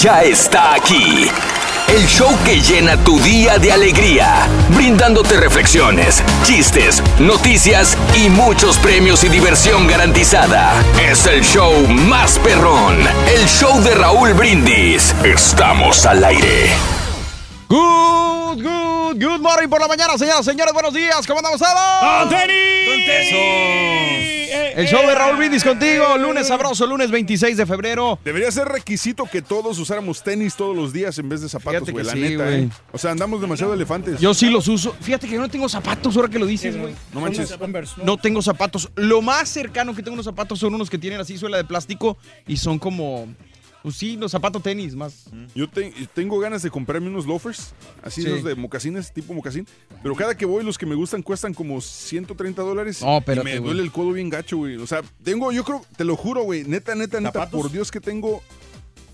Ya está aquí. El show que llena tu día de alegría, brindándote reflexiones, chistes, noticias y muchos premios y diversión garantizada. Es el show más perrón, el show de Raúl Brindis. Estamos al aire. Good, good, good morning por la mañana, señoras, señores, buenos días, ¿cómo andamos todos? ¡Con tenis! El show de Raúl Brindis contigo, lunes sabroso, lunes 26 de febrero. Debería ser requisito que todos usáramos tenis todos los días en vez de zapatos, güey, la sí, neta, güey. ¿eh? O sea, andamos demasiado elefantes. Yo sí los uso. Fíjate que yo no tengo zapatos ahora que lo dices, güey. No manches. No tengo zapatos. Lo más cercano que tengo unos zapatos son unos que tienen así suela de plástico y son como, pues sí, los zapatos tenis más. Yo te- tengo ganas de comprarme unos loafers, así Sí. los de mocasines, tipo mocasín. Pero cada que voy, los que me gustan cuestan como 130 dólares. No, y espérate, me duele el codo bien gacho, güey. O sea, tengo, yo creo, te lo juro, güey. Neta, neta, neta, ¿Zapatos? por Dios que tengo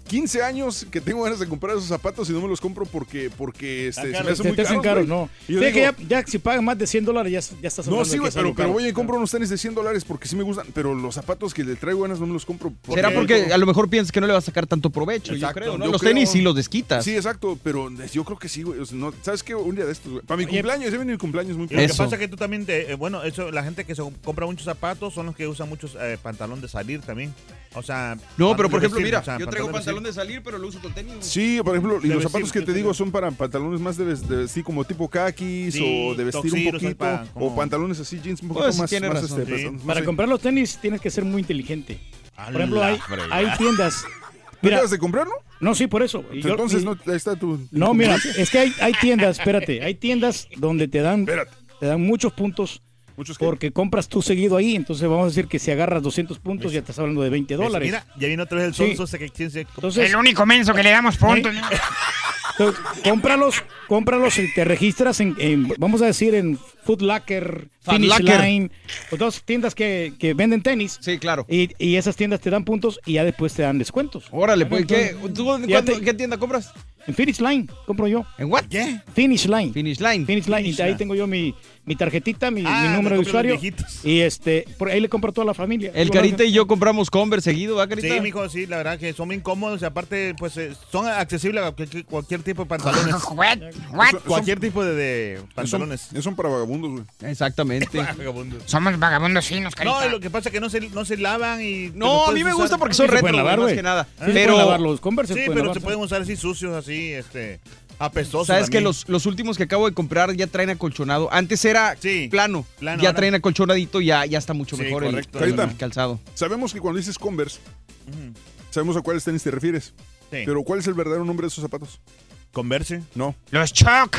15 años que tengo ganas de comprar esos zapatos y no me los compro porque, porque este, se me hace te, muy te hacen caros, caros, no. Y yo que ya, ya si pagas más de 100 dólares, ya, ya estás no, sí, güey, pero, pero voy y compro unos tenis de 100 dólares porque sí me gustan, pero los zapatos que le traigo ganas no me los compro. ¿Será porque a lo mejor piensas que no le vas a sacar tanto provecho? Exacto, yo creo, ¿no? yo Los creo. tenis sí los desquitas. Sí, exacto, pero yo creo que sí, güey. O sea, no, ¿Sabes qué? Un día de estos, güey. Para mi Oye, cumpleaños, ya viene mi cumpleaños muy lo que pasa es que tú también, te- eh, bueno, eso, la gente que se compra muchos zapatos son los que usan muchos eh, pantalón de salir también. O sea, No, pero por ejemplo, mira, yo traigo de pantalón de salir, pero lo uso con tenis. Sí, por ejemplo, y De los vestir, zapatos que te digo son para pantalones más de, ves- de vestir como tipo kakis Sí, o de vestir un poquito o pantalones así jeans un poquito Pues, más, más, este, no Para comprar los tenis tienes que ser muy inteligente. Por ejemplo, hay, hay tiendas. ¿No acabas de comprarlo? no, sí, por eso. Y yo- Entonces, y- no, ahí está tu... No, mira, es que hay, hay tiendas, espérate, hay tiendas donde te dan, Espérate. te dan muchos puntos Muchos que... porque compras tú seguido ahí. Entonces vamos a decir que si agarras 200 puntos ya estás hablando de 20 dólares. Mira, ya vino otra vez el Sí. sonso ese que quién se... Entonces, El único menso que le damos puntos. ¿Eh? Entonces, cómpralos, cómpralos y te registras en, en, vamos a decir, en Foot Locker, Finish Locker. Line, o dos tiendas que, que venden tenis. Sí, claro. Y, y esas tiendas te dan puntos y ya después te dan descuentos. Órale, pues, ¿qué, Entonces, ¿tú en ya cuándo- te- qué tienda compras? En Finish Line compro yo. ¿En what? ¿Qué? Finish Line. Finish Line. Finish Line. Finish y ahí Line. tengo yo mi, mi tarjetita, mi, Ah, mi número de usuario. Y este, por ahí le compro a toda la familia. El Carita y yo compramos Converse seguido, ¿va, Carita? Sí, mijo, sí, la verdad que son bien cómodos y aparte, pues, eh, son accesibles a cualquier, cualquier tipo de pantalones. What? What? Son- cualquier tipo de, de Son, pantalones. son para vagabundos, güey. Exactamente. Vagabundos. Somos vagabundos finos, carita. No, y lo que pasa es que no se, no se lavan y... No, a mí me usar- gusta porque son se retro, pueden lavar, más que nada. Sí, se pueden Pero, lavar los Converse. Sí, pero se pueden usar así sucios, así, este, apestosos. ¿sabes que los, los últimos que acabo de comprar ya traen acolchonado? Antes era Sí, plano. plano, ya ahora- traen acolchonadito, ya, ya está mucho Sí, mejor el- correcto. el, calzado. Sabemos que cuando dices Converse, Ujú. sabemos a cuáles tenis te refieres. Sí. Pero ¿cuál es el verdadero nombre de esos zapatos? Converse. No. Los Choc.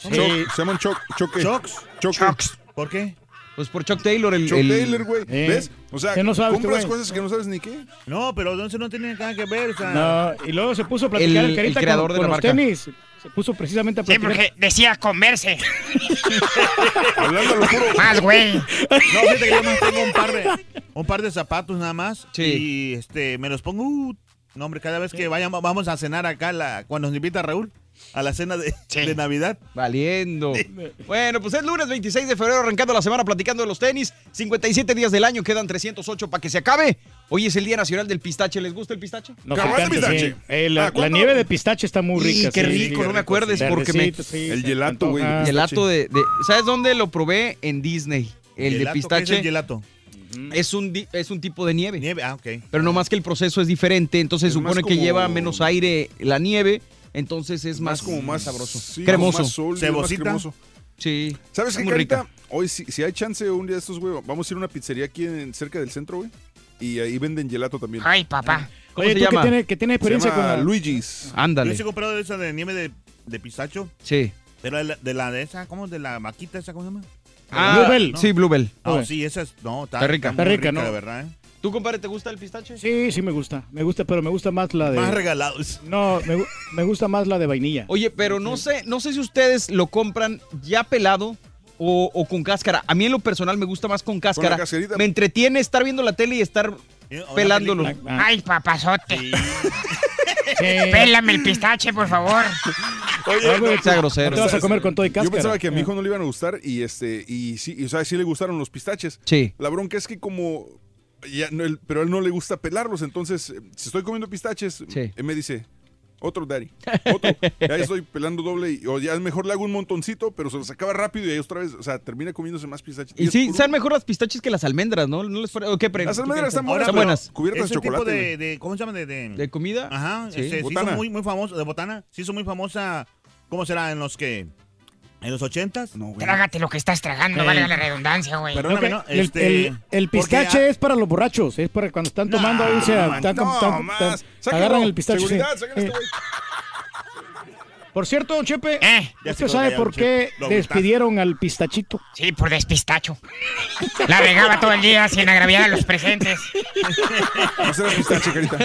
Sí. Choc- se llaman Choc. Choque. Chucks. Choque. Chocs. ¿Por qué? Pues por Chuck Taylor, el. Chuck el- Taylor, güey. Eh. ¿Ves? O sea, ¿Qué no sabes compras cosas que no sabes ni qué. No, pero entonces no tiene nada que ver, o sea... No, y luego se puso a platicar El- el, Carita el creador con, de con la los marca. tenis. Se puso precisamente a Sí, platicar. porque decía converse. Hablando lo puro. Más, güey. No, fíjate que yo más tengo un par de, un par de zapatos nada más. Sí. Y este, me los pongo. uh, no, hombre, cada vez que vayamos, vamos a cenar acá, la, cuando nos invita Raúl, a la cena de, de Navidad. Valiendo. Bueno, pues es lunes 26 de febrero, arrancando la semana platicando de los tenis. 57 días del año, quedan 308 para que se acabe. Hoy es el Día Nacional del Pistache. ¿Les gusta el pistache? Nos encanta, sí. Eh, la, la nieve de pistache está muy rica. Qué sí, rico, no me acuerdes porque me... El gelato, güey, de antoja. Gelato de, de- ¿Sabes dónde lo probé? En Disney. El de ¿Gelato? ¿Qué es pistache. el gelato? Es un, di- es un tipo de nieve. Nieve, ah, ok. Pero no más que el proceso es diferente, entonces Es supone que lleva menos aire la nieve, entonces es más, Más como más sabroso. sí, cremoso. más cremoso. Sí. ¿Sabes qué, Carita? rica. Hoy, si, si hay chance un día de estos, güey, vamos a ir a una pizzería aquí en, cerca del centro, güey. Y ahí venden gelato también. Ay, papá. ¿Cómo Oye, se tú que tiene, que tiene Se experiencia con la... Luigi's. Yo Ándale. sí he comprado esa de nieve de, de pistacho, Sí. pero de la, de la de esa, ¿cómo? De la maquita esa, ¿cómo se llama? Ah, Bluebell. Sí, Bluebell. Ah, Ok. sí, esa es, no, está, Está rica. Está rica, ¿no? de verdad, ¿eh? ¿Tú, compadre, te gusta el pistache? Sí, sí me gusta. Me gusta, pero me gusta más la de... Más regalados. No, me, gu- me gusta más la de vainilla. Oye, pero no sé, no sé si ustedes lo compran ya pelado o, o con cáscara. A mí en lo personal me gusta más con cáscara. cascarita. me entretiene estar viendo la tele y estar Eh, pelándolo. película. Ah, Ay, papazote. Sí. sí. Pélame el pistache, por favor. Ah, güey, sea grosero. No te vas a comer con todo y cáscara. Yo pensaba que a mi Ah. hijo no le iban a gustar y este y sí, y, o sea, sí le gustaron los pistaches. Sí. La bronca es que como ya no, él- pero a él no le gusta pelarlos, entonces eh, si estoy comiendo pistaches, Sí. él me dice, otro daddy, otro. ya estoy pelando doble y, o ya es mejor le hago un montoncito, pero se los acaba rápido y ahí otra vez, o sea, termina comiéndose más pistaches. Y sí, saben mejor las pistaches que las almendras, ¿no? ¿No les pare- o qué pre- Las almendras están buenas, Están pero buenas. cubiertas de tipo chocolate. de, güey. de- ¿cómo se llama? De, de- ¿De comida? Ajá, Sí. este, son muy, muy famosos, de botana, sí son muy famosa, ¿cómo será? En los que, en los ochentas. No, güey. Trágate lo que estás tragando, Eh. valga la redundancia, güey. Ok, ¿no? el, Este, el- el pistache es para los borrachos, es para cuando están tomando ahí, agarran el pistache. sí. Seguridad, Eh, güey. Por cierto, don Chepe, Eh, Ya ¿usted se sabe por qué despidieron al pistachito? sí, por despistacho. La regaba todo el día sin agraviar a los presentes. No será pistache, carita.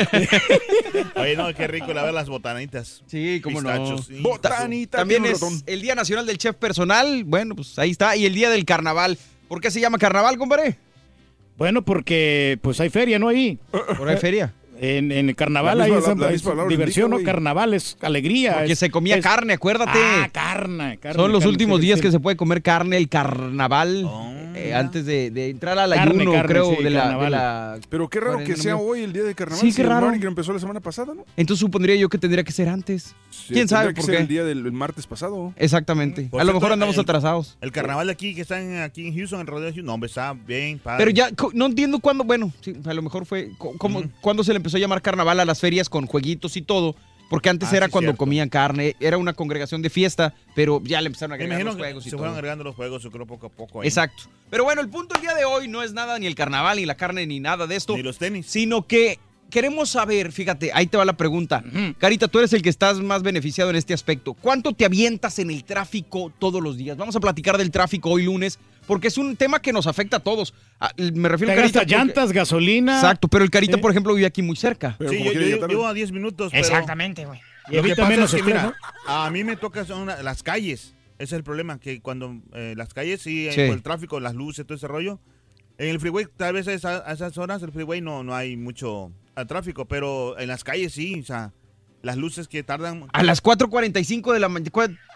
Oye, no, qué rico la ver las botanitas. Sí, cómo no. Pistachos, sí. Botanita. También es el Día Nacional del Chef Personal. Bueno, pues ahí está. Y el Día del Carnaval. ¿Por qué se llama carnaval, compadre? Bueno, porque pues hay feria, ¿no? Ahí. Por ahí feria. En, en el carnaval La hay misma- esa- la- la es diversión, indica. Carnaval es alegría. Porque es- se comía es- carne, acuérdate. Ah, carne, carne. Son los carne, últimos sí, días sí. que se puede comer carne, el carnaval, Oh, eh, antes de, de entrar al ayuno, carne, creo, sí, de, la, de la- Pero qué raro que sea hoy el día de carnaval. Sí, qué raro. Gras empezó la semana pasada, ¿no? Entonces supondría yo que tendría que ser antes. Sí, ¿Quién sabe que por qué? el día del el martes pasado. Exactamente. Por a lo mejor andamos el- atrasados. El carnaval de aquí, que están aquí en Houston, en rodeo de Houston, no, hombre, está bien, padre. Pero ya, no entiendo cuándo, bueno, sí, a lo mejor fue, co- cómo, Ujú. cuándo se le empezó a llamar carnaval a las ferias con jueguitos y todo, porque antes Ah, era sí, cuando cierto. comían carne, era una congregación de fiesta, pero ya le empezaron a agregar imagino los que juegos y se todo. fueron agregando los juegos, yo creo, poco a poco. ahí. Exacto. Pero bueno, el punto del día de hoy no es nada ni el carnaval, ni la carne, ni nada de esto, Ni los tenis. sino que queremos saber, fíjate, ahí te va la pregunta. Carita, tú eres el que estás más beneficiado en este aspecto. ¿Cuánto te avientas en el tráfico todos los días? Vamos a platicar del tráfico hoy lunes, porque es un tema que nos afecta a todos. Ah, Me refiero Te a Carita. porque- llantas, gasolina. Exacto, pero el Carita, Sí. por ejemplo, vive aquí muy cerca. Pero Sí, como yo, vivo a 10 minutos, pero Exactamente, güey. Y que evita pasa menos es a mí me toca son una- las calles. Ese es el problema, que cuando eh, las calles, sí, eh, Sí. por el tráfico, las luces, todo ese rollo. En el freeway, tal vez a, a esas horas, el freeway no, no hay mucho ah, tráfico, pero en las calles sí, o sea, las luces que tardan... A las 4.45 de la mañana,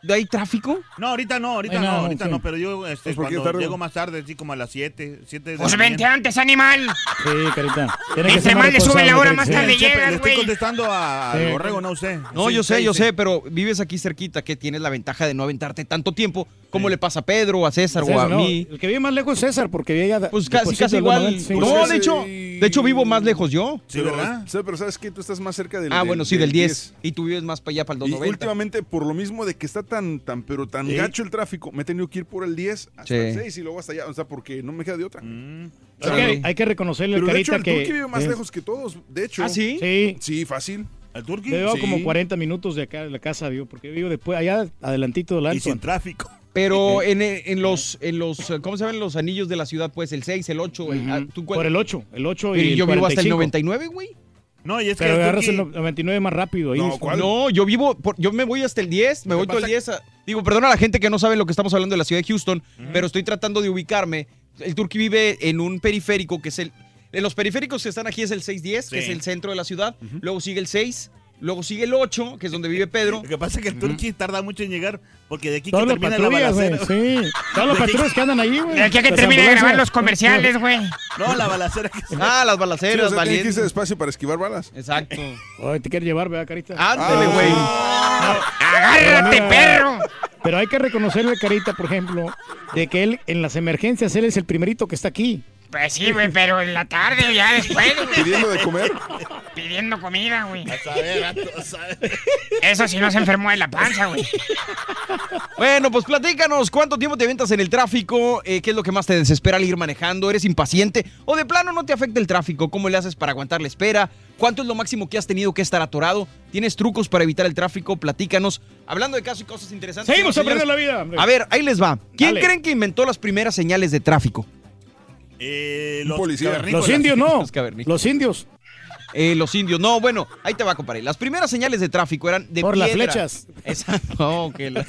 ¿hay tráfico? No, ahorita no, ahorita Ay, no, no, ahorita sí. no, pero yo este, Pues, ¿por qué cuando tarde? llego más tarde, así como a las 7, 7 de Pues vente antes, animal. Sí, carita. Tiene que Entre ser más le sube la hora, más Sí. tarde Chepe, llegas, le estoy güey. contestando a- al Sí. borrego, no usted. No, Sí, yo sé, sí, yo sí. sé, pero vives aquí cerquita, que tienes la ventaja de no aventarte tanto tiempo, como Sí. le pasa a Pedro, a César o a no, mí. El que vive más lejos es César, porque llega. Pues casi, casi igual. Sí, no, de hecho, de hecho vivo más lejos yo. Sí, ¿verdad? sí, pero ¿sabes qué? Tú estás más cerca del Ah, bueno, sí, del 10. Y tú vives más para allá, para el Y 290. últimamente, por lo mismo de que está tan, tan, pero tan Sí. gacho el tráfico, me he tenido que ir por el 10 hasta Sí. el 6 y luego hasta allá. O sea, porque no me queda de otra. Mm. Es que hay que reconocerle al Pero de hecho, Carita el que. Turqui vive más es- lejos que todos. De hecho. ¿Ah, sí? Sí. Sí, fácil. ¿El turqui? Vivo Sí. como 40 minutos de acá de la casa, vivo, porque vivo después, allá adelantito del Y sin tráfico. Pero en, en los, en los, ¿cómo se llaman los anillos de la ciudad? Pues el 6, el 8, el, ah, ¿tú cuál? Por el 8, el 8 Pero y el yo vivo hasta el 45. 99, güey. No, y es que Pero el agarras el turqui- 99 más rápido. Ahí No. No, yo vivo, por- yo me voy hasta el 10, me voy que todo el pasa- 10. a- digo, perdona a la gente que no sabe lo que estamos hablando de la ciudad de Houston, pero estoy tratando de ubicarme. El Turqui vive en un periférico que es el... En los periféricos que están aquí es el 610, que Sí. es el centro de la ciudad. Luego sigue el 6, Luego sigue el 8, que es donde vive Pedro. Lo que pasa es que el tarda mucho en llegar porque de aquí Todas que termina la balacera. Sí. Todas las De aquí- patrullas que andan ahí, güey. De aquí a que termine de grabar los comerciales, güey. No, la balacera que se... Ah, las Sí, balaceras, o sea, tiene que valientes. irse despacio para esquivar balas. Exacto. Ay, te quiere llevar, ¿verdad, Carita? Ándale, güey. ¡Agárrate, Mira, perro! Pero hay que reconocerle, Carita, por ejemplo, de que él en las emergencias, él es el primerito que está aquí. Pues sí, güey, pero en la tarde o ya después, güey. Pidiendo de comer. Pidiendo comida, güey. A saber, a saber. Eso sí no se enfermó de la panza, güey. Bueno, pues platícanos, ¿cuánto tiempo te aventas en el tráfico? Eh, ¿Qué es lo que más te desespera al ir manejando? ¿Eres impaciente? ¿O de plano no te afecta el tráfico? ¿Cómo le haces para aguantar la espera? ¿Cuánto es lo máximo que has tenido que estar atorado? ¿Tienes trucos para evitar el tráfico? Platícanos. Hablando de casos y cosas interesantes. Seguimos aprendiendo la vida. hombre. A ver, ahí les va. ¿Quién Dale. creen que inventó las primeras señales de tráfico? Eh, los policía. Los indios no. Los indios. Eh, los indios. No, bueno, ahí te va, compadre. Las primeras señales de tráfico eran de Por las flechas. Exacto. No, que la-.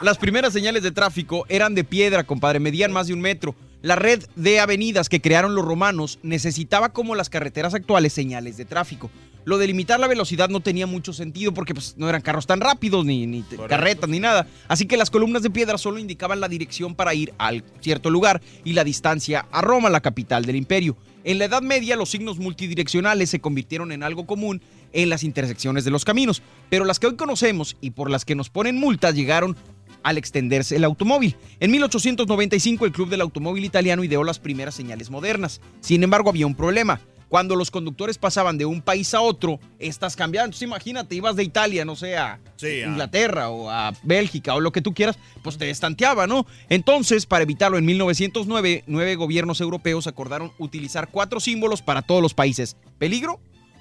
Las primeras señales de tráfico eran de piedra, compadre, medían más de un metro. La red de avenidas que crearon los romanos necesitaba, como las carreteras actuales, señales de tráfico. Lo de limitar la velocidad no tenía mucho sentido porque pues, no eran carros tan rápidos, ni, ni carretas, ni nada. Así que las columnas de piedra solo indicaban la dirección para ir al cierto lugar y la distancia a Roma, la capital del imperio. En la Edad Media los signos multidireccionales se convirtieron en algo común en las intersecciones de los caminos, pero las que hoy conocemos y por las que nos ponen multas llegaron al extenderse el automóvil. En 1895 el Club del Automóvil Italiano ideó las primeras señales modernas. Sin embargo, había un problema. Cuando los conductores pasaban de un país a otro, estas cambiaban. Entonces imagínate, ibas de Italia, no sé, a Sí, ah. Inglaterra o a Bélgica o lo que tú quieras, pues te estanteaba, ¿no? Entonces, para evitarlo, en 1909, nueve gobiernos europeos acordaron utilizar cuatro símbolos para todos los países. Peligro,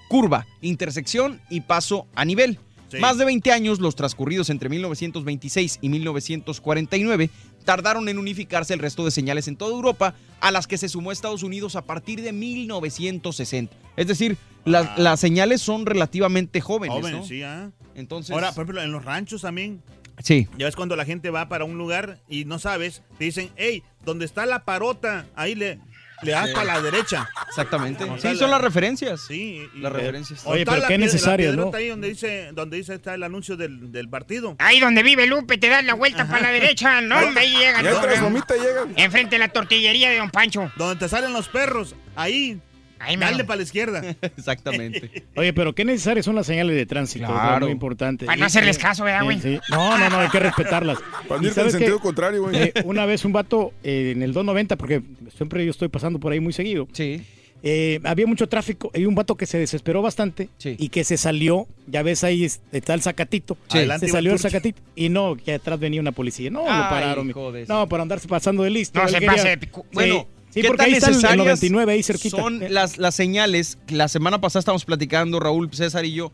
curva, intersección y paso a nivel. Sí. Más de 20 años, los transcurridos entre 1926 y 1949, tardaron en unificarse el resto de señales en toda Europa, a las que se sumó Estados Unidos a partir de 1960. Es decir, las, Ah. las señales son relativamente jóvenes, Jóvenes, ¿no? sí, ah. Entonces, Ahora, por ejemplo, en los ranchos también. sí. Ya ves cuando la gente va para un lugar y no sabes, te dicen, hey, donde está la parota, ahí le, le das Sí. para la derecha. Exactamente. O Sí, son la- las referencias. Sí. y- Las referencias. Oye, pero la qué necesario, ¿no? ahí donde dice, donde dice está el anuncio del, del partido. Ahí donde vive Lupe, te das la vuelta para la derecha, ¿no? Hombre, ahí llegan. Ya lomita llegan. Enfrente de la tortillería de Don Pancho. Donde te salen los perros, ahí, Ahí me dale para la izquierda. Exactamente. Oye, pero qué necesarias son las señales de tránsito. Claro. Es muy importante. Para no hacerles caso, ¿verdad, güey? sí. No, no, no, hay que respetarlas. Para irte en sabes sentido que, contrario, güey. eh, una vez un vato eh, en el 290, porque siempre yo estoy pasando por ahí muy seguido. Sí. eh, había mucho tráfico y un vato que se desesperó bastante Sí. y que se salió, ya ves ahí es- está el zacatito, Sí. Adelante se salió el Turqui. zacatito y no, que atrás venía una policía, no, lo pararon, hijo de no, por andarse pasando de listo. No él se quería- pase Bueno, sí, ¿qué porque tan ahí está el- el necesarias 99 ahí cerquita. Son Eh, las, las señales. La semana pasada estábamos platicando, Raúl, César y yo.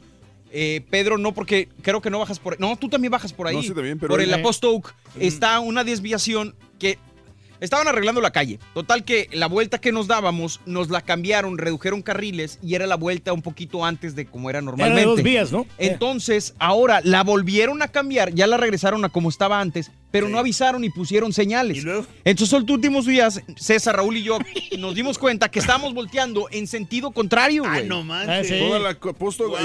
Eh, Pedro, no, porque creo que no bajas por No, tú también bajas por ahí. No, sí, también, pero por ahí- el Aposto Oak está una desviación que estaban arreglando la calle. Total que la vuelta que nos dábamos, nos la cambiaron, redujeron carriles y era la vuelta un poquito antes de como era Era normalmente. de dos vías, ¿no? Entonces, ahora la volvieron a cambiar, ya la regresaron a como estaba antes, pero Sí. no avisaron y pusieron señales. Y luego, Entonces, los últimos días, César, Raúl y yo nos dimos cuenta que estábamos volteando en sentido contrario, ah, no Ah, manches. sí. Toda la posto. Wow.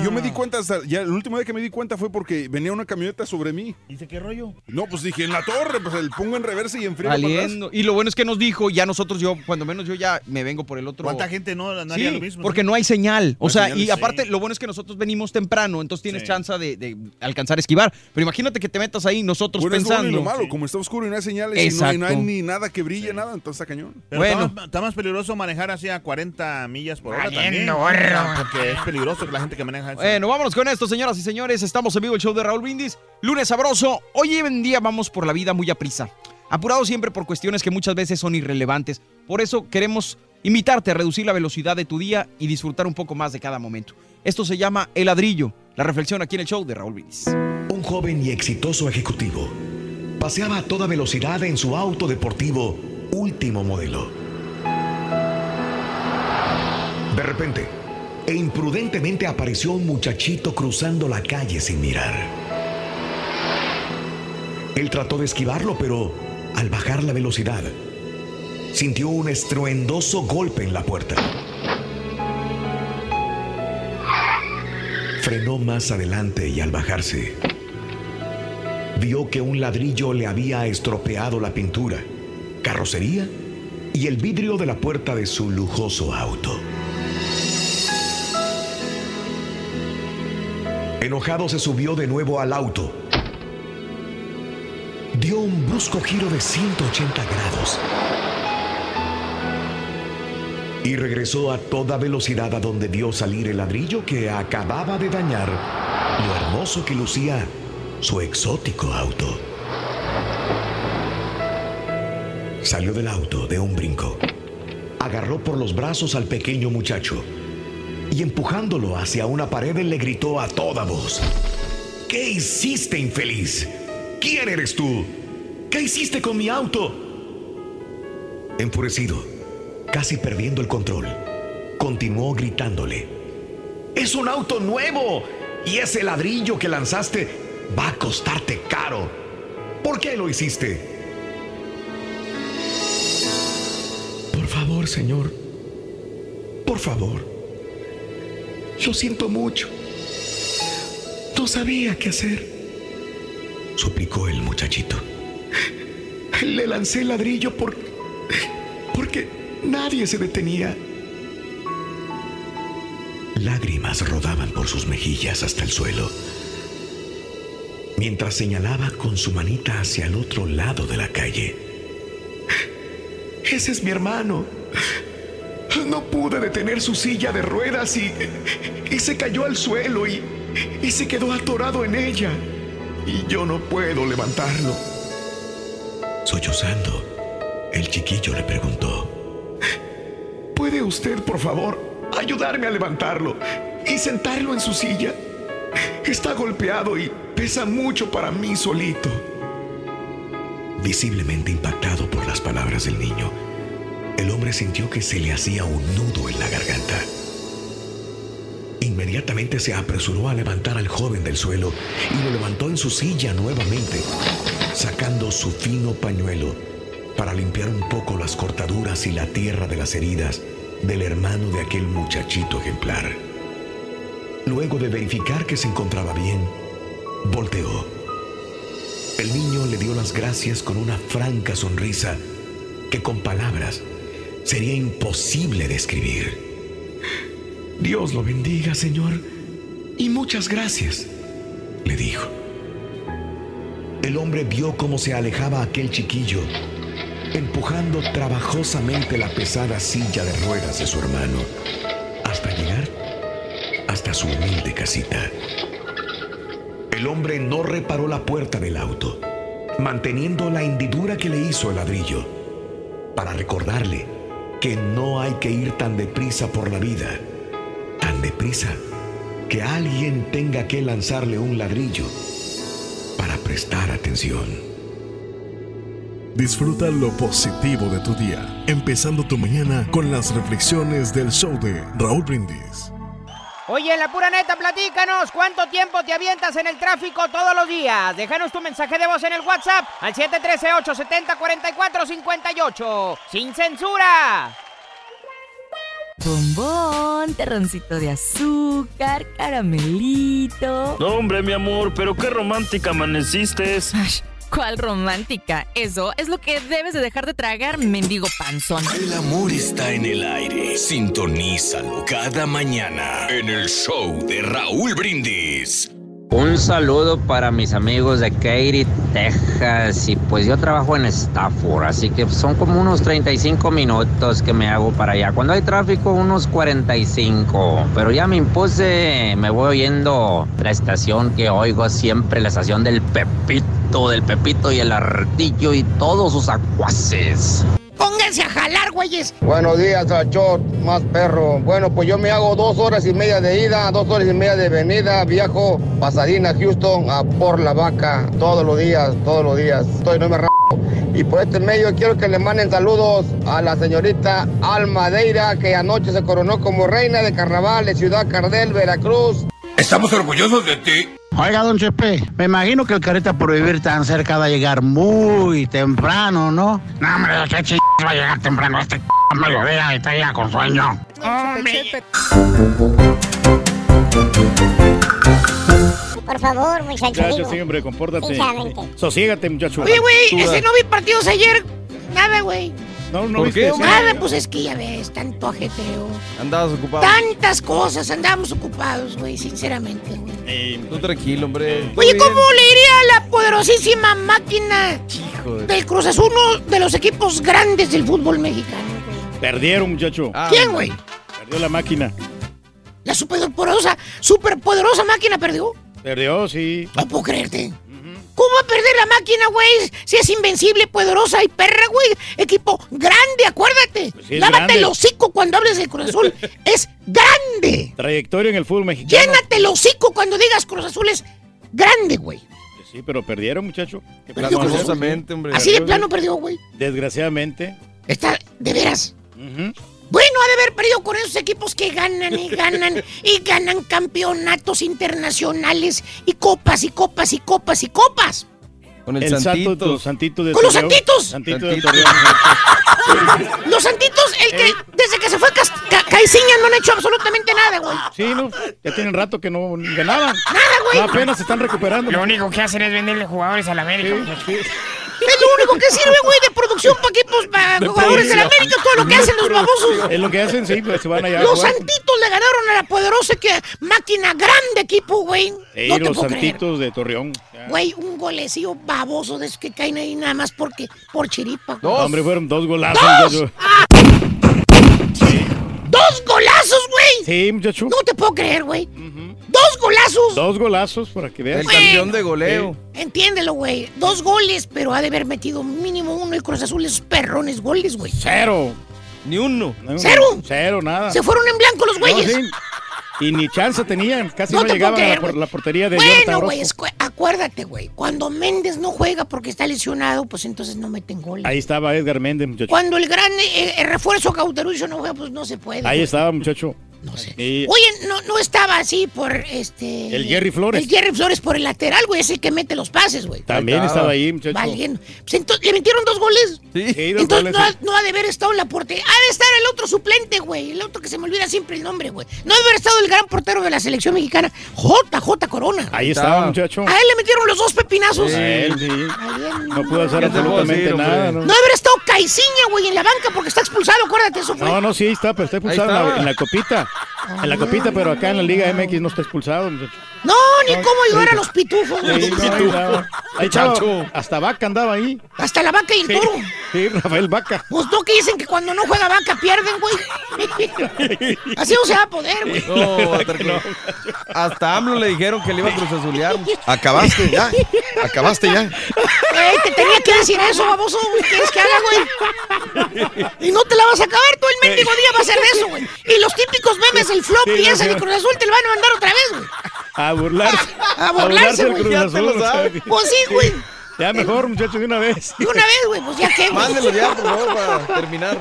Y yo me di cuenta, hasta, ya el último día que me di cuenta fue porque venía una camioneta sobre mí. Dice, ¿qué rollo? No, pues dije, en la torre, pues el pongo en reversa y atrás. Valiendo. Y lo bueno es que nos dijo, ya nosotros, yo, cuando menos yo ya me vengo por el otro. ¿Cuánta gente no, no Sí, haría lo mismo? porque no hay señal. O sea, señales, y aparte, sí. lo bueno es que nosotros venimos temprano, entonces tienes Sí. chance de, de alcanzar a esquivar. Pero imagínate que te metas ahí nosotros Bueno, es lo bueno y pensando. lo malo, como está oscuro y no hay señales y no, y no hay ni nada que brille, nada, entonces está cañón. Pero Bueno. está, más, está más peligroso manejar así a 40 millas por hora también. gorro. Porque es peligroso que la gente que maneja eso. Bueno, vámonos con esto, señoras y señores. Estamos en vivo el show de Raúl Brindis. Lunes sabroso. Hoy en día vamos por la vida muy a prisa. Apurado siempre por cuestiones que muchas veces son irrelevantes. Por eso queremos invitarte a reducir la velocidad de tu día y disfrutar un poco más de cada momento. Esto se llama El Ladrillo. La reflexión aquí en el show de Raúl Brindis. Un joven y exitoso ejecutivo paseaba a toda velocidad en su auto deportivo último modelo. De repente, e imprudentemente apareció un muchachito cruzando la calle sin mirar. Él trató de esquivarlo, pero al bajar la velocidad, sintió un estruendoso golpe en la puerta. Frenó más adelante y al bajarse, vio que un ladrillo le había estropeado la pintura, carrocería y el vidrio de la puerta de su lujoso auto. Enojado se subió de nuevo al auto. Dio un brusco giro de 180 grados y regresó a toda velocidad a donde vio salir el ladrillo que acababa de dañar lo hermoso que lucía su exótico auto. Salió del auto de un brinco, agarró por los brazos al pequeño muchacho y empujándolo hacia una pared le gritó a toda voz, ¿qué hiciste infeliz? ¿Quién eres tú? ¿Qué hiciste con mi auto? Enfurecido, casi perdiendo el control, continuó gritándole, es un auto nuevo y ese ladrillo que lanzaste va a costarte caro. ¿Por qué lo hiciste? Por favor, señor. Por favor. Lo siento mucho. No sabía qué hacer. Suplicó el muchachito. Le lancé el ladrillo por... porque nadie se detenía. Lágrimas rodaban por sus mejillas hasta el suelo, mientras señalaba con su manita hacia el otro lado de la calle. Ese es mi hermano. No pude detener su silla de ruedas y, y se cayó al suelo y, y se quedó atorado en ella. Y yo no puedo levantarlo. Sollozando, el chiquillo le preguntó, ¿puede usted, por favor, ayudarme a levantarlo y sentarlo en su silla? Está golpeado y pesa mucho para mí solito. Visiblemente impactado por las palabras del niño, el hombre sintió que se le hacía un nudo en la garganta. Inmediatamente se apresuró a levantar al joven del suelo y lo levantó en su silla nuevamente, sacando su fino pañuelo para limpiar un poco las cortaduras y la tierra de las heridas del hermano de aquel muchachito ejemplar. Luego de verificar que se encontraba bien, volteó. El niño le dio las gracias con una franca sonrisa que con palabras sería imposible describir. Dios lo bendiga, Señor, y muchas gracias, le dijo. El hombre vio cómo se alejaba aquel chiquillo, empujando trabajosamente la pesada silla de ruedas de su hermano, hasta llegar hasta su humilde casita. El hombre no reparó la puerta del auto, manteniendo la hendidura que le hizo el ladrillo, para recordarle que no hay que ir tan deprisa por la vida, tan deprisa que alguien tenga que lanzarle un ladrillo para prestar atención. Disfruta lo positivo de tu día, empezando tu mañana con las reflexiones del show de Raúl Brindis. Oye, la pura neta, platícanos. ¿Cuánto tiempo te avientas en el tráfico todos los días? Déjanos tu mensaje de voz en el WhatsApp al 713-870-4458. ¡Sin censura! Bombón, terroncito de azúcar, caramelito. No, hombre, mi amor, pero qué romántica amaneciste. ¿Cuál romántica? Eso es lo que debes de dejar de tragar, mendigo panzón. El amor está en el aire. Sintonízalo cada mañana en el show de Raúl Brindis. Un saludo para mis amigos de Katy, Texas. Y pues yo trabajo en Stafford, así que son como unos 35 minutos que me hago para allá. Cuando hay tráfico, unos 45. Pero ya me impuse, me voy oyendo la estación que oigo siempre, la estación del Pepito, del Pepito y el Ardillo y todos sus acuaces. Pónganse a jalar, güeyes. Buenos días, Achot, más perro. Bueno, pues yo me hago dos horas y media de ida, dos horas y media de venida. Viajo Pasadena, Houston, a por la vaca, todos los días, todos los días. Estoy, no me r Y por este medio quiero que le manden saludos a la señorita Almadeira, que anoche se coronó como reina de carnaval de Ciudad Cardel, Veracruz. Estamos orgullosos de ti. Oiga, don Chepe, me imagino que el careta por vivir tan cerca va a llegar muy temprano, ¿no? No, hombre, qué ch... va a llegar temprano. Este mediodía y está ya con sueño. Chepe. Por favor, muchacho. Muchacho, sí, hombre, compórtate. Sinceramente. Sosiégate, muchacho. Oye, güey, ese no vi partidos ayer. Nada, güey. No, no ¿Por viste qué, eso? Nada, pues es que ya ves, tanto ajeteo. Andabas ocupado. Tantas cosas, andamos ocupados, güey, sinceramente, güey. Tú tranquilo, hombre. Oye, ¿cómo le iría a la poderosísima máquina Hijo de- del Cruz Azul, uno de los equipos grandes del fútbol mexicano? Perdieron, muchacho. Ah, ¿Quién, güey? Perdió la máquina. La superpoderosa, superpoderosa máquina perdió. Perdió, sí. No puedo creerte. ¿Cómo va a perder la máquina, güey? Si es invencible, poderosa y perra, güey. Equipo grande, acuérdate. Pues sí, Lávate grande. el hocico cuando hables del Cruz Azul. es grande. Trayectoria en el fútbol mexicano. Llénate el hocico cuando digas Cruz Azul es grande, güey. Sí, pero perdieron, muchacho. Perdió hombre. Así de plano perdió, güey. Desgraciadamente. Está, de veras. Ujú. Bueno, ha de haber perdido con esos equipos que ganan y ganan y ganan campeonatos internacionales y copas y copas y copas y copas. Con el, Santito. santito de ¿Con los santitos? Santito de. Los santitos, el que desde que se fue Ca- Caiciña no han hecho absolutamente nada, güey. Sí, no, ya tienen rato que no ganaban. Nada, güey. No, apenas se están recuperando. Lo único que hacen es venderle jugadores a la América. Es lo único que sirve, güey, de producción para equipos, para De jugadores de la producción. América, todo lo que hacen los babosos. Es lo que hacen, sí, pues se van allá. Los santitos le ganaron a la poderosa que máquina grande equipo, güey. Sí, no te los puedo creer. santitos de Torreón. Ya. Güey, un golecillo baboso de esos que caen ahí nada más porque, por chiripa. No, hombre, fueron dos golazos. ¡Dos! muchacho. ¡Dos golazos, güey! Sí, muchacho. No te puedo creer, güey. ¡Dos golazos! Dos golazos para que veas. El campeón de goleo. Entiéndelo, güey. Dos goles, pero ha de haber metido mínimo uno el Cruz Azul, esos perrones goles, güey. Cero. Ni uno. No, ¿Cero? Cero, nada. Se fueron en blanco los No, güeyes. sí. Y ni chance tenían, casi No no, te puedo llegaban a la, por- la portería de Bueno, güey, acuérdate, güey. Cuando Méndez no juega porque está lesionado, pues entonces no meten goles. Ahí estaba Edgar Méndez, muchacho. Cuando el gran eh, eh, refuerzo Cauterucho no juega, pues no se puede. Ahí estaba, muchacho. No sé. Y Oye, no, no estaba así por este. El Jerry Flores. El Jerry Flores por el lateral, güey. Es el que mete los pases, güey. también estaba ahí, muchacho. Valiendo. Pues entonces, ¿le metieron dos goles? Sí. Sí, dos Entonces goles, no ha, sí. no ha de haber estado en la portería. Ha de estar el otro suplente, güey. El otro que se me olvida siempre el nombre, güey. No ha de haber estado el gran portero de la selección mexicana, JJ Corona. Ahí estaba. muchacho. A él le metieron los dos pepinazos. A él, sí. No pudo hacer ¿Qué te puedo absolutamente decir, nada. No ¿no? debe haber estado Caiciña, güey, en la banca porque está expulsado, acuérdate, eso fue. No, no, sí, ahí está, pero está expulsado en la, estaba. en la copita. En la copita, pero acá en la Liga MX no está expulsado, muchacho. No, ni cómo ayudar a los pitufos, güey. Sí, no, ahí estaba. Ahí estaba. Hasta Vaca andaba ahí. Hasta la vaca y el Sí, toro. sí, Rafael Vaca. Pues no que dicen que cuando no juega vaca pierden, güey. Así no se va a poder, güey. No, va a estar claro. Hasta AMLO le dijeron que le iba a cruz azulear. Acabaste ya. Acabaste ya. Güey, te tenía que decir eso, baboso, güey. ¿Qué quieres que haga, güey? Y no te la vas a acabar, todo el mendigo día va a ser de eso, güey. Y los típicos memes, el flop Sí, y no, ese sí. de Cruz Azul te lo van a mandar otra vez, güey. A burlarse. A burlarse, del güey, ya te lo sabes. Pues sí, güey. Ya mejor, muchacho, de una vez. De una vez, güey, pues ya qué, güey. Mándelo ya, por favor, para terminar.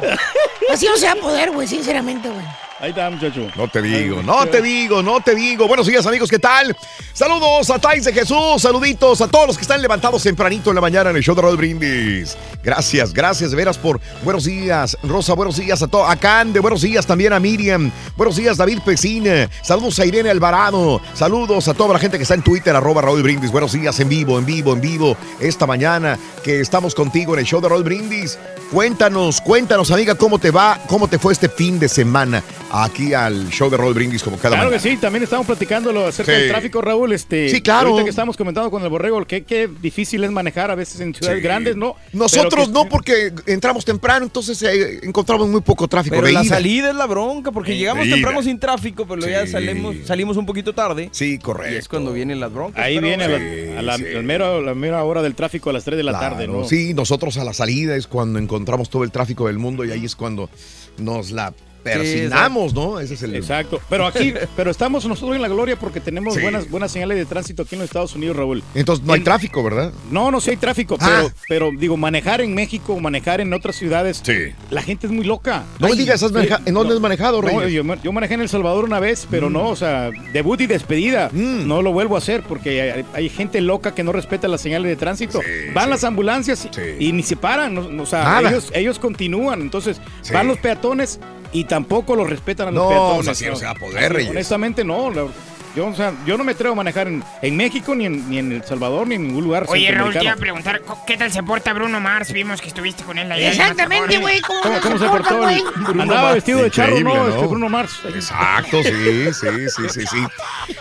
Así no se va a poder, güey, sinceramente, güey. Ahí está, muchacho. No te digo, no te digo, no te digo. Buenos días, amigos, ¿qué tal? Saludos a Tais de Jesús, saluditos a todos los que están levantados tempranito en la mañana en el show de Roll Brindis. Gracias, gracias de veras por buenos días. Rosa, buenos días a todos. A Cande, buenos días también a Miriam. Buenos días, David Pesín. Saludos a Irene Alvarado. Saludos a toda la gente que está en Twitter, arroba Raúl Brindis. Buenos días en vivo, en vivo, en vivo. Esta mañana que estamos contigo en el show de Raúl Brindis. Cuéntanos, cuéntanos, amiga, cómo te va, cómo te fue este fin de semana aquí al show de Raúl Brindis como cada Claro que sí, también estamos platicándolo acerca Sí. del tráfico, Raúl. Este, Sí, claro. Ahorita que estamos comentando con el borrego, que, que difícil es manejar a veces en ciudades Sí. grandes, ¿no? Nosotros que- no, porque entramos temprano, entonces eh, encontramos muy poco tráfico Pero de la ida. salida es la bronca, porque Sí, llegamos temprano sin tráfico, pero ya salimos, salimos un poquito tarde. Sí, correcto. Y es cuando vienen las broncas. Ahí pero- viene a la, Sí, a la- mera hora del tráfico a las 3 de la tarde, ¿no? Sí, nosotros a la salida es cuando encontramos todo el tráfico del mundo y ahí es cuando nos la persinamos, ¿no? Ese es el... Exacto. Pero aquí, pero estamos nosotros en la gloria porque tenemos Sí. buenas, buenas señales de tránsito aquí en los Estados Unidos, Raúl. Entonces no hay tráfico, ¿verdad? No, no, sí hay tráfico, Ah. pero, pero digo, manejar en México, manejar en otras ciudades, la gente es muy loca. No me Ay, digas, ¿has sí, maneja- ¿en dónde no, has manejado, no, Reyes? yo, yo manejé en El Salvador una vez, pero no, o sea, debut y despedida. Mm. No lo vuelvo a hacer porque hay, hay gente loca que no respeta las señales de tránsito. van las ambulancias y, y ni se paran, o sea, ellos, ellos continúan. Entonces, Sí. van los peatones y tampoco los respetan a los No, peatones. así no se va a poder, Reyes. Honestamente, no. la- Yo, o sea, yo no me atrevo a manejar en, en México, ni en, ni en El Salvador, ni en ningún lugar Oye, Raúl, te iba a preguntar, ¿qué tal se porta Bruno Mars? Vimos que estuviste con él allá. en Exactamente, güey. ¿Cómo, ¿Cómo, cómo se porta, portó? el- güey? Andaba vestido de charro, ¿no? ¿no? Este Bruno Mars. Exacto, sí, sí, sí, sí, sí.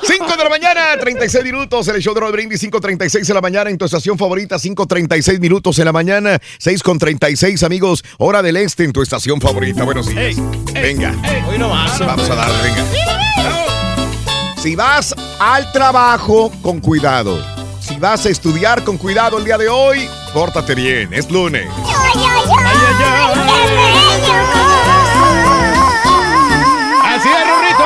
5 de la mañana, 36 minutos, el show de Roll Brindis, 5.36 de la mañana, en tu estación favorita, 5.36 minutos en la mañana, 6.36, amigos, hora del este en tu estación favorita. Buenos días. venga, Hoy no más. vamos a darle, venga. Si vas al trabajo, con cuidado. Si vas a estudiar, con cuidado el día de hoy, pórtate bien, es lunes. Así es, Rorrito.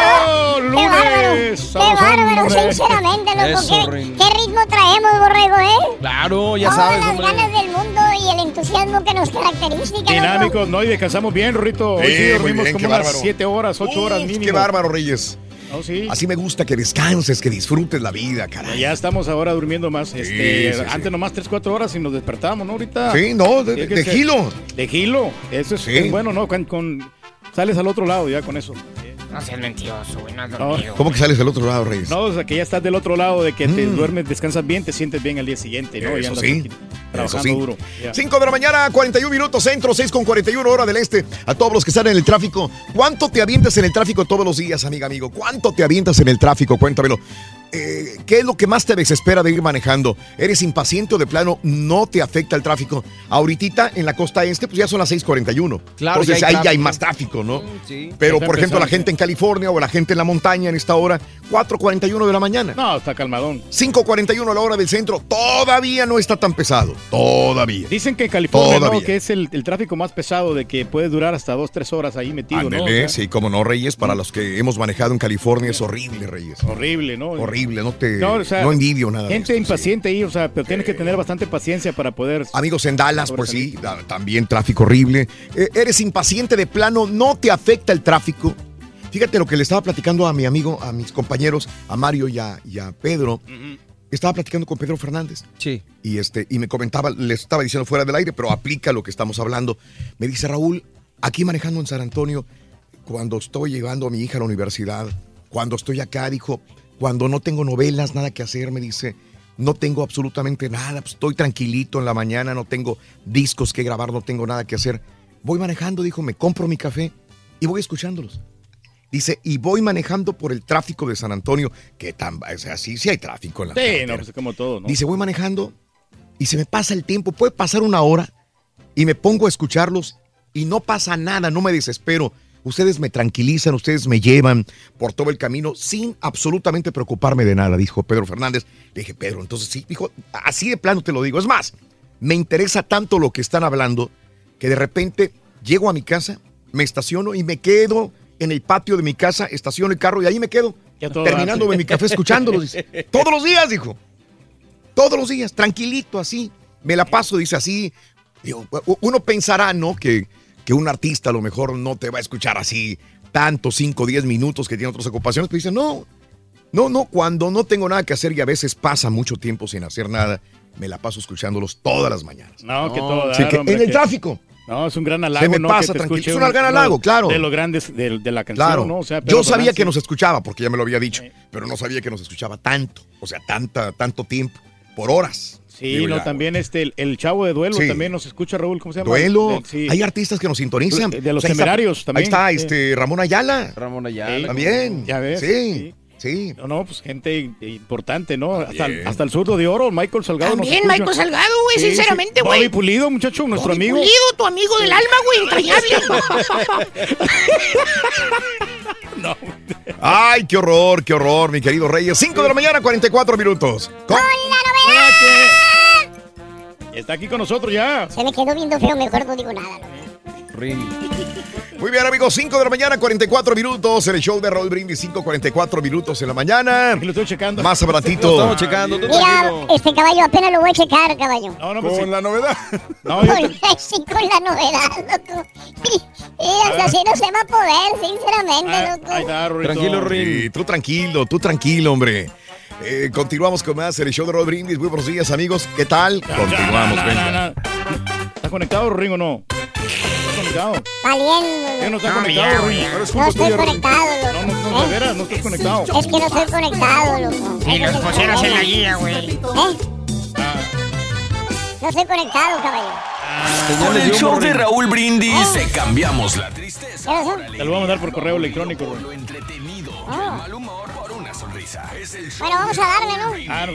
¡Qué bárbaro! Lunes. ¡Qué bárbaro, sinceramente, loco! Eso, ¿Qué, qué ritmo traemos, borrego, eh? Claro, ya Todas sabes, las hombre. ganas del mundo y el entusiasmo que nos caracteriza. Dinámicos, ¿no? Y descansamos bien, Rorrito. Hoy Sí, sí dormimos bien, como unas bárbaro. 7 horas, 8 horas mínimo. Qué bárbaro, Reyes. Oh, sí. Así me gusta que descanses, que disfrutes la vida, caray. Ya estamos ahora durmiendo más. Este, sí, sí. Antes nomás 3, 4 horas y nos despertábamos, ¿no? Ahorita. Sí, no, de, de gilo. De gilo. Eso es, bueno, ¿no? Con, con- sales al otro lado ya con eso. No seas mentiroso, güey, no has No. dormido. ¿Cómo que sales del otro lado, Reyes? No, o sea, que ya estás del otro lado, de que te Mm. duermes, descansas bien, te sientes bien al día siguiente, ¿no? Y Eso andas sí. aquí Eso Trabajando sí. duro. Ya. 5 de la mañana, 41 minutos centro, 6 con 41 hora del este. A todos los que están en el tráfico, ¿cuánto te avientas en el tráfico todos los días, amiga, amigo? ¿Cuánto te avientas en el tráfico? Cuéntamelo. Eh, ¿Qué es lo que más te desespera de ir manejando? ¿Eres impaciente o de plano no te afecta el tráfico? Ahorita en la costa este, pues ya son las 6:41. Claro, Entonces ya hay ahí ya hay más tráfico, ¿no? Sí. Pero, por ejemplo, la gente en California o la gente en la montaña en esta hora, 4:41 de la mañana. No, está calmadón. 5:41 a la hora del centro, todavía no está tan pesado. Todavía. Dicen que en California, ¿no? Que es el, el tráfico más pesado, de que puede durar hasta 2, 3 horas ahí metido, ¿no? O sea, sí, como no, Reyes, para los que hemos manejado en California es horrible, Reyes. Horrible, ¿no? Horrible, no te No, o sea, no envidio nada. Gente esto, sí. impaciente ahí, o sea, pero tienes que tener bastante paciencia para poder. Amigos en Dallas, pues sí, también tráfico horrible. Eh, eres impaciente de plano, no te afecta el tráfico. Fíjate lo que le estaba platicando a mi amigo, a mis compañeros, a Mario y a, y a Pedro. Estaba platicando con Pedro Fernández. Sí. Y, este, y me comentaba, les estaba diciendo fuera del aire, pero aplica lo que estamos hablando. Me dice, Raúl, aquí manejando en San Antonio, cuando estoy llevando a mi hija a la universidad, cuando estoy acá, dijo, cuando no tengo novelas, nada que hacer, me dice, no tengo absolutamente nada, pues, estoy tranquilito en la mañana, no tengo discos que grabar, no tengo nada que hacer. Voy manejando, dijo, me compro mi café y voy escuchándolos. Dice, y voy manejando por el tráfico de San Antonio, que tan, o sea, sí, sí hay tráfico en la Sí, no, pues como todo, ¿no? Dice, voy manejando y se me pasa el tiempo, puede pasar una hora y me pongo a escucharlos y no pasa nada, no me desespero. Ustedes me tranquilizan, ustedes me llevan por todo el camino sin absolutamente preocuparme de nada, dijo Pedro Fernández. Le dije, Pedro, entonces sí, dijo, así de plano te lo digo. Es más, me interesa tanto lo que están hablando que de repente llego a mi casa, me estaciono y me quedo en el patio de mi casa, estaciono el carro y ahí me quedo, de mi café escuchándolos. dice. Todos los días, dijo. Todos los días, tranquilito, así. Me la paso, dice así. Digo, uno pensará, ¿no? Que, que un artista a lo mejor no te va a escuchar así tanto, 5 o 10 minutos que tiene otras ocupaciones, pero dice, no, no, no, cuando no tengo nada que hacer y a veces pasa mucho tiempo sin hacer nada, me la paso escuchándolos todas las mañanas. No, que todo. Así dar, que hombre, en el que- tráfico. No, es un gran halago, Se me ¿no? pasa que te tranquilo. Es un gran halago, claro. De los grandes de, de la canción, Claro. ¿no? O sea, Yo sabía Fernández, que nos escuchaba porque ya me lo había dicho, pero no sabía que nos escuchaba tanto, o sea, tanta, tanto tiempo, por horas. Sí, Digo, no, ya, también este, el, el chavo de duelo Sí. también nos escucha, Raúl, ¿cómo se llama? Duelo. Eh, sí. Hay artistas que nos sintonizan. De los ahí está- temerarios también. Ahí está, Sí. este, Ramón Ayala. Ramón Sí, Ayala. También. Ya ves. Sí, sí. No, no, pues gente importante, ¿no? Hasta, hasta el zurdo de oro, Michael Salgado. También. Michael Salgado, güey, Sí, sí. sinceramente, Bobby güey. Pulido, muchacho, nuestro Bobby amigo. Pulido, tu amigo del alma, güey, entrañable. Ay, qué horror, qué horror, mi querido Reyes. 5 de la mañana, 44 minutos. Con- Está aquí con nosotros ya. Se me quedó viendo feo, mejor no digo nada. ¿no? Muy bien, amigos, 5 de la mañana, 44 minutos. En el show de Raúl Brindis, 5, 44 minutos en la mañana. Lo estoy checando. Más Lo abrantito. estamos checando. tú Mira, tranquilo. este caballo apenas lo voy a checar, caballo. No, no, Con pues sí. la novedad. No, yo Con, te- sí, con la novedad, loco. Y hasta así no se va a poder, sinceramente, Ah, loco. ahí está, Rorrito. Tranquilo, Rin. Sí, tú tranquilo, tú tranquilo, hombre. Eh, continuamos con más el show de Raúl Brindis. Muy buenos días, amigos. ¿Qué tal? Continuamos, venga. na, na. ¿Está conectado, Ring, o no? ¿Está conectado? ¿Qué no está No, conectado, Ring? estoy conectado, No, loco. no, no, de veras, no estás conectado. Es que no estoy conectado, loco. Y los pusieras en la guía, güey. ¿Eh? No estoy conectado, caballero. Con el show de Raúl Brindis te cambiamos la tristeza. Te lo voy a mandar por correo electrónico, güey. Lo entretenido Ah. el mal humor sonrisa. Es el show Bueno, vamos a darle, ¿no? Ah, no,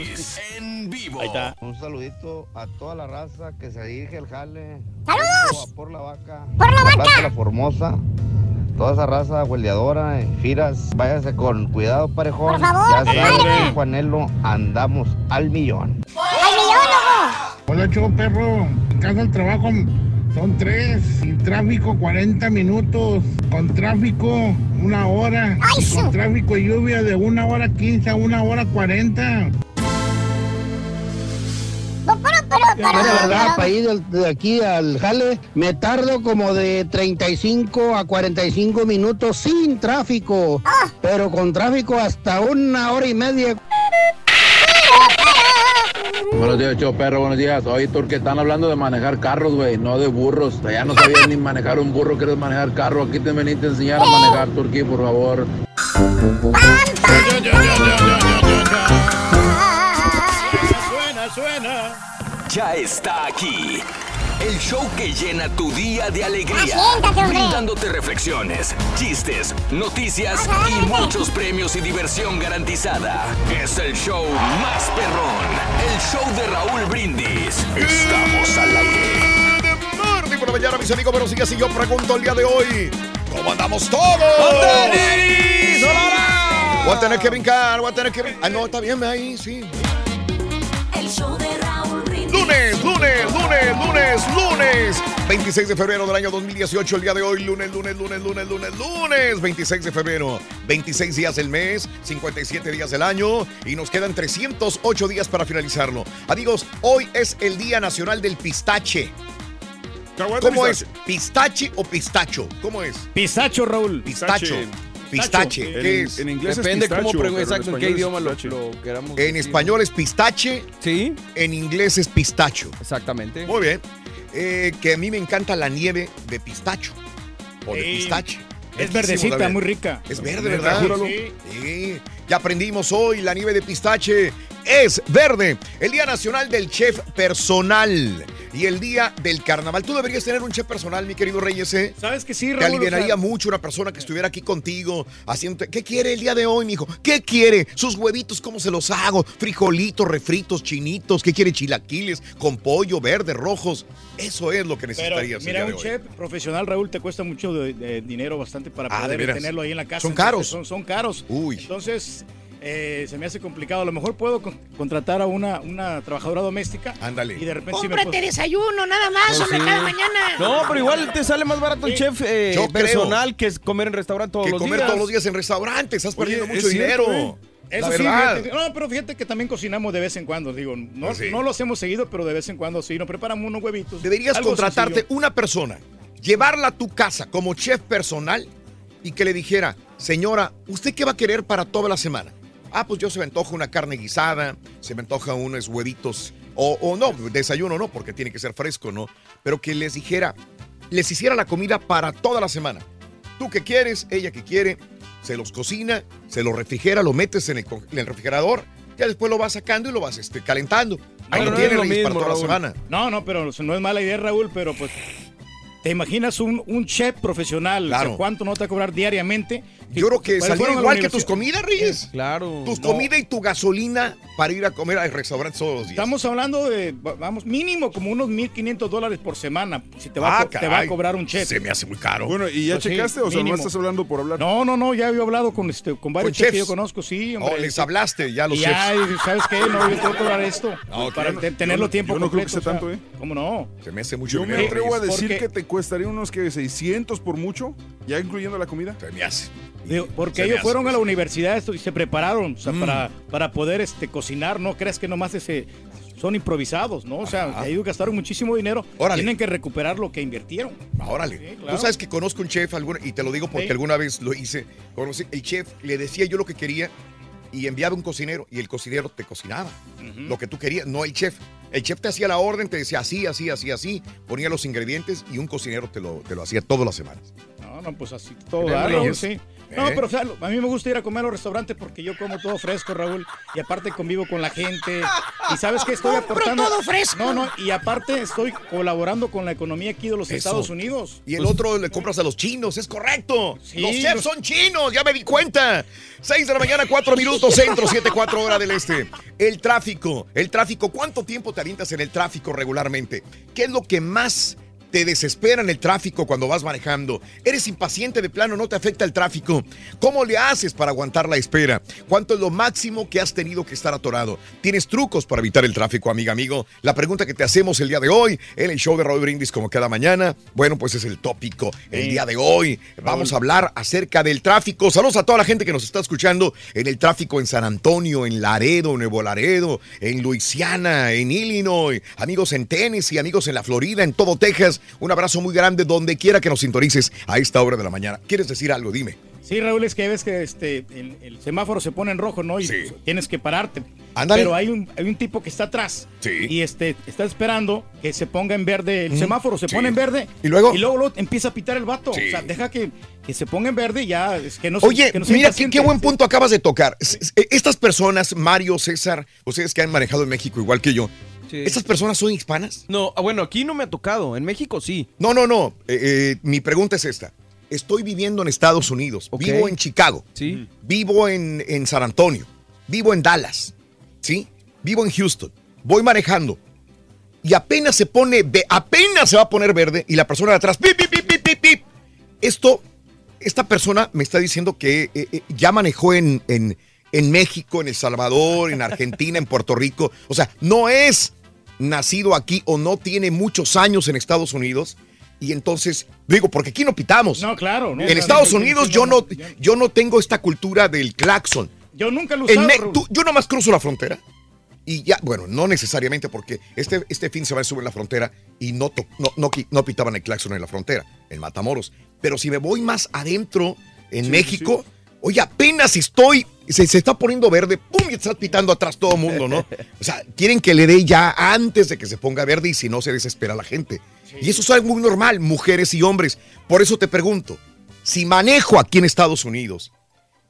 en vivo. Ahí está. Un saludito a toda la raza que se dirige al jale. ¡Saludos! Por la vaca. ¡Por la vaca! La Formosa. Toda esa raza hueldeadora en firas. Váyase con cuidado, parejón. Por favor, ya sabes, Juanelo, andamos al millón. ¡Al millón, loco! Hola, show perro. En casa del trabajo son tres. Sin tráfico, 40 minutos. Con tráfico, una hora. ¡Ay, Y su! con tráfico y lluvia de una hora 15 a una hora 40. Pero, pero, pero, Mira, pero, verdad, para ir de aquí al jale me tardo como de 35 a 45 minutos sin tráfico, Ah. pero con tráfico hasta una hora y media. Buenos días, perro, buenos días. Oye, tú que están hablando de manejar carros, güey, no de burros. Ya no sabías ni manejar un burro, quieres manejar carro. Aquí te veniste a enseñar a manejar, Turquía, por favor. Suena, suena. Ya está aquí. El show que llena tu día de alegría. Ah, brindándote reflexiones, chistes, noticias y muchos premios y diversión garantizada. Es el show más perrón. El show de Raúl Brindis. Estamos al aire. Por la mañana, mis amigos. Buenos días. Y yo pregunto el día de hoy: ¿Cómo andamos todos? ¡Hola! Voy a tener que brincar, voy a tener que brincar. Ah, no, está bien, ve ahí, sí. Lunes, lunes, lunes, lunes. 26 de febrero del año 2018, el día de hoy, lunes, lunes, lunes, lunes, lunes, lunes. 26 de febrero, 26 días del mes, 57 días del año y nos quedan 308 días para finalizarlo. Amigos, hoy es el Día Nacional del Pistache. ¿Cómo es? pistache. ¿Pistache o pistacho? ¿Cómo es? Pistacho, Raúl. Pistacho. Pistache. En, ¿Qué es? en inglés Depende es pistacho, cómo en exacto, en qué idioma lo, pistache. lo queramos En decir. español es pistache, Sí, en inglés es pistacho. exactamente. Muy bien. Eh, que a mí me encanta la nieve de pistacho o de Sí. pistache. Es Riquísimo verdecita, también. muy rica. Es verde, ¿verdad? Sí. Sí. Ya aprendimos hoy, la nieve de pistache es verde. El Día Nacional del Chef Personal y el Día del Carnaval. Tú deberías tener un chef personal, mi querido Reyes, ¿eh? ¿Sabes que sí, Te Raúl? Sea, aliviaría mucho una persona que estuviera aquí contigo haciendo. ¿Qué quiere el día de hoy, mijo? ¿Qué quiere? Sus huevitos, ¿cómo se los hago? Frijolitos, refritos, chinitos. ¿Qué quiere? Chilaquiles con pollo, verde, rojos. Eso es lo que Pero necesitarías. el mira, día de un hoy. chef profesional, Raúl, te cuesta mucho de, de dinero bastante para Ah, ¿de poder tenerlo ahí en la casa. ¿Son Entonces, caros? Son, son caros. Uy. Entonces, eh, se me hace complicado. A lo mejor puedo con- contratar a una, una trabajadora doméstica. Ándale. Y de repente sí me Cómprate puedo- desayuno, nada más, Pues hombre, sí. cada mañana. No, pero igual te sale más barato el chef eh, Yo creo. personal que es comer en restaurante todos Que los comer días. todos los días en restaurantes. Estás Oye, perdiendo es mucho cierto, dinero. ¿eh? Eso sí, fíjate- no, pero fíjate que también cocinamos de vez en cuando, digo, no, Pues sí. no lo hacemos seguido, pero de vez en cuando sí, nos preparamos unos huevitos. Deberías contratarte sencillo. una persona, llevarla a tu casa como chef personal y que le dijera, señora, ¿usted qué va a querer para toda la semana? Ah, pues yo se me antoja una carne guisada, se me antoja unos huevitos, o, o no, desayuno no, porque tiene que ser fresco, ¿no? Pero que les dijera, les hiciera la comida para toda la semana. Tú que quieres, ella que quiere, se los cocina, se los refrigera, lo metes en el, co- en el refrigerador, ya después lo vas sacando y lo vas este, calentando. Ahí No, lo no tienes es lo Reyes, para mismo, toda la semana. No, no, pero no es mala idea, Raúl, pero pues. ¿Te imaginas un, un chef profesional? O sea, Claro. ¿Cuánto no te va a cobrar diariamente? Yo creo que salía a igual que tus comidas, Reyes. Claro. Tus No. comidas y tu gasolina para ir a comer a restaurantes todos los días. Estamos hablando de, va- vamos, mínimo como unos 1.500 dólares por semana. Si te va, a Ah, co- te va a cobrar un chef. Se me hace muy caro. Bueno, ¿y ya Pues sí, checaste o sea, no estás hablando por hablar? No, no, no, ya había hablado con, este, con varios Con chefs que yo conozco, sí, Oh, hombre. les Sí. hablaste ya a los y ya, chefs. ¿sabes qué? No, yo tengo que cobrar esto. Para no- te- tenerlo yo no- tiempo yo no creo que sea tanto, ¿eh? ¿Cómo no? Se me hace mucho Yo me atrevo a decir que te costaría unos que 600 por mucho, ya incluyendo la comida. Se me hace. Digo, porque ellos fueron a la universidad y se prepararon o sea, Mm. para, para poder este, cocinar, no creas que nomás ese, son improvisados, ¿no? O sea, Ajá. ellos gastaron muchísimo dinero, Órale. tienen que recuperar lo que invirtieron. Órale. Sí, claro. Tú sabes que conozco un chef alguna, y te lo digo porque Sí. alguna vez lo hice. Conocí, el chef le decía yo lo que quería y enviaba un cocinero y el cocinero te cocinaba lo que tú querías, no el chef. El chef te hacía la orden, te decía así, así, así, así, ponía los ingredientes y un cocinero te lo, te lo hacía todas las semanas. No, pues así todo. Sí. No, ¿Eh? pero o sea, a mí me gusta ir a comer a los restaurantes porque yo como todo fresco, Raúl. Y aparte convivo con la gente. Y sabes que estoy aportando. todo fresco. No, no, y aparte estoy colaborando con la economía aquí de los Eso. Estados Unidos. Y el Pues, otro le compras a los chinos, es correcto. Sí, los chefs los- son chinos, ya me di cuenta. 6 de la mañana, 4 minutos, centro, 7, 4 hora del este. El tráfico, el tráfico, ¿cuánto tiempo te avientas en el tráfico regularmente? ¿Qué es lo que más te desespera en el tráfico cuando vas manejando? ¿Eres impaciente de plano? ¿No te afecta el tráfico? ¿Cómo le haces para aguantar la espera? ¿Cuánto es lo máximo que has tenido que estar atorado? ¿Tienes trucos para evitar el tráfico, amiga, amigo? La pregunta que te hacemos el día de hoy en el show de Roy Brindis como cada mañana, bueno, pues es el tópico. El Sí. día de hoy vamos a hablar acerca del tráfico. Saludos a toda la gente que nos está escuchando en el tráfico en San Antonio, en Laredo, Nuevo Laredo, en Luisiana, en Illinois, amigos en Tennessee, amigos en la Florida, en todo Texas. Un abrazo muy grande donde quiera que nos sintonices a esta hora de la mañana. ¿Quieres decir algo? Dime. Sí, Raúl, es que ves que este, el, el semáforo se pone en rojo, ¿no? Y pues, tienes que pararte. Ándale. Pero hay un, hay un tipo que está atrás. Sí. Y este, está esperando que se ponga en verde el Mm, semáforo. Se sí. pone en verde. ¿Y luego? Y luego, luego empieza a pitar el vato. Sí. O sea, deja que, que se ponga en verde y ya. Es que no se- Oye, que no mira qué, qué buen punto acabas de tocar. Estas personas, Mario, César, ustedes que han manejado en México igual que yo, ¿estas personas son hispanas? No, ah, bueno, aquí no me ha tocado. En México sí. No, no, no. Eh, eh, mi pregunta es esta. Estoy viviendo en Estados Unidos, vivo en Chicago, Sí. vivo en, en San Antonio, vivo en Dallas, ¿sí? Vivo en Houston, voy manejando y apenas se pone, apenas se va a poner verde y la persona de atrás, pip, pip, pip, pip, pip, pip. Esto, esta persona me está diciendo que eh, eh, ya manejó en, en, en México, en El Salvador, en Argentina, en Puerto Rico. O sea, no es nacido aquí o no tiene muchos años en Estados Unidos. Y entonces, digo, porque aquí no pitamos. No, claro. no, en Estados no, Unidos no, yo no, yo no tengo esta cultura del claxon. Yo nunca lo he En tú- yo nomás cruzo la frontera y ya, bueno, no necesariamente porque este, este fin se va a subir la frontera y no, to- no, no, no pitaban el claxon en la frontera, en Matamoros. Pero si me voy más adentro, en Sí, México, oye, apenas estoy, se, se está poniendo verde, ¡pum! Y estás pitando atrás todo el mundo, ¿no? O sea, quieren que le dé ya antes de que se ponga verde y si no se desespera la gente. Y eso es algo muy normal, mujeres y hombres. Por eso te pregunto, si manejo aquí en Estados Unidos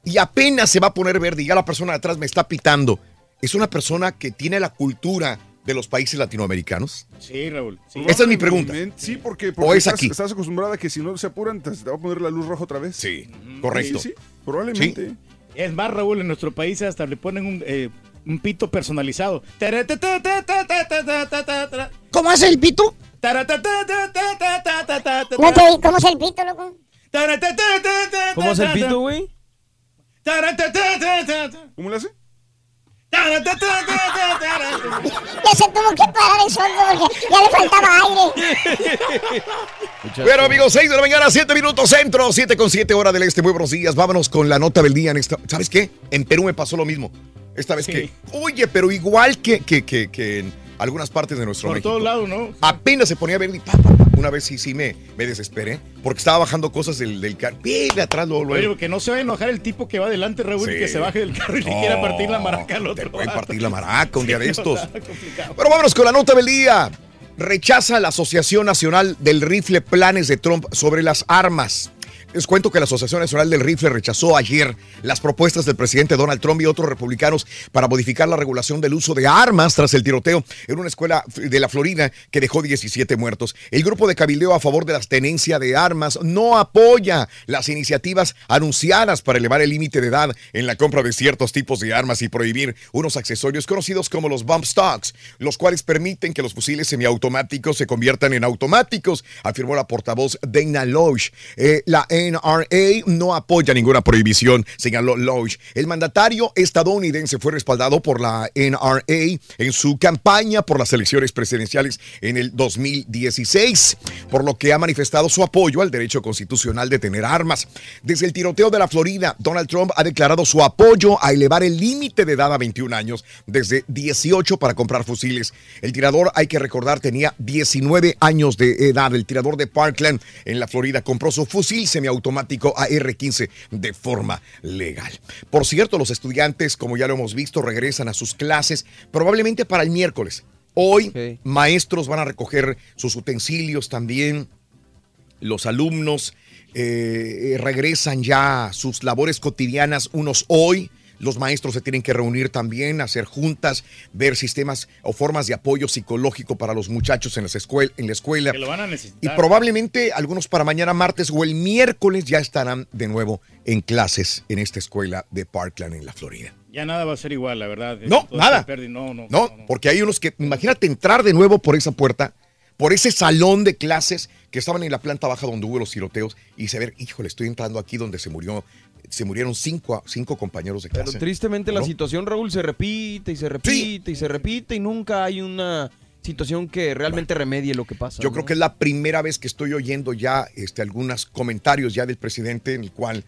y apenas se va a poner verde y ya la persona de atrás me está pitando, ¿es una persona que tiene la cultura de los países latinoamericanos? Sí, Raúl. sí. Esa es mi pregunta. Sí, porque, ¿O es estás, aquí? estás acostumbrada a que si no se apuran, te, te va a poner la luz roja otra vez. Sí, correcto. Sí, sí, probablemente. Es más, Raúl, en nuestro país hasta le ponen un, eh, un pito personalizado. ¿Cómo hace el pito? No te ¿cómo es el pito, loco? ¿Cómo es el pito, güey? ¿Cómo le hace? Ya se tuvo que parar el soldo porque ya le faltaba aire. Bueno, amigos, 6 de la mañana, 7 minutos centro, 7 con 7 hora del este. Muy buenos días. Vámonos con la nota del día en esta. ¿Sabes qué? En Perú me pasó lo mismo. Esta vez que. Oye, pero igual que, que, que, que en algunas partes de nuestro Por México. todos lados, ¿no? Apenas se ponía verde y pa, pa, pa. Una vez sí, sí me, me desesperé porque estaba bajando cosas del, del carro. De atrás, luego, luego. Oye, que no se va a enojar el tipo que va adelante, Raúl, Sí. y que se baje del carro y le No, quiera partir la maraca al otro. Te pueden partir la maraca un día de estos. Pero vámonos con la nota del día. Rechaza la Asociación Nacional del Rifle planes de Trump sobre las armas. Les cuento que la Asociación Nacional del Rifle rechazó ayer las propuestas del presidente Donald Trump y otros republicanos para modificar la regulación del uso de armas tras el tiroteo en una escuela de la Florida que dejó 17 muertos. El grupo de cabildeo a favor de la tenencia de armas no apoya las iniciativas anunciadas para elevar el límite de edad en la compra de ciertos tipos de armas y prohibir unos accesorios conocidos como los bump stocks, los cuales permiten que los fusiles semiautomáticos se conviertan en automáticos, afirmó la portavoz Dana Loesch. Eh, la NRA no apoya ninguna prohibición, señaló Loesch. El mandatario estadounidense fue respaldado por la NRA en su campaña por las elecciones presidenciales en el 2016, por lo que ha manifestado su apoyo al derecho constitucional de tener armas. Desde el tiroteo de la Florida, Donald Trump ha declarado su apoyo a elevar el límite de edad a 21 años, desde 18 para comprar fusiles. El tirador, hay que recordar, tenía 19 años de edad. El tirador de Parkland en la Florida compró su fusil semiautomático AR-15 de forma legal. Por cierto, los estudiantes, como ya lo hemos visto, regresan a sus clases probablemente para el miércoles. Hoy, maestros van a recoger sus utensilios también, los alumnos. eh, regresan ya a sus labores cotidianas, unos hoy. Los maestros se tienen que reunir también, hacer juntas, ver sistemas o formas de apoyo psicológico para los muchachos en, las escuel- en la escuela. Que lo van a Y necesitar. probablemente algunos para mañana martes o el miércoles ya estarán de nuevo en clases en esta escuela de Parkland en la Florida. Ya nada va a ser igual, la verdad. No, Todo nada. perdi- No, no. No, porque hay unos que, imagínate entrar de nuevo por esa puerta, por ese salón de clases que estaban en la planta baja donde hubo los tiroteos y saber, híjole, estoy entrando aquí donde se murió, se murieron cinco, cinco compañeros de clase. Pero tristemente la situación, Raúl, se repite y se repite y se repite y nunca hay una situación que realmente remedie lo que pasa. Yo ¿no? creo que es la primera vez que estoy oyendo ya este, algunos comentarios ya del presidente en el cual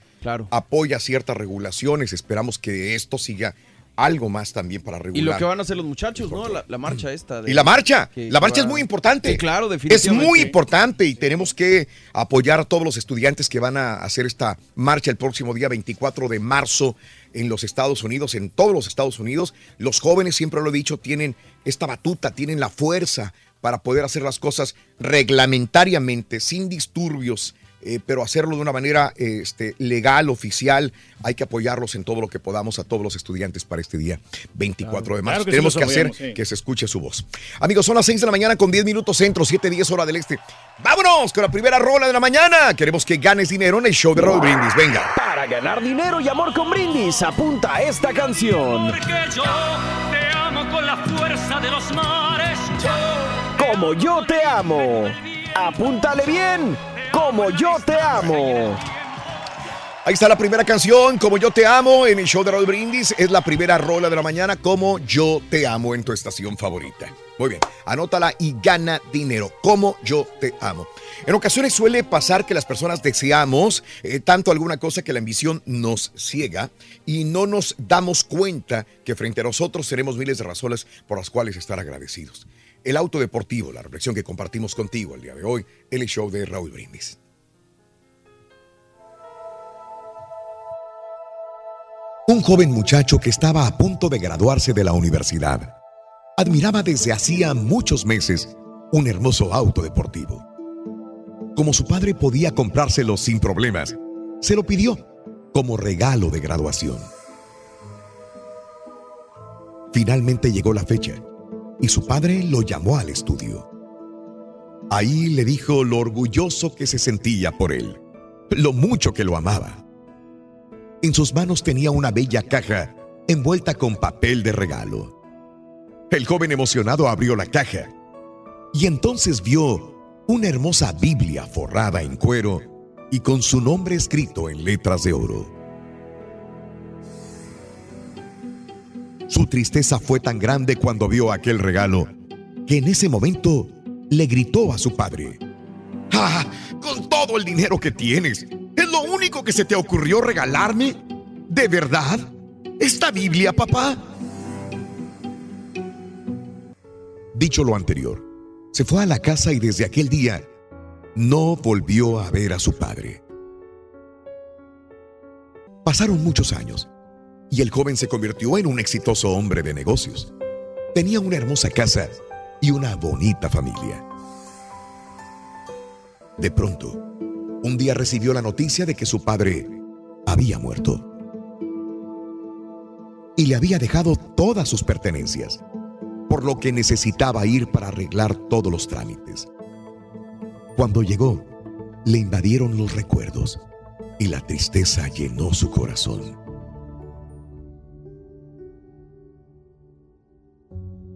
apoya ciertas regulaciones. Esperamos que esto siga algo más también para regular. Y lo que van a hacer los muchachos, ¿no? La, la marcha esta. de- Y la marcha, que- la marcha va- es muy importante. Sí, claro, Es definitivamente. muy importante y tenemos que apoyar a todos los estudiantes que van a hacer esta marcha el próximo día 24 de marzo en los Estados Unidos, en todos los Estados Unidos. Los jóvenes, siempre lo he dicho, tienen esta batuta, tienen la fuerza para poder hacer las cosas reglamentariamente, sin disturbios. Eh, pero hacerlo de una manera este, legal, oficial, hay que apoyarlos en todo lo que podamos a todos los estudiantes para este día 24 de marzo. Claro que sí Tenemos que hacer sí. que se escuche su voz. Amigos, son las 6 de la mañana con 10 minutos centro, 7, 10 hora del este. Vámonos con la primera rola de la mañana. Queremos que ganes dinero en el show de Raúl Brindis. Venga. Para ganar dinero y amor con brindis, apunta a esta canción. Porque yo te amo con la fuerza de los mares. Como yo te amo. Apúntale bien. Como yo te amo. Ahí está la primera canción, Como yo te amo, en el show de Raúl Brindis. Es la primera rola de la mañana, Como yo te amo, en tu estación favorita. Muy bien, anótala y gana dinero. Como yo te amo. En ocasiones suele pasar que las personas deseamos eh, tanto alguna cosa que la ambición nos ciega y no nos damos cuenta que frente a nosotros tenemos miles de razones por las cuales estar agradecidos. El auto deportivo, la reflexión que compartimos contigo el día de hoy, el show de Raúl Brindis. Un joven muchacho que estaba a punto de graduarse de la universidad admiraba desde hacía muchos meses un hermoso auto deportivo. Como su padre podía comprárselo sin problemas, se lo pidió como regalo de graduación. Finalmente llegó la fecha y su padre lo llamó al estudio. Ahí le dijo lo orgulloso que se sentía por él, lo mucho que lo amaba. En sus manos tenía una bella caja envuelta con papel de regalo. El joven emocionado abrió la caja y entonces vio una hermosa Biblia forrada en cuero y con su nombre escrito en letras de oro. Su tristeza fue tan grande cuando vio aquel regalo que en ese momento le gritó a su padre. ¡Ah! Con todo el dinero que tienes, ¿es lo único que se te ocurrió regalarme? ¿De verdad? ¿Esta Biblia, papá? Dicho lo anterior, se fue a la casa y desde aquel día no volvió a ver a su padre. Pasaron muchos años y el joven se convirtió en un exitoso hombre de negocios. Tenía una hermosa casa y una bonita familia. De pronto, un día recibió la noticia de que su padre había muerto y le había dejado todas sus pertenencias, por lo que necesitaba ir para arreglar todos los trámites. Cuando llegó, le invadieron los recuerdos y la tristeza llenó su corazón.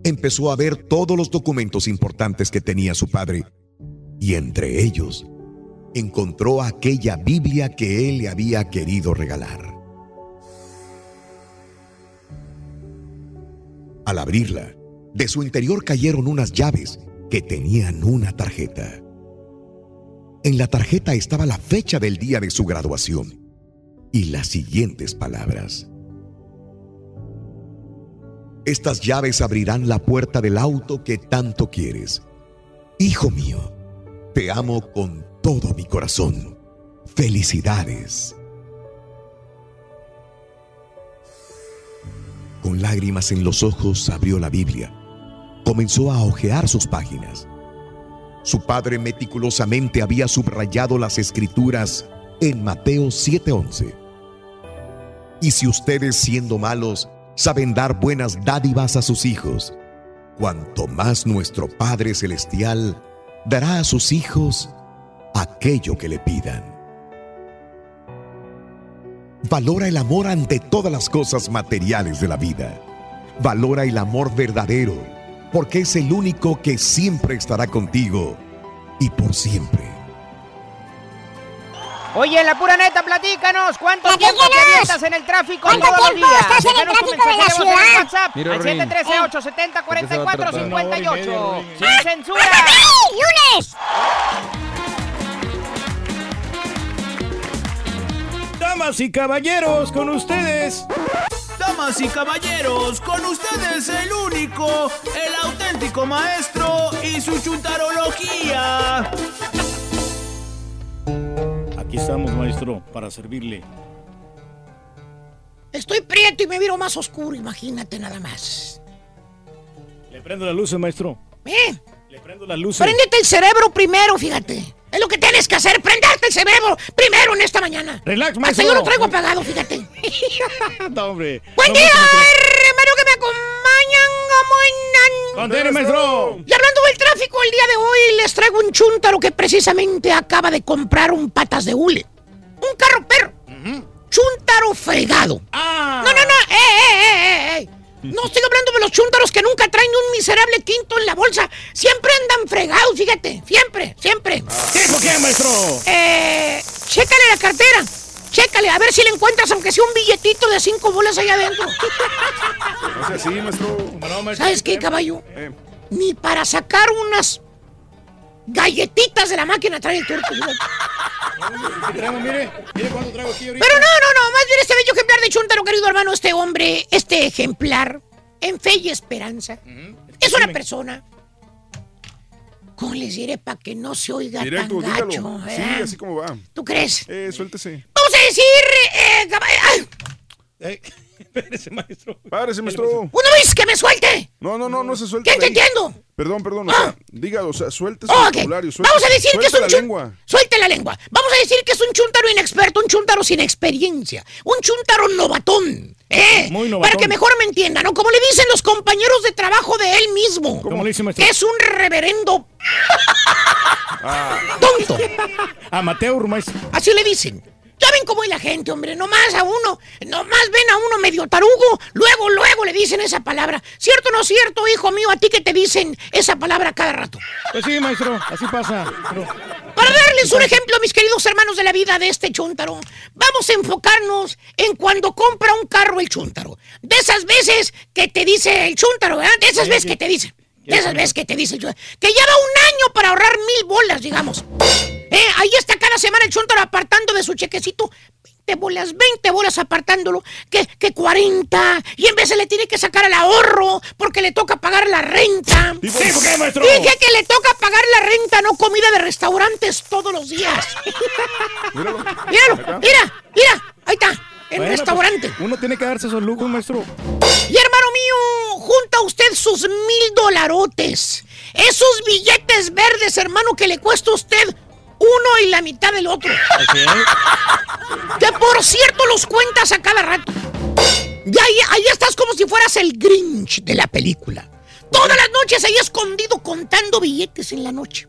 Empezó a ver todos los documentos importantes que tenía su padre y entre ellos encontró aquella Biblia que él le había querido regalar. Al abrirla, de su interior cayeron unas llaves que tenían una tarjeta. En la tarjeta estaba la fecha del día de su graduación y las siguientes palabras. Estas llaves abrirán la puerta del auto que tanto quieres. Hijo mío, te amo con todo mi corazón. Felicidades. Con lágrimas en los ojos abrió la Biblia. Comenzó a hojear sus páginas. Su padre meticulosamente había subrayado las escrituras en Mateo 7:11. Y si ustedes siendo malos saben dar buenas dádivas a sus hijos, cuanto más nuestro Padre Celestial dará a sus hijos aquello que le pidan. Valora el amor ante todas las cosas materiales de la vida. Valora el amor verdadero, porque es el único que siempre estará contigo y por siempre. Oye, en la pura neta, platícanos. ¿Cuánto tiempo te avientas en el tráfico ¿Cuánto todos los tiempo días? estás en el tráfico de la voz en el ciudad? WhatsApp Mira, al Rin. 713-870-4458. ¡Sin censura! ¡Lunes! Damas y caballeros, con ustedes. Damas y caballeros, con ustedes el único, el auténtico maestro y su chuntarología. Aquí estamos, maestro, para servirle. Estoy prieto y me miro más oscuro, imagínate nada más. Le prendo las luces, maestro. ¿Eh? Le prendo las luces. Préndete el cerebro primero, fíjate. Es lo que tienes que hacer, prenderte el cerebro primero en esta mañana. Relax, Hasta maestro. yo lo traigo apagado, fíjate. no, hombre. Buen No, día, hermano, que me acompañan. ¿Cómo andan? Maestro. Y hablando del tráfico, el día de hoy les traigo un chúntaro que precisamente acaba de comprar un patas de hule. Un carro perro. Chúntaro fregado. Ah. No, no, no. ¡Eh, eh, eh, eh, eh! No estoy hablando de los chúntaros que nunca traen un miserable quinto en la bolsa. Siempre andan fregados, fíjate. Siempre, siempre. ¿Qué por qué, maestro? Eh, chécale la cartera. Chécale, a ver si le encuentras aunque sea un billetito de cinco bolas ahí adentro. No sea así, maestro. ¿Sabes qué, caballo? Ni para sacar unas galletitas de la máquina trae el turco. traemos, mire, mire cuánto traigo aquí ahorita. Pero no, no, no, más bien este bello ejemplar de Chuntaro, querido hermano, este hombre, este ejemplar, en fe y esperanza, es una persona. ¿Cómo les diré para que no se oiga Directo, tan gacho? dígalo. Sí, eh? así como va. ¿Tú crees? Eh, suéltese. Vamos a decir, eh, ay, Espérese, maestro. Párese, maestro. una vez que me suelte. No, no, no, no se suelte. ¿Qué te entiendo? Perdón, perdón. O sea, dígalo, o sea, suelte su Oh, vocabulario. suelte- Vamos a decir que es un la chun- lengua. Suelte la lengua. Vamos a decir que es un chuntaro inexperto, un chuntaro sin experiencia, un chuntaro novatón. ¿Eh? Muy novatón. Para que mejor me entiendan, ¿no? Como le dicen los compañeros de trabajo de él mismo. ¿Cómo le dice, maestro? Que es un reverendo Ah. tonto. Amateur, maestro. Así le dicen. Ya ven cómo es la gente, hombre. Nomás a uno, nomás ven a uno medio tarugo, luego, luego le dicen esa palabra. ¿Cierto o no cierto, hijo mío? A ti que te dicen esa palabra cada rato. Pues sí, maestro, así pasa. Para darles un ejemplo, mis queridos hermanos de la vida de este chúntaro, vamos a enfocarnos en cuando compra un carro el chúntaro. De esas veces que te dice el chúntaro, ¿verdad? De esas veces que te dice. De esas veces que te dice el. Que lleva un año para ahorrar mil bolas, digamos. Eh, ahí está cada semana el chúntaro apartando de su chequecito 20 bolas, 20 bolas apartándolo, que, que 40, y en vez se le tiene que sacar al ahorro porque le toca pagar la renta. Sí, ¿por qué, maestro? Dije que le toca pagar la renta, no comida de restaurantes todos los días. Míralo. Míralo, mira, mira, ahí está, en Bueno, restaurante. pues, uno tiene que darse esos lujos, maestro. Y hermano mío, junta usted sus mil dolarotes. Esos billetes verdes, hermano, que le cuesta a usted uno y la mitad del otro. Que por cierto los cuentas a cada rato. Y ahí, ahí estás como si fueras el Grinch de la película. Todas las noches ahí escondido contando billetes en la noche.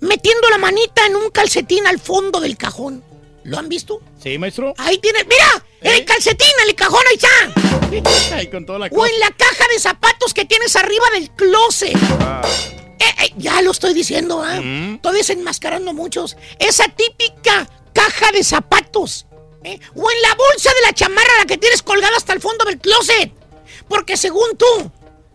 Metiendo la manita en un calcetín al fondo del cajón. ¿Lo han visto? Sí, maestro. Ahí tienes, mira, en el calcetín, en el cajón, ahí está. Ahí con toda la O en la caja de zapatos que tienes arriba del closet. Eh, eh, ya lo estoy diciendo, ¿ah? Todavía desenmascarando muchos. Esa típica caja de zapatos. ¿eh? O en la bolsa de la chamarra la que tienes colgada hasta el fondo del closet. Porque según tú,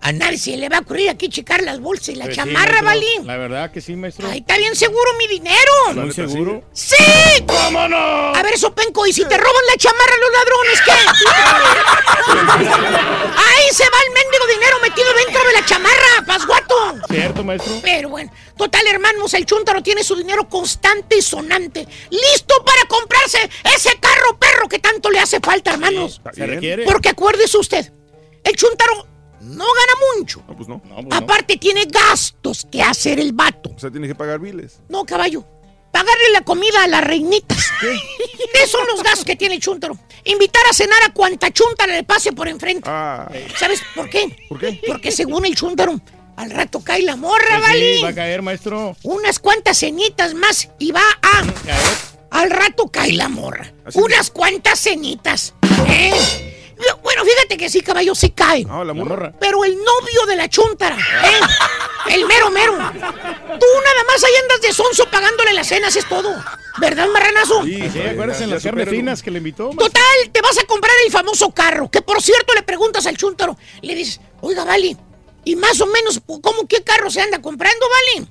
a nadie se le va a ocurrir aquí checar las bolsas y la Pues sí, chamarra. Balín. La verdad que sí, maestro. Ahí está bien seguro mi dinero. ¿Muy seguro? ¡Sí! ¿Cómo no? A ver, Sopenco, ¿y si te roban la chamarra los ladrones, qué? Ahí se va el mendigo dinero metido dentro de la chamarra, pasguato. ¿Cierto, maestro? Pero bueno, total, hermanos, el chúntaro tiene su dinero constante y sonante, listo para comprarse ese carro perro que tanto le hace falta, hermanos. Se requiere. Porque acuérdese usted, el chúntaro no gana mucho. No, pues no. Aparte tiene gastos que hacer el vato. O sea, tiene que pagar biles. No, caballo. Pagarle la comida a las reinitas. Esos son los gastos que tiene el chúntaro. Invitar a cenar a cuanta chúntara le pase por enfrente. ¿Sabes por qué? ¿Por qué? Porque según el chúntaro, al rato cae la morra, Sí, ¿vale? va a caer, maestro. Unas cuantas cenitas más y va a... Al rato cae la morra. Unas cuantas cenitas. ¿eh? Bueno, fíjate que sí, caballo, sí cae. Ah, la morra. Pero el novio de la chuntara, ¿eh? El mero mero. Tú nada más ahí andas de sonso pagándole las cenas, es todo. ¿Verdad, marranazo? Sí, sí, acuérdense en las carnes finas que le invitó. Total, te vas a comprar el famoso carro. Que por cierto le preguntas al chuntaro. Le dices, oiga, Vali, y más o menos, ¿cómo qué carro se anda comprando, Vali?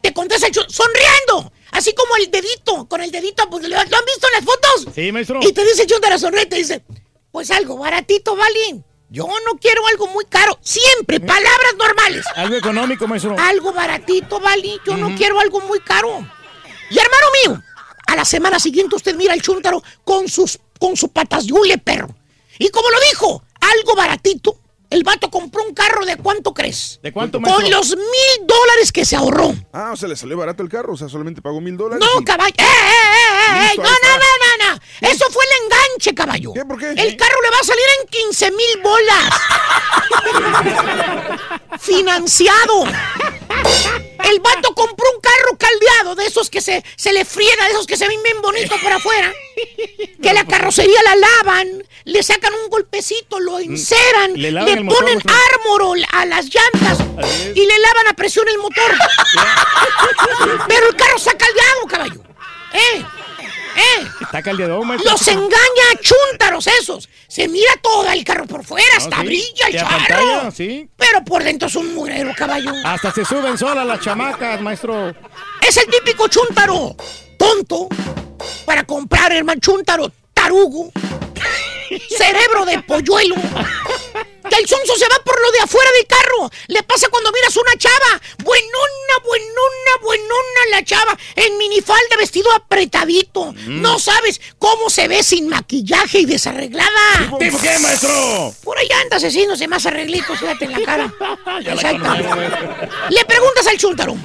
Te contesta el chuntaro, sonriendo. Así como el dedito, con el dedito, pues, ¿lo han visto en las fotos? Sí, maestro. Y te dice el chuntaro, sonríe, te dice, pues algo baratito, Vali. Yo no quiero algo muy caro. Siempre, palabras normales. Algo económico, maestro. Algo baratito, Vali. Yo no quiero algo muy caro. Y hermano mío, a la semana siguiente usted mira el chúntaro con sus con su patas yule, perro. Y como lo dijo, algo baratito. El vato compró un carro de cuánto crees? ¿De cuánto, Con maestro? los mil dólares que se ahorró. Ah, o sea, le salió barato el carro, o sea, solamente pagó mil dólares. No, y- caballo. ¡Eh, eh, eh, eh! Listo, No, no, no, no, no. Eso fue el enganche, caballo. ¿Qué? ¿Por qué? El carro le va a salir en 15 mil bolas. Financiado. El vato compró un carro caldeado de esos que se, se le friega, de esos que se ven bien bonitos por afuera. Que la carrocería la lavan, le sacan un golpecito, lo enceran, Le motor, ponen ármor a las llantas y le lavan a presión el motor. Pero el carro está caldeado, caballo. ¿Eh? ¿Eh? Está caldeado, maestro. Los engaña chúntaros esos. Se mira todo el carro por fuera, hasta sí. brilla el a charro. pantalla, sí. Pero por dentro es un mugrero, caballo. Hasta se suben solas las chamacas, maestro. Es el típico chúntaro. Tonto. Para comprar, hermano, chúntaro. Tarugo. Cerebro de polluelo. Que el sonso se va por lo de afuera del carro. Le pasa cuando miras una chava. Buenona, buenona, buenona la chava. En minifalda, vestido apretadito. No sabes cómo se ve sin maquillaje y desarreglada. ¿Tipo qué, maestro? Por ahí anda asesino, se más arreglitos, fíjate en la cara. Le preguntas al chúntaro.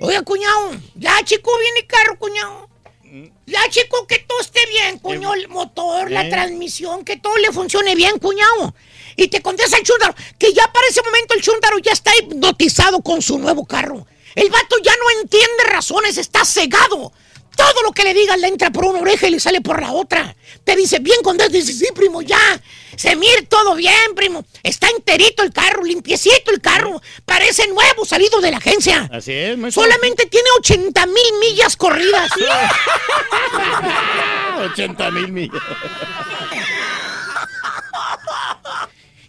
Oiga, cuñado, ya chico viene carro, cuñado. Ya chico, que todo esté bien, cuñado, el motor, la ¿Eh? transmisión, que todo le funcione bien, cuñado. Y te contesta el chúntaro, que ya para ese momento el chúntaro ya está hipnotizado con su nuevo carro. El vato ya no entiende razones, está cegado. Todo lo que le digas le entra por una oreja y le sale por la otra. Te dice, bien contento, dice, sí, primo, ya. Se mira todo bien, primo. Está enterito el carro, limpiecito el carro. Parece nuevo, salido de la agencia. Así es, maestro. Solamente tiene 80 mil millas corridas. 80 mil millas.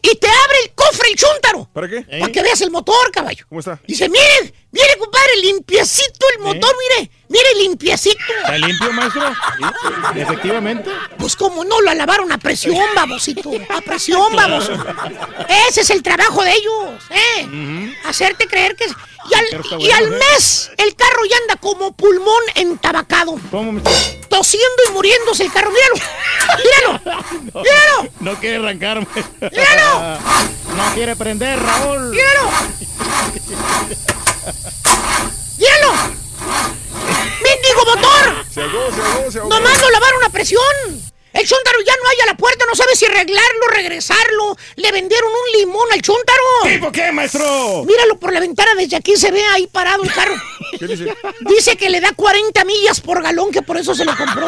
Y te abre el cofre el chúntaro. ¿Para qué? Para que veas el motor, caballo. ¿Cómo está? Dice, mire, mire, compadre, limpiecito el motor, mire. Mire, limpiecito. ¿Está limpio, maestro? Sí, efectivamente. Pues como no, lo lavaron a presión, babosito. A presión, baboso. Ese es el trabajo de ellos, ¿eh? Hacerte creer que... es- Y al, y ¿eh? mes, el carro ya anda como pulmón entabacado. ¿Cómo, maestro? Tosiendo y muriéndose el carro. Míralo, míralo, míralo, No quiere arrancar, maestro. Míralo. No quiere prender, Raúl. míralo. ¡Míralo! ¡Mendigo motor! Se ahogó, se ahogó, se ahogó. Nomás lo lavaron a presión. El chúntaro ya no hay a la puerta, no sabe si arreglarlo, regresarlo. Le vendieron un limón al chúntaro. ¿Tipo qué, maestro? Míralo por la ventana, desde aquí se ve ahí parado el carro. ¿Qué dice? Dice que le da 40 millas por galón, que por eso se lo compró.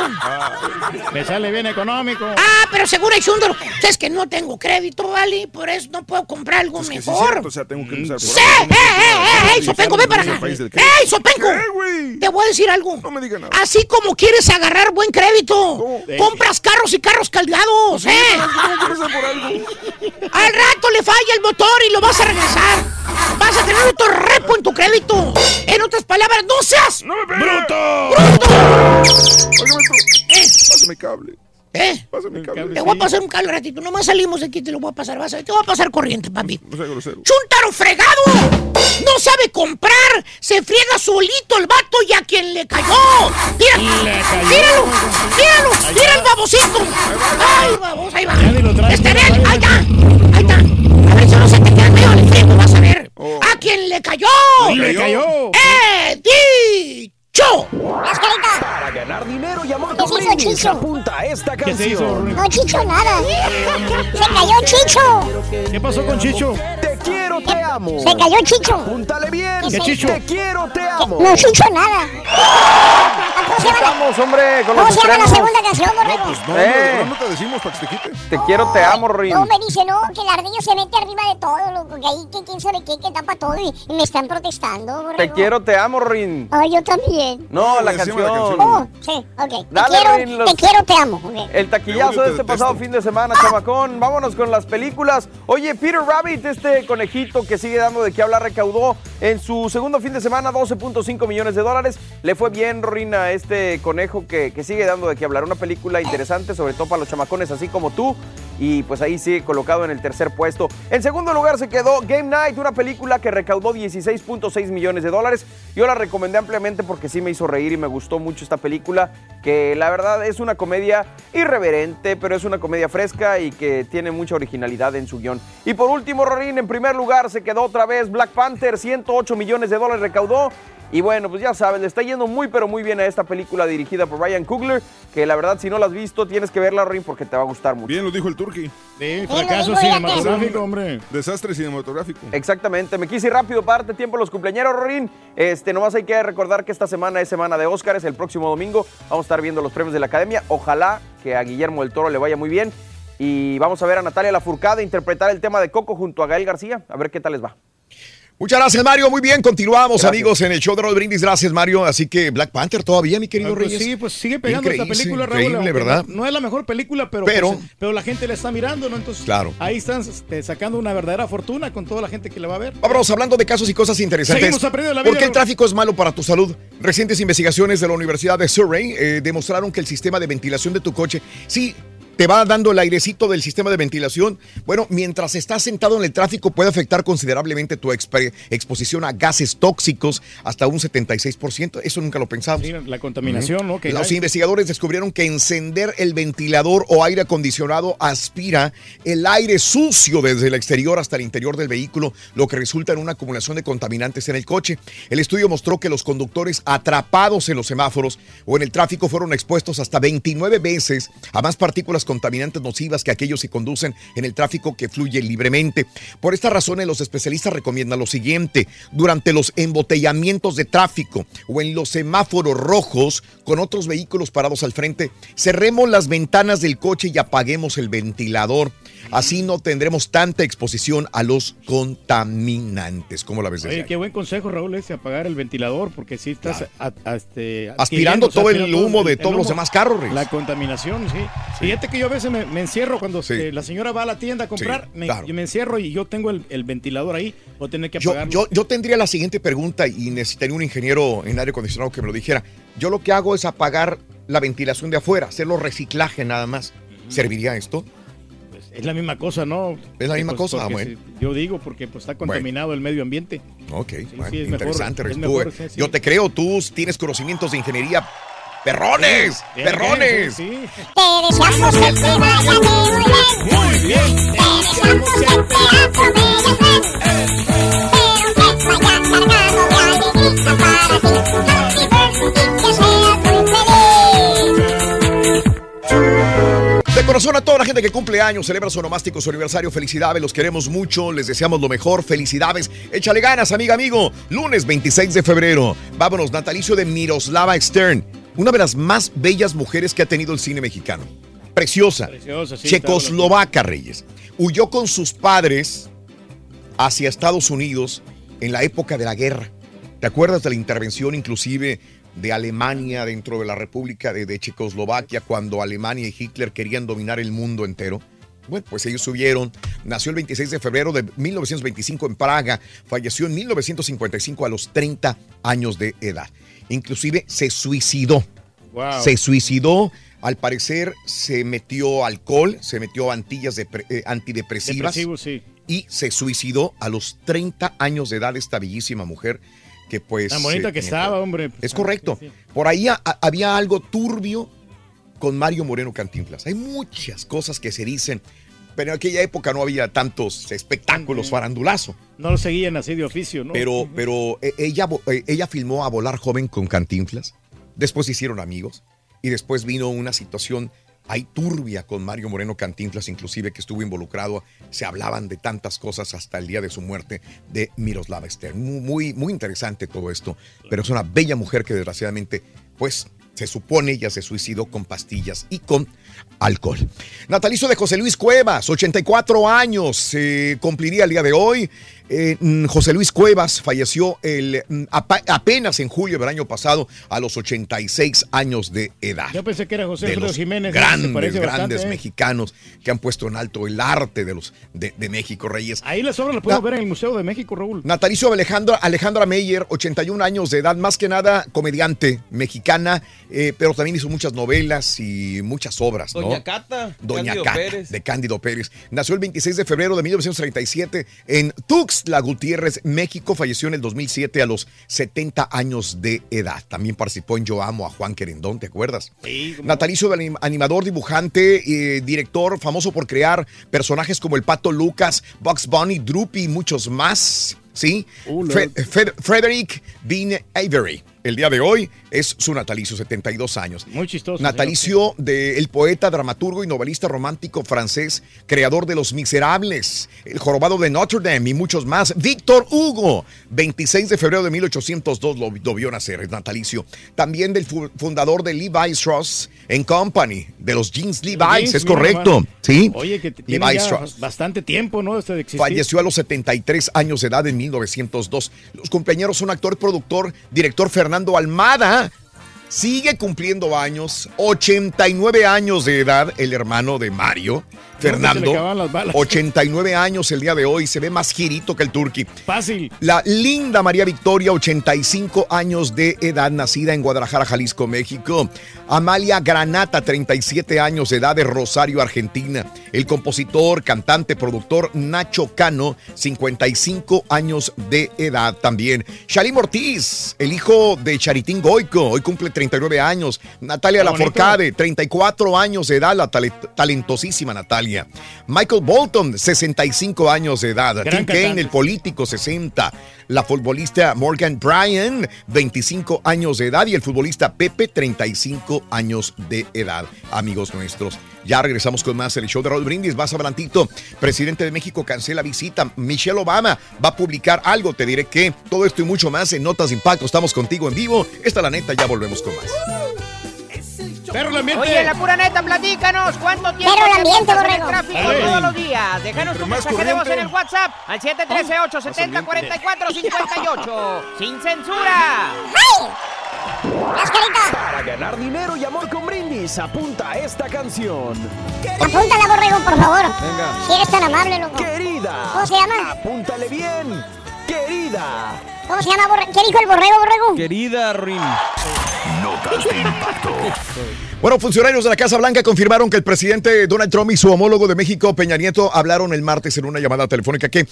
Me sale bien económico. Ah, pero seguro el chúntaro. Es que no tengo crédito, ¿vale? Por eso no puedo comprar algo Es que sí es mejor. cierto, o sea, tengo que empezar por ¡Sí! ¡Eh, eh, eh! ¡Ey, Sopenco, ven para acá! ¡Ey, Sopenco! ¿Qué, güey? Te voy a decir algo. No me diga nada. Así como quieres agarrar buen crédito, compras carros y carros caldeados, ¿eh? Al rato le falla el motor y lo vas a regresar. Vas a tener otro repo en tu crédito. En otras palabras, no seas ¡No me pegue! ¡Bruto! bruto. Maestro, ¿Eh? pásame cable. ¿Eh? Pásame cable. Te voy a pasar un cable ratito. Nomás salimos de aquí, te lo voy a pasar. Vas a ver, te voy a pasar corriente, papi. No sea grosero. ¡Chuntaro fregado! No sabe comprar. Se friega solito el vato y a quien le cayó. Mira, Le cayó. míralo, míralo, mira el babosito. Ay, babos, ahí va. Estaré ya ahí, está, ahí está. A ver si no se te queda medio el friego, vas a ver. Oh. A quien le cayó. Le cayó. ¡Cho! ¡Es correcto! Para ganar dinero y amor Chicho? apunta esta canción. ¿Qué hizo, No, Chicho, nada. ¡Se cayó Chicho! ¿Qué pasó con Chicho? Te quiero, te amo. Se cayó Chicho. Apúntale bien. Chicho? Te quiero, te amo. No, Chicho, nada. ¿Cómo se llama, Estamos, hombre, con ¿Cómo los se llama la segunda canción, borrego? Pues no, Eh. no, no te decimos para que te quite. Te quiero, te amo, Rorín. No, me dice, no, que el ardillo se mete arriba de todo, loco, que ahí, que quién sabe qué, que tapa todo, y, y me están protestando, borrego. Te quiero, te amo, Rorín. Ay, yo también. No, la canción. la canción. Oh, sí, ok. Dale, te, quiero, Rin, los- te quiero, te amo. ok. El taquillazo de te este detesto. pasado fin de semana, chamacón. Vámonos con las películas. Oye, Peter Rabbit, este conejito que sigue dando de qué hablar, recaudó en su segundo fin de semana 12.5 millones de dólares. Le fue bien, Rina, este conejo que, que sigue dando de qué hablar. Una película interesante, sobre todo para los chamacones así como tú. Y pues ahí sigue colocado en el tercer puesto. En segundo lugar se quedó Game Night, una película que recaudó 16.6 millones de dólares. Yo la recomendé ampliamente porque sí me hizo reír y me gustó mucho esta película, que la verdad es una comedia irreverente, pero es una comedia fresca y que tiene mucha originalidad en su guion. Y por último, Rorín, en primer lugar se quedó otra vez Black Panther, 108 millones de dólares recaudó. Y bueno, pues ya sabes, le está yendo muy pero muy bien a esta película dirigida por Ryan Coogler, que la verdad si no la has visto tienes que verla, Rorín, porque te va a gustar mucho. Bien lo dijo el Turqui. Sí, fracaso cinematográfico, hombre. Desastre cinematográfico. Exactamente, me quise ir rápido para darte tiempo a los cumpleaños, Rorín. Este, nomás hay que recordar que esta semana es semana de Óscares, el próximo domingo vamos a estar viendo los premios de la Academia. Ojalá que a Guillermo del Toro le vaya muy bien. Y vamos a ver a Natalia Lafourcade interpretar el tema de Coco junto a Gael García, a ver qué tal les va. Muchas gracias, Mario. Muy bien, continuamos, Gracias. amigos, en el show de Roll Brindis. Gracias, Mario. Así que Black Panther todavía, mi querido Ah, pues Reyes. sí, pues sigue pegando esta película, Raúl. increíble, ¿verdad? No, no es la mejor película, pero, Pero- pues, pero la gente la está mirando, ¿no? Entonces, Claro. ahí están este, sacando una verdadera fortuna con toda la gente que la va a ver. Vámonos hablando de casos y cosas interesantes. Seguimos aprendiendo la vida, ¿Por qué el tráfico es malo para tu salud? Recientes investigaciones de la Universidad de Surrey eh, demostraron que el sistema de ventilación de tu coche sí te va dando el airecito del sistema de ventilación. Bueno, mientras estás sentado en el tráfico puede afectar considerablemente tu exp- exposición a gases tóxicos hasta un 76%. Eso nunca lo pensamos. Sí, la contaminación, ¿no? Que Los hay. investigadores descubrieron que encender el ventilador o aire acondicionado aspira el aire sucio desde el exterior hasta el interior del vehículo, lo que resulta en una acumulación de contaminantes en el coche. El estudio mostró que los conductores atrapados en los semáforos o en el tráfico fueron expuestos hasta 29 veces a más partículas contaminantes nocivas que aquellos que conducen en el tráfico que fluye libremente. Por esta razón, los especialistas recomiendan lo siguiente: durante los embotellamientos de tráfico o en los semáforos rojos con otros vehículos parados al frente, cerremos las ventanas del coche y apaguemos el ventilador. Así no tendremos tanta exposición a los contaminantes. ¿Cómo la ves? Oye, qué buen consejo, Raúl, ese apagar el ventilador, porque si estás a- a- este, Aspirando todo el humo de todos los humo. demás carros, Reyes. La contaminación, sí. Fíjate que yo a veces me, me encierro cuando eh, la señora va a la tienda a comprar, Sí, me, claro. yo me encierro y yo tengo el, el ventilador ahí, o tener que Yo, apagarlo. yo, yo tendría la siguiente pregunta y necesitaría un ingeniero en aire acondicionado que me lo dijera. Yo lo que hago es apagar la ventilación de afuera, hacerlo reciclaje nada más. ¿Serviría esto? Es la misma cosa, ¿no? Es la misma Pues, cosa, ah, bueno. si- yo digo porque pues, está contaminado el medio ambiente. Ok, bueno, sí, es mejor, interesante. es mejor, sí, sí. Yo te creo, tú tienes conocimientos de ingeniería. ¡Perrones! Sí, ¡Perrones! sí, sí. Te deseamos que te vaya muy bien. Muy bien. Te deseamos que te atropelles bien. Pero que vaya cargado de alegría para ti. Corazón a toda la gente que cumple años, celebra su onomástico, su aniversario, felicidades, los queremos mucho, les deseamos lo mejor, felicidades, échale ganas, amiga, amigo. Lunes 26 de febrero, vámonos, natalicio de Miroslava Stern, una de las más bellas mujeres que ha tenido el cine mexicano. Preciosa, Preciosa, sí, checoslovaca, Reyes. Huyó con sus padres hacia Estados Unidos en la época de la guerra. ¿Te acuerdas de la intervención inclusive de Alemania dentro de la República de, de Checoslovaquia cuando Alemania y Hitler querían dominar el mundo entero? Bueno, pues ellos subieron. Nació el 26 de febrero de 1925 en Praga. Falleció en 1955 a los 30 años de edad. Inclusive se suicidó. Wow. Se suicidó. Al parecer se metió alcohol, se metió antillas depre- eh, antidepresivas sí. y se suicidó a los 30 años de edad esta bellísima mujer que pues... Tan bonita eh, que estaba, hombre. Pues, Es correcto. Por ahí a- a- había algo turbio con Mario Moreno Cantinflas. Hay muchas cosas que se dicen, pero en aquella época no había tantos espectáculos farandulazo. No lo seguían así de oficio, ¿no? Pero, pero eh, ella, eh, ella filmó a volar joven con Cantinflas. Después se hicieron amigos. y después vino una situación ahí turbia con Mario Moreno Cantinflas, inclusive que estuvo involucrado. Se hablaban de tantas cosas hasta el día de su muerte de Miroslava Stern. Muy, muy, interesante todo esto, pero es una bella mujer que desgraciadamente, pues, se supone ya se suicidó con pastillas y con alcohol. Natalicio de José Luis Cuevas, 84 años, se cumpliría el día de hoy. Eh, mm, José Luis Cuevas falleció el, mm, apenas en julio del año pasado a los 86 años de edad. Yo pensé que era José Alfredo Jiménez. grandes, grandes bastante, ¿eh? mexicanos que han puesto en alto el arte de los de, de México, Reyes. Ahí las obras las podemos ver en el Museo de México, Raúl. Natalicio Alejandra, Alejandra Meyer, 81 años de edad, más que nada comediante mexicana, eh, pero también hizo muchas novelas y muchas obras. ¿no? Doña Cata. Doña Cándido Cata, Pérez. de Cándido Pérez. Nació el 26 de febrero de 1937 en Tuxtla Gutiérrez, México. Falleció en el 2007 a los 70 años de edad. También participó en Yo Amo a Juan Querendón, ¿te acuerdas? Natalicio del anim- animador, dibujante, eh, director, famoso por crear personajes como el Pato Lucas, Bugs Bunny, Droopy y muchos más. ¿Sí? Fred- Frederick Bean Avery. El día de hoy es su natalicio, 72 años. Muy chistoso. Natalicio del poeta, dramaturgo y novelista romántico francés, creador de Los Miserables, El Jorobado de Notre Dame y muchos más. Víctor Hugo, 26 de febrero de 1802 lo, lo vio nacer, es natalicio. También del fu- fundador de Levi Strauss and Company, de los jeans Levi's, James, es correcto. ¿Sí? Oye, que tiene Levi Strauss. bastante tiempo, ¿no? Este de. Falleció a los 73 años de edad en 1902. Los compañeros son actor, productor, director Fernando Almada. Sigue cumpliendo años, 89 años de edad, el hermano de Mario, Fernando. acababan las balas. 89 años el día de hoy, se ve más girito que el turqui. Fácil. La linda María Victoria, 85 años de edad, nacida en Guadalajara, Jalisco, México. Amalia Granata, 37 años de edad, de Rosario, Argentina. El compositor, cantante, productor Nacho Cano, 55 años de edad también. Shalim Ortiz, el hijo de Charitín Goico, hoy cumple 39 años. Natalia. Laforcade, 34 años de edad, la tale- talentosísima Natalia. Michael Bolton, 65 años de edad. Gran Tim cantante. el político, 60. La futbolista Morgan Bryan, 25 años de edad. Y el futbolista Pepe, 35 años de edad. Amigos nuestros. Ya regresamos con más el show de Raúl Brindis. Más adelantito, presidente de México cancela visita. Michelle Obama va a publicar algo. Te diré que todo esto y mucho más en Notas de Impacto. Estamos contigo en vivo. Esta es la neta. Ya volvemos con más. Perro el ambiente. Oye, la pura neta, platícanos. ¿Cuánto tiempo Pero el te ambiente, en el tráfico todos los días? Déjanos tu mensaje de voz en el WhatsApp al 713-870-4458. ¡Sin censura! ¡Las caritas! Para ganar dinero y amor con brindis, apunta a esta canción. Apúntala, borrego, por favor. Venga. Si eres tan amable, loco. Querida. ¿Cómo se llama? Apúntale bien. Querida. ¿Cómo se llama? ¿Qué dijo el borrego, borrego? Querida Rin. Notas de impacto. Bueno, funcionarios de la Casa Blanca confirmaron que el presidente Donald Trump y su homólogo de México, Peña Nieto, hablaron el martes en una llamada telefónica que,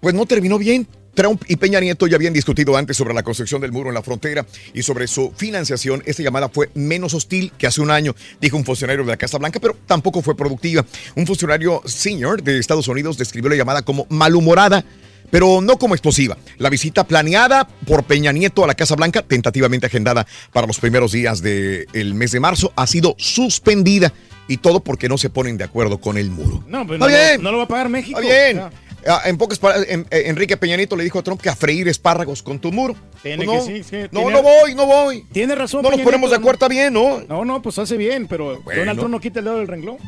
pues, no terminó bien. Trump y Peña Nieto ya habían discutido antes sobre la construcción del muro en la frontera y sobre su financiación. Esta llamada fue menos hostil que hace un año, dijo un funcionario de la Casa Blanca, pero tampoco fue productiva. Un funcionario senior de Estados Unidos describió la llamada como malhumorada pero no como explosiva. La visita planeada por Peña Nieto a la Casa Blanca, tentativamente agendada para los primeros días del mes de marzo, ha sido suspendida. Y todo porque no se ponen de acuerdo con el muro. No, Está no, bien. lo- no lo va a pagar México. Está bien. Ah, En pocas palabras, en- eh, Enrique Peña Nieto le dijo a Trump que a freír espárragos con tu muro. Tiene Pues que no, sí, sí, no, tiene- no voy, no voy. Tiene razón. No nos Peña ponemos Nieto, de acuerdo, está bien, ¿no? No, no, pues hace bien, pero Bueno. Donald Trump no quita el dedo del renglón.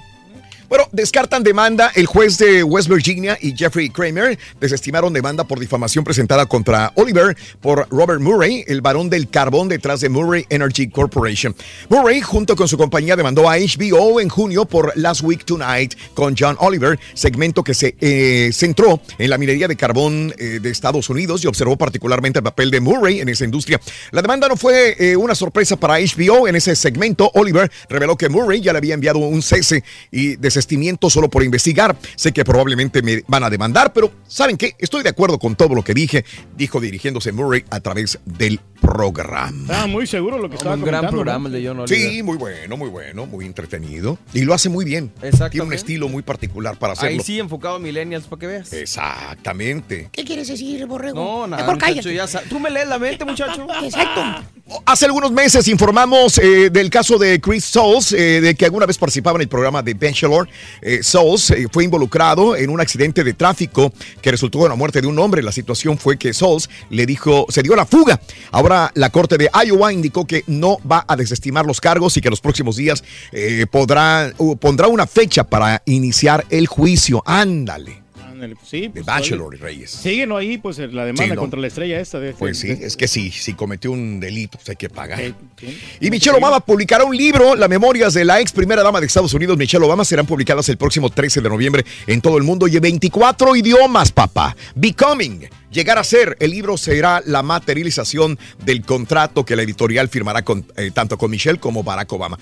Bueno, descartan demanda. El juez de West Virginia y Jeffrey Kramer desestimaron demanda por difamación presentada contra Oliver por Robert Murray, el varón del carbón detrás de Murray Energy Corporation. Murray, junto con su compañía, demandó a HBO en junio por Last Week Tonight con John Oliver, segmento que se eh, centró en la minería de carbón eh, de Estados Unidos y observó particularmente el papel de Murray en esa industria. La demanda no fue eh, una sorpresa para HBO. En ese segmento, Oliver reveló que Murray ya le había enviado un cese y desestimiento solo por investigar. Sé que probablemente me van a demandar, pero ¿saben qué? Estoy de acuerdo con todo lo que dije, dijo dirigiéndose Murray a través del programa. Estaba muy seguro lo que estaba Un gran comentando, programa ¿no? el de John Oliver. Sí, muy bueno, muy bueno, muy entretenido. Y lo hace muy bien. Tiene un estilo muy particular para hacerlo. Ahí sí enfocado a millennials para que veas. Exactamente. ¿Qué quieres decir, borrego? No, nada, Mejor cállate. ya ¿Tú me lees la mente, muchacho? Exacto. Hace algunos meses informamos eh, del caso de Chris Souls, eh, de que alguna vez participaba en el programa de Bachelor. Eh, Souls eh, fue involucrado en un accidente de tráfico que resultó en la muerte de un hombre. La situación fue que Souls le dijo, se dio la fuga. Ahora la corte de Iowa indicó que no va a desestimar los cargos y que los próximos días eh, podrá, pondrá una fecha para iniciar el juicio. Ándale. Ándale, Sí, pues, Bachelor, oye, Reyes. Síguelo ahí, pues la demanda Sí, ¿no? contra la estrella esta. De, Pues sí, de- es que sí, si cometió un delito, pues hay que pagar. Y Michelle Obama publicará un libro, las memorias de la ex primera dama de Estados Unidos, Michelle Obama, serán publicadas el próximo 13 de noviembre en todo el mundo y en 24 idiomas, papá. Becoming. Llegar a ser, el libro será la materialización del contrato que la editorial firmará con, eh, tanto con Michelle como Barack Obama.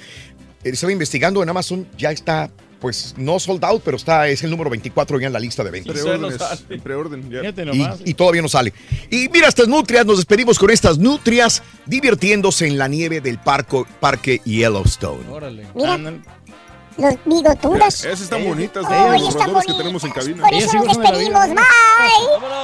Eh, Estaba investigando en Amazon, ya está, pues no sold out, pero está, es el número 24 ya en la lista de ventas. Preórdenes, en preorden, ya. Y, y todavía no sale. Y mira estas nutrias, nos despedimos con estas nutrias divirtiéndose en la nieve del parco, parque Yellowstone. Mira, los bigotudos. Esas están bonitas, ¿no? Los están que tenemos en cabina. Por eso nos despedimos. Bye.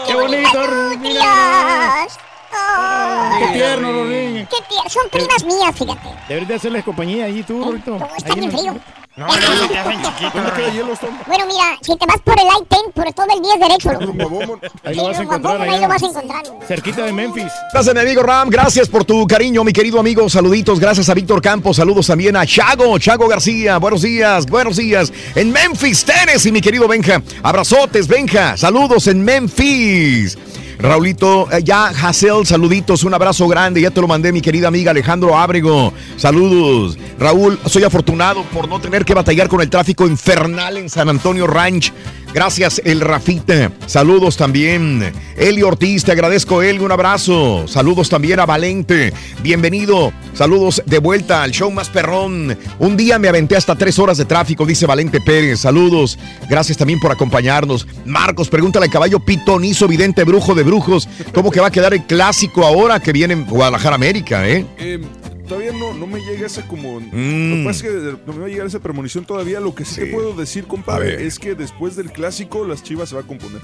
Qué bonito, Nutrias. Ay. Qué tierno, niños. Qué tierno. Son primas mías, fíjate. Deberías de hacerles compañía ahí tú, Rorito. Está bien frío. No, no, no te hacen chiquito. ¿Dónde queda Rorito. Yellowstone? Bueno, mira, si te vas por el I-10, por todo el día es derecho. loco. Ahí lo vas a encontrar. Ahí lo vas a encontrar. Cerquita de Memphis. Gracias, mi amigo Ram. Gracias por tu cariño, mi querido amigo. Saluditos. Gracias a Víctor Campos. Saludos también a Chago, Chago García. Buenos días, buenos días. En Memphis, Tennessee, mi querido Benja. Abrazotes, Benja. Saludos en Memphis. Raulito, eh, ya Hassel, saluditos, un abrazo grande, ya te lo mandé mi querida amiga Alejandro Ábrego, saludos. Raúl, soy afortunado por no tener que batallar con el tráfico infernal en San Antonio Ranch. Gracias, el Rafita. Saludos también. Eli Ortiz, te agradezco, Eli, un abrazo. Saludos también a Valente. Bienvenido. Saludos de vuelta al show más perrón. Un día me aventé hasta tres horas de tráfico, dice Valente Pérez. Saludos. Gracias también por acompañarnos. Marcos, pregúntale al caballo pitonizo, vidente brujo de brujos, cómo que va a quedar el clásico ahora que viene en Guadalajara, América, ¿eh? Eh, todavía no, no me llega esa como... Mm. Lo que pasa es que no me va a llegar esa premonición todavía. Lo que sí, te puedo decir, compadre, es que después del clásico, las chivas se va a componer.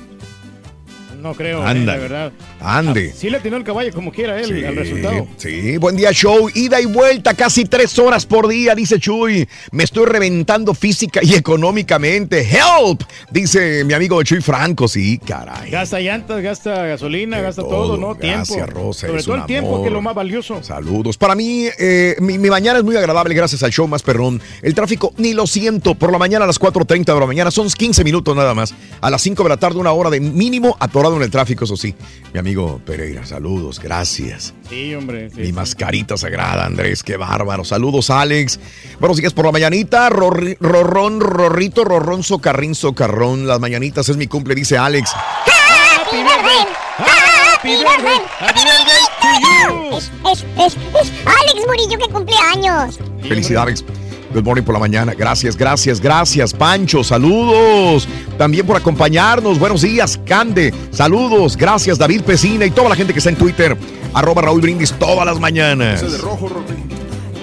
No creo, Anda. eh, la verdad. Ande. Sí le tiró el caballo como quiera él al resultado. Sí, buen día, show. Ida y vuelta, casi tres horas por día, dice Chuy. Me estoy reventando física y económicamente. ¡Help! Dice mi amigo Chuy Franco. Sí, caray. Gasta llantas, gasta gasolina, gasta todo, ¿no? Gracias, tiempo. Rosa, Sobre todo el tiempo, que es lo más valioso. Saludos. Para mí, eh, mi, mi mañana es muy agradable gracias al show más perrón. El tráfico ni lo siento. Por la mañana a las 4.30 de la mañana son 15 minutos nada más. A las 5 de la tarde una hora de mínimo atorado en el tráfico, eso sí. Mi amigo Pereira, saludos, gracias. Sí, hombre. sí, Mi sí. mascarita sagrada, Andrés, qué bárbaro. Saludos, Alex. Buenos días por la mañanita. Rorri- Rorrón, Rorrito, Rorrón, Socarrín, Socarrón. Las mañanitas es mi cumple, dice Alex. Happy birthday. Happy birthday. Happy birthday to you. Es, es, es, es Alex Murillo que cumple años. Felicidades. Good morning por la mañana. Gracias, gracias, gracias, Pancho. Saludos. También por acompañarnos. Buenos días, Cande. Saludos. Gracias, David Pesina y toda la gente que está en Twitter. Arroba Raúl Brindis todas las mañanas. Ese de rojo.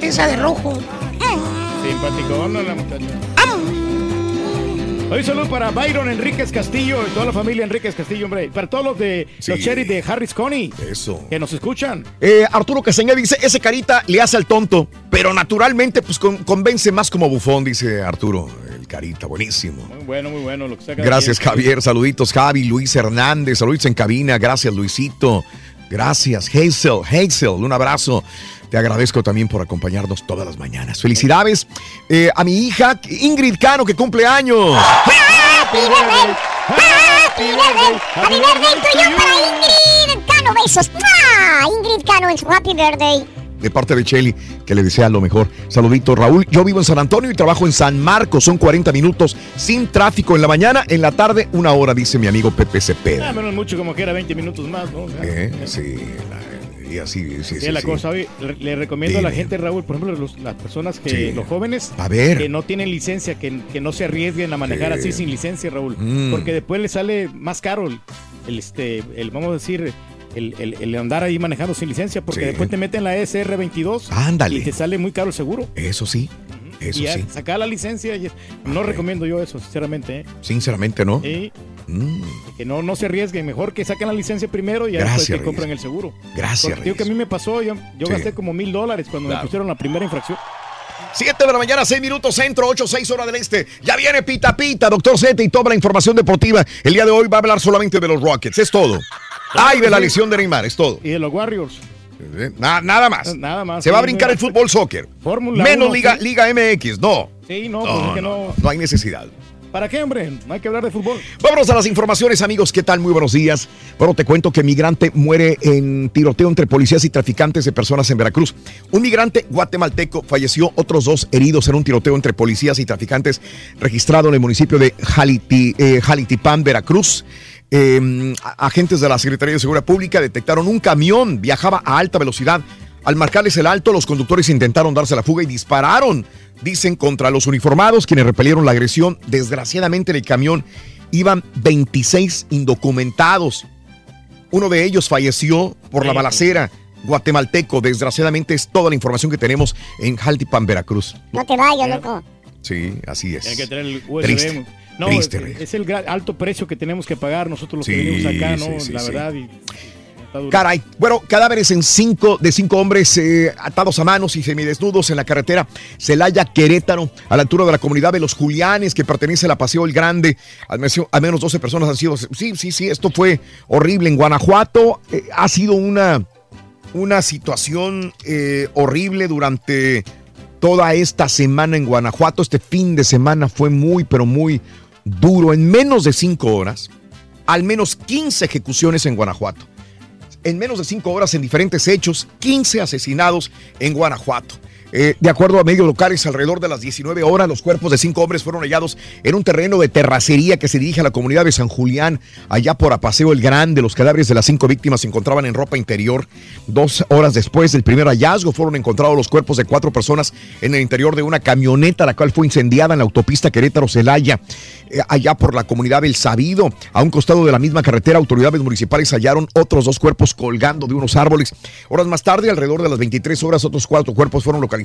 Esa de rojo. Simpático, ¿no? La muchacha. Hoy saludo para Byron Enríquez Castillo y toda la familia Enríquez Castillo, hombre. Para todos los de los Cherry de Harris Coney. Eso. Que nos escuchan. Eh, Arturo Castañeda dice, ese carita le hace al tonto, pero naturalmente pues con- convence más como bufón, dice Arturo. El carita, buenísimo. Muy bueno, muy bueno. Lo que saca Gracias, bien. Javier. Saluditos, Javi, Luis Hernández. Saluditos en cabina. Gracias, Luisito. Gracias, Hazel. Hazel, un abrazo. Te agradezco también por acompañarnos todas las mañanas. Felicidades eh, a mi hija Ingrid Cano, que cumple años. Happy birthday. Happy birthday. Happy birthday to you para Ingrid Cano. Besos. ¡Mua! Ingrid Cano en su happy birthday. De parte de Shelly, que le desea lo mejor. Saluditos, Raúl. Yo vivo en San Antonio y trabajo en San Marcos. Son 40 minutos sin tráfico en la mañana. En la tarde, una hora, dice mi amigo Pepe Cepeda. Ah, menos mucho como que era 20 minutos más, ¿no? O sea, Eh, Sí, la- y así, sí, la sí. cosa, oye, le, recomiendo a la gente, Raúl, por ejemplo, los- las personas que, los jóvenes, A ver. que no tienen licencia, que, que no se arriesguen a manejar Sí. así sin licencia, Raúl, Mm. porque después le sale más caro el, el, este, el vamos a decir, el, el- el andar ahí manejando sin licencia, porque Sí. después te meten la SR22 Ándale. y te sale muy caro el seguro. Eso sí, eso y sí. sacar la licencia, no recomiendo yo eso, sinceramente. ¿eh? Sinceramente, ¿no? Sí. Que no, no se arriesguen, mejor que saquen la licencia primero y ya después que compren el seguro. Gracias, Porque digo que a mí me pasó, yo, yo Sí. gasté como mil dólares cuando Claro. me pusieron la primera infracción. 7 de la mañana, 6 minutos centro, 8, 6 hora del este. Ya viene Pita Pita, doctor Z y toda la información deportiva. El día de hoy va a hablar solamente de los Rockets, es todo. Ay, de la lesión de Neymar, es todo. Y de los Warriors. Na- nada más. Nada más. Se va a brincar el fútbol soccer. Fórmula Menos Liga, sí. Liga MX, no. Sí, no, pues es que no. No hay necesidad. ¿Para qué, hombre? No hay que hablar de fútbol. Vámonos a las informaciones, amigos. ¿Qué tal? Muy buenos días. Bueno, te cuento que migrante muere en tiroteo entre policías y traficantes de personas en Veracruz. Un migrante guatemalteco falleció, otros dos heridos en un tiroteo entre policías y traficantes registrado en el municipio de Jaliti- eh, Jalitipán, Veracruz. Eh, a- agentes de la Secretaría de Seguridad Pública detectaron un camión, viajaba a alta velocidad. Al marcarles el alto, los conductores intentaron darse la fuga y dispararon, dicen, contra los uniformados, quienes repelieron la agresión. Desgraciadamente, en el camión iban 26 indocumentados. Uno de ellos falleció por la balacera. Guatemalteco, desgraciadamente es toda la información que tenemos en Jaltipan, Veracruz. No te vayas, loco. Sí, así es. Hay que tener el USB. Triste, No, triste, es, el alto precio que tenemos que pagar nosotros los Sí, que venimos acá, ¿no? sí, sí, la verdad. y-. Caray. Bueno, cadáveres en cinco, de cinco hombres eh, atados a manos y semidesnudos en la carretera Celaya Querétaro, a la altura de la comunidad de los Julianes, que pertenece a la Paseo el Grande. Al menos, al menos 12 personas han sido. Sí, sí, sí, esto fue horrible. En Guanajuato eh, ha sido una, una situación eh, horrible durante toda esta semana en Guanajuato. Este fin de semana fue muy, pero muy duro. En menos de cinco horas, al menos 15 ejecuciones en Guanajuato en menos de cinco horas en diferentes hechos, 15 asesinados en Guanajuato. Eh, de acuerdo a medios locales, alrededor de las 19 horas, los cuerpos de cinco hombres fueron hallados en un terreno de terracería que se dirige a la comunidad de San Julián, allá por Apaseo el Grande. Los cadáveres de las cinco víctimas se encontraban en ropa interior. Dos horas después del primer hallazgo, fueron encontrados los cuerpos de cuatro personas en el interior de una camioneta, la cual fue incendiada en la autopista Querétaro-Celaya, eh, allá por la comunidad del Sabido. A un costado de la misma carretera, autoridades municipales hallaron otros dos cuerpos colgando de unos árboles. Horas más tarde, alrededor de las 23 horas, otros cuatro cuerpos fueron localizados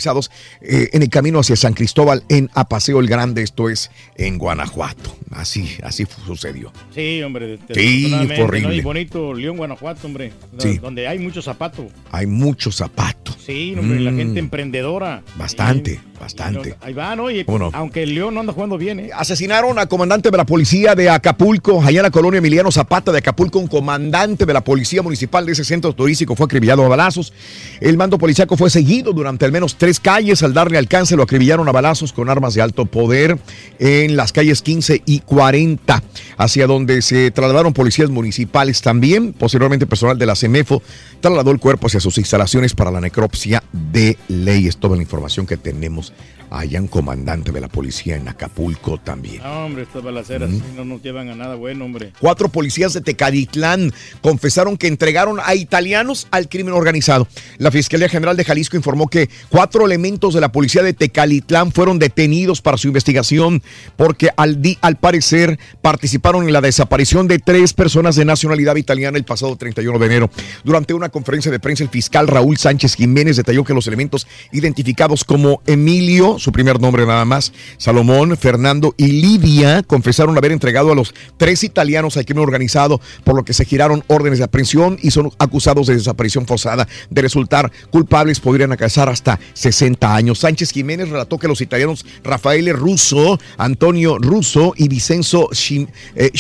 eh, en el camino hacia San Cristóbal, en Apaseo el Grande, esto es en Guanajuato. Así, así sucedió. Sí, hombre. Sí, fue horrible. ¿no? Y bonito León, Guanajuato, hombre. Sí. Donde hay mucho zapato. Hay muchos zapatos. Sí, hombre, la Mm. gente emprendedora. Bastante, bastante. Ahí va, ¿no? Y, ¿Cómo no? Aunque el León no anda jugando bien, ¿eh? Asesinaron a comandante de la policía de Acapulco, allá en la colonia Emiliano Zapata de Acapulco, un comandante de la policía municipal de ese centro turístico fue acribillado a balazos. El mando policiaco fue seguido durante al menos tres calles. Al darle alcance lo acribillaron a balazos con armas de alto poder en las calles 15 y 40, hacia donde se trasladaron policías municipales también. Posteriormente personal de la CEMEFO trasladó el cuerpo hacia sus instalaciones para la necropsia de ley. Es toda la información que tenemos allá un comandante de la policía en Acapulco también. No, hombre, estas balaceras Mm. no nos llevan a nada bueno, hombre. Cuatro policías de Tecaditlán confesaron que entregaron a italianos al crimen organizado. La Fiscalía General de Jalisco informó que cuatro elementos de la policía de Tecalitlán fueron detenidos para su investigación porque al, al parecer participaron en la desaparición de tres personas de nacionalidad italiana el pasado 31 de enero. Durante una conferencia de prensa, el fiscal Raúl Sánchez Jiménez detalló que los elementos identificados como Emilio, su primer nombre nada más, Salomón, Fernando y Lidia confesaron haber entregado a los tres italianos al crimen organizado, por lo que se giraron órdenes de aprehensión y son acusados de desaparición forzada. De resultar culpables, podrían alcanzar hasta 60 años. Sánchez Jiménez relató que los italianos Rafael Russo, Antonio Russo y Vicenzo Shim- eh,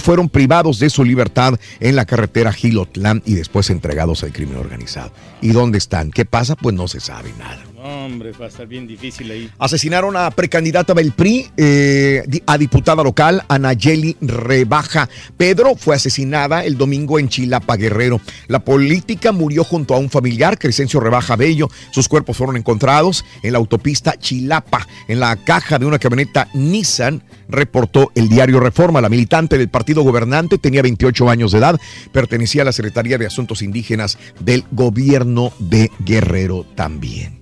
fueron privados de su libertad en la carretera Gilotlán y después entregados al crimen organizado. ¿Y dónde están? ¿Qué pasa? Pues no se sabe nada. Hombre, va a estar bien difícil ahí. Asesinaron a precandidata del PRI eh, a diputada local, Anayeli Rebaja. Pedro fue asesinada el domingo en Chilapa, Guerrero. La política murió junto a un familiar, Crescencio Rebaja Bello. Sus cuerpos fueron encontrados en la autopista Chilapa, en la caja de una camioneta Nissan, reportó el diario Reforma. La militante del partido gobernante tenía 28 años de edad, pertenecía a la Secretaría de Asuntos Indígenas del gobierno de Guerrero también.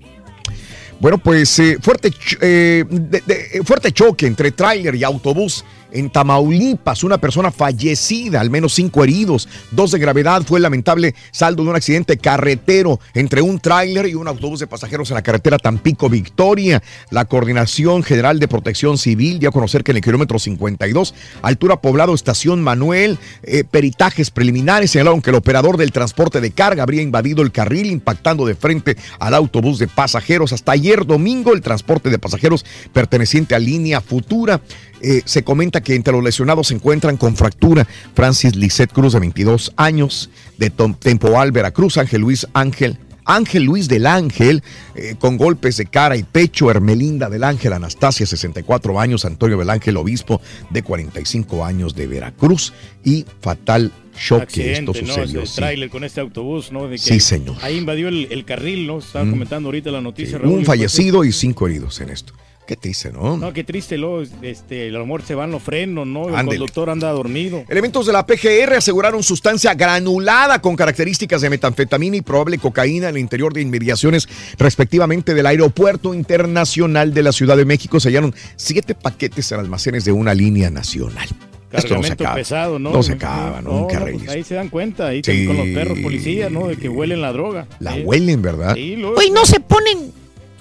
Bueno, pues eh, fuerte, eh, eh, fuerte choque entre tráiler y autobús En Tamaulipas, una persona fallecida, al menos cinco heridos, dos de gravedad. Fue el lamentable saldo de un accidente carretero entre un tráiler y un autobús de pasajeros en la carretera Tampico-Victoria. La Coordinación General de Protección Civil dio a conocer que en el kilómetro 52, altura poblado Estación Manuel, eh, peritajes preliminares señalaron que el operador del transporte de carga habría invadido el carril impactando de frente al autobús de pasajeros. Hasta ayer domingo el transporte de pasajeros perteneciente a Línea Futura eh, se comenta que entre los lesionados se encuentran con fractura Francis Lisset Cruz, de 22 años, de Tempoal, Veracruz, Ángel Luis Ángel. Ángel Luis del Ángel, eh, con golpes de cara y pecho, Hermelinda del Ángel, Anastasia, 64 años, Antonio del Ángel, obispo, de 45 años, de Veracruz, y fatal shock que esto sucedió. Sí. tráiler con este autobús, ¿no? De que Sí, señor. Ahí invadió el, el carril, ¿no? Estaba Mm. comentando ahorita la noticia. Raúl, Un fallecido y cinco heridos en esto. Qué triste, ¿no? No, qué triste, luego, este, a lo mejor se van los frenos, ¿no? El conductor anda dormido. Elementos de la PGR aseguraron sustancia granulada con características de metanfetamina y probable cocaína en el interior de inmediaciones respectivamente del Aeropuerto Internacional de la Ciudad de México. Se hallaron siete paquetes en almacenes de una línea nacional. Esto no se acaba. pesado, ¿no? No se acaba, No, nunca, no, pues ahí se dan cuenta, ahí Sí. con los perros policías, ¿no? De que huelen la droga. La Sí. huelen, ¿verdad? Sí, luego- Güey, no se ponen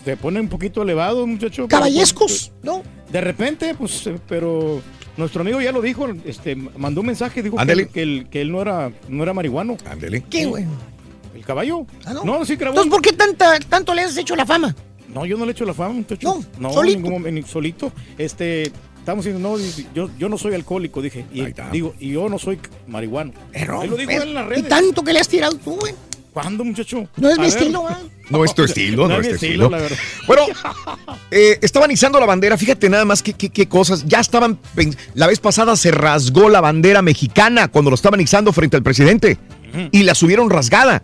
Se pone un poquito elevado, muchacho. caballescos, ¿no? De repente, pues, eh, pero nuestro amigo ya lo dijo, este, mandó un mensaje, dijo que que, él, que él no era, no era marihuano. Ándele. ¿Qué, güey? ¿El caballo? Ah, no. No, sí, grabó. Entonces, ¿por qué tanta, tanto le has hecho la fama? No, yo no le echo la fama, muchacho. No, no solito. ningún solito. Este, estamos diciendo, no, yo, yo no soy alcohólico, dije. Y digo, y yo no soy marihuano. Él lo dijo él en las Y redes. tanto que le has tirado tú, güey. ¿Cuándo, muchacho? No es A mi ver. estilo, ¿ah? No es tu estilo, no, es es tu estilo, estilo. la verdad. Bueno, eh, estaban izando la bandera. Fíjate nada más qué, qué- qué cosas. Ya estaban. La vez pasada se rasgó la bandera mexicana cuando lo estaban izando frente al presidente. Y la subieron rasgada.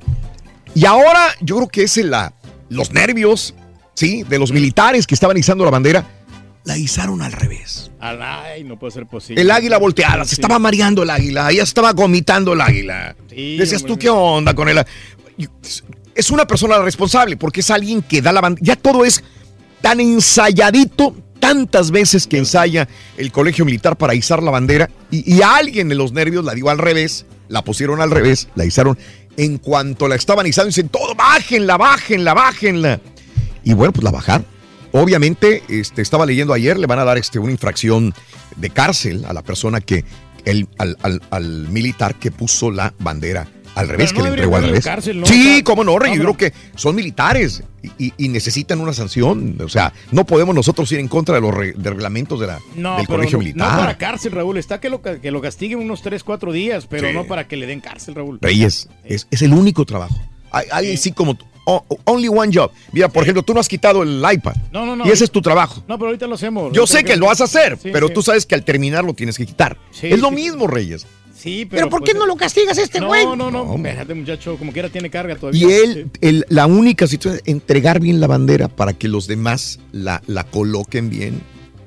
Y ahora yo creo que es el, la, los nervios, ¿sí? De los militares que estaban izando la bandera. La izaron al revés. Ay, no puede ser posible. El águila volteada. Se estaba mareando el águila. Ya estaba vomitando el águila. Sí, Decías hombre. tú, ¿qué onda con él? Es una persona responsable porque es alguien que da la bandera. Ya todo es tan ensayadito, tantas veces que ensaya el colegio militar para izar la bandera y, y a alguien en los nervios la dio al revés, la pusieron al revés, la izaron. En cuanto la estaban izando, dicen todo, bájenla, bájenla, bájenla. Y bueno, pues la bajaron. Obviamente, este, estaba leyendo ayer, le van a dar este, una infracción de cárcel a la persona que, el, al, al- al militar que puso la bandera al revés, que le entregó al revés. cárcel, ¿no? Sí, cómo no, Rey. no, Yo creo que son militares y, y- necesitan una sanción. O sea, no podemos nosotros ir en contra de los re- de reglamentos de la, No, del colegio no, militar. no para cárcel, Raúl. Está que lo, que lo castiguen unos 3, 4 días, pero Sí. no para que le den cárcel, Raúl. Reyes, es, es el único trabajo. Hay alguien así como only one job. Mira, por ejemplo, tú no has quitado el iPad. No, no, no. Y ese es tu trabajo. No, pero ahorita lo hacemos. Yo sé que lo vas a hacer, Sí, pero sí. tú sabes que al terminar lo tienes que quitar. Sí, es lo mismo, Reyes. Sí, pero. ¿Pero por qué pues, no lo castigas a este no, güey? No, no, no. Espérate, muchacho. Como quiera tiene carga todavía. Y él, el- la única situación es entregar bien la bandera para que los demás la, la coloquen bien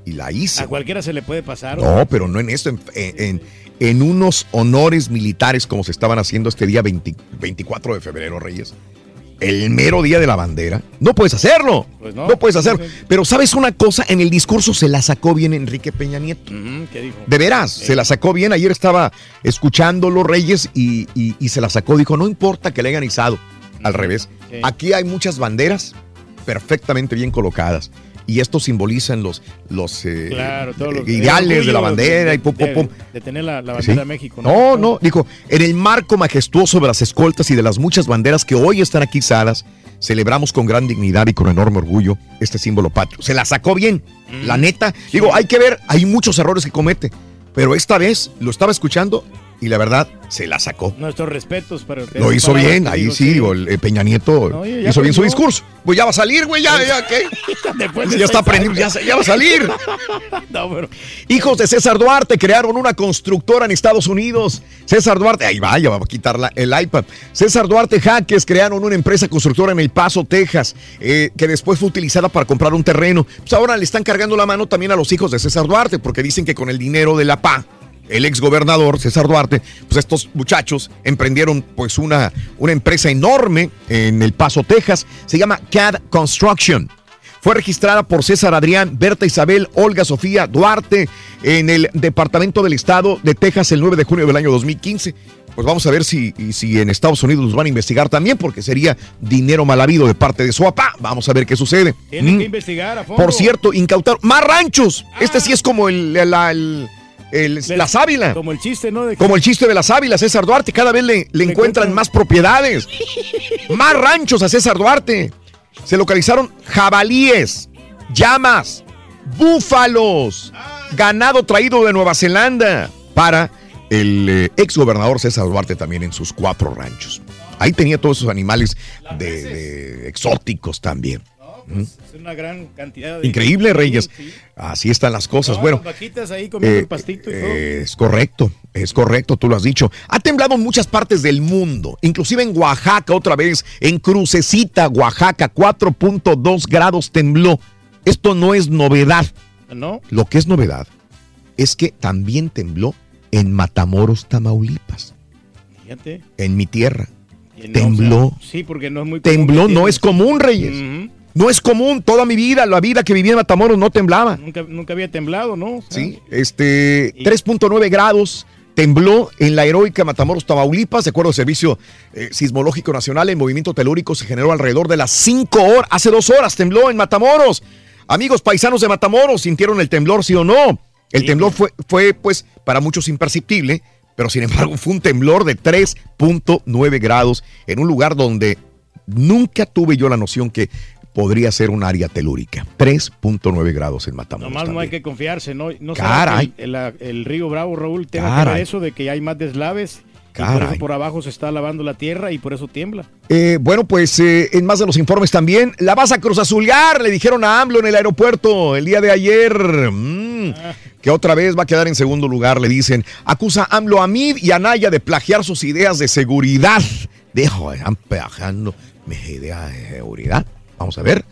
y la A hice. cualquiera se le puede pasar. No, pero no en esto, en, en- en unos honores militares como se estaban haciendo este día 20 24 de febrero, Reyes. El mero día de la bandera. No puedes hacerlo. Pues no. no. puedes hacerlo. Pero sabes una cosa, en el discurso se la sacó bien Enrique Peña Nieto. ¿Qué dijo? De veras, se la sacó bien. Ayer estaba escuchando los Reyes y, y- y se la sacó. Dijo, no importa que le hayan izado. Al revés. Sí. Aquí hay muchas banderas perfectamente bien colocadas. Y esto simbolizan los, los eh, Claro, todos los. eh, ideales de la bandera y pum, pum, de- pum. De tener la, la Sí. bandera de México. No, no, dijo, en el marco majestuoso de las escoltas y de las muchas banderas que hoy están aquí izadas, celebramos con gran dignidad y con enorme orgullo este símbolo patrio. Se la sacó bien, Mm. la neta. Digo, hay que ver, hay muchos errores que comete, pero esta vez lo estaba escuchando y la verdad se la sacó. Nuestros respetos para Lo hizo bien, ahí sí, digo, el, eh, Peña Nieto No, ya- ya hizo bien su discurso. Pues ya va a salir, güey, ya, ya, ¿qué? Después de ya está seis aprendiendo, ya, ya va a salir. no, pero. Hijos de César Duarte crearon una constructora en Estados Unidos. César Duarte, ahí va, ya va a quitar la- el iPad. César Duarte Jaques crearon una empresa constructora en El Paso, Texas, eh, que después fue utilizada para comprar un terreno. Pues ahora le están cargando la mano también a los hijos de César Duarte, porque dicen que con el dinero de la PA, el ex gobernador César Duarte, pues estos muchachos emprendieron pues una, una empresa enorme en El Paso, Texas. Se llama CAD Construction. fue registrada por César Adrián, Berta Isabel, Olga Sofía Duarte en el Departamento del Estado de Texas el 9 de junio del año 2015. Pues vamos a ver si, si en Estados Unidos los van a investigar también, porque sería dinero mal habido de parte de su papá. Vamos a ver qué sucede. Tienen Mm. que investigar a fondo. Por cierto, incautaron más ranchos. Este sí es como el, el- el- la sábila. Como el chiste, ¿no? De que- Como el chiste de las ávilas, César Duarte. Cada vez le, le encuentran más propiedades. más ranchos a César Duarte. Se localizaron jabalíes, llamas, búfalos, ganado traído de Nueva Zelanda para el eh, ex gobernador César Duarte también en sus cuatro ranchos. Ahí tenía todos esos animales de, de exóticos también. Es una gran cantidad de... Increíble, Reyes. Así están las cosas. No, bueno, las ahí comiendo eh, el pastito y todo. es correcto, es correcto, tú lo has dicho. Ha temblado en muchas partes del mundo, inclusive en Oaxaca otra vez, en Crucecita, Oaxaca, 4.2 grados tembló. Esto no es novedad. ¿No? Lo que es novedad es que también tembló en Matamoros, Tamaulipas, Fíjate. en mi tierra. No, Tembló. o sea, sí, porque no es muy común Tembló, no es común, Reyes. Ujú. No es común, toda mi vida, la vida que viví en Matamoros no temblaba. nunca, nunca había temblado, ¿no? O sea, Sí, este 3.9 grados tembló en la heroica Matamoros, Tamaulipas, de acuerdo al Servicio eh, Sismológico Nacional. El movimiento telúrico se generó alrededor de las 5 horas, hace dos horas tembló en Matamoros. Amigos paisanos de Matamoros, ¿sintieron el temblor, sí o no? El temblor fue, fue, pues, para muchos imperceptible, pero sin embargo fue un temblor de 3.9 grados en un lugar donde nunca tuve yo la noción que podría ser un área telúrica. 3.9 grados en Matamoros. Nomás no hay también. que confiarse, ¿no? No Caray. el, el- el río Bravo, Raúl, tenga que Caray. ver eso de que hay más deslaves. Y por Caray. eso por abajo se está lavando la tierra y por eso tiembla. Eh, bueno, pues eh, en más de los informes también, la vas a Cruz Azulgar, le dijeron a AMLO en el aeropuerto el día de ayer. Mm, que otra vez va a quedar en segundo lugar, le dicen. Acusa a AMLO a Mid y a Naya de plagiar sus ideas de seguridad. Dejo, están plagiando mis ideas de seguridad. Vamos a ver.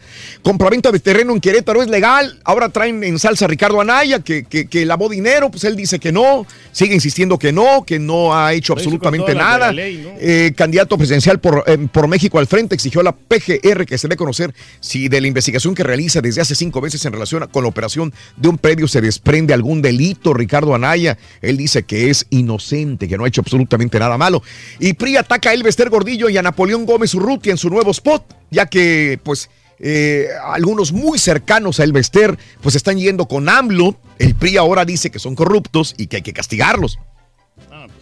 Compraventa de terreno en Querétaro es legal. Ahora traen en salsa a Ricardo Anaya, que, que, que lavó dinero. Pues él dice que no. Sigue insistiendo que no, que no ha hecho Lo absolutamente nada. la ley, ¿no? Eh, candidato presidencial por, eh, por México al frente exigió a la PGR que se dé a conocer si de la investigación que realiza desde hace cinco meses en relación a- con la operación de un predio se desprende algún delito. Ricardo Anaya, él dice que es inocente, que no ha hecho absolutamente nada malo. Y PRI ataca a Elvester Gordillo y a Napoleón Gómez Urrutia en su nuevo spot, ya que pues eh, algunos muy cercanos a Elvester pues están yendo con AMLO. El PRI ahora dice que son corruptos y que hay que castigarlos.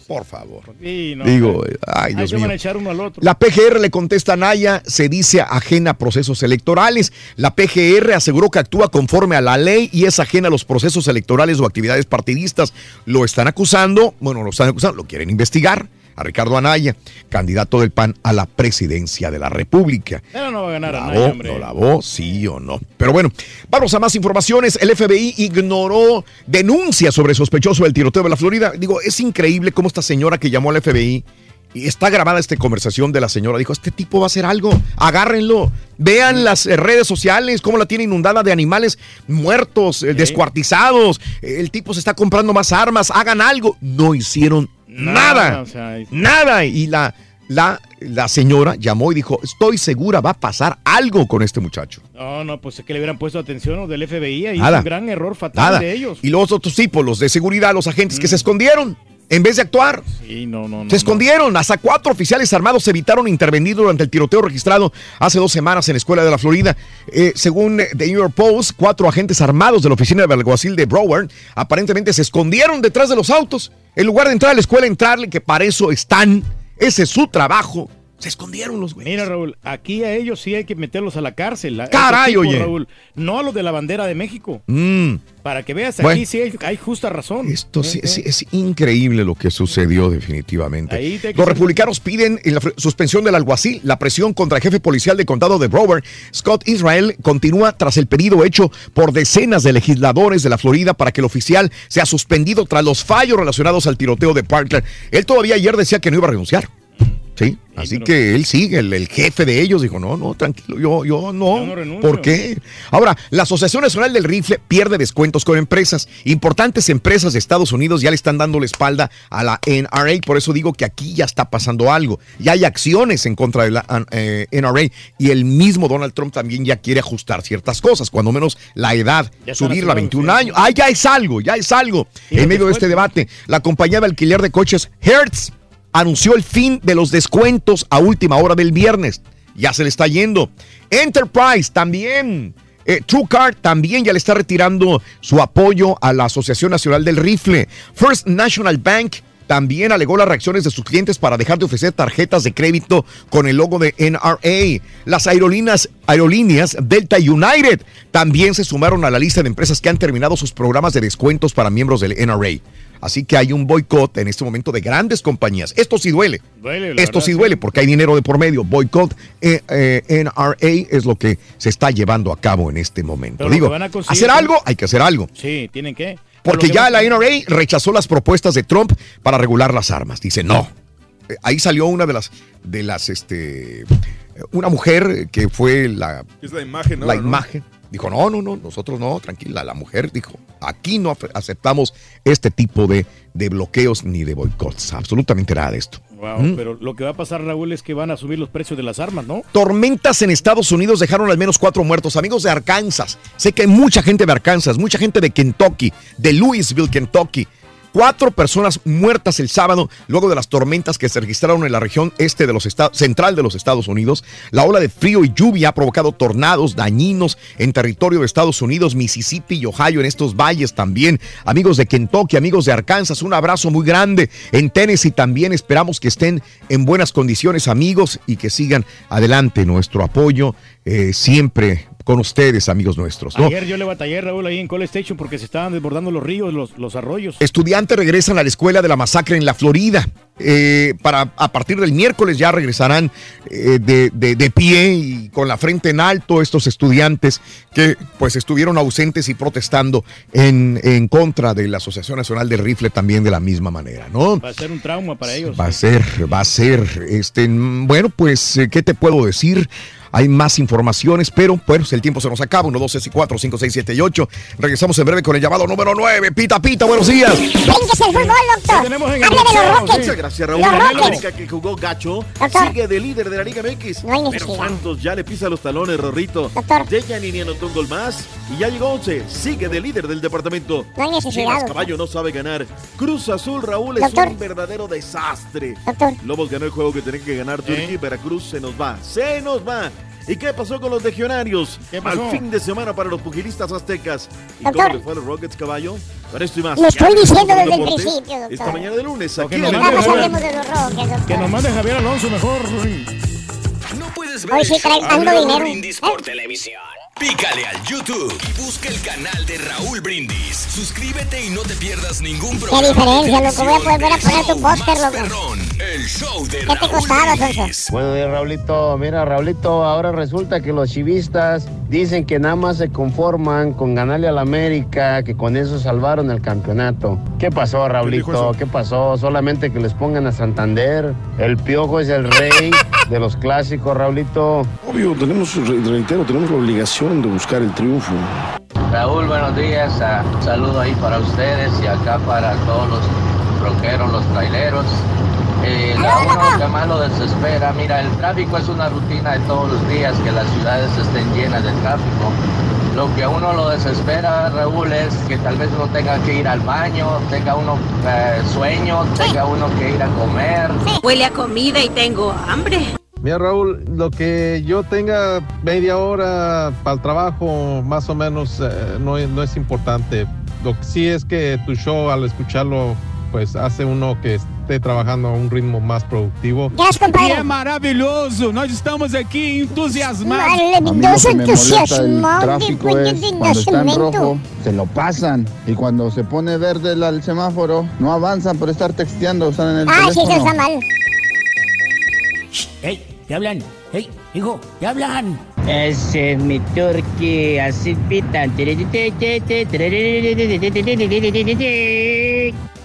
Por favor. Sí, no, Digo, eh, ay, Dios mío. a echar uno al otro. La PGR le contesta a Naya, se dice ajena a procesos electorales. La PGR aseguró que actúa conforme a la ley y es ajena a los procesos electorales o actividades partidistas. Lo están acusando, bueno, lo están acusando, lo quieren investigar a Ricardo Anaya, candidato del PAN a la presidencia de la República. Pero no va a ganar ¿Lavó, hombre. no lavó, sí o no? Pero bueno, vamos a más informaciones. El FBI ignoró denuncias sobre sospechoso del tiroteo de la Florida. Digo, es increíble cómo esta señora que llamó al FBI y está grabada esta conversación de la señora. Dijo, este tipo va a hacer algo, agárrenlo. Vean las eh, redes sociales, cómo la tiene inundada de animales muertos, eh, descuartizados. El tipo se está comprando más armas, hagan algo. No hicieron nada. o sea, es- Nada. Y la, la, la señora llamó y dijo, estoy segura, va a pasar algo con este muchacho. No, no, pues es que le hubieran puesto atención los del FBI. Ahí es un gran error fatal Nada. de ellos. Y los otros tipos, los de seguridad, los agentes que se escondieron en vez de actuar. Sí, no, no, no. Se escondieron. Hasta cuatro oficiales armados evitaron intervenir durante el tiroteo registrado hace dos semanas en la escuela de la Florida. Eh, según The New York Post, cuatro agentes armados de la oficina del alguacil de Broward aparentemente se escondieron detrás de los autos. En lugar de entrar a la escuela, entrarle, que para eso están. Ese es su trabajo. Se escondieron los güeyes. Mira, Raúl, aquí a ellos sí hay que meterlos a la cárcel. a Caray, tipos, oye. Raúl, no a los de la bandera de México. Mm. Para que veas, Bueno. aquí sí hay, hay justa razón. Esto sí, sí, es increíble lo que sucedió definitivamente. Los republicanos piden en la suspensión del alguacil. La presión contra el jefe policial del condado de Broward, Scott Israel, continúa tras el pedido hecho por decenas de legisladores de la Florida para que el oficial sea suspendido tras los fallos relacionados al tiroteo de Parkland. Él todavía ayer decía que no iba a renunciar. Sí, así que él sigue, el, el jefe de ellos dijo, no, no, tranquilo, yo, yo no. no renuncio. ¿Por qué? Ahora, la Asociación Nacional del Rifle pierde descuentos con empresas. Importantes empresas de Estados Unidos ya le están dando la espalda a la NRA, por eso digo que aquí ya está pasando algo. Ya hay acciones en contra de la eh, NRA y el mismo Donald Trump también ya quiere ajustar ciertas cosas, cuando menos la edad, subirla a haciendo 21 años. Ah, ya es algo, ya es algo. En medio de este debate, la compañía de alquiler de coches Hertz anunció el fin de los descuentos a última hora del viernes. Ya se le está yendo. Enterprise también. Eh, TrueCar también ya le está retirando su apoyo a la Asociación Nacional del Rifle. First National Bank también alegó las reacciones de sus clientes para dejar de ofrecer tarjetas de crédito con el logo de NRA. Las aerolíneas, aerolíneas Delta United también se sumaron a la lista de empresas que han terminado sus programas de descuentos para miembros del NRA. Así que hay un boicot en este momento de grandes compañías. Esto sí duele. Duele, Esto verdad, sí duele porque hay dinero de por medio. Boicot eh, eh, NRA es lo que se está llevando a cabo en este momento. Pero Digo, que van a conseguir hacer algo, hay que hacer algo. Sí, tienen que. Porque ya la NRA rechazó las propuestas de Trump para regular las armas. Dice no. Eh, Ahí salió una de las, de las, este, una mujer que fue la, Es la imagen, ¿no? la ¿no? Dijo, no, no, no, nosotros no, tranquila. La mujer dijo, aquí no aceptamos este tipo de, de bloqueos ni de boicots. Absolutamente nada de esto. Wow, Mm. pero lo que va a pasar, Raúl, es que van a subir los precios de las armas, ¿no? Tormentas en Estados Unidos dejaron al menos cuatro muertos. Amigos de Arkansas, sé que hay mucha gente de Arkansas, mucha gente de Kentucky, de Louisville, Kentucky. Cuatro personas muertas el sábado luego de las tormentas que se registraron en la región este de los estados, central de los Estados Unidos. La ola de frío y lluvia ha provocado tornados dañinos en territorio de Estados Unidos, Mississippi y Ohio, en estos valles también. Amigos de Kentucky, amigos de Arkansas, un abrazo muy grande. En Tennessee también esperamos que estén en buenas condiciones, amigos, y que sigan adelante nuestro apoyo eh, siempre con ustedes, amigos nuestros. ¿no? Ayer yo le batallé, Raúl, ahí en Call Station porque se estaban desbordando los ríos, los, los arroyos. Estudiantes regresan a la escuela de la masacre en la Florida. Eh, para a partir del miércoles ya regresarán eh, de, de- de pie y con la frente en alto estos estudiantes que pues estuvieron ausentes y protestando en, en contra de la Asociación Nacional del Rifle también de la misma manera, ¿no? Va a ser un trauma para ellos. Va a ser, va a ser, este, mm, bueno, pues, eh, ¿qué te puedo decir? Hay más informaciones, pero bueno, el tiempo se nos acaba. 1, 2, 3 y 4, 5, 6, 7 y 8. Regresamos en breve con el llamado número 9. Pita, pita, buenos días. Brinques el fútbol, doctor. tenemos en Hable de los Rockets. Muchas gracias, Raúl. Los La Rockets. América que jugó gacho Doctor. sigue de líder de la Liga MX. No hay pero necesidad. Santos ya le pisa los talones, Rorrito. Doctor. Dejan y anotó un gol más y ya llegó 11. Sigue de líder del departamento. No hay necesidad, Chivas. Caballo no sabe ganar. Cruz Azul, Raúl, es Doctor. un verdadero desastre. Doctor. Lobos ganó el juego que tenía que ganar Turquía y Veracruz se nos va. Se nos va. ¿Y qué pasó con los legionarios? ¿Qué pasó? Al fin de semana para los pugilistas aztecas. ¿Y Doctor. cómo le fue a los Rockets, caballo? Para esto y más. Lo estoy diciendo desde con el principio, doctor. Esta mañana de lunes, aquí en el Vamos, hablemos de los Rockets, Que nos doctor. mande Javier Alonso mejor. No puedes Hoy sí traen dando Raúl dinero. Brindis por televisión. Pícale al YouTube y busca el canal de Raúl Brindis. Suscríbete y no te pierdas ningún Qué programa. de diferencia, loco. Voy a volver a poner tu póster, loco. perrón, el show de ¿Qué te Raúl costaba, Brindis. Buenos días, Raulito. Mira, Raulito, ahora resulta que los chivistas dicen que nada más se conforman con ganarle al América, que con eso salvaron el campeonato. ¿Qué pasó, Raulito? eso? ¿Qué pasó? Solamente que les pongan a Santander. El piojo es el rey de los clásicos, Raulito. Obvio, tenemos, re- reitero, tenemos la obligación de buscar el triunfo. Raúl, buenos días. ah, Un saludo ahí para ustedes y acá para todos los rockeros, los traileros. Eh, a uno que más lo desespera, mira, el tráfico es una rutina de todos los días, que las ciudades estén llenas de tráfico. Lo que a uno lo desespera, Raúl, es que tal vez uno tenga que ir al baño, tenga uno eh, sueño, tenga uno que ir a comer. Huele a comida y tengo hambre. Mira Raúl, lo que yo tenga media hora para el trabajo, más o menos, eh, no, es- no es importante. Lo que sí es que tu show, al escucharlo, pues hace uno que esté trabajando a un ritmo más productivo. E é maravilhoso. Nós estamos aqui entusiasmados. Maravilloso, A mí lo que me molesta entusiasmado tráfico es cuando está en rojo, se lo pasan. Y cuando se pone verde el, el semáforo, no avanzan por estar texteando, están en el Ah, sí, eso teléfono. está mal te hablan. Hey, hijo, te hablan. Ese es mi turqui, así pitan.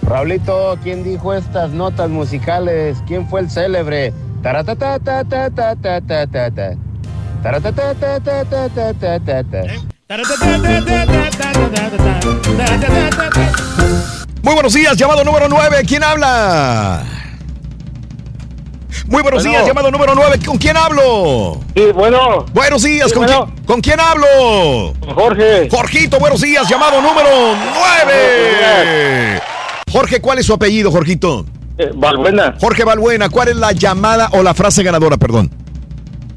Raulito, ¿quién dijo estas notas musicales? ¿Quién fue el célebre? Muy buenos días, llamado número 9. ¿Quién habla? Muy buenos Bueno. días, llamado número 9. ¿Con quién hablo? Sí, bueno. Buenos días, Sí, ¿con, bueno. quién, ¿con quién hablo? Jorge. Jorgito, buenos días, llamado número 9. Jorge, ¿cuál es su apellido, Jorgito? Valbuena. Jorge Valbuena, ¿cuál es la llamada o la frase ganadora, perdón?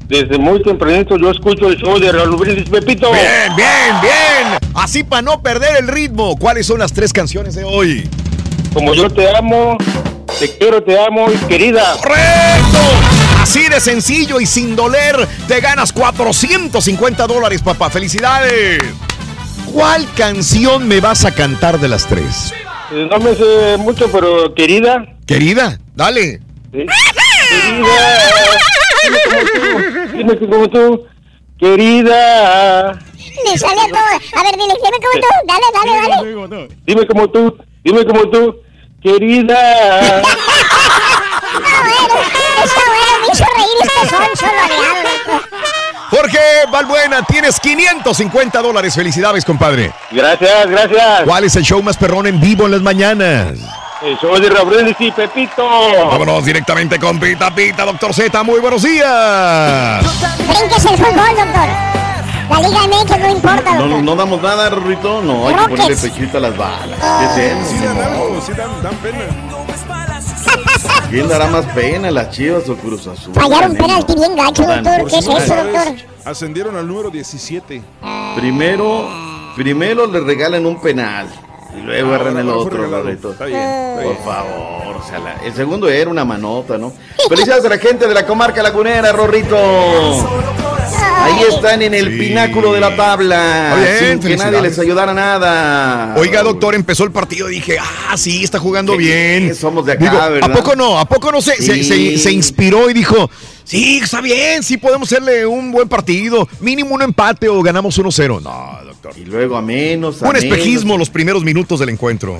Desde muy tempranito yo escucho el show de Raúl Brindis Pepito. Bien, bien, bien. Así para no perder el ritmo, ¿cuáles son las tres canciones de hoy? Como yo te amo, te quiero, te amo y querida. ¡Correcto! Así de sencillo y sin doler, te ganas 450 dólares, papá. ¡Felicidades! ¿Cuál canción me vas a cantar de las tres? Eh, No me sé mucho, pero querida. Querida, dale. ¿sí? Querida. Dime como tú. Como. Querida. Le sale todo. A ver, dile, dime cómo tú. Dale, dale, dale. Dime como tú. Dime como tú. Querida. Jorge Valbuena, tienes 550 dólares. Felicidades, compadre. Gracias, gracias. ¿Cuál es el show más perrón en vivo en las mañanas? El show de Raúl y Pepito. Vámonos directamente con Pita Pita, doctor Z. Muy buenos días. Brinques el fútbol, doctor. La Liga MX no importa, No, doctor. no damos nada, Rorrito. No, hay que Rockets. ponerle pechito a las balas. ¿Qué es eso? Sí dan algo, sí dan, dan pena. ¿Quién dará más pena, las Chivas o Cruz Azul? Fallaron penalti bien gacho, doctor. ¿Qué es eso, doctor? Ascendieron al número 17. Primero, primero le regalan un penal. Y luego Ah, agarran el otro. Rorrito. Está bien, está Por favor, o sea, la- el segundo era una manota, ¿no? Felicidades a la gente de la comarca lagunera, Rorrito. Ahí están en el pináculo de la tabla. Muy bien, sin que nadie les ayudara nada. Oiga, doctor, empezó el partido y dije, ah, sí, está jugando Sí, bien. somos de acá, Digo, ¿verdad? ¿A poco no? ¿A poco no se, se- Sí. se- se inspiró y dijo, sí, está bien, sí podemos hacerle un buen partido, mínimo un empate o ganamos 1-0? No, doctor. Y luego a menos. a Un menos. espejismo los primeros minutos del encuentro.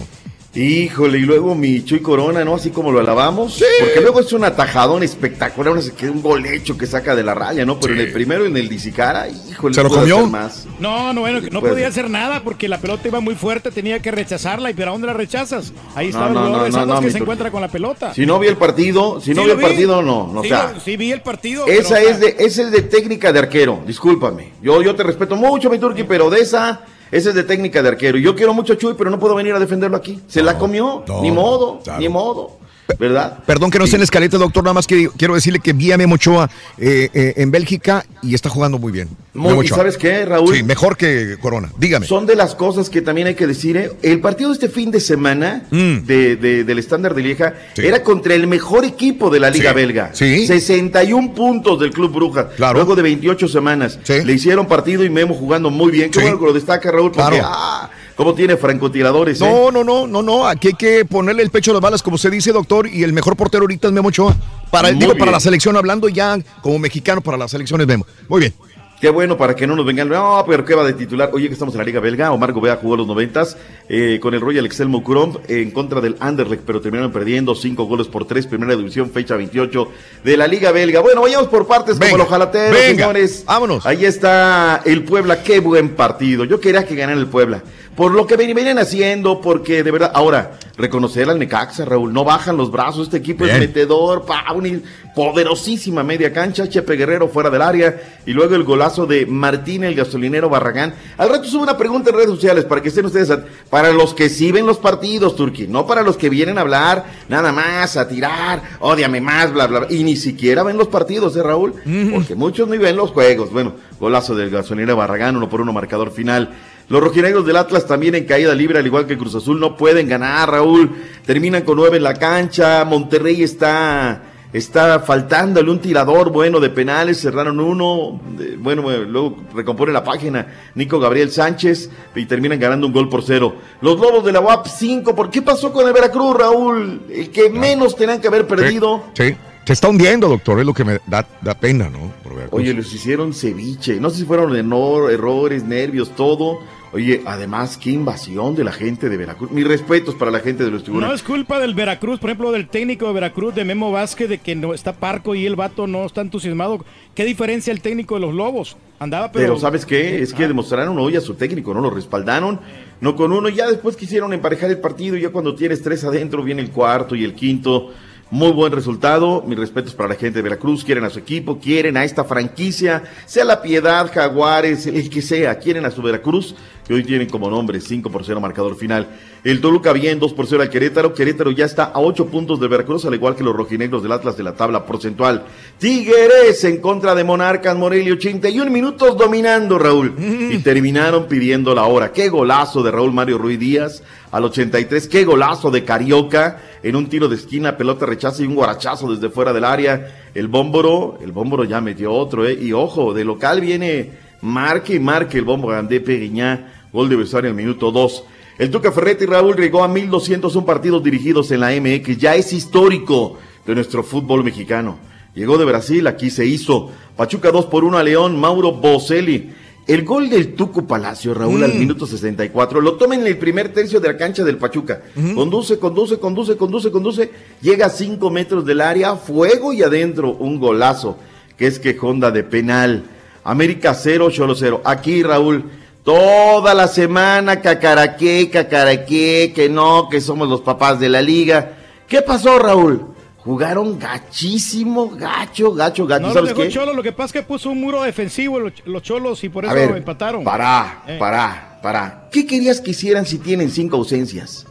Híjole, y luego mi Chuy Corona, ¿no? Así como lo alabamos. Porque luego es un atajadón espectacular, no sé qué, un gol hecho que saca de la raya, ¿no? Pero en el primero, en el Disicara, híjole. ¿Se lo comió? hacer Más. No, no, bueno, que no podía hacer nada porque la pelota iba muy fuerte, tenía que rechazarla. ¿Y pero a dónde la rechazas? Ahí No, estaba no, el jugador no, de no, Santos no, que mi se encuentra con la pelota. Si no vi el partido, si no Sí vi el partido, no. no o Sí, sea, lo- sí vi el partido. esa pero, o es sea, de, esa es de técnica de arquero, discúlpame. Yo, yo te respeto mucho, mi Turqui, pero de esa, esa es de técnica de arquero. Yo quiero mucho a Chuy, pero no puedo venir a defenderlo aquí. Se la comió, no, ni modo, claro. ni modo. ¿Verdad? Perdón que no esté en la escaleta, doctor, nada más que quiero decirle que vi a Memo Ochoa eh, eh, en Bélgica y está jugando muy bien. Muy- ¿y sabes qué, Raúl? Sí, mejor que Corona. Dígame. Son de las cosas que también hay que decir. ¿eh? El partido de este fin de semana Mm. de, de- del estándar de Lieja Sí. era contra el mejor equipo de la Liga Sí. Belga. Sí. 61 puntos del Club Brujas. Claro. Luego de 28 semanas. Sí. Le hicieron partido y Memo jugando muy bien. Qué Sí. bueno que lo destaca Raúl porque, Claro. ah, cómo tiene francotiradores. ¿eh? No, no, no, no, no. Aquí hay que ponerle el pecho a las balas, como se dice, doctor. Y el mejor portero ahorita es Memo Ochoa. Para, el- Muy digo, para la selección, hablando ya como mexicano, para las selecciones Memo. Muy bien. Qué bueno para que no nos vengan. No, pero qué va de titular. Oye, que estamos en la Liga Belga. Omar Gobea jugó los noventas eh, con el Royal Excel Moucron en contra del Anderlecht, pero terminaron perdiendo cinco goles por tres. Primera división, fecha 28 de la Liga Belga. Bueno, vayamos por partes Venga, como los jalateros, venga, señores. vámonos. Ahí está el Puebla. Qué buen partido. Yo quería que ganara el Puebla. Por lo que ven- vienen haciendo, porque de verdad, ahora, reconocer al Necaxa, Raúl, no bajan los brazos, este equipo Bien. es metedor, pa, una poderosísima media cancha, Chepe Guerrero fuera del área, y luego el golazo de Martín, el gasolinero Barragán. Al rato subo una pregunta en redes sociales para que estén ustedes, a- para los que sí ven los partidos, Turki, no para los que vienen a hablar, nada más, a tirar, ódiame más, bla, bla, bla, y ni siquiera ven los partidos, ¿eh, Raúl? Porque muchos ni ven los juegos. Bueno, golazo del gasolinero Barragán, uno por uno marcador final. Los rojinegros del Atlas también en caída libre, al igual que Cruz Azul, no pueden ganar, Raúl. Terminan con nueve en la cancha. Monterrey está, está faltándole un tirador bueno de penales. Cerraron uno. bueno, eh, luego recompone la página Nico Gabriel Sánchez y terminan ganando un gol por cero. Los Lobos de la UAP 5. ¿Por qué pasó con el Veracruz, Raúl? El que menos tenían que haber perdido. Sí. Se está hundiendo, doctor, es lo que me da, da pena, ¿no? Oye, les hicieron ceviche. No sé si fueron error- errores, nervios, todo. Oye, además, qué invasión de la gente de Veracruz. Mis respetos para la gente de los tiburones. No es culpa del Veracruz, por ejemplo, del técnico de Veracruz, de Memo Vázquez, de que no está parco y el vato no está entusiasmado. ¿Qué diferencia el técnico de los Lobos? Andaba, pero. Pero, ¿sabes qué? Es que demostraron hoy a su técnico, ¿no? Lo respaldaron, no con uno. Ya después quisieron emparejar el partido. y Ya cuando tienes tres adentro, viene el cuarto y el quinto. Muy buen resultado. Mis respetos para la gente de Veracruz. Quieren a su equipo, quieren a esta franquicia, sea La Piedad, Jaguares, el que sea. Quieren a su Veracruz, que hoy tienen como nombre 5 por 0 marcador final. El Toluca bien 2 por 0 al Querétaro. Querétaro ya está a 8 puntos de Veracruz, al igual que los rojinegros del Atlas de la tabla porcentual. Tigres en contra de Monarcas Morelia, 81 minutos dominando, Raúl. Y terminaron pidiendo la hora. Qué golazo de Raúl Mario Ruiz Díaz al 83. Qué golazo de Carioca en un tiro de esquina, pelota rechaza y un guarachazo desde fuera del área. El Bómboro, el Bómboro ya metió otro, ¿eh? Y ojo, de local viene marque y marque el Bómboro Gandé Peguiñá, gol de Besario en el minuto 2. El Tuca Ferretti Raúl llegó a 1201 partidos dirigidos en la MX, ya es histórico de nuestro fútbol mexicano. Llegó de Brasil, aquí se hizo. Pachuca 2 por 1 a León, Mauro Boselli. El gol del Tuco Palacio, Raúl, al Mm. minuto 64, lo toma en el primer tercio de la cancha del Pachuca. Conduce, conduce, conduce, conduce, conduce. Llega a 5 metros del área, fuego y adentro un golazo, que es que Honda de penal. América 0, Cholo 0. Aquí, Raúl, toda la semana cacaraqué, cacaraqué, que no, que somos los papás de la liga. ¿Qué pasó, Raúl? Jugaron gachísimo, gacho, gacho, gacho. No lo ¿Sabes dejó qué? Cholo, lo que pasa es que puso un muro defensivo los, los Cholos y por eso ver, empataron. Pará, Eh. pará, pará. ¿Qué querías que hicieran si tienen cinco ausencias?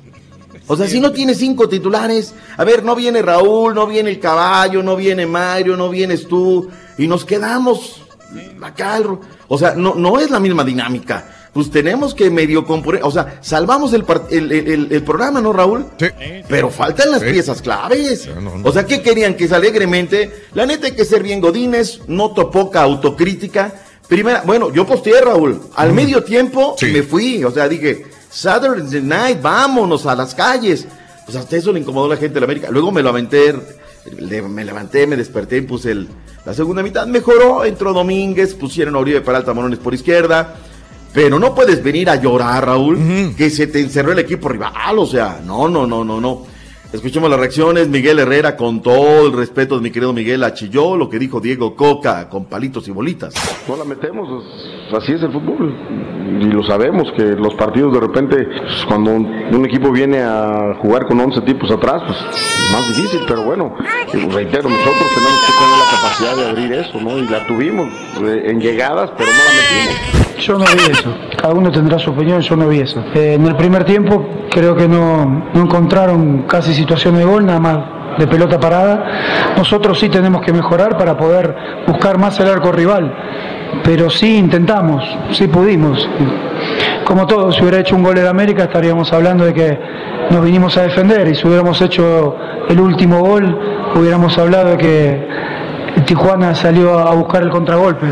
O sea, si no tiene cinco titulares, a ver, no viene Raúl, no viene el caballo, no viene Mario, no vienes tú, y nos quedamos acá. el O sea, no, no es la misma dinámica. Pues tenemos que medio componer, o sea, salvamos el, el, el- programa, ¿no, Raúl? Sí. Pero faltan las Sí. piezas claves. O sea, ¿qué querían? Que alegremente. La neta hay que ser bien godines, no poca autocrítica. Primera, bueno, yo posteé, Raúl. Al medio tiempo me fui. O sea, dije, Saturday night, vámonos a las calles. Pues hasta eso le incomodó a la gente de la América. Luego me lo aventé, me levanté, me desperté y puse el, la segunda mitad. Mejoró, entró Domínguez, pusieron a Oribe Peralta Morones por izquierda. Pero no puedes venir a llorar, Raúl, que se te encerró el equipo rival. O sea, no, no, no, no, no. Escuchemos las reacciones. Miguel Herrera, con todo el respeto de mi querido Miguel, achilló lo que dijo Diego Coca con palitos y bolitas. No la metemos, pues, así es el fútbol. Y lo sabemos, que los partidos de repente, pues, cuando un, un equipo viene a jugar con 11 tipos atrás, pues más difícil, pero bueno, y reitero, nosotros tenemos que tener la capacidad de abrir eso, ¿no? Y la tuvimos eh, en llegadas, pero no la metimos. Yo no vi eso. Cada uno tendrá su opinión, yo no vi eso. Eh, en el primer tiempo creo que no, no encontraron casi situaciones de gol, nada más de pelota parada. Nosotros sí tenemos que mejorar para poder buscar más el arco rival. Pero sí intentamos, sí pudimos. Como todo, si hubiera hecho un gol en América estaríamos hablando de que nos vinimos a defender y si hubiéramos hecho el último gol hubiéramos hablado de que Tijuana salió a buscar el contragolpe.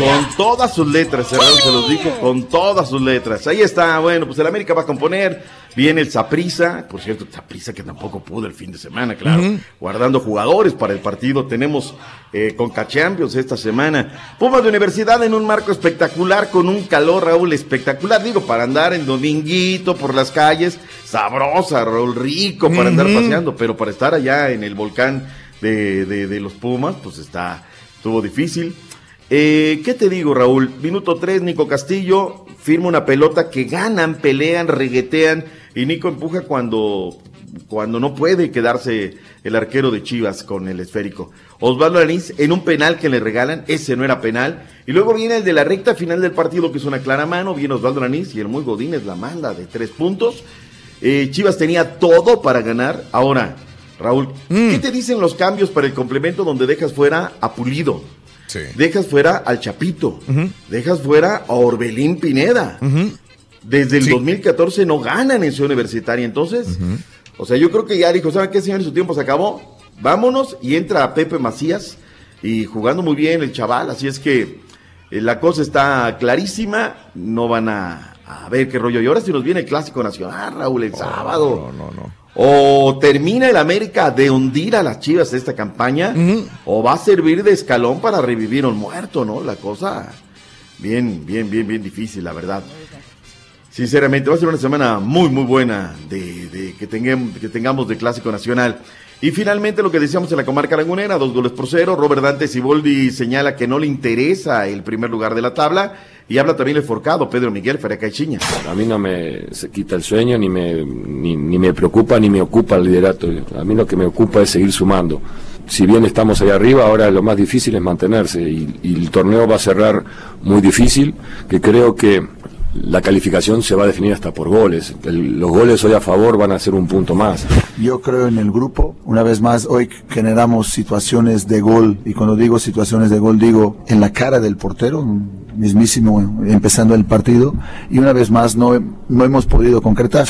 Con todas sus letras, se los dijo, con todas sus letras. Ahí está, bueno, pues el América va a componer. Viene el Saprisa, por cierto, Saprisa que tampoco pudo el fin de semana, claro. Guardando jugadores para el partido. Tenemos eh, Conca Champions esta semana. Pumas de Universidad en un marco espectacular, con un calor, Raúl, espectacular. Digo, para andar en dominguito por las calles, sabrosa, Raúl, rico para andar paseando. Pero para estar allá en el volcán de, de- de los Pumas, pues está, estuvo difícil. Eh, ¿Qué te digo, Raúl? Minuto 3, Nico Castillo firma una pelota que ganan, pelean, reguetean y Nico empuja cuando, cuando no puede quedarse el arquero de Chivas con el esférico. Osvaldo Alanís en un penal que le regalan, ese no era penal. Y luego viene el de la recta final del partido que es una clara mano, viene Osvaldo Alanís y el muy Godínez la manda de tres puntos. Eh, Chivas tenía todo para ganar. Ahora, Raúl, ¿qué te dicen los cambios para el complemento donde dejas fuera a Pulido? Dejas fuera al Chapito. Dejas fuera a Orbelín Pineda. Desde el 2014 no ganan en Ciudad Universitaria. Entonces, o sea, yo creo que ya dijo, ¿saben qué, señores? Su tiempo se acabó. Vámonos. Y entra Pepe Macías y jugando muy bien el chaval. Así es que eh, la cosa está clarísima. No van a, a ver qué rollo. Y ahora si nos viene el Clásico Nacional, Raúl, el sábado. No, no, no. O termina el América de hundir a las Chivas de esta campaña, o va a servir de escalón para revivir un muerto, ¿no? La cosa bien, bien, bien, bien difícil, la verdad. Sinceramente, va a ser una semana muy, muy buena de, de que, tengamos, que tengamos de Clásico Nacional. Y finalmente lo que decíamos en la comarca lagunera, dos goles por cero. Robert Dante Siboldi señala que no le interesa el primer lugar de la tabla. Y habla también el forcado Pedro Miguel Feracaichiña. A mí no me se quita el sueño, ni me, ni, ni me preocupa, ni me ocupa el liderato. A mí lo que me ocupa es seguir sumando. Si bien estamos ahí arriba, ahora lo más difícil es mantenerse. Y, y el torneo va a cerrar muy difícil, que creo que la calificación se va a definir hasta por goles. Los goles hoy a favor van a ser un punto más. Yo creo en el grupo. Una vez más, hoy generamos situaciones de gol. Y cuando digo situaciones de gol, digo en la cara del portero, mismísimo empezando el partido. Y una vez más, no, no hemos podido concretar.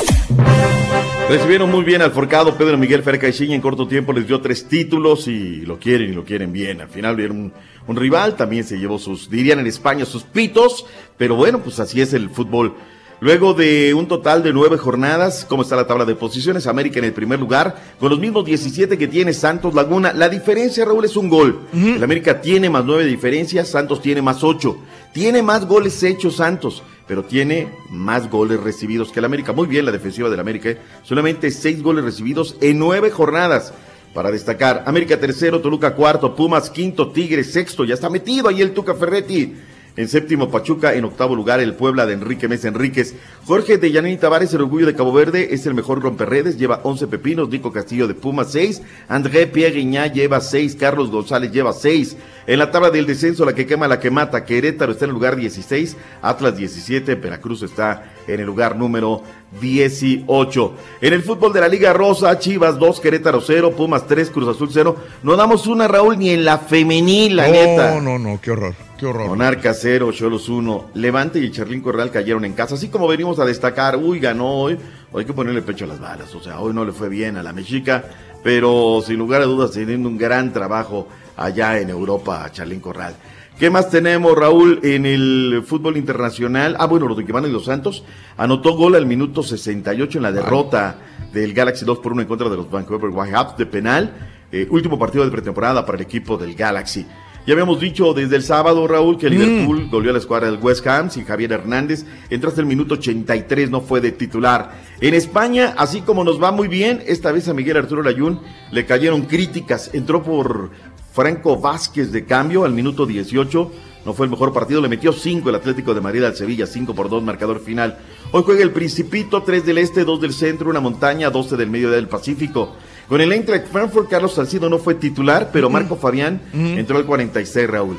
Recibieron muy bien al forcado Pedro Miguel Feracaichiña. En corto tiempo les dio tres títulos y lo quieren y lo quieren bien. Al final vieron un, un rival, también se llevó sus, dirían en España, sus pitos. Pero bueno, pues así es el fútbol. Luego de un total de nueve jornadas, ¿cómo está la tabla de posiciones? América en el primer lugar, con los mismos 17 que tiene Santos Laguna. La diferencia, Raúl, es un gol. El América tiene más nueve diferencias, Santos tiene más ocho. Tiene más goles hechos Santos, pero tiene más goles recibidos que el América. Muy bien la defensiva del América, ¿eh? solamente seis goles recibidos en nueve jornadas. Para destacar, América tercero, Toluca cuarto, Pumas quinto, Tigres sexto, ya está metido ahí el Tuca Ferretti. En séptimo, Pachuca. En octavo lugar, el Puebla de Enrique Mesa Enríquez. Jorge de Yanini Tavares, el orgullo de Cabo Verde, es el mejor romperredes. Lleva 11 pepinos. Nico Castillo de Puma, 6. André Pierre Guiñá lleva 6. Carlos González lleva 6. En la tabla del descenso, la que quema, la que mata. Querétaro está en el lugar 16. Atlas 17. Veracruz está en el lugar número 18. En el fútbol de la Liga Rosa, Chivas 2, Querétaro 0, Pumas 3, Cruz Azul 0. No damos una, Raúl, ni en la femenil, la no, neta. no, no, qué horror, qué horror. Monarca 0, Cholos 1. Levante y Charlín Corral cayeron en casa. Así como venimos a destacar, uy, ganó hoy. Hoy hay que ponerle pecho a las balas. O sea, hoy no le fue bien a la Mexica, pero sin lugar a dudas teniendo un gran trabajo allá en Europa Charlín Corral. ¿Qué más tenemos, Raúl, en el fútbol internacional? Ah, bueno, los de Giovanni Los Santos anotó gol al minuto 68 en la derrota del Galaxy 2 por 1 en contra de los Vancouver Whitecaps de penal. Eh, último partido de pretemporada para el equipo del Galaxy. Ya habíamos dicho desde el sábado, Raúl, que Liverpool goleó a la escuadra del West Ham sin Javier Hernández. Entró hasta el minuto 83, no fue de titular. En España, así como nos va muy bien, esta vez a Miguel Arturo Layún le cayeron críticas. Entró por Franco Vázquez de cambio al minuto 18. No fue el mejor partido, le metió 5 el Atlético de Madrid al Sevilla, 5 por 2, marcador final. Hoy juega el Principito, 3 del Este, 2 del Centro, una montaña, 12 del medio del Pacífico. Con el Eintracht Frankfurt, Carlos Salcido no fue titular, pero Marco Fabián entró al 46, Raúl.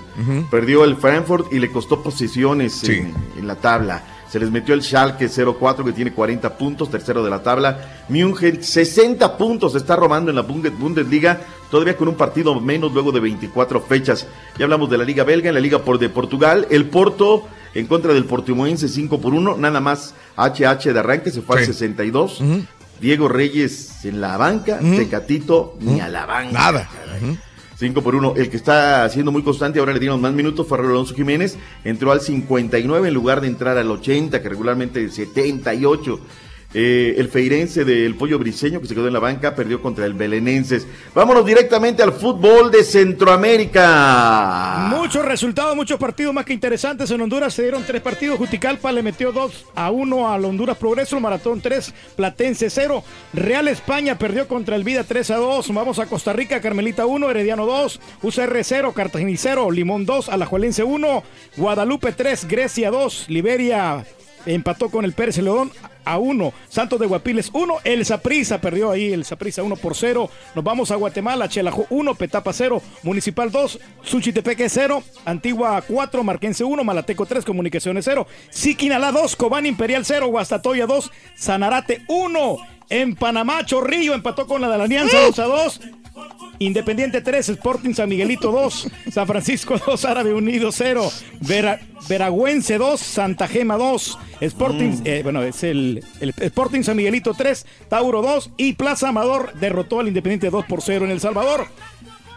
Perdió el Frankfurt y le costó posiciones en, en la tabla. Se les metió el Schalke 04 que tiene 40 puntos, tercero de la tabla. München 60 puntos está robando en la Bundes- Bundesliga, todavía con un partido menos luego de 24 fechas. Ya hablamos de la Liga Belga, en la Liga por de Portugal, el Porto en contra del Portimonense 5 por 1, nada más HH de arranque se fue al 62. Diego Reyes en la banca, Tecatito ni a la banca. Nada. 5 por 1. El que está siendo muy constante, ahora le dieron más minutos, fue Alonso Jiménez. Entró al 59 en lugar de entrar al 80, que regularmente 78. Eh, el feirense del Pollo Briseño, que se quedó en la banca, perdió contra el Belenenses. Vámonos directamente al fútbol de Centroamérica. Muchos resultados, muchos partidos más que interesantes. En Honduras se dieron tres partidos. Juticalpa le metió 2 a 1 al Honduras Progreso. Maratón 3, Platense 0. Real España perdió contra el Vida 3 a 2. Vamos a Costa Rica, Carmelita 1, Herediano 2, UCR 0, Cartagena 0, Limón 2, Alajuelense 1, Guadalupe 3, Grecia 2, Liberia empató con el Pérez León a 1, Santos de Guapiles 1, el Saprissa perdió ahí, el Saprissa 1 por 0, nos vamos a Guatemala, Chelajo 1, Petapa 0, Municipal 2, Suchitepeque 0, Antigua 4, Marquense 1, Malateco 3, Comunicaciones 0, Siquinalá 2, Cobán Imperial 0, Guastatoya 2, Sanarate 1, en Panamá Chorrillo empató con la de la Alianza 2 a 2, Independiente 3, Sporting San Miguelito 2, San Francisco 2, Árabe Unido 0, Vera- Veragüense 2, Santa Gema 2, Sporting, eh, bueno, es el, el Sporting San Miguelito 3, Tauro 2 y Plaza Amador derrotó al Independiente 2 por 0 en El Salvador.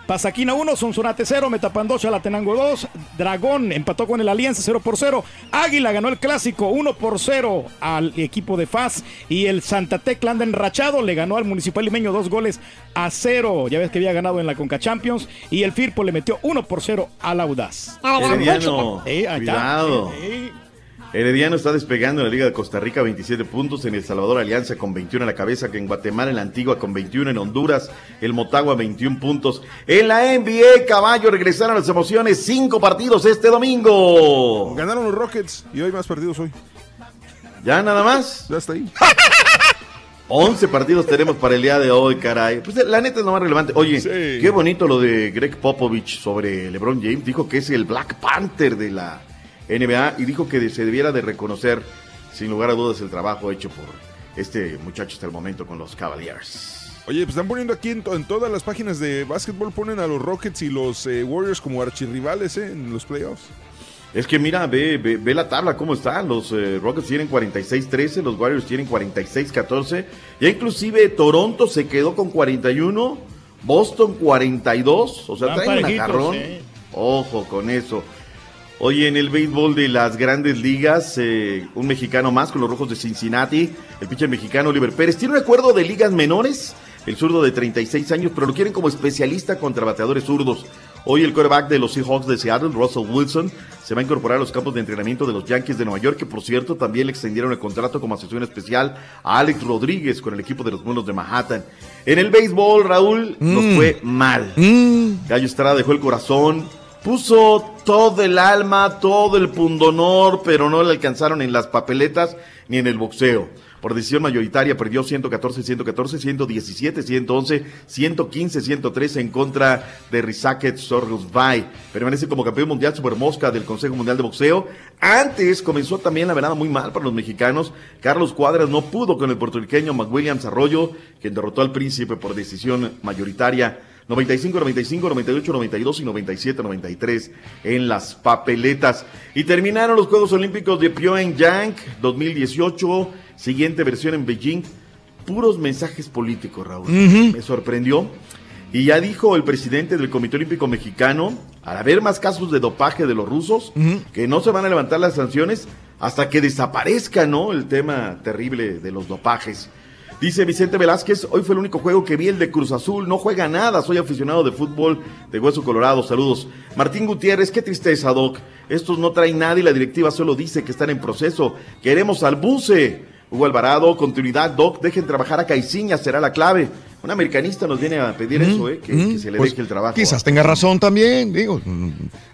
Pasaquina 1, Sonsonate 0, Metapan Chalatenango 2, Dragón empató con el Alianza 0 por 0, Águila ganó el clásico 1 por 0 al equipo de FAS y el Santa Tecla anda enrachado, le ganó al Municipal Limeño dos goles a 0, ya ves que había ganado en la Conca Champions y el Firpo le metió 1 por 0 al Audaz. Eh, cuidado. Eh, eh. Herediano está despegando en la Liga de Costa Rica 27 puntos, en El Salvador Alianza con 21 a la cabeza, que en Guatemala, en la Antigua con 21, en Honduras el Motagua 21 puntos. En la NBA, caballo, regresaron las emociones, cinco partidos este domingo. Ganaron los Rockets y hoy más partidos hoy. ¿Ya nada más? Ya está ahí. 11 partidos tenemos para el día de hoy, caray. Pues la neta es lo más relevante. Oye, qué bonito lo de Greg Popovich sobre LeBron James. Dijo que es el Black Panther de la NBA y dijo que se debiera de reconocer, sin lugar a dudas, el trabajo hecho por este muchacho hasta el momento con los Cavaliers. Oye, pues están poniendo aquí en, to- en todas las páginas de básquetbol, ponen a los Rockets y los eh, Warriors como archirrivales ¿eh? en los playoffs. Es que mira, ve, ve, ve la tabla cómo está. Los eh, Rockets tienen 46-13, los Warriors tienen 46-14. Ya inclusive Toronto se quedó con 41, Boston 42. O sea, traen un agarrón. eh. Ojo con eso. Oye, en el béisbol de las grandes ligas, eh, un mexicano más con los rojos de Cincinnati, el pitcher mexicano Oliver Pérez. Tiene un acuerdo de ligas menores, el zurdo de 36 años, pero lo quieren como especialista contra bateadores zurdos. Hoy el quarterback de los Seahawks de Seattle, Russell Wilson, se va a incorporar a los campos de entrenamiento de los Yankees de Nueva York, que por cierto también le extendieron el contrato como asesor especial a Alex Rodríguez con el equipo de los Monos de Manhattan. En el béisbol, Raúl, nos Mm. fue mal. Gallo Estrada dejó el corazón, puso todo el alma, todo el pundonor, pero no le alcanzaron en las papeletas ni en el boxeo. Por decisión mayoritaria perdió 114, 114, 117, 111, 115, 113 en contra de Rizaket Sorgosbay. Permanece como campeón mundial super mosca del Consejo Mundial de Boxeo. Antes comenzó también la velada muy mal para los mexicanos. Carlos Cuadras no pudo con el puertorriqueño McWilliams Arroyo, quien derrotó al príncipe por decisión mayoritaria. 95, 95, 98, 92 y 97, 93 en las papeletas. Y terminaron los Juegos Olímpicos de Pyongyang 2018, siguiente versión en Beijing. Puros mensajes políticos, Raúl. Me sorprendió. Y ya dijo el presidente del Comité Olímpico Mexicano, al haber más casos de dopaje de los rusos, que no se van a levantar las sanciones hasta que desaparezca, ¿no? El tema terrible de los dopajes. Dice Vicente Velázquez, hoy fue el único juego que vi el de Cruz Azul, no juega nada, soy aficionado de fútbol de Hueso Colorado, saludos. Martín Gutiérrez, qué tristeza, Doc. Estos no traen nada y la directiva solo dice que están en proceso. Queremos al buce. Hugo Alvarado, continuidad, Doc, dejen trabajar a Caiciña, será la clave. Un americanista nos viene a pedir eso, ¿eh? que, que se le Pues, deje el trabajo. Quizás tenga razón también, digo.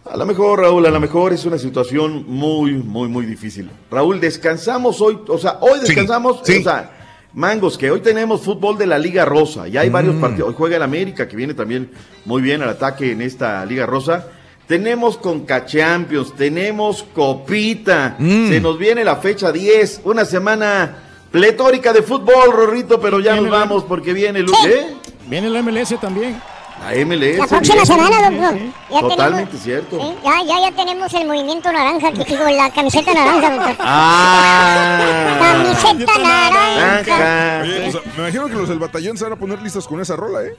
A lo mejor, Raúl, a lo mejor es una situación muy, muy, muy difícil. Raúl, descansamos hoy, o sea, hoy Sí, descansamos, sí. o sea, Mangos, que hoy tenemos fútbol de la Liga Rosa, y hay varios Mm. partidos, hoy juega el América, que viene también muy bien al ataque en esta Liga Rosa. Tenemos Conca Champions, tenemos Copita, Mm. se nos viene la fecha 10, una semana pletórica de fútbol, Rorrito, pero ya nos vamos porque viene el... ¿eh? Viene la MLS también. La MLS. La próxima semana, doctor. Ya Totalmente tenemos, cierto. sí, ya, ya, ya tenemos el movimiento naranja, que digo, la camiseta naranja, doctor. Ah. Camiseta naranja. Oye, pues, me imagino que los del batallón se van a poner listos con esa rola, ¿eh?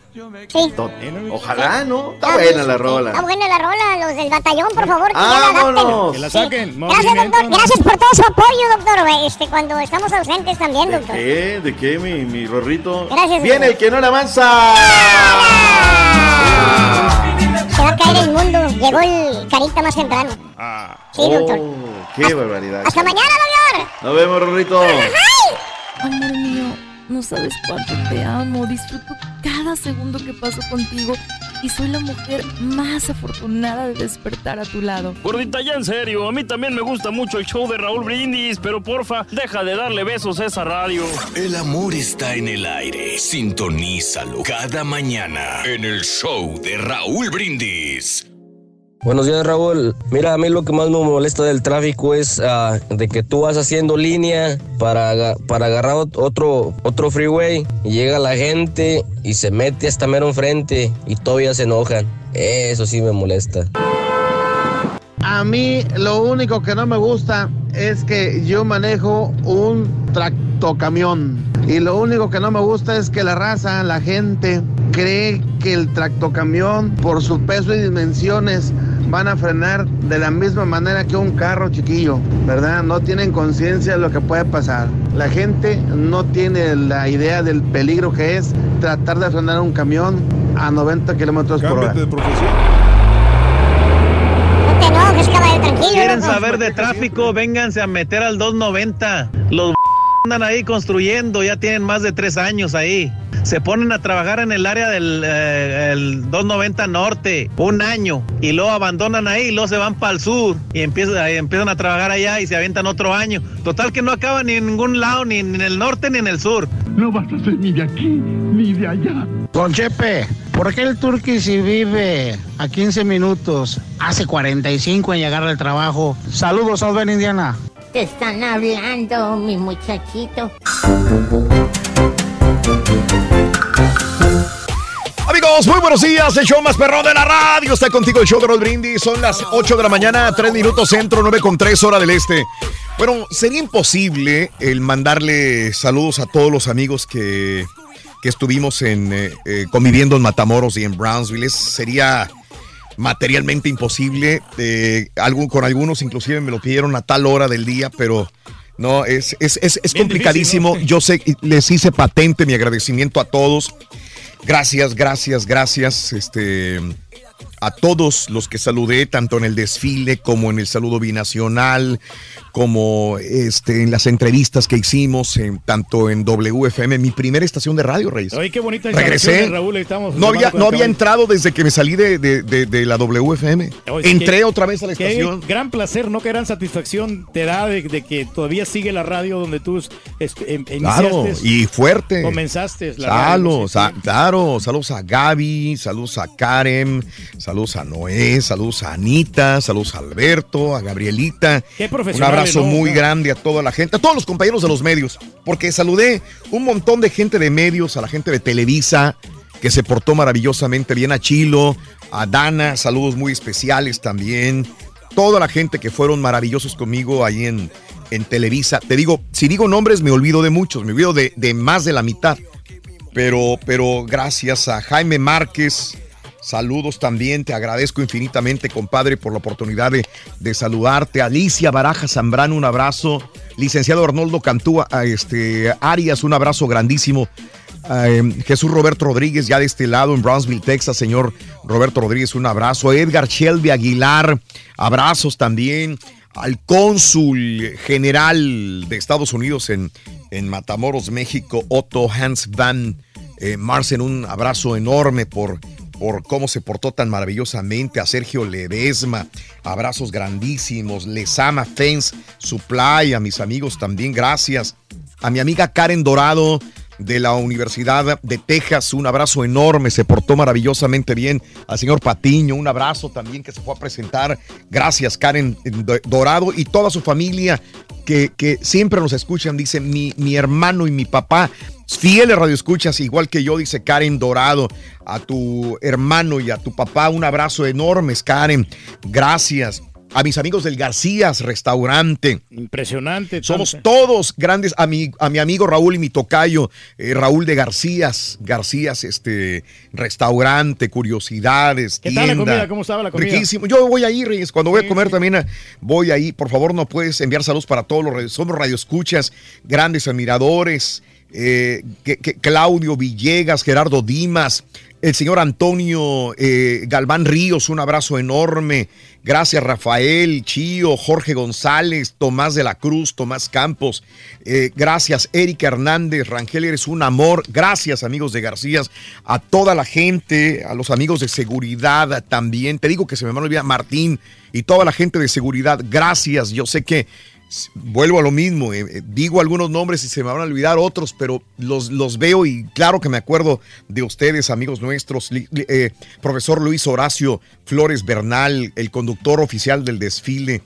Sí. Ojalá, ¿no? Está Ah, buena la Está rola. buena la rola, los del batallón, por favor, que ya la adapten. La Sí. saquen. Gracias, doctor. Gracias por todo su apoyo, doctor. Este, cuando estamos ausentes también, ¿De doctor. qué? ¿De qué, mi, mi Rorrito? Gracias, Viene doctor. el que no le avanza. Se va a caer el mundo. Llegó el carita más temprano. Sí, doctor. Oh, qué barbaridad. Hasta mañana, doctor. Nos vemos, Rorrito. Amor mío, no sabes cuánto te amo. Disfruto cada segundo que paso contigo y soy la mujer más afortunada de despertar a tu lado. Gordita, ya en serio, a mí también me gusta mucho el show de Raúl Brindis, pero porfa, deja de darle besos a esa radio. El amor está en el aire. Sintonízalo cada mañana en el show de Raúl Brindis. Buenos días, Raúl. Mira, a mí lo que más me molesta del tráfico es ah, de que tú vas haciendo línea para, para agarrar ot- otro, otro freeway y llega la gente y se mete hasta mero enfrente y todavía se enojan. Eso sí me molesta. A mí lo único que no me gusta es que yo manejo un tractocamión. Y lo único que no me gusta es que la raza, la gente, cree que el tractocamión, por su peso y dimensiones, van a frenar de la misma manera que un carro chiquillo, ¿verdad? No tienen conciencia de lo que puede pasar. La gente no tiene la idea del peligro que es tratar de frenar un camión a 90 kilómetros por hora. De profesión. Caballo, tranquilo. ¿Quieren saber de tráfico? Vénganse a meter al 290. Los andan ahí construyendo, ya tienen más de tres años ahí. Se ponen a trabajar en el área del eh, el 290 norte un año y luego abandonan ahí y luego se van para el sur y empiezan, ahí empiezan a trabajar allá y se avientan otro año. Total que no acaban ni en ningún lado, ni en el norte ni en el sur. No vas a ser ni de aquí ni de allá. Don Chepe, ¿por qué el turqui si vive a 15 minutos hace 45 en llegar al trabajo? Saludos, Alben Indiana. Te están hablando, mi muchachito. Amigos, muy buenos días. El show más perrón de la radio está contigo. El show de Rod Brindis. Son las 8 de la mañana, 3 minutos centro, 9 con 3 hora del este. Bueno, sería imposible el mandarle saludos a todos los amigos que, que estuvimos en, eh, eh, conviviendo en Matamoros y en Brownsville. Es- sería materialmente imposible. Eh, algún, con algunos inclusive me lo pidieron a tal hora del día, pero no, es, es, es, es complicadísimo. Yo sé, les hice patente mi agradecimiento a todos. Gracias, gracias, gracias. Este, a todos los que saludé, tanto en el desfile como en el saludo binacional, como este, en las entrevistas que hicimos, en- tanto en WFM, mi primera estación de radio, Reyes. Oye, qué bonita Regresé. Raúl. estamos No había, no había entrado desde que me salí de, de- de- de la WFM. Oye, Entré qué- otra vez a la estación. gran placer, ¿no? Qué gran satisfacción te da de, que todavía sigue la radio donde tú est- em- Claro, y fuerte. Comenzaste la radio. Saludos, a- claro, saludos a Gaby, saludos a Karen, saludos a Noé, saludos a Anita, saludos a Alberto, a Gabrielita. Qué Un abrazo ¿no? muy grande a toda la gente, a todos los compañeros de los medios, porque saludé un montón de gente de medios, a la gente de Televisa, que se portó maravillosamente bien, a Chilo, a Dana, saludos muy especiales también. Toda la gente que fueron maravillosos conmigo ahí en, en Televisa. Te digo, si digo nombres me olvido de muchos, me olvido de, de más de la mitad. Pero, pero gracias a Jaime Márquez, saludos también, te agradezco infinitamente, compadre, por la oportunidad de, saludarte. Alicia Baraja Zambrano, un abrazo. Licenciado Arnoldo Cantúa, a este, Arias, un abrazo grandísimo. Eh, Jesús Roberto Rodríguez, ya de este lado en Brownsville, Texas, señor Roberto Rodríguez, un abrazo. Edgar Shelby Aguilar, abrazos también. Al cónsul general de Estados Unidos en, en Matamoros, México, Otto Hans Van eh, un abrazo enorme por, por cómo se portó tan maravillosamente. A Sergio Ledesma, abrazos grandísimos. Les ama Fence Supply, a mis amigos también, gracias. A mi amiga Karen Dorado de la Universidad de Texas, un abrazo enorme, se portó maravillosamente bien. Al señor Patiño, un abrazo también que se fue a presentar. Gracias, Karen Dorado y toda su familia que, que siempre nos escuchan. Dice mi hermano y mi papá, fieles radioescuchas, igual que yo, dice Karen Dorado. A tu hermano y a tu papá, un abrazo enorme, Karen. Gracias. A mis amigos del Garcías Restaurante. Impresionante. Somos todos grandes, a mi, a mi amigo Raúl y mi tocayo, eh, Raúl de Garcías, Garcías, este, restaurante, curiosidades, ¿Qué tal la comida? ¿Cómo estaba la comida? Riquísimo. Yo voy ahí, Reyes, cuando voy a comer también voy ahí. Por favor, no puedes enviar saludos para todos los. Somos radioescuchas, grandes admiradores. Eh, Claudio Villegas, Gerardo Dimas, el señor Antonio eh, Galván Ríos, un abrazo enorme. Gracias Rafael, Chío, Jorge González, Tomás de la Cruz, Tomás Campos. Eh, gracias Erika Hernández, Rangel, eres un amor. Gracias amigos de Garcías, a toda la gente, a los amigos de seguridad también. Te digo que se me van a olvidar Martín y toda la gente de seguridad. Gracias. Yo sé que vuelvo a lo mismo, eh, eh, digo algunos nombres y se me van a olvidar otros, pero los, los veo y claro que me acuerdo de ustedes, amigos nuestros, eh, profesor Luis Horacio Flores Bernal, el conductor oficial del desfile,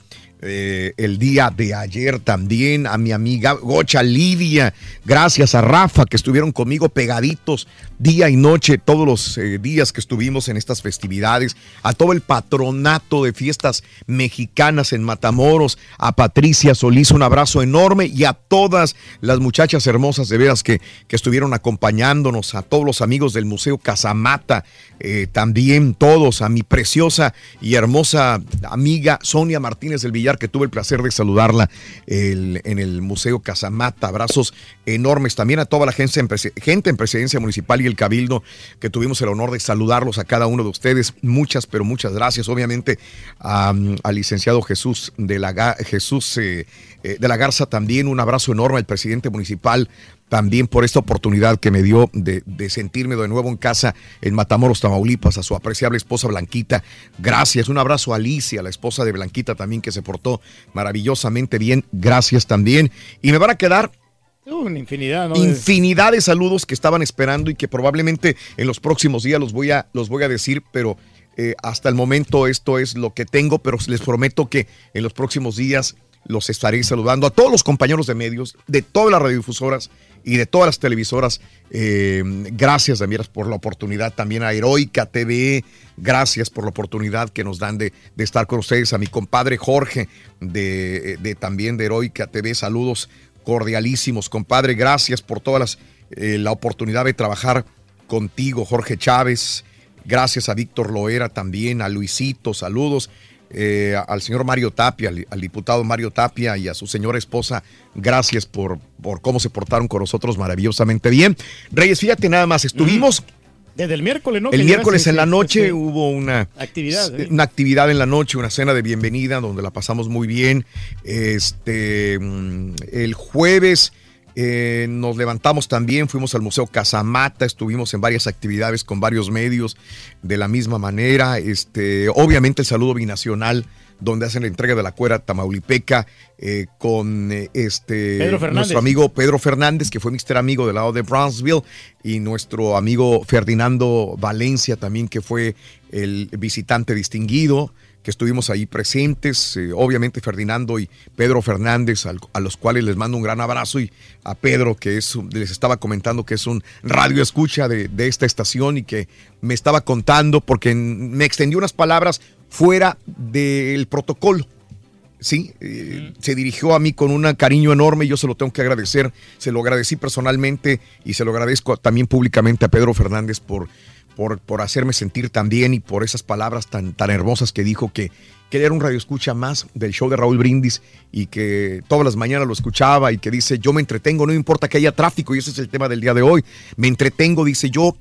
eh, el día de ayer también, a mi amiga Gocha Lidia, gracias a Rafa que estuvieron conmigo pegaditos día y noche, todos los eh, días que estuvimos en estas festividades, a todo el patronato de fiestas mexicanas en Matamoros, a Patricia Solís, un abrazo enorme y a todas las muchachas hermosas de veras que, que estuvieron acompañándonos, a todos los amigos del Museo Casamata, eh, también todos, a mi preciosa y hermosa amiga Sonia Martínez del Villar, que tuve el placer de saludarla en el Museo Casamata. Abrazos enormes también a toda la gente en, gente en Presidencia Municipal y el Cabildo, que tuvimos el honor de saludarlos a cada uno de ustedes. Muchas, pero muchas gracias. Obviamente al licenciado Jesús de la, Jesús, eh, eh, de la Garza también, un abrazo enorme al presidente municipal también por esta oportunidad que me dio de, de sentirme de nuevo en casa en Matamoros, Tamaulipas, a su apreciable esposa Blanquita. Gracias. Un abrazo a Alicia, la esposa de Blanquita también, que se portó maravillosamente bien. Gracias también. Y me van a quedar Una infinidad, ¿no? infinidad de saludos que estaban esperando y que probablemente en los próximos días los voy a, los voy a decir, pero eh, hasta el momento esto es lo que tengo, pero les prometo que en los próximos días los estaré saludando a todos los compañeros de medios, de todas las radiodifusoras y de todas las televisoras. Eh, gracias, Damiras, por la oportunidad. También a Heroica TV, gracias por la oportunidad que nos dan de, estar con ustedes. A mi compadre Jorge, de, también de Heroica TV, saludos cordialísimos, compadre. Gracias por todas eh, la oportunidad de trabajar contigo, Jorge Chávez. Gracias a Víctor Loera también, a Luisito, saludos. Eh, al señor Mario Tapia, al, al diputado Mario Tapia y a su señora esposa, gracias por, por cómo se portaron con nosotros maravillosamente bien. Reyes, fíjate nada más, estuvimos Desde el miércoles, ¿no? el miércoles llegaste, en la noche hubo una Actividad, ¿eh? una actividad en la noche, una cena de bienvenida donde la pasamos muy bien. Este mm, el jueves eh, nos levantamos también, fuimos al Museo Casamata, estuvimos en varias actividades con varios medios de la misma manera. Este, obviamente el saludo binacional donde hacen la entrega de la cuera tamaulipeca eh, con eh, este nuestro amigo Pedro Fernández, que fue Mr. Amigo del lado de Brownsville, y nuestro amigo Ferdinando Valencia también, que fue el visitante distinguido, que estuvimos ahí presentes, eh, obviamente Ferdinando y Pedro Fernández, al- a los cuales les mando un gran abrazo, y a Pedro, que es, les estaba comentando que es un radio escucha de, de esta estación y que me estaba contando porque me extendió unas palabras fuera del protocolo. Sí, eh, se dirigió a mí con un cariño enorme y yo se lo tengo que agradecer. Se lo agradecí personalmente y se lo agradezco también públicamente a Pedro Fernández por, por, por hacerme sentir tan bien y por esas palabras tan, tan hermosas que dijo que, que era un radio escucha más del show de Raúl Brindis y que todas las mañanas lo escuchaba y que dice, yo me entretengo, no importa que haya tráfico y ese es el tema del día de hoy. Me entretengo, dice yo.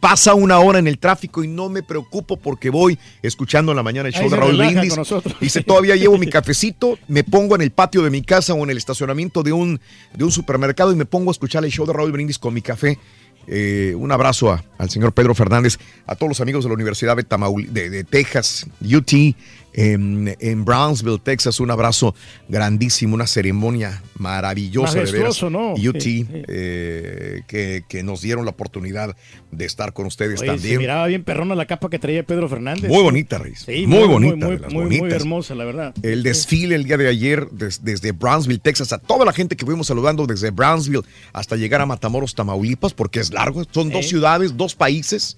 Pasa una hora en el tráfico y no me preocupo porque voy escuchando en la mañana el Ahí show de Raúl Brindis. Dice, todavía llevo mi cafecito, me pongo en el patio de mi casa o en el estacionamiento de un, de un supermercado y me pongo a escuchar el show de Raúl Brindis con mi café. Eh, un abrazo al señor Pedro Fernández, a todos los amigos de la Universidad de, Tamaul- de Texas, UT, en, en Brownsville, Texas. Un abrazo grandísimo, una ceremonia maravillosa de veras. UT, Sí, sí. eh, que, que nos dieron la oportunidad de estar con ustedes Oye, se también. miraba bien perrona la capa que traía Pedro Fernández. Muy bonita. Sí, muy, bonita, Muy, muy, muy hermosa, la verdad. El desfile el día de ayer des- desde Brownsville, Texas, a toda la gente que fuimos saludando desde Brownsville hasta llegar a Matamoros, Tamaulipas, porque es largo, son dos ciudades, dos países,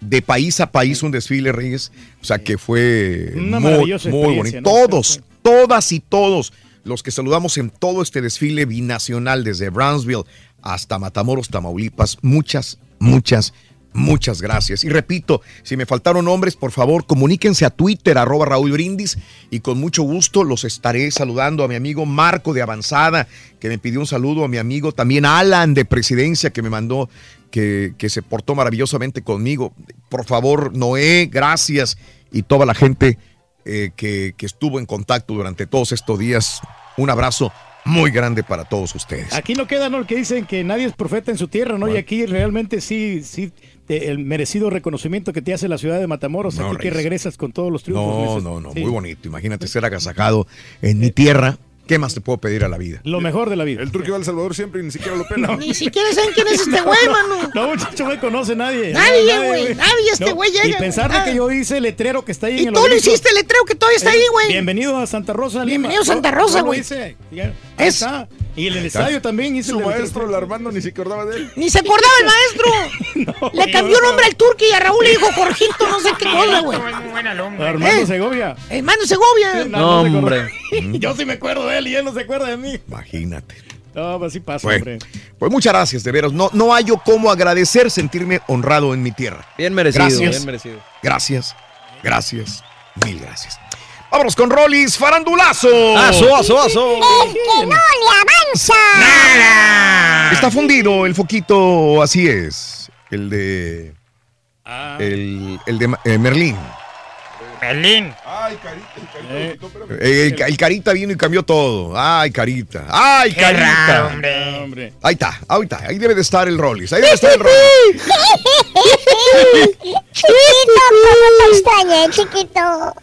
de país a país un desfile, Reyes. O sea que fue Una muy, muy bonito. ¿no? Todos, todas y todos los que saludamos en todo este desfile binacional desde Brownsville hasta Matamoros, Tamaulipas, muchas, muchas, Muchas gracias. Y repito, si me faltaron nombres, por favor, comuníquense a Twitter, arroba Raúl Brindis, y con mucho gusto los estaré saludando a mi amigo Marco de Avanzada, que me pidió un saludo, a mi amigo también Alan de Presidencia, que me mandó, que, que se portó maravillosamente conmigo. Por favor, Noé, gracias. Y toda la gente eh, que, que estuvo en contacto durante todos estos días. Un abrazo muy grande para todos ustedes. Aquí no queda, ¿no? El que dicen que nadie es profeta en su tierra, ¿no? Y aquí realmente sí, sí, te- el merecido reconocimiento que te hace la ciudad de Matamoros, No, aquí que regresas con todos los triunfos. No, Meses. no, no, Sí. muy bonito. Imagínate ser agasajado en mi tierra, ¿Qué más te puedo pedir a la vida? Lo mejor de la vida. El turco va al Salvador siempre y ni siquiera lo pela. Ni siquiera saben quién es este güey, mano. No, muchacho, no me conoce nadie. Nadie, güey. Nadie, este No, güey Y llega. pensar de Ah. que yo hice el letrero que está ahí Y en el tú lo hiciste el letrero que todavía está Eh, ahí, güey. Bienvenido a Santa Rosa, Lima. Bienvenido a Santa Rosa, güey. está. Y en el estadio también hice Su el maestro, el Armando, ni se acordaba de él. Ni se acordaba el maestro. Le cambió nombre al turqui y a Raúl le dijo Jorgito, no sé qué cosa, güey. Armando Eh. Segovia. Hermano Segovia. No, No, hombre. Yo sí me acuerdo de él y él no se acuerda de mí. Imagínate. No, pues así pasa, Bueno, hombre. pues muchas gracias, de veras. No, no hallo cómo agradecer sentirme honrado en mi tierra. Bien merecido, Gracias. bien merecido. Gracias. Gracias. Mil gracias. Vámonos con Rollis Farandulazo. Aso, aso, aso. El que no le avanza. Está fundido el foquito, así es. El de. El, el de eh, Merlín. Merlín. Ay, carita, el carita espérame. Eh, El, el Carita vino y cambió todo. Ay, Carita. Ay, Qué Carita. raro, hombre. Ahí está, ahí está. Ahí debe de estar el Rollis. Ahí debe estar el Rollis. Chiquito, ¿cómo te extrañé, chiquito?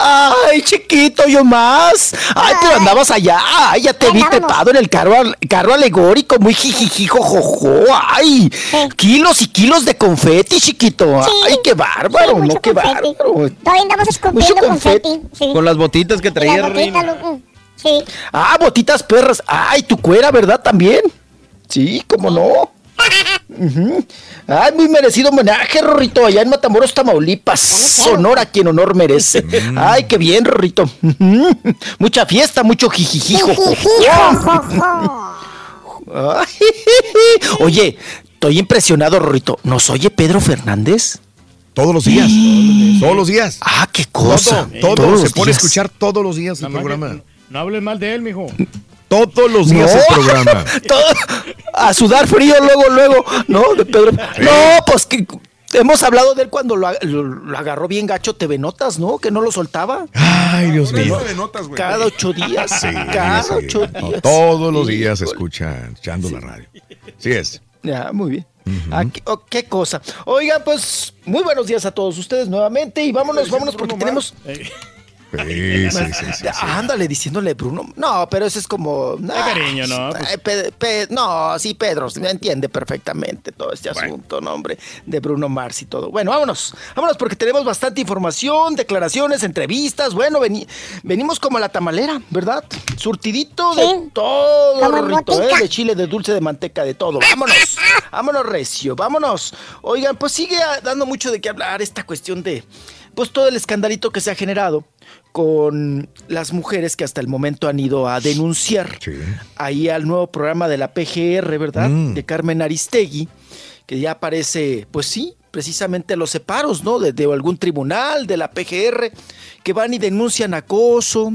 Ay, chiquito, yo más. Ay, pero andabas allá. Ay, ya te vi trepado en el carro, carro alegórico, muy jijiji, jojojo. Ay, kilos y kilos de confeti, chiquito. Ay, qué bárbaro, Sí, mucho no, qué confeti. bárbaro. Todavía andamos escupiendo Mucho confeti. confeti. Sí. Con las botitas que traía. Sí. Ah, botitas perras. Ay, tu cuera, ¿verdad? También. Sí, cómo no. Ujú. Ay, muy merecido homenaje, Rorrito, allá en Matamoros, Tamaulipas. Sonora quien honor merece. Ay, qué bien, Rorrito. Mucha fiesta, mucho jijijijo. Oye, estoy impresionado, Rorrito. ¿Nos oye Pedro Fernández? Todos los días. Todos los días. Ah, qué cosa. Todo, todo. Todos Se los pone a escuchar todos los días el programa. que No hables mal de él, mijo. Todos los días No. el programa. Todo- a sudar frío luego, luego, ¿no? De Pedro. No, pues que hemos hablado de él cuando lo, lo- lo agarró bien gacho TV Notas, ¿no? Que no lo soltaba. Ay, Dios mío. Cada ocho días. Sí, cada sí. ocho No, días. todos los días se escucha echando la radio. Sí es. Ya, muy bien. Qué, oh, qué cosa. Oigan, pues, muy buenos días a todos ustedes nuevamente y vámonos, vámonos porque tenemos... Sí, sí, sí, sí, sí. Ándale, diciéndole Bruno. No, pero eso es como. De cariño, ¿no? Pues- Pe- Pe- no, sí, Pedro, me entiende perfectamente todo este asunto, no, hombre, de Bruno Mars y todo. Bueno, vámonos, vámonos porque tenemos bastante información, declaraciones, entrevistas. Bueno, veni- venimos como a la tamalera, ¿verdad? Surtidito de Sí, todo, Rorrito, ¿eh? de chile, de dulce, de manteca, de todo. Vámonos, vámonos, recio, vámonos. Oigan, pues sigue dando mucho de qué hablar esta cuestión de, pues todo el escandalito que se ha generado con las mujeres que hasta el momento han ido a denunciar ahí al nuevo programa de la PGR, ¿verdad? Mm. De Carmen Aristegui, que ya aparece, pues sí, precisamente los separos, ¿no? De, de algún tribunal, de la PGR, que van y denuncian acoso,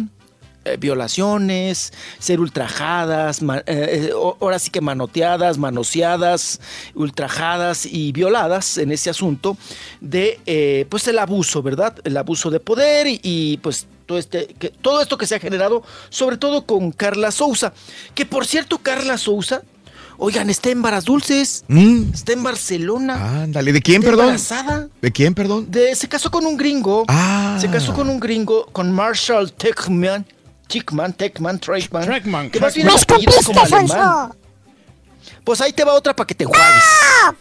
eh, violaciones, ser ultrajadas, eh, eh, ahora sí que manoteadas, manoseadas, ultrajadas y violadas en ese asunto de eh, pues el abuso, ¿verdad? El abuso de poder y, y, pues todo este que, todo esto que se ha generado, sobre todo con Carla Souza, que por cierto Carla Souza, oigan, está en Varas Dulces, Mm, está en Barcelona, Ándale, ¿de quién, está perdón? embarazada. ¿De quién, perdón? De- se casó con un gringo. Ah. Se casó con un gringo, con Marshall Techman. Tickman, Techman, Trackman. Trackman, Que más bien ¡Me el apellido es como escupiste, alemán. Pues ahí te va otra para que te enjuagues.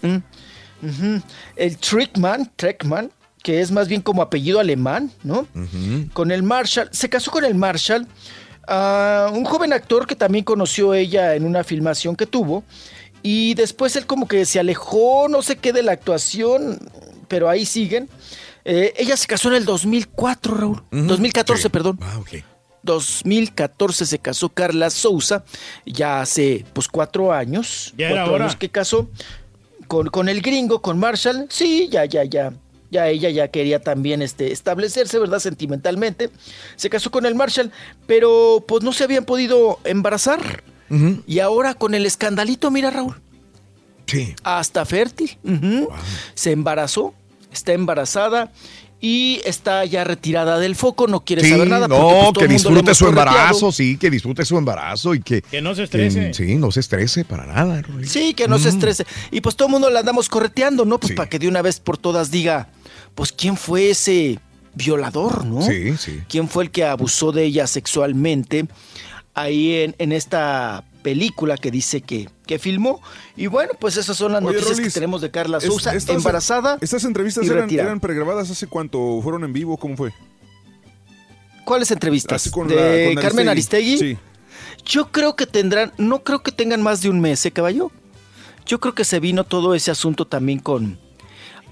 Mm. El Trickman, Trackman, que es más bien como apellido alemán, ¿no? Con el Marshall. Se casó con el Marshall. ah, un joven actor que también conoció ella en una filmación que tuvo. Y después él como que se alejó, no sé qué, de la actuación, pero ahí siguen. Eh, ella se casó en el 2004, Raúl. 2014, perdón. Ah, ok. 2014 se casó Carla Souza, ya hace pues cuatro años. Ya era cuatro hora. años que casó con, con el gringo, con Marshall. Sí, ya, ya, ya. Ya ella ya quería también este, establecerse, ¿verdad? Sentimentalmente. Se casó con el Marshall, pero pues no se habían podido embarazar. Y ahora con el escandalito, mira Raúl, Sí. hasta fértil. Se embarazó, está embarazada y está ya retirada del foco, no quiere Sí, saber nada. porque, no, pues, todo que el mundo le disfrute su embarazo, sí, que disfrute su embarazo y que... Que no se estrese. que, sí, no se estrese para nada. Sí, que no se Mm. estrese. Y pues todo el mundo la andamos correteando, ¿no? Pues Sí. para que de una vez por todas diga, pues quién fue ese violador, ¿no? Sí, sí. ¿Quién fue el que abusó de ella sexualmente ahí en, en esta película que dice que, que filmó. Y bueno, pues esas son las Oye, noticias que tenemos de Carla es- Sousa, estas- embarazada. ¿Estas entrevistas y eran, eran pregrabadas hace cuánto? ¿Fueron en vivo? ¿Cómo fue? ¿Cuáles entrevistas? Con ¿De la- con Carmen Aristegui. Aristegui? Yo creo que tendrán, no creo que tengan más de un mes, ¿eh, caballo? Yo creo que se vino todo ese asunto también con...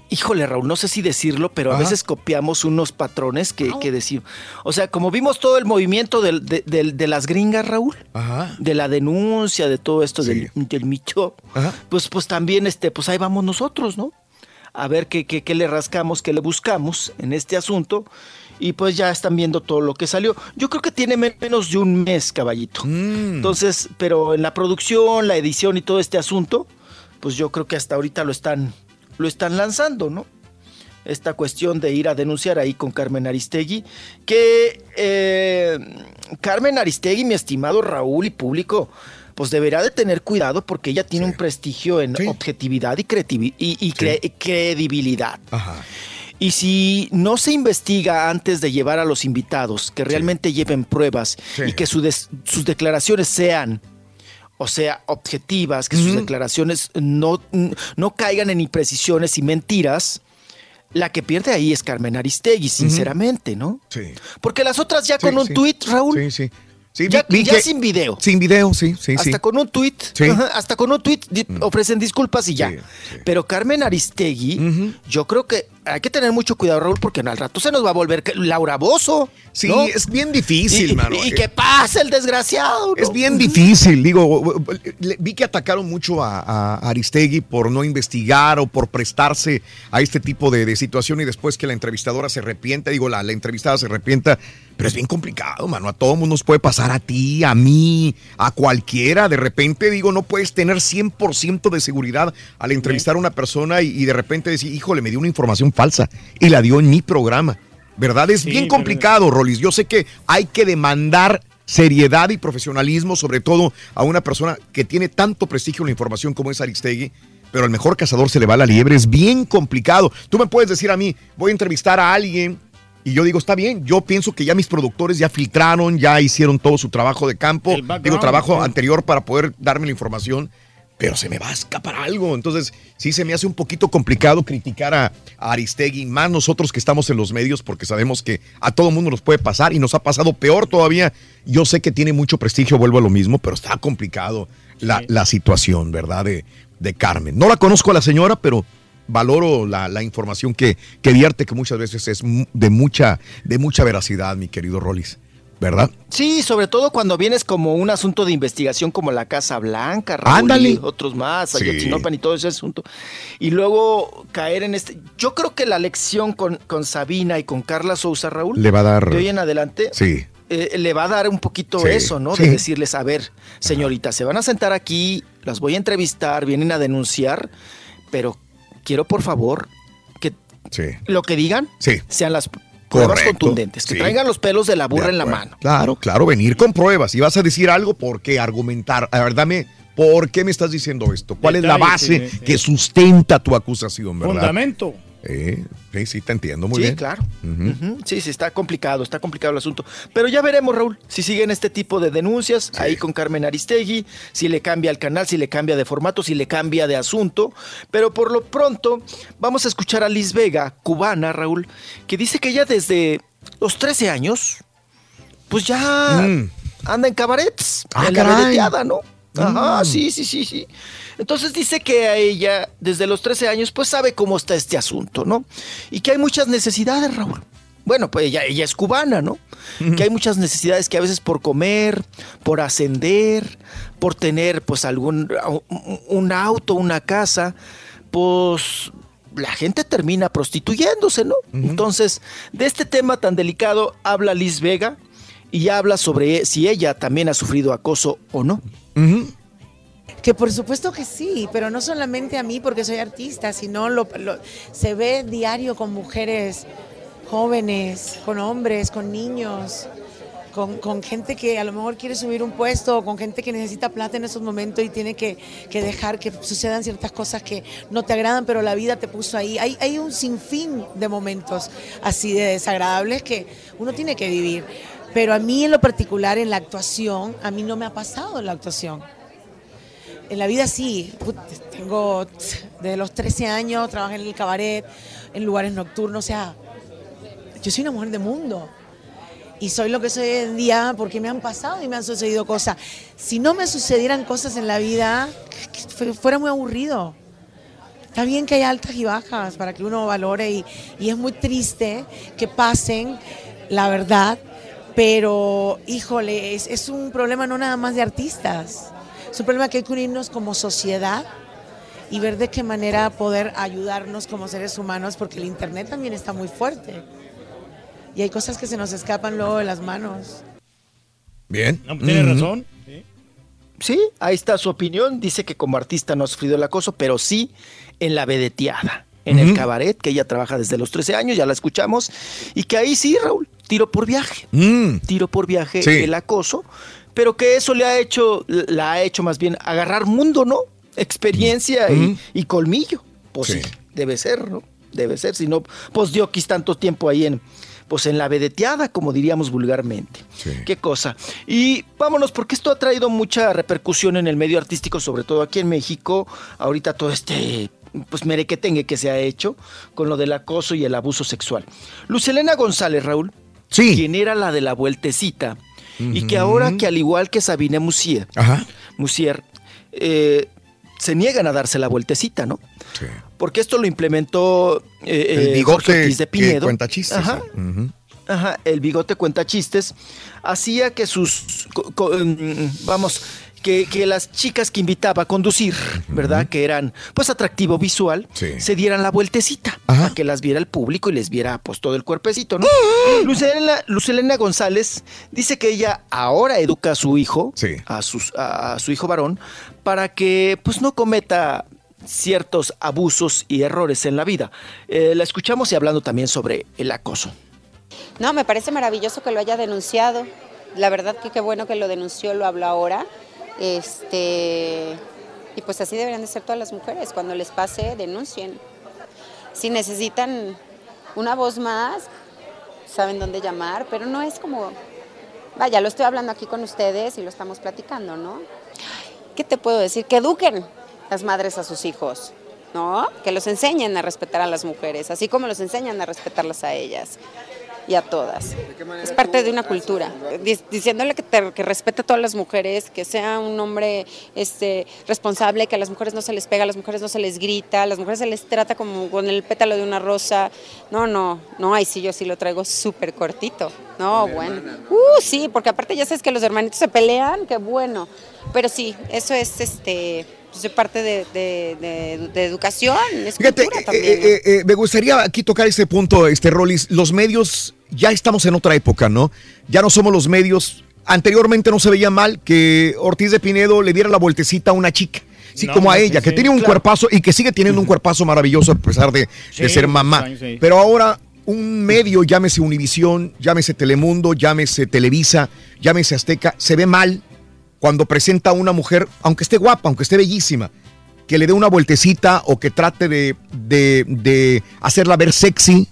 Híjole, Raúl, no sé si decirlo, pero a Ajá. veces copiamos unos patrones que, que decimos. O sea, como vimos todo el movimiento de, del- de las gringas, Raúl, Ajá. de la denuncia, de todo esto del, del micho, pues, pues también, este, pues ahí vamos nosotros, ¿no? A ver qué, qué, qué le rascamos, qué le buscamos en este asunto. Y pues ya están viendo todo lo que salió. Yo creo que tiene men- menos de un mes, caballito. Entonces, pero en la producción, la edición y todo este asunto, pues yo creo que hasta ahorita lo están, lo están lanzando, ¿no? Esta cuestión de ir a denunciar ahí con Carmen Aristegui, que eh, Carmen Aristegui, mi estimado Raúl y público, pues deberá de tener cuidado porque ella tiene un prestigio en objetividad y, cre- credibilidad. Y si no se investiga antes de llevar a los invitados, que realmente lleven pruebas y que su sus declaraciones sean, o sea, objetivas, que sus declaraciones no, no caigan en imprecisiones y mentiras, la que pierde ahí es Carmen Aristegui, sinceramente, ¿no? Sí. Porque las otras ya Sí, con un sí. tuit, Raúl. Sí, sí. Sí, ya vi- vi ya que- sin video. Sin video, sí, sí, hasta con un tuit, ajá, hasta con un tuit ofrecen disculpas y ya. Pero Carmen Aristegui, yo creo que hay que tener mucho cuidado, Raúl, porque al rato se nos va a volver Laura Bozo. Sí, ¿no? es bien difícil, y, mano. Y, que pase el desgraciado. ¿no? Es bien difícil, digo, vi que atacaron mucho a, a Aristegui por no investigar o por prestarse a este tipo de, de situación y después que la entrevistadora se arrepienta, digo, la, la entrevistada se arrepienta, pero es bien complicado, mano, a todo mundo nos puede pasar, a ti, a mí, a cualquiera, de repente, digo, no puedes tener 100% de seguridad al entrevistar a una persona y, y de repente decir, híjole, me dio una información falsa y la dio en mi programa. ¿Verdad? Es Sí, bien complicado, Rolis. Yo sé que hay que demandar seriedad y profesionalismo, sobre todo a una persona que tiene tanto prestigio en la información como es Aristegui, pero al mejor cazador se le va la liebre. Es bien complicado. Tú me puedes decir a mí, voy a entrevistar a alguien y yo digo, está bien, yo pienso que ya mis productores ya filtraron, ya hicieron todo su trabajo de campo, digo, trabajo anterior para poder darme la información, pero se me va a escapar algo. Entonces, sí se me hace un poquito complicado criticar a, a Aristegui, más nosotros que estamos en los medios, porque sabemos que a todo mundo nos puede pasar y nos ha pasado peor todavía. Yo sé que tiene mucho prestigio, vuelvo a lo mismo, pero está complicado la, la situación, ¿verdad? De, de Carmen. No la conozco a la señora, pero valoro la, la información que, que vierte, que muchas veces es de mucha, de mucha veracidad, mi querido Rollis. ¿Verdad? Sí, sobre todo cuando vienes como un asunto de investigación como la Casa Blanca, Raúl, Ándale. y otros más, Sí. Y todo ese asunto. Y luego caer en este... Yo creo que la lección con, con Sabina y con Carla Sousa, Raúl, Le va a dar- de hoy en adelante, Sí. eh, le va a dar un poquito Sí, eso, ¿no? sí. De decirles, a ver, señorita, se van a sentar aquí, las voy a entrevistar, vienen a denunciar, pero quiero por favor que Sí. lo que digan sean las pruebas Correcto, contundentes, que sí. traigan los pelos de la burra De en la mano. Claro, claro, venir con pruebas. Si vas a decir algo, ¿por qué argumentar? A ver, dame, ¿por qué me estás diciendo esto? ¿Cuál es la base sí, sí. que sustenta tu acusación, verdad? Fundamento. Eh, sí, sí, te entiendo muy sí, bien. claro. Ujú. Ujú. Sí, sí, está complicado, está complicado el asunto. Pero ya veremos, Raúl, si siguen este tipo de denuncias ahí con Carmen Aristegui, si le cambia el canal, si le cambia de formato, si le cambia de asunto. Pero por lo pronto, vamos a escuchar a Liz Vega, cubana, Raúl, que dice que ella desde los 13 años, pues ya Mm. anda en cabarets, Ah, en la vedeteada, ¿no? Ajá, Mm. sí, sí, sí, sí. Entonces dice que a ella, desde los 13 años, pues sabe cómo está este asunto, ¿no? Y que hay muchas necesidades, Raúl. Bueno, pues ella, ella es cubana, ¿no? Que hay muchas necesidades que a veces por comer, por ascender, por tener pues algún un- auto, una casa, pues la gente termina prostituyéndose, ¿no? Entonces, de este tema tan delicado habla Liz Vega y habla sobre si ella también ha sufrido acoso o no. Que por supuesto que sí, pero no solamente a mí porque soy artista, sino lo, se ve diario con mujeres jóvenes, con hombres, con niños, con, con gente que a lo mejor quiere subir un puesto, con gente que necesita plata en esos momentos y tiene que, que dejar que sucedan ciertas cosas que no te agradan, pero la vida te puso ahí. Hay, hay un sinfín de momentos así de desagradables que uno tiene que vivir. Pero a mí en lo particular, en la actuación, a mí no me ha pasado en la actuación. En la vida sí, tengo desde los 13 años, trabajé en el cabaret, en lugares nocturnos, o sea, yo soy una mujer de mundo. Y soy lo que soy hoy en día porque me han pasado y me han sucedido cosas. Si no me sucedieran cosas en la vida, fuera muy aburrido. Está bien que haya altas y bajas para que uno valore y, y es muy triste que pasen, la verdad, pero híjole, es, es un problema no nada más de artistas, es un problema que hay que unirnos como sociedad y ver de qué manera poder ayudarnos como seres humanos porque el Internet también está muy fuerte y hay cosas que se nos escapan luego de las manos. Bien. tiene Ujú. razón. Sí, ahí está su opinión. Dice que como artista no ha sufrido el acoso, pero sí en la vedeteada, en el cabaret, que ella trabaja desde los 13 años, ya la escuchamos, y que ahí sí, Raúl, tiro por viaje. Mm. Tiro por viaje Sí. el acoso, pero que eso le ha hecho, la ha hecho más bien agarrar mundo, ¿no? Experiencia y- y, colmillo. Pues sí. Sí. debe ser, ¿no? Debe ser, si no, pues Diokis tanto tiempo ahí en, pues en la vedeteada, como diríamos vulgarmente. Qué cosa. Y vámonos, porque esto ha traído mucha repercusión en el medio artístico, sobre todo aquí en México. Ahorita todo este pues merequetengue que se ha hecho con lo del acoso y el abuso sexual. Lucelena González, Raúl, sí. quien era la de la vueltecita, y que ahora que al igual que Sabine Musier, Ajá. Musier eh, se niegan a darse la vueltecita, ¿no? Sí. Porque esto lo implementó eh, El eh, bigote de que Pinedo. cuenta chistes. Ajá. Ujú. Ajá, el bigote cuenta chistes, hacía que sus, co- co- mm, vamos, que, que las chicas que invitaba a conducir, ¿verdad? Que eran, pues, atractivo visual, Sí. se dieran la vueltecita, para que las viera el público y les viera, pues, todo el cuerpecito, ¿no? Lucelena, Lucelena González dice que ella ahora educa a su hijo, a, sus, a, a su hijo varón, para que, pues, no cometa ciertos abusos y errores en la vida. Eh, la escuchamos y hablando también sobre el acoso. No, me parece maravilloso que lo haya denunciado. La verdad que qué bueno que lo denunció, lo habló ahora. Este, y pues así deberían de ser todas las mujeres. Cuando les pase, denuncien. Si necesitan una voz más, saben dónde llamar, pero no es como, vaya, lo estoy hablando aquí con ustedes y lo estamos platicando, ¿no? ¿Qué te puedo decir? Que eduquen las madres a sus hijos, ¿no? Que los enseñen a respetar a las mujeres, así como los enseñan a respetarlas a ellas y a todas. Es parte de una cultura. Dic- Diciéndole que, te- que respete a todas las mujeres, que sea un hombre este, responsable, que a las mujeres no se les pega, a las mujeres no se les grita, a las mujeres se les trata como con el pétalo de una rosa. No, no, no, ay, sí, yo sí lo traigo súper cortito. No, bueno. Uh, sí, porque aparte ya sabes que los hermanitos se pelean, qué bueno. Pero sí, eso es este pues, de parte de, de- de- de educación, es Fíjate, cultura eh, también. eh, eh, me gustaría aquí tocar este punto, este Rolis. Los medios, ya estamos en otra época, ¿no? Ya no somos los medios. Anteriormente no se veía mal que Ortiz de Pinedo le diera la vueltecita a una chica. Sí, No, como a ella, sí, que sí, tenía un claro. cuerpazo y que sigue teniendo un cuerpazo maravilloso a pesar de, ser mamá. Pero ahora un medio, llámese Univisión, llámese Telemundo, llámese Televisa, llámese Azteca, se ve mal cuando presenta a una mujer, aunque esté guapa, aunque esté bellísima, que le dé una vueltecita o que trate de, de- de hacerla ver sexy.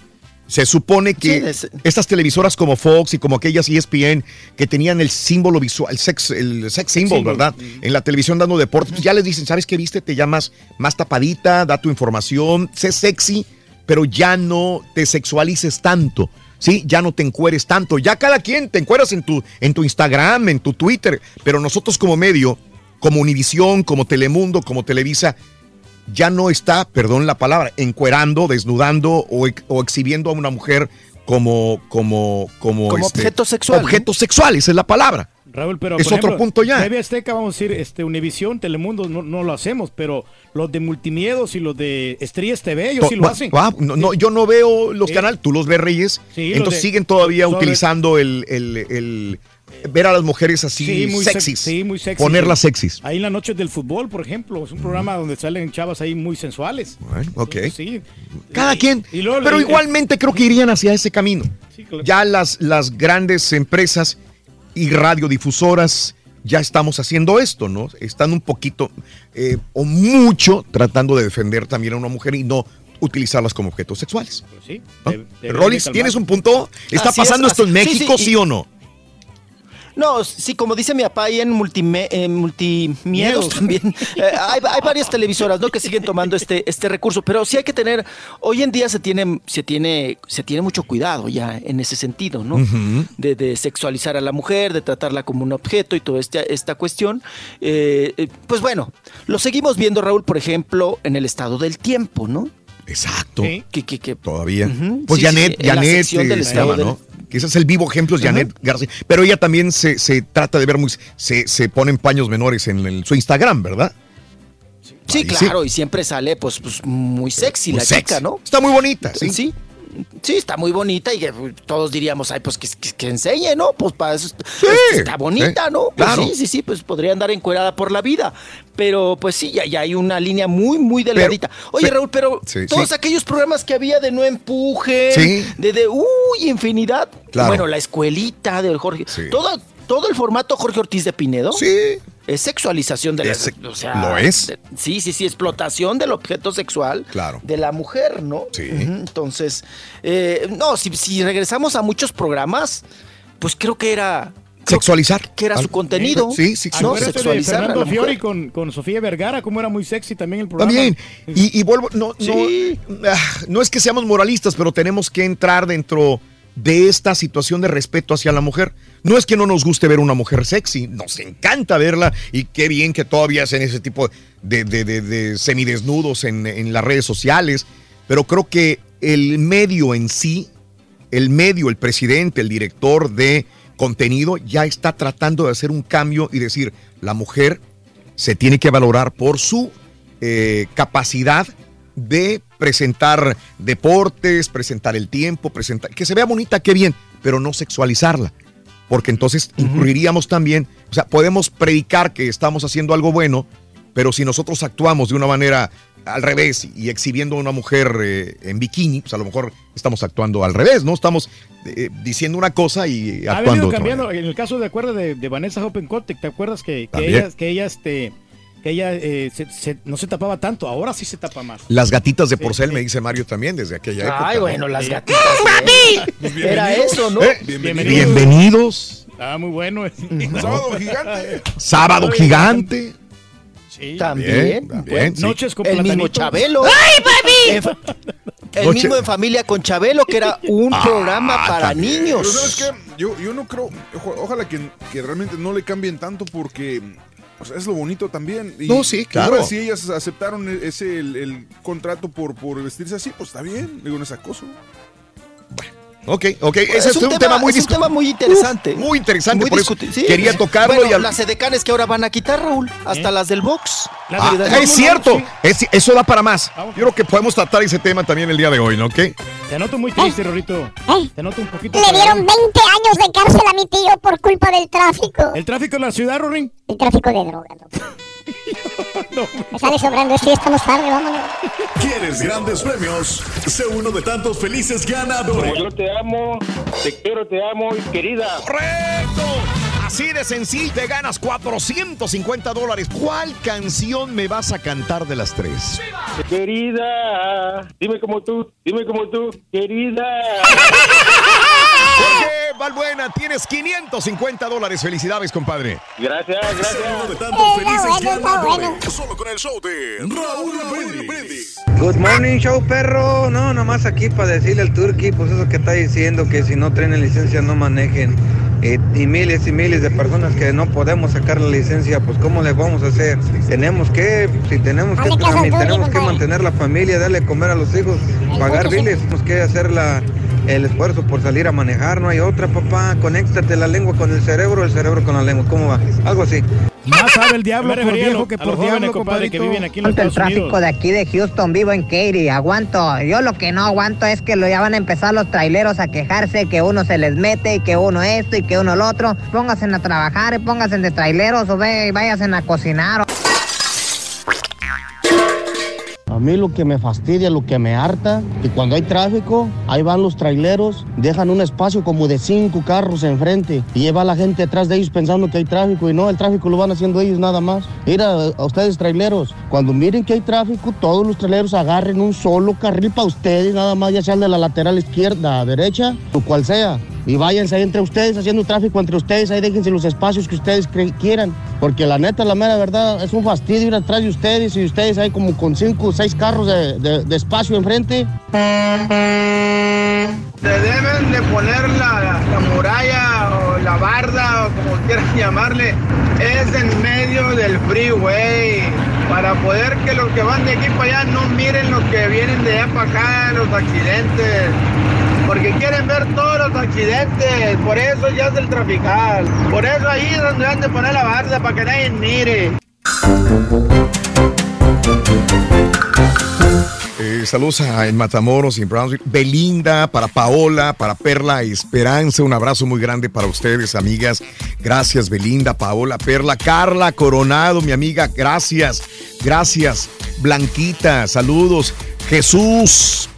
Se supone que Sí, estas televisoras como Fox y como aquellas ESPN que tenían el símbolo visual, el sex, el sex symbol, Symbol. ¿verdad? En la televisión dando deportes, pues ya les dicen, ¿sabes qué viste? Te llamas más tapadita, da tu información, sé sexy, pero ya no te sexualices tanto. Sí, ya no te encueres tanto. Ya cada quien te encueras en tu, en tu Instagram, en tu Twitter. Pero nosotros como medio, como Univisión, como Telemundo, como Televisa, ya no está, perdón la palabra, encuerando, desnudando o, ex- o exhibiendo a una mujer como, como, como, Como este, objeto sexual, ¿no? Objeto sexual, esa es la palabra. Raúl, pero Es por otro ejemplo, punto ya. TV Azteca, vamos a decir, este, Univisión, Telemundo, no, no lo hacemos, pero los de Multimiedos y los de Estrellas TV, ellos sí lo hacen. va, no, no, yo no veo los Eh, canales, tú los ves, Reyes. Sí, entonces de- siguen todavía sobre- utilizando el, el- el- ver a las mujeres así Sí, muy sex- sexys. sí, muy sexy. Ponerlas sexys. Ahí en las noches del fútbol, por ejemplo, es un programa donde salen chavas ahí muy sensuales. Bueno, ok. Sí. Cada quien. y luego pero igualmente creo que irían hacia ese camino. Sí, claro. Ya las, las grandes empresas y radiodifusoras ya estamos haciendo esto, ¿no? Están un poquito eh, o mucho tratando de defender también a una mujer y no utilizarlas como objetos sexuales. Pues sí, ¿no? de- deberían Rolis, de ¿tienes un punto? ¿Está Así es, pasando esto en sí, México, sí, o no? No, sí, como dice mi papá ahí en, multime, en multimiedos Miedos. también, eh, hay, hay varias televisoras ¿no? que siguen tomando este, este recurso, pero sí hay que tener, hoy en día se tiene, se tiene, se tiene mucho cuidado ya en ese sentido, ¿no? De, de sexualizar a la mujer, de tratarla como un objeto y toda esta, esta cuestión. Eh, eh, pues bueno, lo seguimos viendo, Raúl, por ejemplo, en el estado del tiempo, ¿no? Exacto. Que, que, que- Todavía. Pues Sí, Janet, sí, en la Janet del eh, estaba, del- ¿no? Ese es el vivo ejemplo, es Janet García. Pero ella también se, se trata de ver muy. Se, se ponen paños menores en el- su Instagram, ¿verdad? Sí, Ahí claro, y siempre sale pues, pues muy sexy Muy la sexy. chica, ¿no? Está muy bonita, sí. Sí. Sí, está muy bonita y que, pues, todos diríamos, ay, pues que, que- que enseñe, ¿no? Pues para eso está, está bonita, ¿no? Pues claro. sí, sí, sí, pues podría andar encuerada por la vida. Pero pues sí, ya, ya hay una línea muy, muy delgadita. Oye, Raúl, pero Sí, todos sí. aquellos programas que había de no empuje, de, de, uy, infinidad. Claro. Bueno, la escuelita de Jorge. Todo, todo el formato Jorge Ortiz de Pinedo. Sí. Es sexualización de la. Es- o sea, lo es. de- sí, sí, sí, explotación del objeto sexual Claro. de la mujer, ¿no? Sí. Entonces, eh, no, si, si regresamos a muchos programas, pues creo que era. creo Sexualizar. Que era su contenido. Sí, sí, sí. ¿no? Sexualizar a Fernando la mujer. Fiori con, con Sofía Vergara, como era muy sexy también el programa. También. Y, y vuelvo, no, Sí. no, ah, no es que seamos moralistas, pero tenemos que entrar dentro de esta situación de respeto hacia la mujer. No es que no nos guste ver una mujer sexy, nos encanta verla y qué bien que todavía hacen ese tipo de, de- de- de semidesnudos en, en las redes sociales, pero creo que el medio en sí, el medio, el presidente, el director de contenido ya está tratando de hacer un cambio y decir, la mujer se tiene que valorar por su eh, capacidad de presentar deportes, presentar el tiempo, presentar que se vea bonita, qué bien, pero no sexualizarla. Porque entonces incluiríamos también, o sea, podemos predicar que estamos haciendo algo bueno, pero si nosotros actuamos de una manera al revés y exhibiendo a una mujer eh, en bikini, pues a lo mejor estamos actuando al revés, ¿no? Estamos eh, diciendo una cosa y Ha actuando venido de otra cambiando. En el caso de acuerdo de, de Vanessa Hoppenkotek, ¿te acuerdas que, que ella, que ella, este, que ella eh, se- se- no se tapaba tanto? Ahora sí se tapa más. Las gatitas de porcel, me dice Mario también, desde aquella época. Ay, ¿no? bueno, las gatitas. Pues Era eso, ¿no? Eh, Bienvenidos. Bienvenidos. Ah, muy bueno. Sábado gigante. Sábado gigante. Sí. También. También, Bueno, sí. Noches con el mismo. Chabelo. ¡Ay, papi! El Noche- mismo en familia con Chabelo, que era un Ah, programa para también. Pero niños. ¿sabes qué? Yo, yo no creo, ojalá que, que realmente no le cambien tanto porque sea, es lo bonito también. Y No, sí, claro. ahora, si ellas aceptaron e- ese el, el contrato por, por vestirse así, pues está bien. Digo, no es acoso. Ok, ok. Ese es, un, tema, muy es un tema muy interesante. Muy interesante, Muy por eso sí, quería tocarlo bueno, y al- las edecanes que ahora van a quitar, Raúl, hasta las del box. Ah, es cierto, es- eso da para más. Yo creo que podemos tratar ese tema también el día de hoy, ¿no? ¿Ok? Te noto muy triste, Rorito. Te noto un poquito. Le dieron apagado. 20 años de cárcel a mi tío por culpa del tráfico. ¿El tráfico en la ciudad, Rorín? El tráfico de droga, loco. Me sale sobrando y estamos tarde, vámonos. ¿Quieres grandes premios? Sé uno de tantos felices ganadores. Yo te amo, te quiero, te amo, querida. ¡Correcto! Así de sencillo, te ganas 450 dólares. ¿Cuál canción me vas a cantar de las tres? Querida, dime como tú, dime como tú, querida. Jorge Valbuena, tienes 550 dólares. Felicidades, compadre. Gracias, gracias. de tantos felices bueno, está ganadores. bueno. Solo con el show de Raúl Brindis. Good morning, show perro. No, nomás aquí para decirle al Turqui, pues eso que está diciendo, que si no traen licencia no manejen. Eh, y miles y miles de personas que no podemos sacar la licencia, pues ¿cómo le vamos a hacer? Tenemos que, si tenemos que, Turqui, tenemos que mantener la familia, darle comer a los hijos, pagar biles, tenemos que hacer la, el esfuerzo por salir a manejar, no hay otra, papá. Conéctate la lengua con el cerebro, el cerebro con la lengua, ¿cómo va? Algo así. Más sabe el diablo por viejo que a por diablo, compadre, que viven aquí en los Aguanto el Estados tráfico Unidos. de aquí de Houston, vivo en Katy, aguanto. Yo lo que no aguanto es que lo ya van a empezar los traileros a quejarse que uno se les mete y que uno esto y que uno lo otro. Pónganse a trabajar y pónganse de traileros o ve, váyanse a cocinar. o- mí lo que me fastidia, lo que me harta, que cuando hay tráfico, ahí van los traileros, dejan un espacio como de cinco carros enfrente y lleva la gente detrás de ellos pensando que hay tráfico y no, el tráfico lo van haciendo ellos nada más. Mira, a ustedes traileros, cuando miren que hay tráfico, todos los traileros agarren un solo carril para ustedes, nada más, ya sea de la lateral izquierda, derecha, o cual sea. Y váyanse ahí entre ustedes haciendo tráfico entre ustedes, ahí déjense los espacios que ustedes quieran, porque la neta, la mera verdad, es un fastidio ir atrás de ustedes y ustedes ahí como con cinco o seis carros de, espacio enfrente. Se deben de poner la muralla o la barda o como quieran llamarle, es en medio del freeway para poder que los que van de aquí para allá no miren los que vienen de allá para acá, los accidentes. Porque quieren ver todos los accidentes, por eso ya es el trafical. Por eso ahí es donde han de poner la barda para que nadie mire. Eh, saludos a en Matamoros en Brownsville. Belinda, para Paola, para Perla, Esperanza. Un abrazo muy grande para ustedes, amigas. Gracias, Belinda, Paola, Perla, Carla Coronado, mi amiga. Gracias, gracias. Blanquita, saludos. Jesús.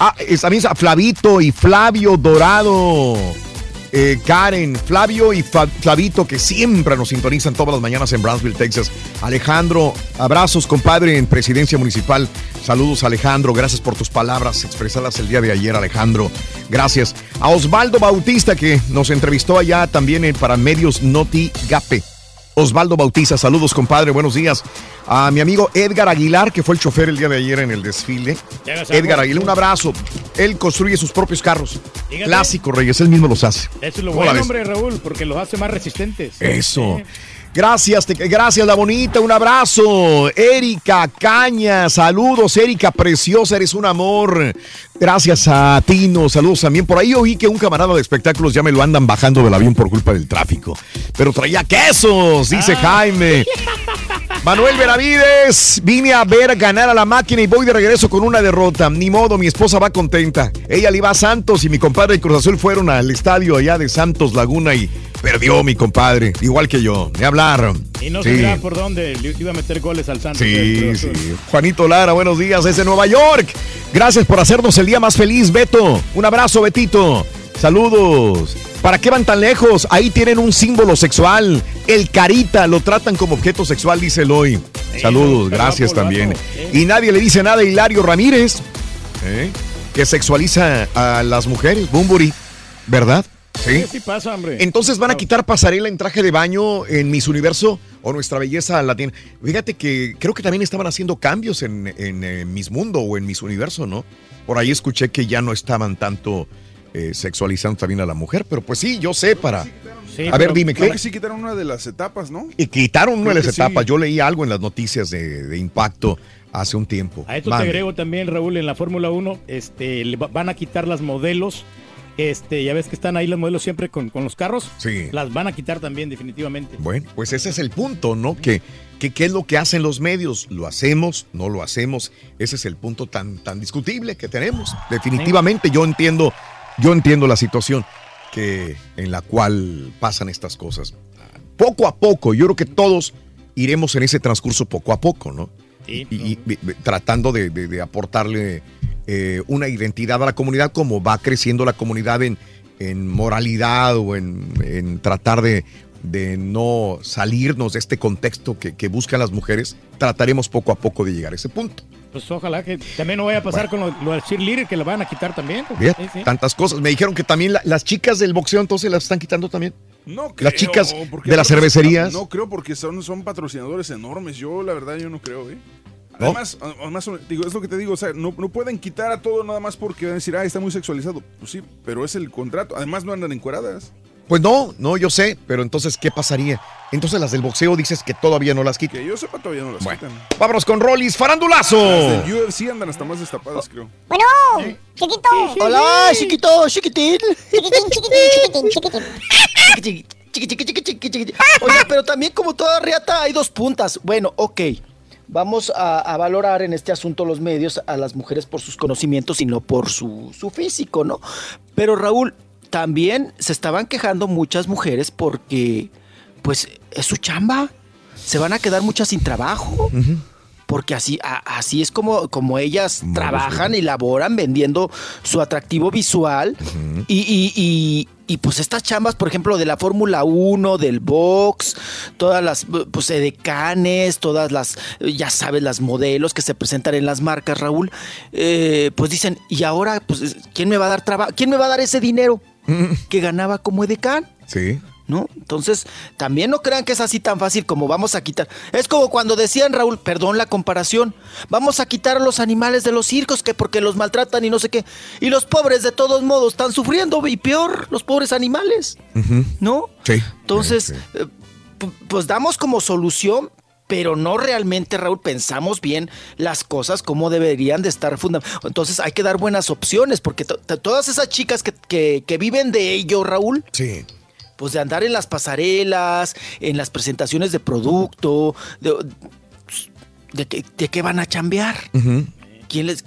Ah, también Flavito y Flavio Dorado. Eh, Karen, Flavio y Flavito, que siempre nos sintonizan todas las mañanas en Brownsville, Texas. Alejandro, abrazos, compadre, en Presidencia Municipal. Saludos, Alejandro. Gracias por tus palabras expresadas el día de ayer, Alejandro. Gracias. A Osvaldo Bautista, que nos entrevistó allá también para medios Noti Gape. Osvaldo Bautista, saludos, compadre, buenos días. A mi amigo Edgar Aguilar, que fue el chofer el día de ayer en el desfile. Edgar Aguilar, un abrazo. Él construye sus propios carros. Clásico, Reyes, él mismo los hace. Eso es lo ¿Cómo la bueno, hombre, Raúl, porque los hace más resistentes. Eso. Gracias, te- gracias, la bonita, un abrazo. Erika Caña, saludos, Erika, preciosa, eres un amor. Gracias a Tino, saludos también. Por ahí oí que un camarada de espectáculos ya me lo andan bajando del avión por culpa del tráfico. Pero traía quesos, dice Jaime. Manuel Benavides, vine a ver ganar a la máquina y voy de regreso con una derrota. Ni modo, mi esposa va contenta. Ella le iba a Santos y mi compadre de Cruz Azul fueron al estadio allá de Santos Laguna y perdió mi compadre, igual que yo. Me hablaron. Y no Sí. por dónde le iba a meter goles al Santos. Sí, sí. Juanito Lara, buenos días desde Nueva York. Gracias por hacernos el día más feliz, Beto. Un abrazo, Betito. Saludos. ¿Para qué van tan lejos? Ahí tienen un símbolo sexual. El carita lo tratan como objeto sexual, dice Eloy. Saludos, gracias también. Y nadie le dice nada a Hilario Ramírez, ¿eh? que sexualiza a las mujeres. Bumburi, ¿verdad? Sí. Pasa, hombre. Entonces van a quitar pasarela en traje de baño en Miss Universo o nuestra belleza latina. Fíjate que creo que también estaban haciendo cambios en, en, eh, Miss Mundo o en Miss Universo, ¿no? Por ahí escuché que ya no estaban tanto eh, sexualizando también a la mujer, pero pues sí, yo sé para... a ver, dime, Creo ¿qué? que sí quitaron una de las etapas, ¿no? Y quitaron una de las etapas. sí. Yo leí algo en las noticias de, de impacto hace un tiempo. A esto te agrego también, Raúl, en la Fórmula 1, este, le va- van a quitar las modelos. Este, ya ves que están ahí los modelos siempre con, con los carros. Sí. Las van a quitar también, definitivamente. Bueno, pues ese es el punto, ¿no? Que, que qué es lo que hacen los medios. ¿Lo hacemos? ¿No lo hacemos? Ese es el punto tan, tan discutible que tenemos. Definitivamente yo entiendo, yo entiendo la situación que, en la cual pasan estas cosas. Poco a poco, yo creo que todos iremos en ese transcurso poco a poco, ¿no? Sí, y, y- y- tratando de, de- de aportarle eh, una identidad a la comunidad como va creciendo la comunidad en, en moralidad o en, en tratar de, de no salirnos de este contexto que, que buscan las mujeres, trataremos poco a poco de llegar a ese punto. Pues ojalá que también no vaya a pasar con lo, lo del cheerleader, que lo van a quitar también. Sí, sí. Tantas cosas. Me dijeron que también la- las chicas del boxeo entonces las están quitando también. No Las chicas de las cervecerías. No creo porque son, son patrocinadores enormes. Yo, la verdad, yo no creo, ¿eh? ¿No? Además, además, digo, es lo que te digo, o sea, no, no pueden quitar a todo nada más porque van a decir, ah, está muy sexualizado. Pues sí, pero es el contrato. Además, no andan encueradas. Pues no, no, yo sé, pero entonces, ¿qué pasaría? Entonces las del boxeo dices que todavía no las quitan. Que yo sepa, todavía no las Bueno. quitan. Vámonos con Rollis, farandulazo. Las del UFC andan hasta más destapadas, creo. Bueno, chiquito. Hola, chiquito, chiquitín. Chiquitín, chiquitín, chiquitín, chiquitín. Chiqui, chiqui, chiqui, chiqui, chiqui. Oiga, pero también como toda riata hay dos puntas. Bueno, ok. Vamos a, a valorar en este asunto los medios a las mujeres por sus conocimientos y no por su, su físico, ¿no? Pero Raúl, también se estaban quejando muchas mujeres porque, pues, es su chamba. Se van a quedar muchas sin trabajo. Porque así, a- así es como, como ellas trabajan y laboran vendiendo su atractivo visual. y, y- y- y, pues estas chambas, por ejemplo, de la Fórmula 1, del box, todas las pues, edecanes, todas las, ya sabes, las modelos que se presentan en las marcas, Raúl, eh, pues dicen, y ahora, pues, ¿quién me va a dar trabajo? ¿Quién me va a dar ese dinero? que ganaba como edecán. Sí. ¿No? Entonces, también no crean que es así tan fácil como vamos a quitar. Es como cuando decían, Raúl, perdón la comparación, vamos a quitar a los animales de los circos que porque los maltratan y no sé qué. Y los pobres de todos modos están sufriendo y peor, los pobres animales. ¿No? Sí. Entonces, eh, pu- pues damos como solución, pero no realmente, Raúl, pensamos bien las cosas como deberían de estar fundamentadas. Entonces hay que dar buenas opciones, porque to- to- todas esas chicas que, que- que viven de ello, Raúl, sí. pues de andar en las pasarelas, en las presentaciones de producto, de, de, qué- de qué van a chambear. ¿Quién les...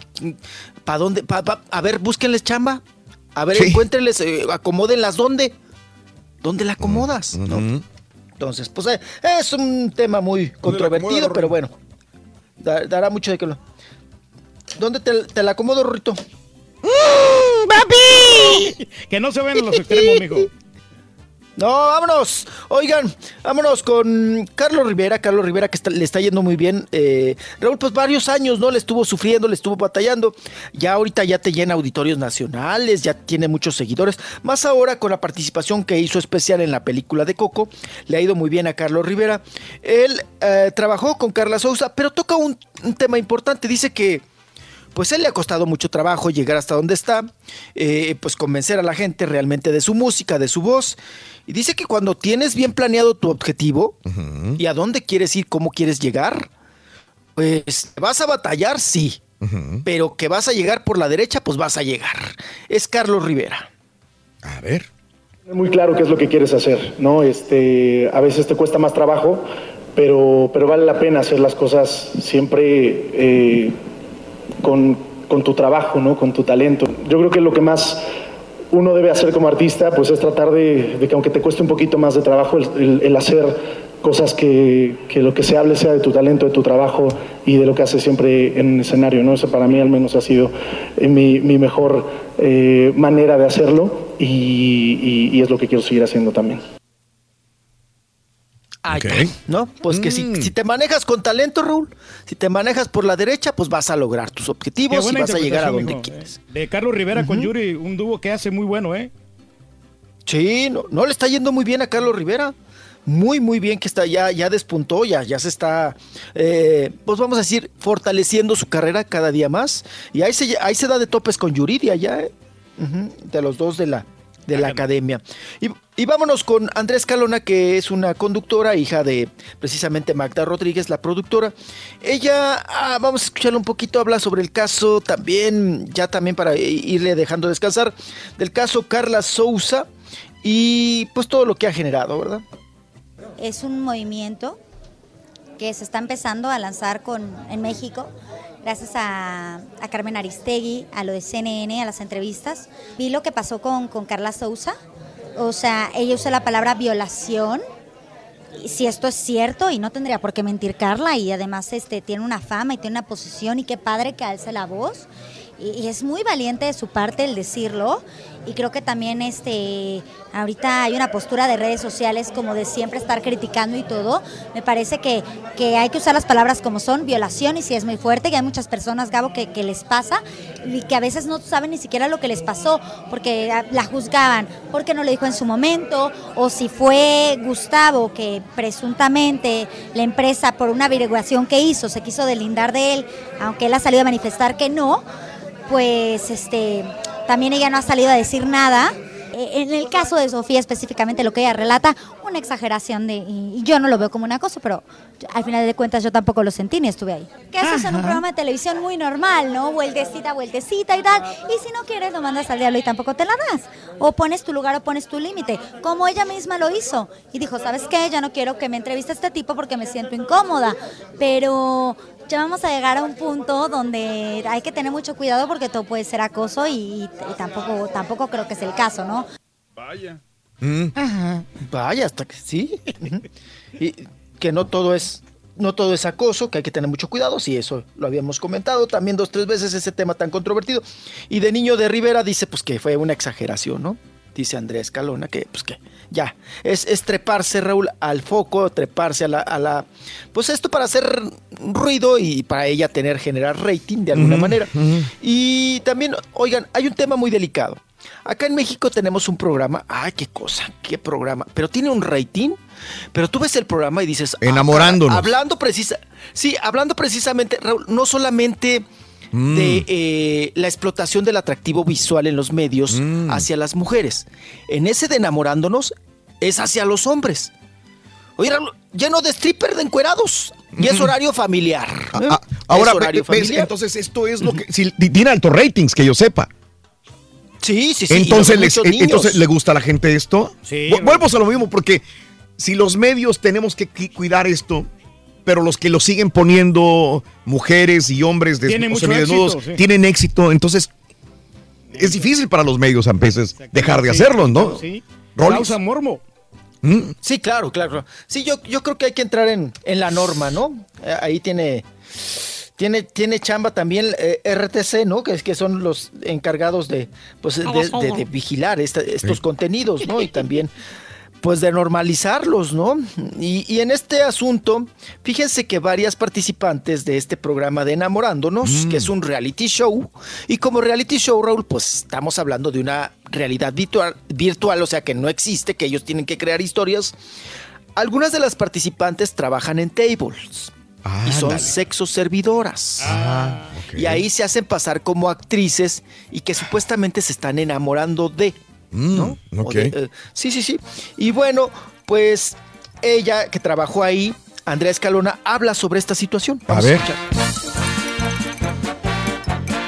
¿Para dónde? Pa- pa- a ver, búsquenles chamba. A ver, Sí. encuéntrenles, eh, acomódenlas. ¿Dónde? ¿Dónde la acomodas? ¿no? Entonces, pues eh, es un tema muy controvertido, pero bueno, da- dará mucho de que lo... ¿Dónde te, te la acomodo, Rorrito? ¡Papi! Que no se ven en los extremos, mijo. No, vámonos. Oigan, vámonos con Carlos Rivera. Carlos Rivera que le está yendo muy bien. Eh, Raúl, pues varios años, ¿no? Le estuvo sufriendo, le estuvo batallando. Ya ahorita ya te llena auditorios nacionales, ya tiene muchos seguidores. Más ahora con la participación que hizo especial en la película de Coco. Le ha ido muy bien a Carlos Rivera. Él eh, trabajó con Carla Sousa, pero toca un tema importante. Dice que pues él le ha costado mucho trabajo llegar hasta donde está, eh, pues convencer a la gente realmente de su música, de su voz. Y dice que cuando tienes bien planeado tu objetivo y a dónde quieres ir, cómo quieres llegar, pues vas a batallar, sí. Pero que vas a llegar por la derecha, pues vas a llegar. Es Carlos Rivera. A ver. Muy claro qué es lo que quieres hacer, ¿no? Este, a veces te cuesta más trabajo, pero, pero vale la pena hacer las cosas siempre eh, con, con tu trabajo, ¿no? Con tu talento. Yo creo que lo que más uno debe hacer como artista, pues es tratar de, que aunque te cueste un poquito más de trabajo, el, el- el hacer cosas que, que lo que se hable sea de tu talento, de tu trabajo y de lo que haces siempre en un escenario, ¿no? Eso para mí al menos ha sido eh, mi, mejor eh, manera de hacerlo y- y es lo que quiero seguir haciendo también. Está, ¿No? Pues que si, si te manejas con talento, Raúl, si te manejas por la derecha, pues vas a lograr tus objetivos y vas a llegar a donde quieres. De Carlos Rivera con Yuri, un dúo que hace muy bueno, ¿eh? Sí, no, no le está yendo muy bien a Carlos Rivera. Muy, muy bien que está ya, ya despuntó, ya, ya se está, eh, pues vamos a decir, fortaleciendo su carrera cada día más. Y ahí se, ahí se da de topes con Yuridia ya, ¿eh? De los dos de la, de la academia. Y, y vámonos con Andrés Calona, que es una conductora, hija de precisamente Magda Rodríguez, la productora. Ella, ah, vamos a escucharla un poquito, habla sobre el caso también, ya también para irle dejando descansar, del caso Carla Sousa y pues todo lo que ha generado, ¿verdad? es un movimiento que se está empezando a lanzar con, en México, gracias a, a Carmen Aristegui, a lo de CNN, a las entrevistas. Vi lo que pasó con, con Carla Sousa, o sea, ella usa la palabra violación. Si esto es cierto, y no tendría por qué mentir Carla, y además este, tiene una fama y tiene una posición, y qué padre que alce la voz. Y, y es muy valiente de su parte el decirlo. Y creo que también este, ahorita hay una postura de redes sociales como de siempre estar criticando y todo. Me parece que, que hay que usar las palabras como son, violación, y si es muy fuerte, que hay muchas personas, Gabo, que, les pasa y que a veces no saben ni siquiera lo que les pasó, porque la juzgaban, porque no lo dijo en su momento, o si fue Gustavo, que presuntamente la empresa, por una averiguación que hizo, se quiso delindar de él, aunque él ha salido a manifestar que no, pues este también ella no ha salido a decir nada. Eh, En el caso de Sofía específicamente lo que ella relata, una exageración de y yo no lo veo como un acoso, pero al final de cuentas yo tampoco lo sentí ni estuve ahí. Que haces en un programa de televisión muy normal, ¿no? Vueltecita, vueltecita y tal. Y si no quieres lo mandas al diablo y tampoco te la das. O pones tu lugar o pones tu límite, como ella misma lo hizo. Y dijo, ¿sabes qué? Ya no quiero que me entreviste este tipo porque me siento incómoda. Pero ya vamos a llegar a un punto donde hay que tener mucho cuidado porque todo puede ser acoso y, y tampoco, tampoco creo que es el caso, ¿no? Vaya. Ajá. Vaya, hasta que sí. Y que no todo es no todo es acoso, que hay que tener mucho cuidado, sí, eso lo habíamos comentado también dos, tres veces ese tema tan controvertido. Y de Niño de Rivera dice pues que fue una exageración, ¿no? Dice Andrés Calona que pues que ya, es, es treparse, Raúl, al foco, treparse a la, a la... Pues esto para hacer ruido y para ella tener, generar rating de alguna manera. Y también, oigan, hay un tema muy delicado. Acá en México tenemos un programa, ay, qué cosa, qué programa, pero tiene un rating, pero tú ves el programa y dices, ah, Enamorándonos. hablando precisa, sí, hablando precisamente, Raúl, no solamente Mm. de eh, la explotación del atractivo visual en los medios Mm. hacia las mujeres. En ese de enamorándonos es hacia los hombres. Oye, lleno de stripper de encuerados. Y es horario familiar. ¿eh? Ah, ahora, Es horario ves, familiar. entonces esto es lo que... si- tiene altos ratings, que yo sepa. Sí, sí, sí. Entonces, les- niños. entonces, ¿le gusta a la gente esto? Sí, Vu- Volvemos a lo mismo, porque si los medios tenemos que cuidar esto, pero los que lo siguen poniendo mujeres y hombres des- Tienen éxito, sí. tienen éxito, entonces es difícil para los medios a veces dejar de hacerlo, ¿no? Sí. Causa morbo. Mm. Sí, claro, claro. Sí, yo, yo creo que hay que entrar en, en la norma, ¿no? Eh, Ahí tiene, tiene, tiene chamba también eh, RTC, ¿no? Que, es- que son los encargados de, pues, de, de- de vigilar esta- estos Sí. contenidos, ¿no? Y también, pues, de normalizarlos, ¿no? Y, y en este asunto, fíjense que varias participantes de este programa de Enamorándonos, que es un reality show, y como reality show, Raúl, pues estamos hablando de una realidad virtual, virtual, o sea que no existe, que ellos tienen que crear historias. Algunas de las participantes trabajan en tables. Y son Ándale. sexo servidoras. Ah. Y ahí se hacen pasar como actrices y que supuestamente se están enamorando de. Mm, ¿no? O ok. de, eh, sí, sí, sí. Y bueno, pues ella que trabajó ahí, Andrea Escalona, habla sobre esta situación. A Vamos ver. escuchar.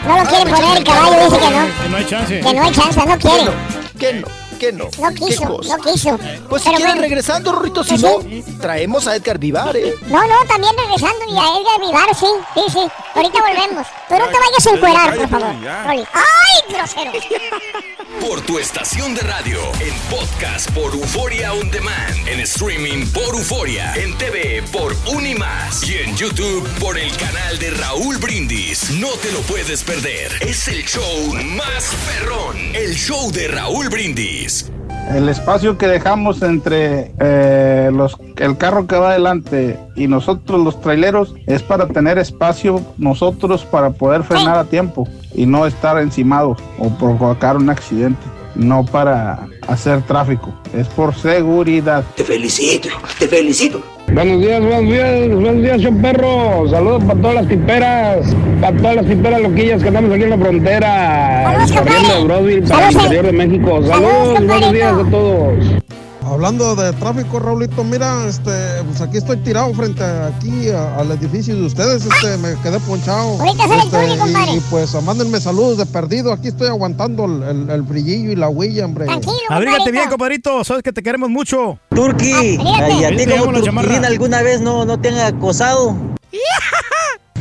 No lo quiere poner el caballo, dice que no. Que no hay chance. Que no hay chance, no quiere. ¿Qué no? ¿Qué no? No ¿Qué quiso, no quiso. Pues si Pero quieren bueno. regresando, Rorrito, si Pues no, sí. traemos a Edgar Vivar, ¿eh? No, no, también regresando y a Edgar Vivar, sí, sí, sí. Ahorita volvemos. Tú no te vayas a encuerar, por favor. Rolly. ¡Ay, grosero! Por tu estación de radio, en podcast por Euforia On Demand, en streaming por Euforia, en TV por Unimás y en YouTube por el canal de Raúl Brindis. No te lo puedes perder. Es el show más perrón, el show de Raúl Brindis. El espacio que dejamos entre eh, los, el carro que va adelante y nosotros los traileros es para tener espacio nosotros para poder frenar a tiempo y no estar encimados o provocar un accidente. No para hacer tráfico, es por seguridad. Te felicito, te felicito. Buenos días, buenos días, buenos días, show perro. Saludos para todas las tiperas, para todas las tiperas loquillas que andamos aquí en la frontera, corriendo de Broadville para el interior de México. Saludos, buenos días a todos. Hablando de tráfico, Raulito, mira, este, pues aquí estoy tirado frente a- aquí a- al edificio de ustedes, este, me quedé ponchado. Ahorita sale el Este, Tony, compadre. y, y, pues mándenme saludos de perdido, aquí estoy aguantando el, el, el brillillo y la huella, hombre. Abrígate bien, compadrito. Sabes que te queremos mucho. Turqui, ay, a ti como alguna vez no, no te han acosado.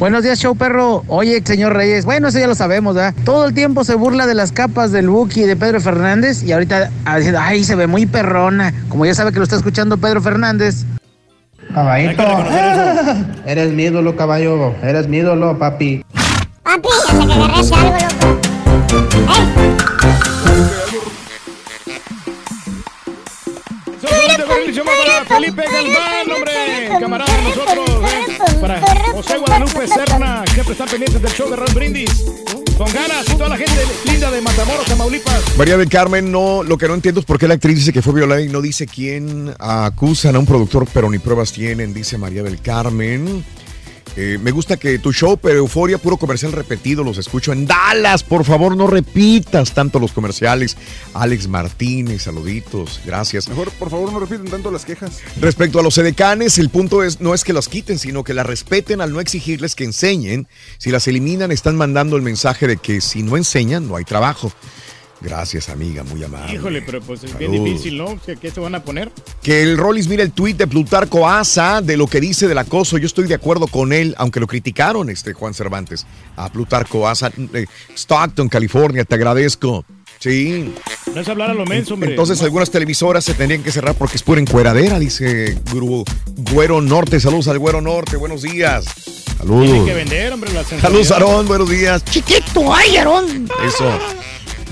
Buenos días, show perro. Oye, señor Reyes, bueno, eso ya lo sabemos, ¿verdad? Todo el tiempo se burla de las capas del Buki y de Pedro Fernández y ahorita ah, diciendo, ay, se ve muy perrona. Como ya sabe que lo está escuchando Pedro Fernández. Caballito, eres mi ídolo, caballo, eres mi ídolo, papi. Papi, hasta que agarres algo, loco. Para Felipe Galván, hombre. Camarada de nosotros. Para José Guadalupe Serna, siempre están pendientes del show de Raúl Brindis. Con ganas y toda la gente linda de Matamoros, Tamaulipas. María del Carmen, no, lo que no entiendo es por qué la actriz dice que fue violada y no dice quién acusan a un productor, pero ni pruebas tienen, dice María del Carmen. Eh, me gusta que tu show, pero Euforia, puro comercial repetido, los escucho en Dallas. Por favor, no repitas tanto los comerciales. Alex Martínez, saluditos, gracias. Mejor, por favor, no repiten tanto las quejas. Respecto a los edecanes, el punto es no es que las quiten, sino que las respeten al no exigirles que enseñen. Si las eliminan, están mandando el mensaje de que si no enseñan, no hay trabajo. Gracias, amiga, muy amable. Híjole, pero pues es bien difícil, ¿no? ¿Qué, se van a poner? Que el Rollis mire el tuit de Plutarco Asa de lo que dice del acoso. Yo estoy de acuerdo con él, aunque lo criticaron, este Juan Cervantes. A Plutarco Asa, de Stockton, California, te agradezco. Sí. No es hablar a lo menso, hombre. Entonces algunas televisoras se tendrían que cerrar porque es pura encueradera, dice Guru- Güero Norte. Saludos al Güero Norte, buenos días. Saludos. Tienen que vender, hombre, la Saludos. Aarón, buenos días. Chiquito, ay, Aarón. Eso.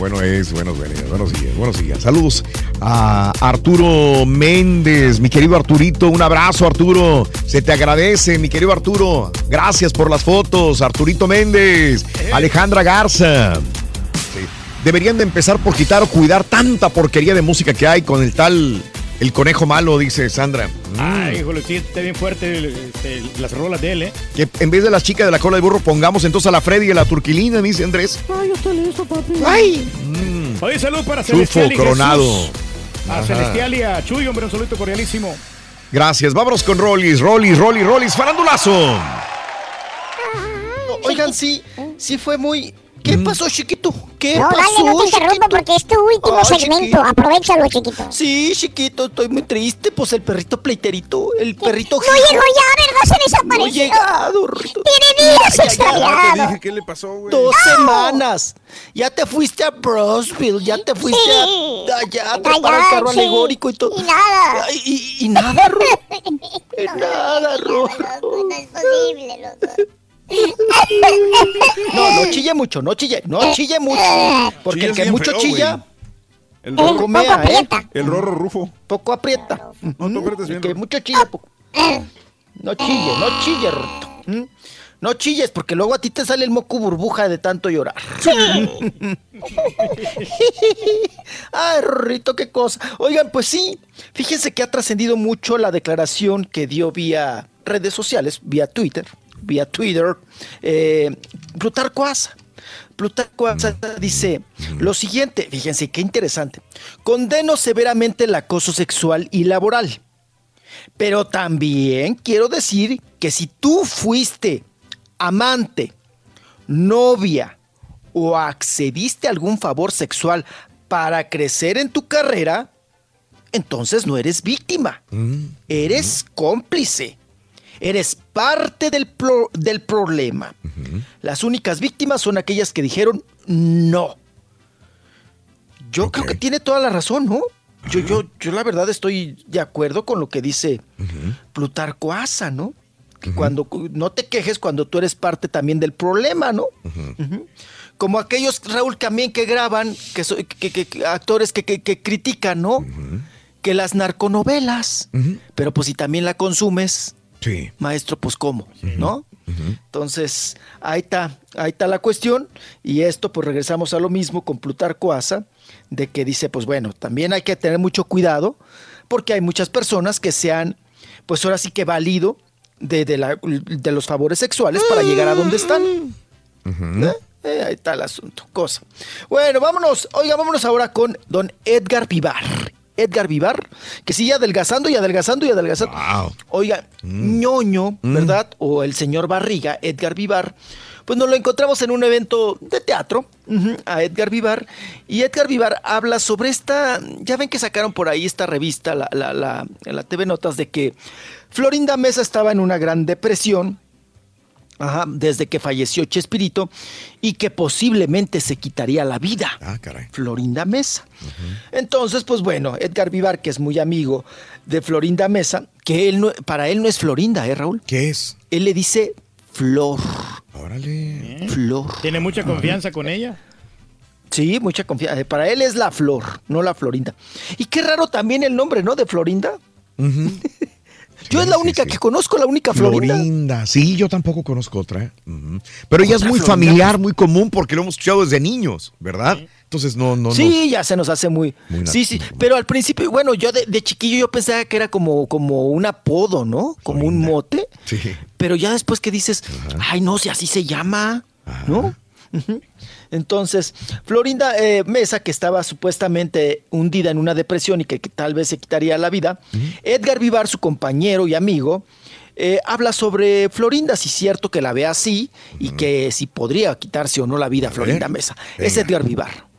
Bueno es, buenos días, buenos días, buenos días. Saludos a Arturo Méndez, mi querido Arturito, un abrazo Arturo, se te agradece, mi querido Arturo. Gracias por las fotos, Arturito Méndez, Alejandra Garza. Sí. deberían de empezar por quitar o cuidar tanta porquería de música que hay con el tal, el conejo malo, dice Sandra. Mm. Ay, híjole, sí, está bien fuerte este, las rolas de él, ¿eh? Que en vez de las chicas de la cola de burro pongamos entonces a la Freddy y a la turquilina, dice Andrés. Ay, yo estoy listo, papi. ¡Ay! Oye, salud para Chufo, Celestial y coronado. Jesús. A. Celestial y a Chuy, hombre, un saludito cordialísimo. Gracias, vámonos con Rollis, Rollis, Rollis, Rollis, farandulazo. Oigan, sí, sí fue muy... ¿Qué pasó, chiquito? ¿Qué No, pasó, dale, no te interrumpa chiquito? porque es tu último segmento. chiquito. Aprovechalo, chiquito. Sí, chiquito, estoy muy triste. Pues el perrito pleiterito, el perrito... No llegó ya, ¿verdad? Se desapareció. No ha llegado, Rito. Tiene días Ya, ya, ya, extraviado. te dije, ¿Qué le pasó, güey? Dos No. semanas. Ya te fuiste a Brosville, ya te fuiste Sí. a allá a trepar al carro sí. alegórico y todo. Y nada. Ay, Y, y nada, Ro. Y nada. No es posible, loco. No, no chille mucho, no chille, no chille mucho. Porque el que mucho feo, chilla. El poco rorro, mea, ¿eh? el rorro rufo. Poco aprieta. No, tú aprietas El bien. que mucho chilla, poco. No chille, no chille, Rorrito. ¿Mm? No chilles, porque luego a ti te sale el moco burbuja de tanto llorar. Ay, Rorrito, qué cosa. Oigan, pues sí, fíjense que ha trascendido mucho la declaración que dio vía redes sociales, vía Twitter, vía Twitter, eh, Plutarco Asa. Plutarco Asa dice lo siguiente, fíjense qué interesante. Condeno severamente el acoso sexual y laboral. Pero también quiero decir que si tú fuiste amante, novia o accediste a algún favor sexual para crecer en tu carrera, entonces no eres víctima, eres cómplice, eres parte del, pro- del problema. Las únicas víctimas son aquellas que dijeron no. Yo creo que tiene toda la razón, ¿no? Yo, yo, yo la verdad estoy de acuerdo con lo que dice Plutarco Asa, ¿no? Que cuando no te quejes cuando tú eres parte también del problema, ¿no? Como aquellos, Raúl, también que graban, que, so- que- que- que- actores que, que- que critican, ¿no? Que las narconovelas. Pero pues si también la consumes, maestro, pues cómo, ¿no? Entonces, ahí está, ahí está la cuestión. Y esto, pues regresamos a lo mismo con Plutarco Asa, de que dice, pues bueno, también hay que tener mucho cuidado, porque hay muchas personas que se han, pues ahora sí que valido de, de la- de los favores sexuales para llegar a donde están. ¿Eh? Eh, ahí está el asunto, cosa. Bueno, vámonos, oiga, vámonos ahora con don Edgar Vivar. Edgar Vivar, que sigue adelgazando y adelgazando y adelgazando. Oiga, ñoño, ¿verdad? O el señor Barriga, Edgar Vivar, pues nos lo encontramos en un evento de teatro, a Edgar Vivar, y Edgar Vivar habla sobre esta, ya ven que sacaron por ahí esta revista, la, la, la, la TV Notas, de que Florinda Mesa estaba en una gran depresión, Ajá, desde que falleció Chespirito y que posiblemente se quitaría la vida. Ah, caray. Florinda Mesa. Entonces, pues bueno, Edgar Vivar, que es muy amigo de Florinda Mesa, que él no, para él no es Florinda, ¿eh, Raúl? ¿Qué es? Él le dice Flor. Órale. Flor. ¿Tiene mucha confianza con ella? Sí, mucha confianza. Para él es la Flor, no la Florinda. Y qué raro también el nombre, ¿no? De Florinda. Yo es la única que conozco, la única Florinda. Florinda. Sí, yo tampoco conozco otra. ¿eh? Pero ella es ¿Otra muy Florinda? familiar, muy común, porque lo hemos escuchado desde niños, ¿verdad? Entonces no, no, sí, ya se nos hace muy. Muy sí, sí. Pero al principio, bueno, yo de, de chiquillo yo pensaba que era como, como un apodo, ¿no? Como un mote. Sí. Pero ya después que dices, ay, no, si así se llama, ¿no? Ujú. Entonces, Florinda eh, Mesa, que estaba supuestamente hundida en una depresión y que, que tal vez se quitaría la vida, Edgar Vivar, su compañero y amigo, eh, habla sobre Florinda, si es cierto que la ve así y que si podría quitarse o no la vida Florinda Mesa. Es Edgar Vivar.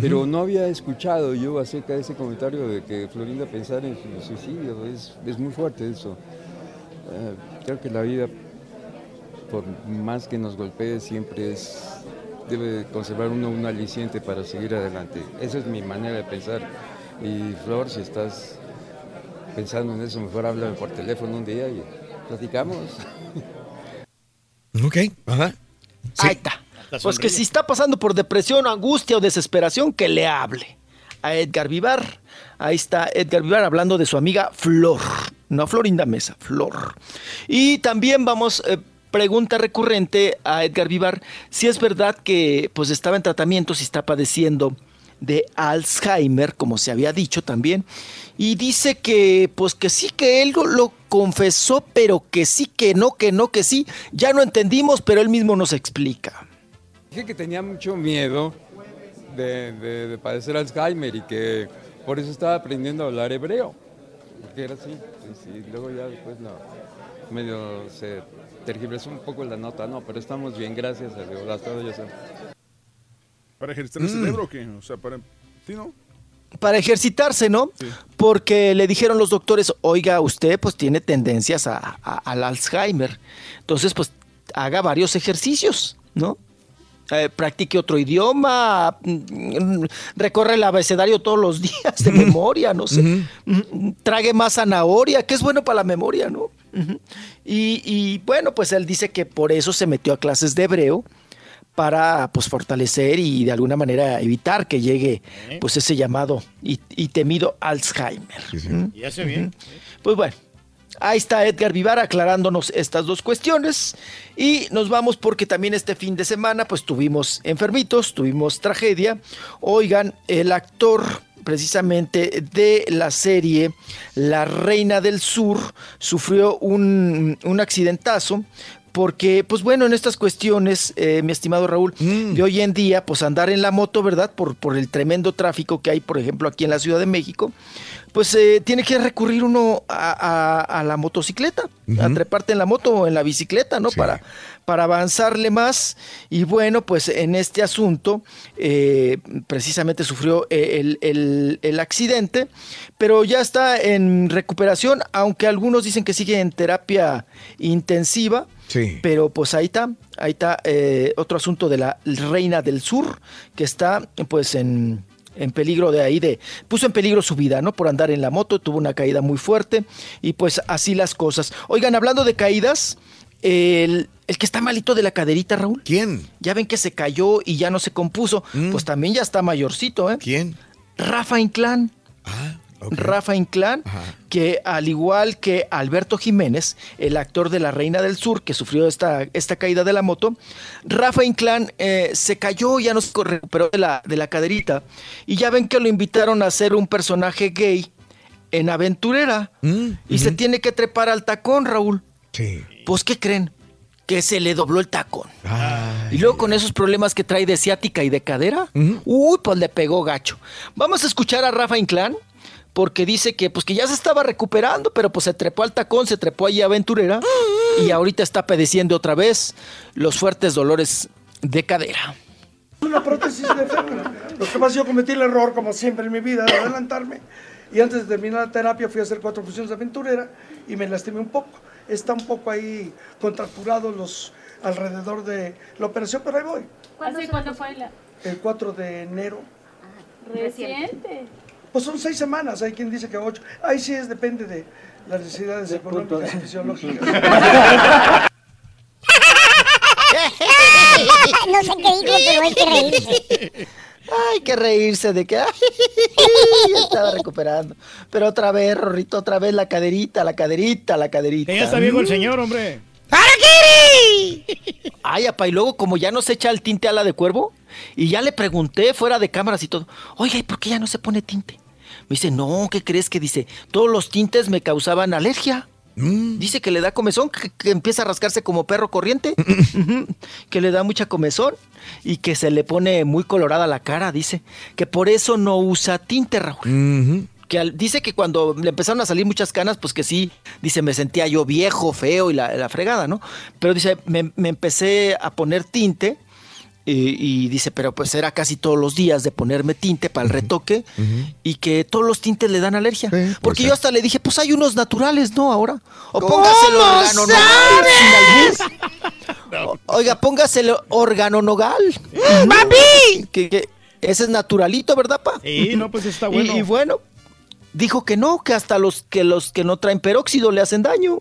Pero no había escuchado yo acerca de ese comentario de que Florinda pensara en su suicidio. Es, es muy fuerte eso. Eh, creo que la vida, por más que nos golpee, siempre es debe conservar uno un aliciente para seguir adelante. Esa es mi manera de pensar. Y Flor, si estás pensando en eso, mejor háblame por teléfono un día y platicamos. Ok, ajá. Ahí está. Pues que si está pasando por depresión, angustia o desesperación, que le hable a Edgar Vivar. Ahí está Edgar Vivar hablando de su amiga Flor, no Florinda Mesa, Flor. Y también vamos, eh, pregunta recurrente a Edgar Vivar si es verdad que pues estaba en tratamiento, si está padeciendo de Alzheimer, como se había dicho también, y dice que pues que sí que él lo, confesó, pero que sí que no, que no, que sí. Ya no entendimos, pero él mismo nos explica. Dije que tenía mucho miedo de, de- de padecer Alzheimer y que por eso estaba aprendiendo a hablar hebreo. Porque era así. sí, sí. Luego ya después no, medio se tergiversó un poco la nota. No, pero estamos bien, gracias a Dios. Hasta sé. ¿Para ejercitar el Mm. cerebro o qué? O sea, para... ¿Sí, no? Para ejercitarse, ¿no? Porque le dijeron los doctores, oiga, usted pues tiene tendencias a- a- al Alzheimer. Entonces, pues haga varios ejercicios, ¿no? Eh, practique otro idioma, mm, recorre el abecedario todos los días de memoria, no sé. Mm, Trague más zanahoria, que es bueno para la memoria, ¿no? Y, y, bueno, pues él dice que por eso se metió a clases de hebreo para pues fortalecer y de alguna manera evitar que llegue pues ese llamado y, y temido Alzheimer. ¿Mm? Y hace bien. Pues bueno, ahí está Edgar Vivar aclarándonos estas dos cuestiones y nos vamos porque también este fin de semana pues tuvimos enfermitos, tuvimos tragedia. Oigan, el actor precisamente de la serie La Reina del Sur sufrió un, un accidentazo porque, pues bueno, en estas cuestiones, eh, mi estimado Raúl, de hoy en día, pues andar en la moto, ¿verdad? Por, por el tremendo tráfico que hay, por ejemplo, aquí en la Ciudad de México, pues eh, tiene que recurrir uno a, a- a la motocicleta, a treparte en la moto o en la bicicleta, ¿no? Para, para avanzarle más. Y bueno, pues en este asunto, eh, precisamente sufrió eh, el, el- el accidente, pero ya está en recuperación, aunque algunos dicen que sigue en terapia intensiva. Sí. Pero pues ahí está, ahí está eh, otro asunto de la Reina del Sur, que está pues en, en peligro de ahí, de puso en peligro su vida, ¿no? Por andar en la moto, tuvo una caída muy fuerte y pues así las cosas. Oigan, hablando de caídas, el, el que está malito de la caderita, Raúl. ¿Quién? Ya ven que se cayó y ya no se compuso, pues también ya está mayorcito, ¿eh? ¿Quién? Rafa Inclán. Rafa Inclán, que al igual que Alberto Jiménez, el actor de La Reina del Sur, que sufrió esta, esta caída de la moto, Rafa Inclán eh, se cayó, ya no se recuperó de la, de la caderita, y ya ven que lo invitaron a hacer un personaje gay en Aventurera, y se tiene que trepar al tacón, Raúl. Sí. Pues, ¿qué creen? Que se le dobló el tacón. Y luego con esos problemas que trae de ciática y de cadera, uy, pues le pegó gacho. Vamos a escuchar a Rafa Inclán, porque dice que pues que ya se estaba recuperando, pero pues se trepó al tacón, se trepó allí a aventurera y ahorita está padeciendo otra vez los fuertes dolores de cadera. Una prótesis de fémur. Lo que pasa es que yo cometí el error, como siempre en mi vida, de adelantarme. Y antes de terminar la terapia fui a hacer cuatro funciones de aventurera y me lastimé un poco. Está un poco ahí contracturado los alrededor de la operación, pero ahí voy. ¿Hace cuándo fue la El 4 de enero. reciente? Pues son seis semanas, hay quien dice que ocho. Ahí sí es, depende de las necesidades económicas y fisiológicas. no sé qué dijo, pero hay que reírse. Ay, que reírse de que ay, ya estaba recuperando. Pero otra vez, Rorrito, otra vez la caderita, la caderita, la caderita. Que ya está viejo el señor, hombre. Ay, apa, y luego como ya no se echa el tinte a la de cuervo, y ya le pregunté fuera de cámaras y todo, oiga, ¿y por qué ya no se pone tinte? Me dice, no, ¿qué crees que dice? Todos los tintes me causaban alergia. Dice que le da comezón, que, que empieza a rascarse como perro corriente, que le da mucha comezón y que se le pone muy colorada la cara, dice, que por eso no usa tinte, Raúl. Que al- dice que cuando le empezaron a salir muchas canas, pues que sí, dice, me sentía yo viejo, feo y la, la fregada, ¿no? Pero dice, me, me empecé a poner tinte y, y dice, pero pues era casi todos los días de ponerme tinte para el retoque y que todos los tintes le dan alergia. Porque yo hasta le dije, pues hay unos naturales, ¿no? Ahora. O póngase el órgano nogal. sin albur. O- Oiga, póngase el órgano nogal. ¡Papi! Que, que ese es naturalito, ¿verdad, pa? Sí, no, pues está Y- bueno. Y, bueno, dijo que no, que hasta los que los que no traen peróxido le hacen daño.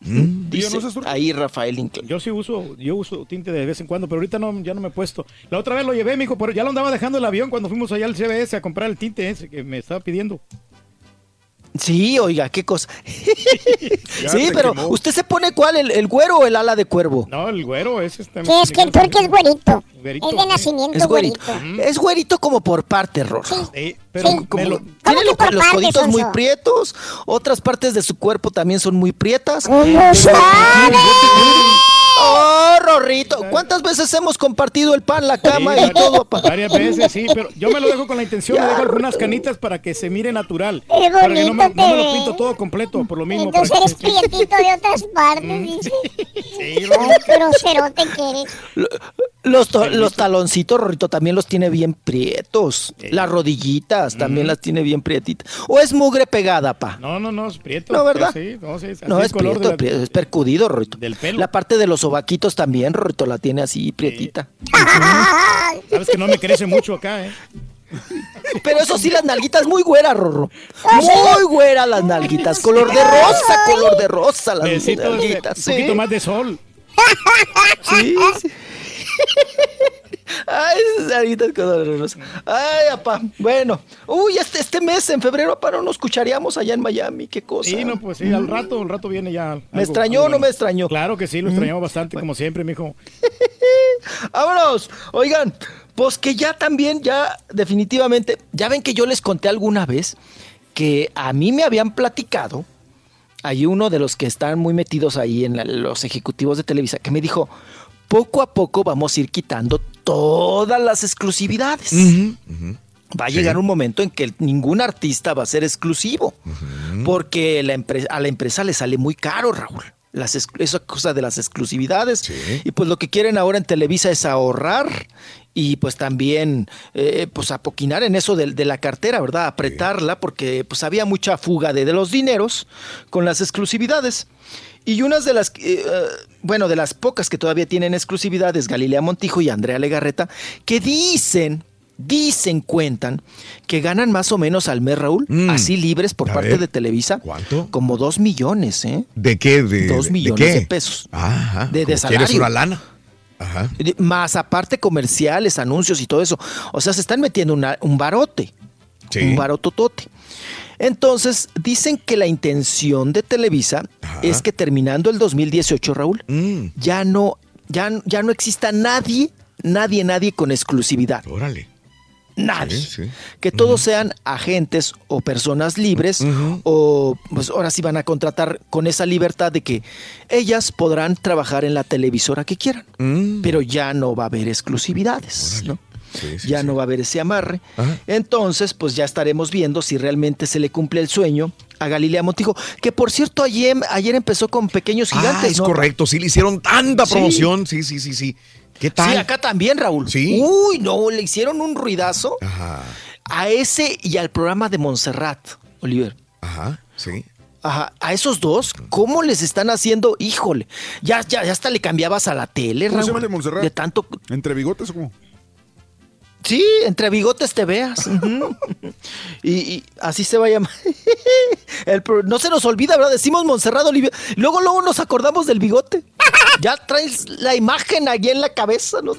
Dice ahí Rafael Inclán. Yo sí uso, yo uso tinte de vez en cuando, pero ahorita no, ya no me he puesto. La otra vez lo llevé, mijo, pero ya lo andaba dejando el avión cuando fuimos allá al CBS a comprar el tinte ese que me estaba pidiendo. Sí, oiga, qué cosa. Sí, pero quemó. ¿usted se pone cuál? ¿El, el güero o el ala de cuervo? No, el güero ese está. Sí, es que el turqui es güerito. Güerito, Es de nacimiento Es güerito. güerito. Es güerito como por parte, Ror. Sí, pero Sí. me lo- Tiene los, coditos muy prietos, otras partes de su cuerpo también son muy prietas. ¡Oh, Rorrito! ¿Cuántas veces hemos compartido el pan, la cama Sí, y todo, varias, papá? varias veces, sí, pero yo me lo dejo con la intención, le dejo algunas canitas para que se mire natural. Qué Para que no me, bonito no me te lo ves. pinto todo completo, por lo mismo. Entonces que- eres prietito de otras partes, dice. Sí, Ay, groserote que eres. Los, to- los taloncitos, Rorrito, también los tiene bien prietos. Las rodillitas también las tiene bien prietitas. ¿O es mugre pegada, pa? No, no, no, es prieto. No, ¿verdad? Sí, no, sí, así No, es color de prieto, la- prieto, es percudido, Rorrito. del pelo. La parte de los sobaquitos también, Rorrito, la tiene así prietita. Sabes que no me crece mucho acá, ¿eh? Pero eso sí, las nalguitas muy güeras, Rorro. Muy güeras las nalguitas. Color de rosa, color de rosa las Necesito nalguitas. un sí. poquito más de sol. Sí, sí. Ay, de rosa. Ay, apá. Bueno. Uy, este, este mes, en febrero, para no nos escucharíamos allá en Miami. Qué cosa. Sí, no, pues sí, al rato, al rato viene ya. algo- ¿Me extrañó o no me extrañó? Claro que sí, lo extrañamos bastante, como siempre, mijo. Vámonos. Oigan, pues que ya también, ya definitivamente, ya ven que yo les conté alguna vez que a mí me habían platicado, hay uno de los que están muy metidos ahí en la- los ejecutivos de Televisa, que me dijo, poco a poco vamos a ir quitando todas las exclusividades. Va a llegar un momento en que ningún artista va a ser exclusivo, porque la a la empresa le sale muy caro, Raúl. Las esa cosa de las exclusividades. Y pues lo que quieren ahora en Televisa es ahorrar y pues también eh, pues apoquinar en eso de, de la cartera, ¿verdad? Apretarla porque pues había mucha fuga de, de los dineros con las exclusividades. Y unas de las, eh, eh, bueno, de las pocas que todavía tienen exclusividad es Galilea Montijo y Andrea Legarreta, que dicen, dicen, cuentan, que ganan más o menos al mes, Raúl, así libres por Mm. A parte ver, de Televisa. ¿Cuánto? Como dos millones, ¿eh? ¿De qué? De, Dos millones de, pesos. Ajá. De, de como salario. ¿Quieres una lana? Ajá. Más aparte comerciales, anuncios y todo eso. O sea, se están metiendo una- un barote. Sí. Un barototote. Entonces, dicen que la intención de Televisa es que terminando el 2018, Raúl, Mm. ya no, ya, ya no exista nadie, nadie, nadie con exclusividad. Órale. Nadie. Sí, sí. Que todos sean agentes o personas libres o pues ahora sí van a contratar con esa libertad de que ellas podrán trabajar en la televisora que quieran, Mm. pero ya no va a haber exclusividades, ¿no? Ya no va a haber ese amarre. Entonces, pues ya estaremos viendo si realmente se le cumple el sueño a Galilea Montijo, que por cierto ayer, ayer empezó con Pequeños Gigantes, Ah, es ¿no? correcto. Sí, le hicieron tanta promoción. Sí, sí, sí, sí. ¿Qué tal? Sí, acá también, Raúl. Sí. Uy, no, le hicieron un ruidazo Ajá. a ese y al programa de Montserrat, Oliver. Ajá, sí. Ajá, a esos dos, ¿cómo les están haciendo? Híjole, ya, ya, ya hasta le cambiabas a la tele, ¿Cómo se Raúl, llama el de Montserrat? De tanto. ¿Entre bigotes o cómo? Sí, entre bigotes te veas. y, así se va a llamar. El pro- no se nos olvida, ¿verdad? Decimos Montserrat Olivier. Luego, luego nos acordamos del bigote. Ya traes la imagen allí en la cabeza, ¿no?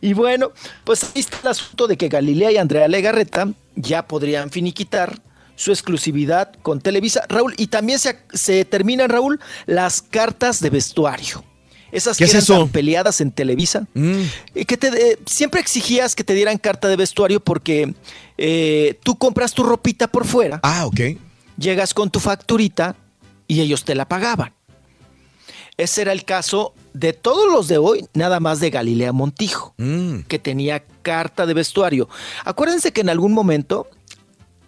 Y bueno, pues ahí está el asunto de que Galilea y Andrea Legarreta ya podrían finiquitar su exclusividad con Televisa. Raúl, y también se, se terminan, Raúl, las cartas de vestuario. Esas ¿Qué que es eran eso? tan peleadas en Televisa. Mm. Eh, que te, eh, siempre exigías que te dieran carta de vestuario porque eh, tú compras tu ropita por fuera. Ah, ok. Llegas con tu facturita y ellos te la pagaban. Ese era el caso de todos los de hoy, nada más de Galilea Montijo, Mm. que tenía carta de vestuario. Acuérdense que en algún momento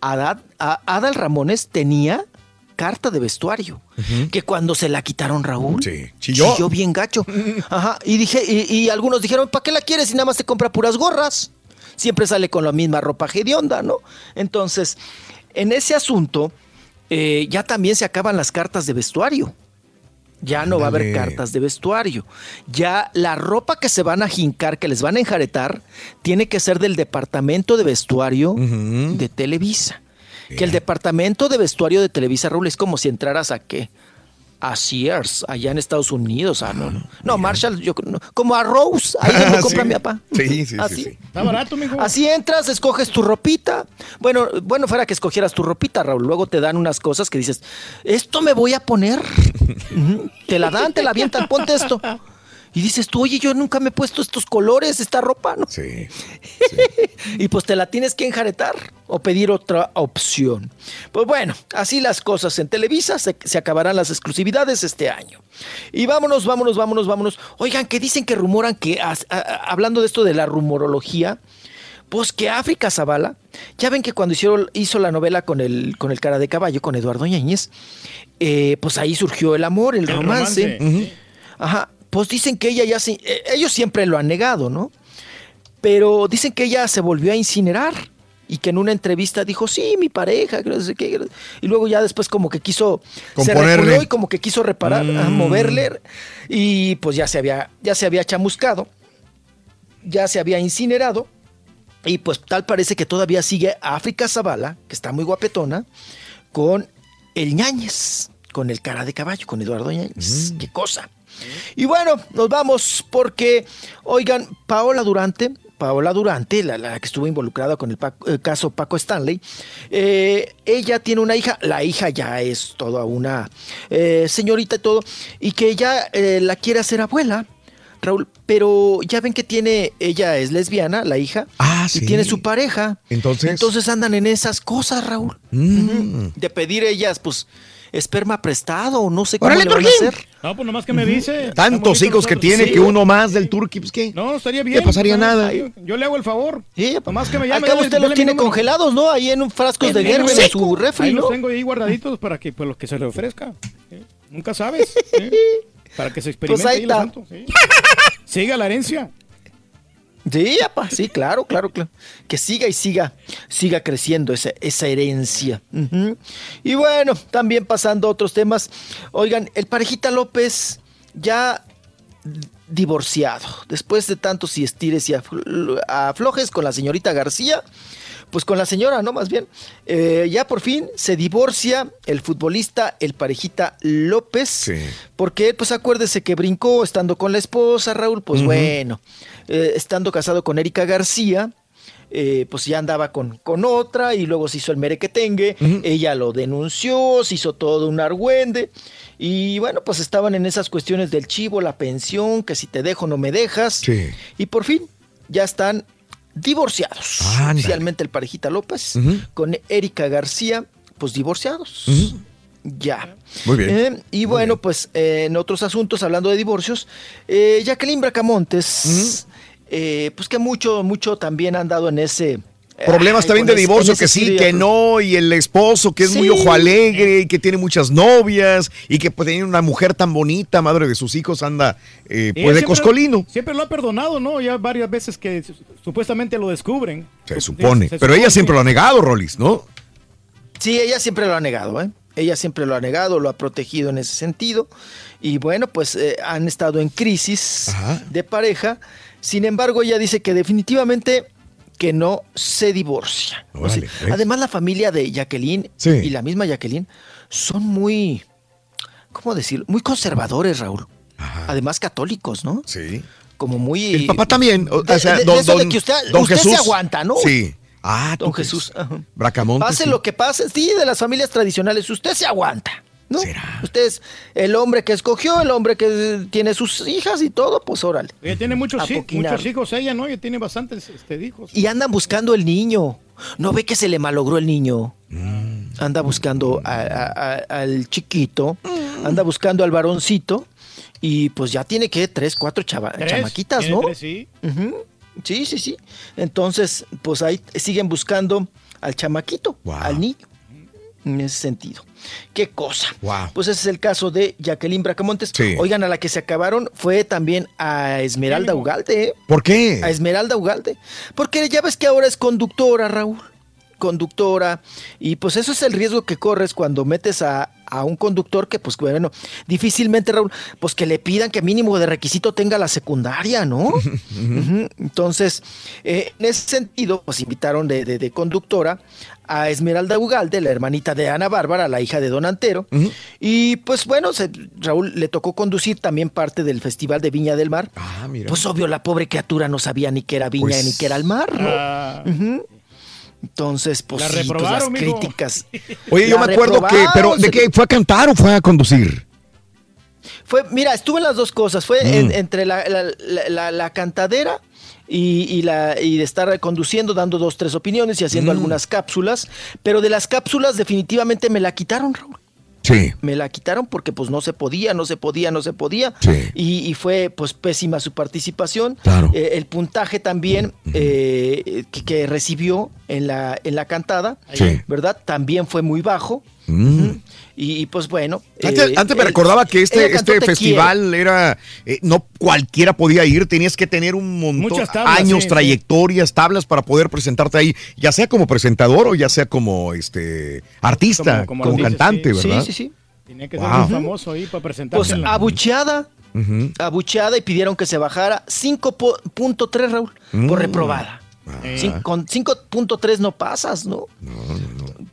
Adad, Adal Ramones tenía carta de vestuario. Que cuando se la quitaron Raúl, chilló. bien gacho. Ajá, y dije, y, y algunos dijeron, ¿para qué la quieres si nada más te compra puras gorras? Siempre sale con la misma ropa hedionda, ¿no? Entonces, en ese asunto, eh, ya también se acaban las cartas de vestuario. Ya no va a haber cartas de vestuario. Ya la ropa que se van a jincar, que les van a enjaretar, tiene que ser del departamento de vestuario de Televisa. Que el departamento de vestuario de Televisa, Raúl, es como si entraras a qué? a Sears, allá en Estados Unidos. Ah, no, no. No, Marshall, yo, no, como a Rose, ahí donde compra Sí. mi papá. Sí, sí, sí, Así. sí. Está barato, mijo. Así entras, escoges tu ropita. Bueno, bueno, fuera que escogieras tu ropita, Raúl. Luego te dan unas cosas que dices, esto me voy a poner. Te la dan, te la avientan, ponte esto. Y dices tú, oye, yo nunca me he puesto estos colores, esta ropa, ¿no? Sí. y pues te la tienes que enjaretar o pedir otra opción. Pues bueno, así las cosas en Televisa, se, se acabarán las exclusividades este año. Y vámonos, vámonos, vámonos, vámonos. Oigan, que dicen que rumoran que, as- a- a- hablando de esto de la rumorología, pues que África Zavala, ya ven que cuando hicieron, hizo la novela con el, con el cara de caballo, con Eduardo Ñañez, eh, pues ahí surgió el amor, el, El romance. romance, Ajá. Pues dicen que ella ya sí, eh, ellos siempre lo han negado, ¿no? Pero dicen que ella se volvió a incinerar y que en una entrevista dijo, sí, mi pareja. Y luego ya después como que quiso, se Componerle. reculó y como que quiso reparar, Mm. a moverle y pues ya se había, ya se había chamuscado, ya se había incinerado y pues tal parece que todavía sigue África Zavala, que está muy guapetona, con el Ñañez, con el cara de caballo, con Eduardo Ñañez. Qué cosa. Y bueno, nos vamos porque, oigan, Paola Durante, Paola Durante, la, la que estuvo involucrada con el, el caso Paco Stanley, eh, ella tiene una hija, la hija ya es toda una eh, señorita y todo, y que ella eh, la quiere hacer abuela. Raúl, pero ya ven que tiene, ella es lesbiana, la hija, Ah, y tiene su pareja. Entonces. Entonces andan en esas cosas, Raúl. Mm. De pedir ellas, pues, esperma prestado no sé cómo le van a hacer. No, pues nomás que me dice. Tantos hijos que tiene que uno más del turqui, pues qué. No, estaría bien. ¿Qué pasaría No, nada? Yo, yo le hago el favor. Sí, Nomás que me llame. dale- usted los tiene congelados, ¿no? Ahí en un frascos de Gerber en su refri, Ahí ¿no? los tengo ahí guardaditos para que pues, los que se le ofrezca. ¿eh? Nunca sabes. ¿eh? Para que se experimente Pues ahí está. Siga la herencia. Sí, apa, sí, claro, claro, claro. Que siga y siga, siga creciendo esa, esa herencia. Y bueno, también pasando a otros temas. Oigan, el parejita López ya divorciado. Después de tantos y estires y afl- aflojes con la señorita García, pues con la señora, ¿no? Más bien. eh, ya por fin se divorcia el futbolista, el parejita López. Porque, pues acuérdese que brincó estando con la esposa, Raúl, pues bueno, eh, estando casado con Erika García. eh, pues ya andaba con, con otra y luego se hizo el merequetengue, ella lo denunció, se hizo todo un argüende y bueno, pues estaban en esas cuestiones del chivo, la pensión, que si te dejo no me dejas y por fin ya están divorciados. Oficialmente el parejita López con Erika García, pues divorciados. Ya. Muy bien. Eh, y bueno, pues eh, en otros asuntos, hablando de divorcios, eh, Jacqueline Bracamontes, pues que mucho, mucho también han dado en ese... Problemas ay, también de divorcio, que sí, que no, y el esposo que es muy ojo alegre y que tiene muchas novias y que pues tiene una mujer tan bonita, madre de sus hijos, anda eh, pues de coscolino. Siempre lo ha perdonado, ¿no? Ya varias veces que su- supuestamente lo descubren. Se supone. se Pero ella siempre lo ha negado, Rolis, ¿no? Sí, ella siempre lo ha negado, ¿eh? Ella siempre lo ha negado, lo ha protegido en ese sentido. Y bueno, pues eh, han estado en crisis de pareja. Sin embargo, ella dice que definitivamente que no se divorcia. Además, la familia de Jacqueline Sí. y la misma Jacqueline son muy, ¿cómo decirlo? Muy conservadores, Raúl. Además, católicos, ¿no? Sí. Como muy... El papá también. O, sea, de- de don, eso de que usted, don usted Jesús. se aguanta, ¿no? Sí. Ah, Don. Jesús. ajá. Bracamontes. Pase sí. lo que pase, sí, de las familias tradicionales, usted se aguanta, ¿no? Usted es el hombre que escogió, el hombre que tiene sus hijas y todo, pues órale. Ella tiene muchos, poquinar. muchos hijos, ella, ¿no? Ella tiene bastantes este, hijos. Y andan buscando el niño. ¿No ve que se le malogró el niño? Mm. Anda buscando a- a- a- al chiquito, anda buscando al varoncito y pues ya tiene que tres, cuatro chava- Tres, chamaquitas, ¿no? tres, sí. Sí, sí, sí. Entonces, pues ahí siguen buscando al chamaquito, al niño. En ese sentido. ¿Qué cosa? Wow. Pues ese es el caso de Jacqueline Bracamontes. Sí. Oigan, a la que se acabaron fue también a Esmeralda Ugalde. ¿eh? ¿Por qué? A Esmeralda Ugalde. Porque ya ves que ahora es conductora, Raúl. Conductora y pues eso es el riesgo que corres cuando metes a, a un conductor que pues bueno, difícilmente Raúl, pues que le pidan que mínimo de requisito tenga la secundaria, ¿no? Entonces, eh, en ese sentido, pues invitaron de, de- de conductora a Esmeralda Ugalde, la hermanita de Ana Bárbara, la hija de Don Antero. Y pues bueno, se- Raúl le tocó conducir también parte del Festival de Viña del Mar. Pues obvio, la pobre criatura no sabía ni que era viña Pues- ni que era el mar, ¿no? Ah. Ujú. Entonces, pues, La sí, pues, las críticas. Oye, yo me acuerdo que, pero ¿de qué? ¿Fue a cantar o fue a conducir? Fue, mira, estuve en las dos cosas. Fue Mm. en- entre la, la- la- la- la cantadera y, y la, y de estar conduciendo, dando dos, tres opiniones y haciendo Mm. algunas cápsulas. Pero de las cápsulas definitivamente me la quitaron, Raúl. Sí. Me la quitaron porque pues no se podía, no se podía, no se podía. Sí. Y, y fue pues pésima su participación. Claro. Eh, el puntaje también eh, que, que recibió en la, en la cantada, Sí. ¿verdad? También fue muy bajo. Mm. Y, pues bueno. Antes, eh, antes me él- recordaba que este, este Te festival era, eh, no cualquiera podía ir, tenías que tener un montón, tablas, años, sí, sí. trayectorias, tablas para poder presentarte ahí, ya sea como presentador o ya sea como este artista, como, Como- como artista, cantante, sí. ¿verdad? Sí, sí, sí. Tenía que ser muy famoso ahí para presentarse. Pues abucheada, abucheada y pidieron que se bajara 5.3, Raúl, Mm. por reprobada. Ah. Con 5.3 no pasas, ¿no?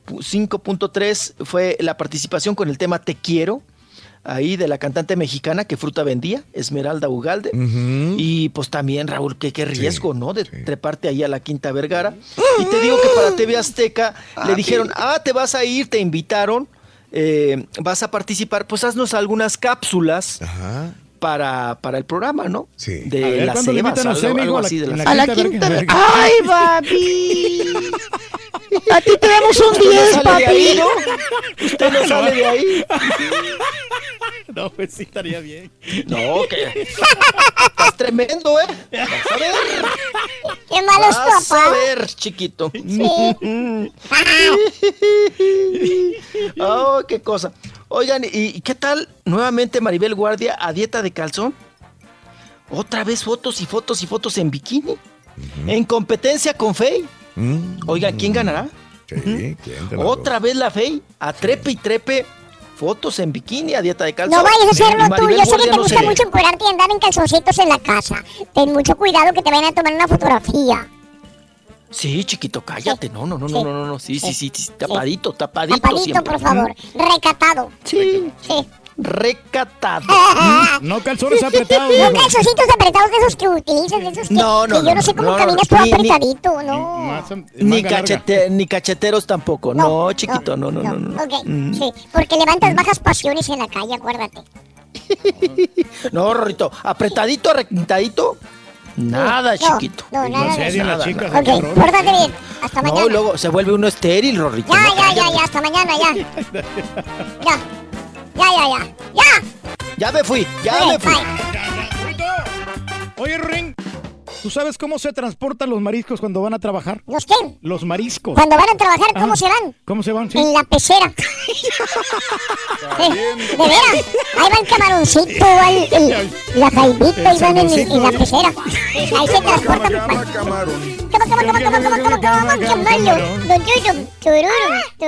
5.3 fue la participación con el tema Te quiero, ahí de la cantante mexicana que fruta vendía, Esmeralda Ugalde. Y pues también, Raúl, qué, qué riesgo, ¿no? De treparte ahí a la Quinta Vergara. Y te digo que para TV Azteca le dijeron, ah, te vas a ir, te invitaron, eh, vas a participar, pues haznos algunas cápsulas para, para el programa, ¿no? Sí. De A ver, las ¿cuándo le Evas, invitan a usted, algo- mijo, algo a la- así de las la A la Quinta. Verga. ¡Ay, papi! A ti te damos un Usted no 10, sale de ahí, papi. ¿no? Usted no sale de ahí. No, pues sí estaría bien. No, que. Estás tremendo, ¿eh? Vas a ver. Qué malo es tu Vas a papá. ver, chiquito. oh, qué cosa. Oigan, ¿y qué tal nuevamente Maribel Guardia a dieta de calzón? Otra vez fotos y fotos y fotos en bikini. En competencia con Fey. Mm. Oigan, ¿quién ganará? Sí, ¿quién te la Otra vez la Fey a trepe y trepe. Fotos en bikini a dieta de calzón. No vayas a hacer Y lo Maribel tuyo. Sé que te gusta mucho encuerarte y andar en calzoncitos en la casa. Ten mucho cuidado que te vayan a tomar una fotografía. Sí, chiquito, cállate. No, no, no, no, no, no, no. Sí, sí, sí, sí, tapadito, tapadito. Tapadito, siempre. por favor. Recatado. Sí. Sí. Recatado. No calzones apretados. No mijo. calzoncitos apretados de esos que utilizas, de esos que, No, no, que yo no, no sé no, cómo no, caminas no, todo ni- ni- apretadito, no. Más- Ni, cachete- ni cacheteros tampoco. No, chiquito, no, no, no. no. Ok, Mm. sí, porque levantas bajas pasiones en la calle, acuérdate. No, Rorrito, apretadito, arrequintadito. Nada, No, chiquito. No, nada de eso. las chicas. Ok, pórtate bien. Hasta No, mañana. luego se vuelve uno estéril, Rorrito. Ya, no, ya, ya, ya, hasta mañana, ya. Ya. Ya, ya, ya. Ya. Ya me fui, ya Ok, me fui. bye. Oye, Ring, ¿tú sabes cómo se transportan los mariscos cuando van a trabajar? ¿Los qué? Los mariscos. Cuando van a trabajar, ¿cómo Ajá. se van? ¿Cómo se van? Sí. En la pecera. Eh, de veras, ahí va el camaroncito, el, el- la ahí van en, en la pecera. Ahí se transportan. Llama camarón. ¿Cómo, cómo, cómo, cómo, cómo, cómo, cómo, qué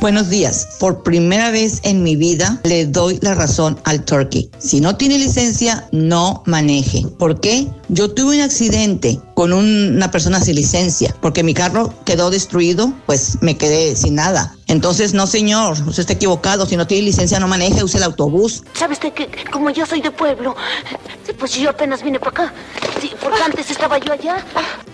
Buenos días. Por primera vez en mi vida le doy la razón al turkey. Si no tiene licencia, no maneje. ¿Por qué? Yo tuve un accidente con un- una persona sin licencia porque mi carro quedó destruido, pues me quedé sin nada. Entonces, no señor, usted está equivocado. Si no tiene licencia, no maneje, use el autobús. ¿Sabes de que como yo soy de pueblo, pues yo apenas vine para acá? Sí, porque antes estaba yo allá.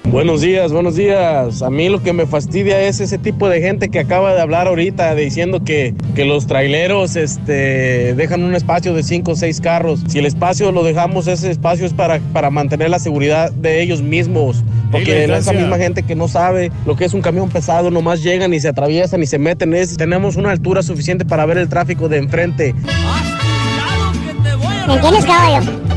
Buenos días, buenos días. A mí lo que me fastidia es ese tipo de gente que acaba de hablar ahorita diciendo que, que los traileros este, dejan un espacio de cinco o seis carros. Si el espacio lo dejamos, ese espacio es para, para mantener la seguridad de ellos mismos. Porque la esa misma gente que no sabe lo que es un camión pesado, nomás llegan y se atraviesan y se meten. Es, tenemos una altura suficiente para ver el tráfico de enfrente. a ¿Me entiendes, caballo?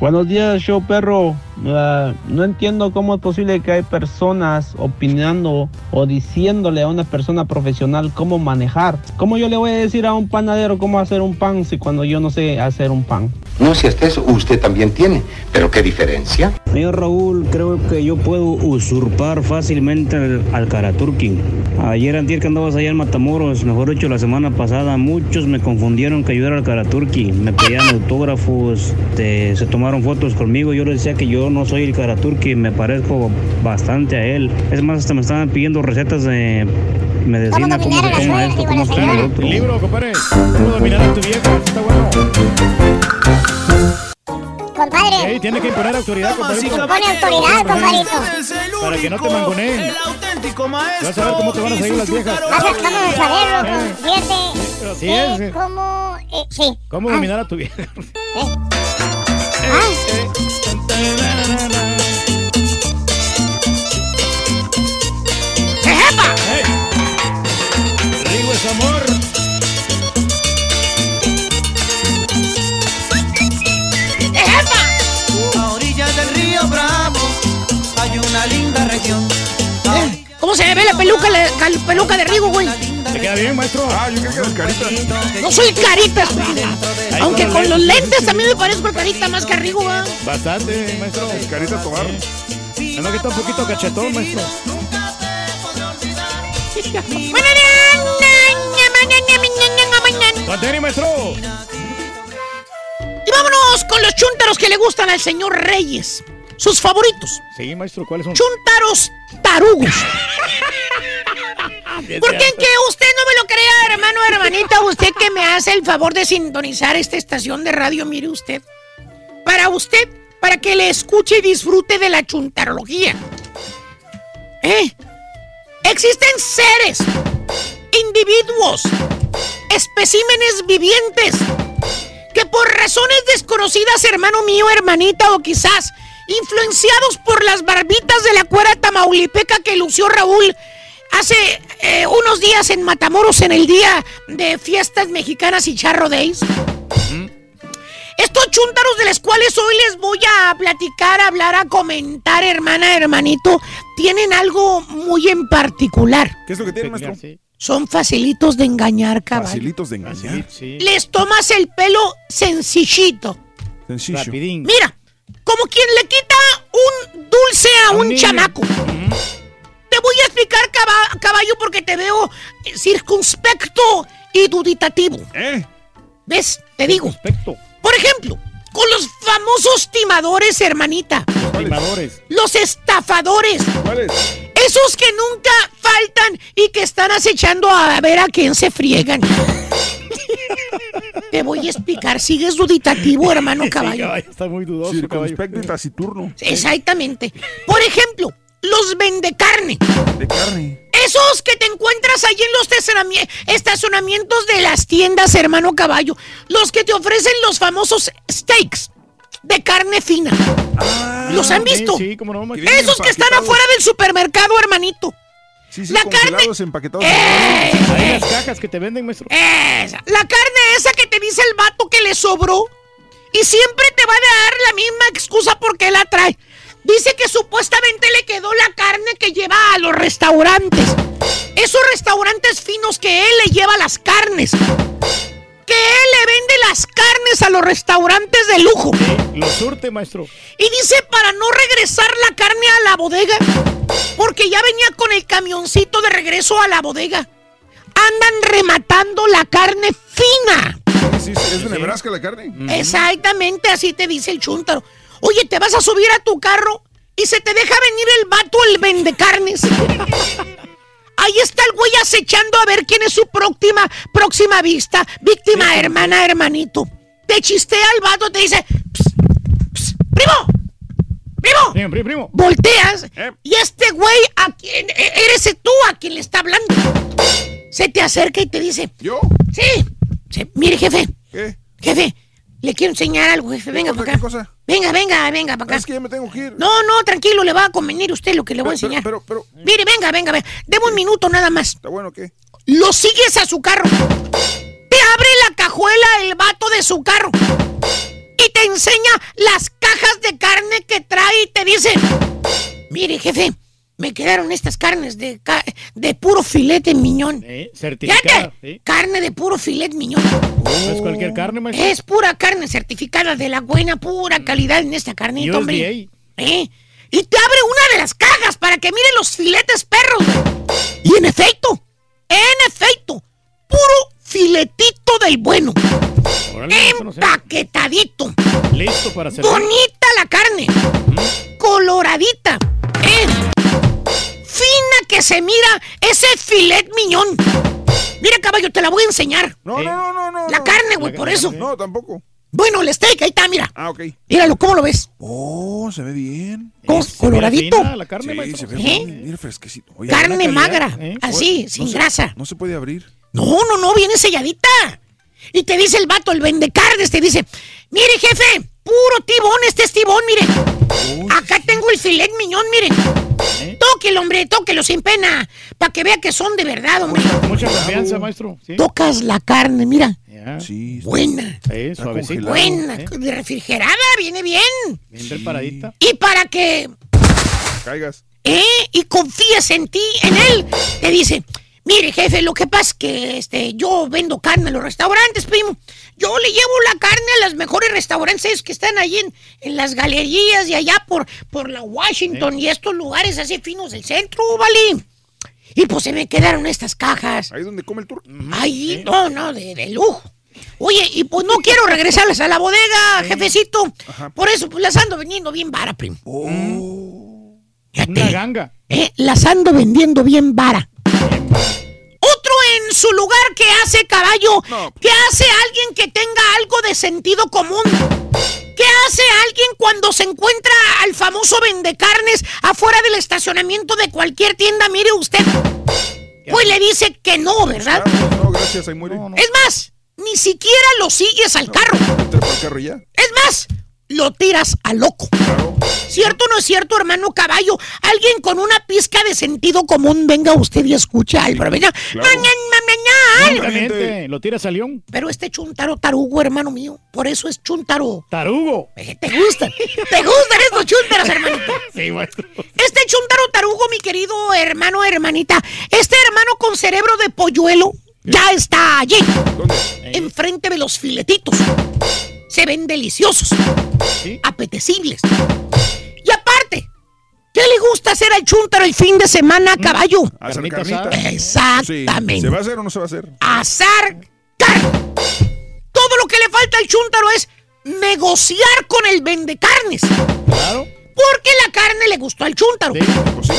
Buenos días, show perro. Ah, no entiendo cómo es posible que hay personas opinando o diciéndole a una persona profesional cómo manejar. ¿Cómo yo le voy a decir a un panadero cómo hacer un pan si cuando yo no sé hacer un pan? No, si hasta eso usted también tiene. Pero ¿qué diferencia? Señor Raúl, creo que yo puedo usurpar fácilmente al, al Karaturki. Ayer antier que andabas allá en Matamoros, mejor dicho la semana pasada, muchos me confundieron que yo era el Karaturki. Me pedían autógrafos, te- se tomaron fotos conmigo. Yo les decía que yo no soy el Karaturki, me parezco bastante a él. Es más, hasta me estaban pidiendo recetas de medicina, cómo se toma esto, cómo se toma lo otro. El libro, compadre. ¿Cómo dominar a tu vieja? Compadre. Ey, tiene que imponer autoridad, compadrito. Pone autoridad, compadrito. Para que no te mangoneen. Vas a ver cómo te van a seguir las viejas. Vas a cómo de saberlo, Eh. fíjate. Así Eh, es. eh. ¿Cómo? Eh, sí. ¿Cómo dominar a tu vieja? ¡Ejepa! Rigo es amor. La peluca, la, la peluca de Rigo, güey? ¿Te queda bien, maestro? Ah, yo creo que el carita. No soy carita, güey. Aunque con los lentes también me parezco a carita más que a Rigo. Bastante, maestro. Carita Tobar. Nada que está un poquito cachetón, maestro. Conteni, maestro. Y vámonos con los chúntaros que le gustan al señor Reyes. Sus favoritos. Sí, maestro, ¿cuáles son? Chúntaros tarugos. Porque que usted no me lo crea, hermano, hermanita, usted que me hace el favor de sintonizar esta estación de radio, mire usted. Para usted, para que le escuche y disfrute de la chuntarología. ¿Eh? Existen seres, individuos, especímenes vivientes que por razones desconocidas, hermano mío, hermanita, o quizás influenciados por las barbitas de la cuera tamaulipeca que lució Raúl hace eh, unos días en Matamoros en el día de fiestas mexicanas y charro days. Estos chúntaros de los cuales hoy les voy a platicar, a hablar, a comentar, hermana, hermanito, tienen algo muy en particular. ¿Qué es lo que tiene, maestro? Son facilitos de engañar, caballo. Facilitos de engañar. Les tomas el pelo sencillito. Sencillo. Mira, como quien le quita un dulce a un, chamaco. Te voy a explicar, caba- caballo, porque te veo eh, circunspecto y duditativo. ¿Ves? Te digo. Por ejemplo, con los famosos timadores, hermanita. Timadores. Los estafadores. Esos que nunca faltan y que están acechando a ver a quién se friegan. Te voy a explicar. Sigues duditativo, hermano Sí, caballo. Está muy dudoso, caballo. Circunspecto y taciturno. Exactamente. Por ejemplo, los vendecarne. De carne. Esos que te encuentras ahí en los estacionami- estacionamientos de las tiendas, hermano caballo. Los que te ofrecen los famosos steaks de carne fina. ¿Los han visto? sí, cómo no. Esos que están afuera del supermercado, hermanito. Sí, sí, La carne- empaquetados. Hay las cajas que te venden, maestro. Esa, la carne esa que te dice el vato que le sobró. Y siempre te va a dar la misma excusa porque la trae. Dice que supuestamente le quedó la carne que lleva a los restaurantes. Esos restaurantes finos que él le lleva las carnes. Que él le vende las carnes a los restaurantes de lujo. Lo surte, maestro. Y dice para no regresar la carne a la bodega. Porque ya venía con el camioncito de regreso a la bodega. Andan rematando la carne fina. Sí, sí, es de Nebraska la carne. Exactamente, así te dice el chúntaro. Oye, te vas a subir a tu carro y se te deja venir el vato, el vendecarnes. Ahí está el güey acechando a ver quién es su próxima, próxima vista, víctima, hermana, hermanito. Te chistea el vato, te dice, "Ps, ps, primo, primo. Primo, primo, primo. Volteas y este güey, a quien, e- eres tú a quien le está hablando. Se te acerca y te dice, ¿yo? Sí. Sí, Mire, jefe. ¿Qué? Jefe, le quiero enseñar algo, jefe. Venga para acá. Venga, venga, venga para acá. Es que ya me tengo que ir. No, no, tranquilo, le va a convenir a usted lo que le voy a enseñar. pero, pero, Mire, venga, venga, venga. Deme un minuto nada más. ¿Está bueno qué? Lo sigues a su carro. Te abre la cajuela su carro y te enseña las cajas de carne que trae y te dice, mire jefe, me quedaron estas carnes de, de puro filete miñón. Eh, certificada. Fíjate, ¿sí? carne de puro filet miñón. No es cualquier carne, maestro. Es pura carne certificada de la buena, pura calidad en esta carnita, hombre. ¿Eh? Y te abre una de las cajas para que mire los filetes perros. Y en efecto, en efecto, puro filetito del bueno. Empaquetadito. Listo para servir. Bonita la carne. Coloradita. ¿eh? Fina que se mira ese filet miñón. Mira, caballo, te la voy a enseñar. No, no, no, no, no. La carne, güey, por eso. No, tampoco. Bueno, el steak, ahí está, mira. Ah, ok. Míralo, ¿cómo lo ves? Oh, se ve bien. ¿Cómo? Coloradito. sí, se ve ¿Eh? bien. Mira, fresquecito. Oye, Carne magra, ¿eh? así, No sin se- grasa. No se puede abrir. No, no, no, viene selladita. Y te dice el vato, el vendecarnes, te dice, mire, jefe, puro tibón, este es tibón, mire. Acá tengo el filet miñón, mire. Tóquelo, hombre, tóquelo sin pena, para que vea que son de verdad, hombre. Mucha confianza, maestro. Sí. Tocas la carne, mira. Sí. Buena. Sí. Buena, ¿eh? refrigerada, viene bien. Bien preparadita. Y para que Caigas. ¿eh? y confíes en ti, en él, te dice, mire jefe, lo que pasa es que este, yo vendo carne en los restaurantes, primo. Yo le llevo la carne a los mejores restaurantes que están ahí en, en las galerías y allá por, por la Washington y estos lugares así finos del centro, ¿vale? Y pues se me quedaron estas cajas. Ahí donde come el tour. Ahí, no, no, de, de lujo. Oye, y pues no quiero regresarlas a la bodega, jefecito. Por eso, pues las ando vendiendo bien vara, primo. Una ganga. Eh, las ando vendiendo bien vara. Su lugar que hace caballo, que hace alguien que tenga algo de sentido común. ¿Qué hace alguien cuando se encuentra al famoso vendecarnes afuera del estacionamiento de cualquier tienda? Mire usted. Pues le dice que no, ¿verdad? No, gracias, ahí muere. Es más, ni siquiera lo sigues al carro. Ya. Es más, lo tiras a loco. ¿Cierto o no es cierto, hermano caballo? Alguien con una pizca de sentido común, venga usted y escucha al pero venga. Únicamente lo tiras a León. Pero este chuntaro tarugo, hermano mío. Por eso es chuntaro. Tarugo. Eh, ¿Te gustan? ¿Te gustan estos chuntaros, hermanito? Sí, maestro. Este chuntaro tarugo, mi querido hermano, hermanita. Este hermano con cerebro de polluelo ya está allí. Enfrente de los filetitos. Se ven deliciosos. Apetecibles. ¿Qué le gusta hacer al chuntaro el fin de semana, caballo? Hacer Carnita. Exactamente. ¿Se va a hacer o no se va a hacer? Asar carne. Todo lo que le falta al chúntaro es negociar con el vendecarnes. Claro. Porque la carne le gustó al chúntaro.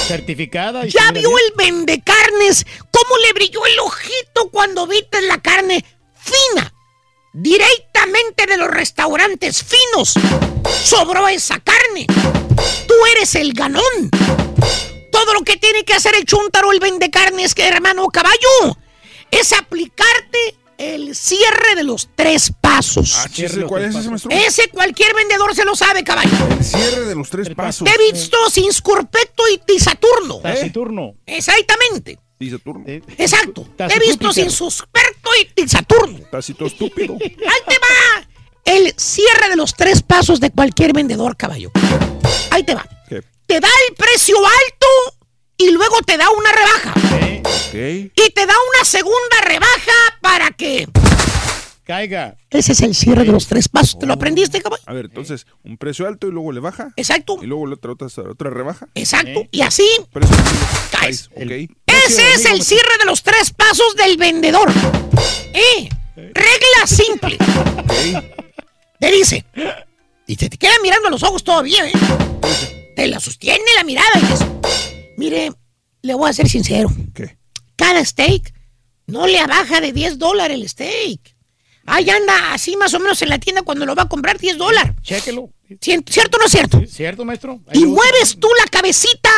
Certificada. y Ya se mira vio bien. el vendecarnes cómo le brilló el ojito cuando viste la carne fina. Directamente de los restaurantes finos. Sobró esa carne. Tú eres el ganón. Todo lo que tiene que hacer el chúntaro, el vendecarnes, que hermano caballo, es aplicarte el cierre de los tres pasos. Ah, chiste, ¿Cuál es ese, maestro? Ese cualquier vendedor se lo sabe, caballo. El cierre de los tres pasos. Te he visto sin Scurpecto y Tisaturno. Taciturno. Exactamente. Y Saturno. Exacto. Te he visto sin Susperto y Tisaturno. Tacito estúpido. Ahí te va. El cierre de los tres pasos de cualquier vendedor, caballo. Ahí te va. ¿Qué? Te da el precio alto y luego te da una rebaja. Ok. Y te da una segunda rebaja para que... Caiga. Ese es el cierre de los tres pasos. ¿Te lo aprendiste, caballo? A ver, entonces, un precio alto y luego le baja. Exacto. Y luego la otra, otra, otra rebaja. Exacto. Y así Precio caes. Ok. Ese es el cierre de los tres pasos del vendedor. Eh, regla simple. Te dice. Y te, te queda mirando a los ojos todavía, ¿eh? Te la sostiene la mirada y mire, le voy a ser sincero. ¿Qué? Cada steak no le baja de 10 dólares el steak. Ahí anda así más o menos en la tienda cuando lo va a comprar 10 dólares. Chéquelo. ¿Cierto ¿Cierto o no es cierto? ¿Cierto, maestro? Ahí Y mueves tú la cabecita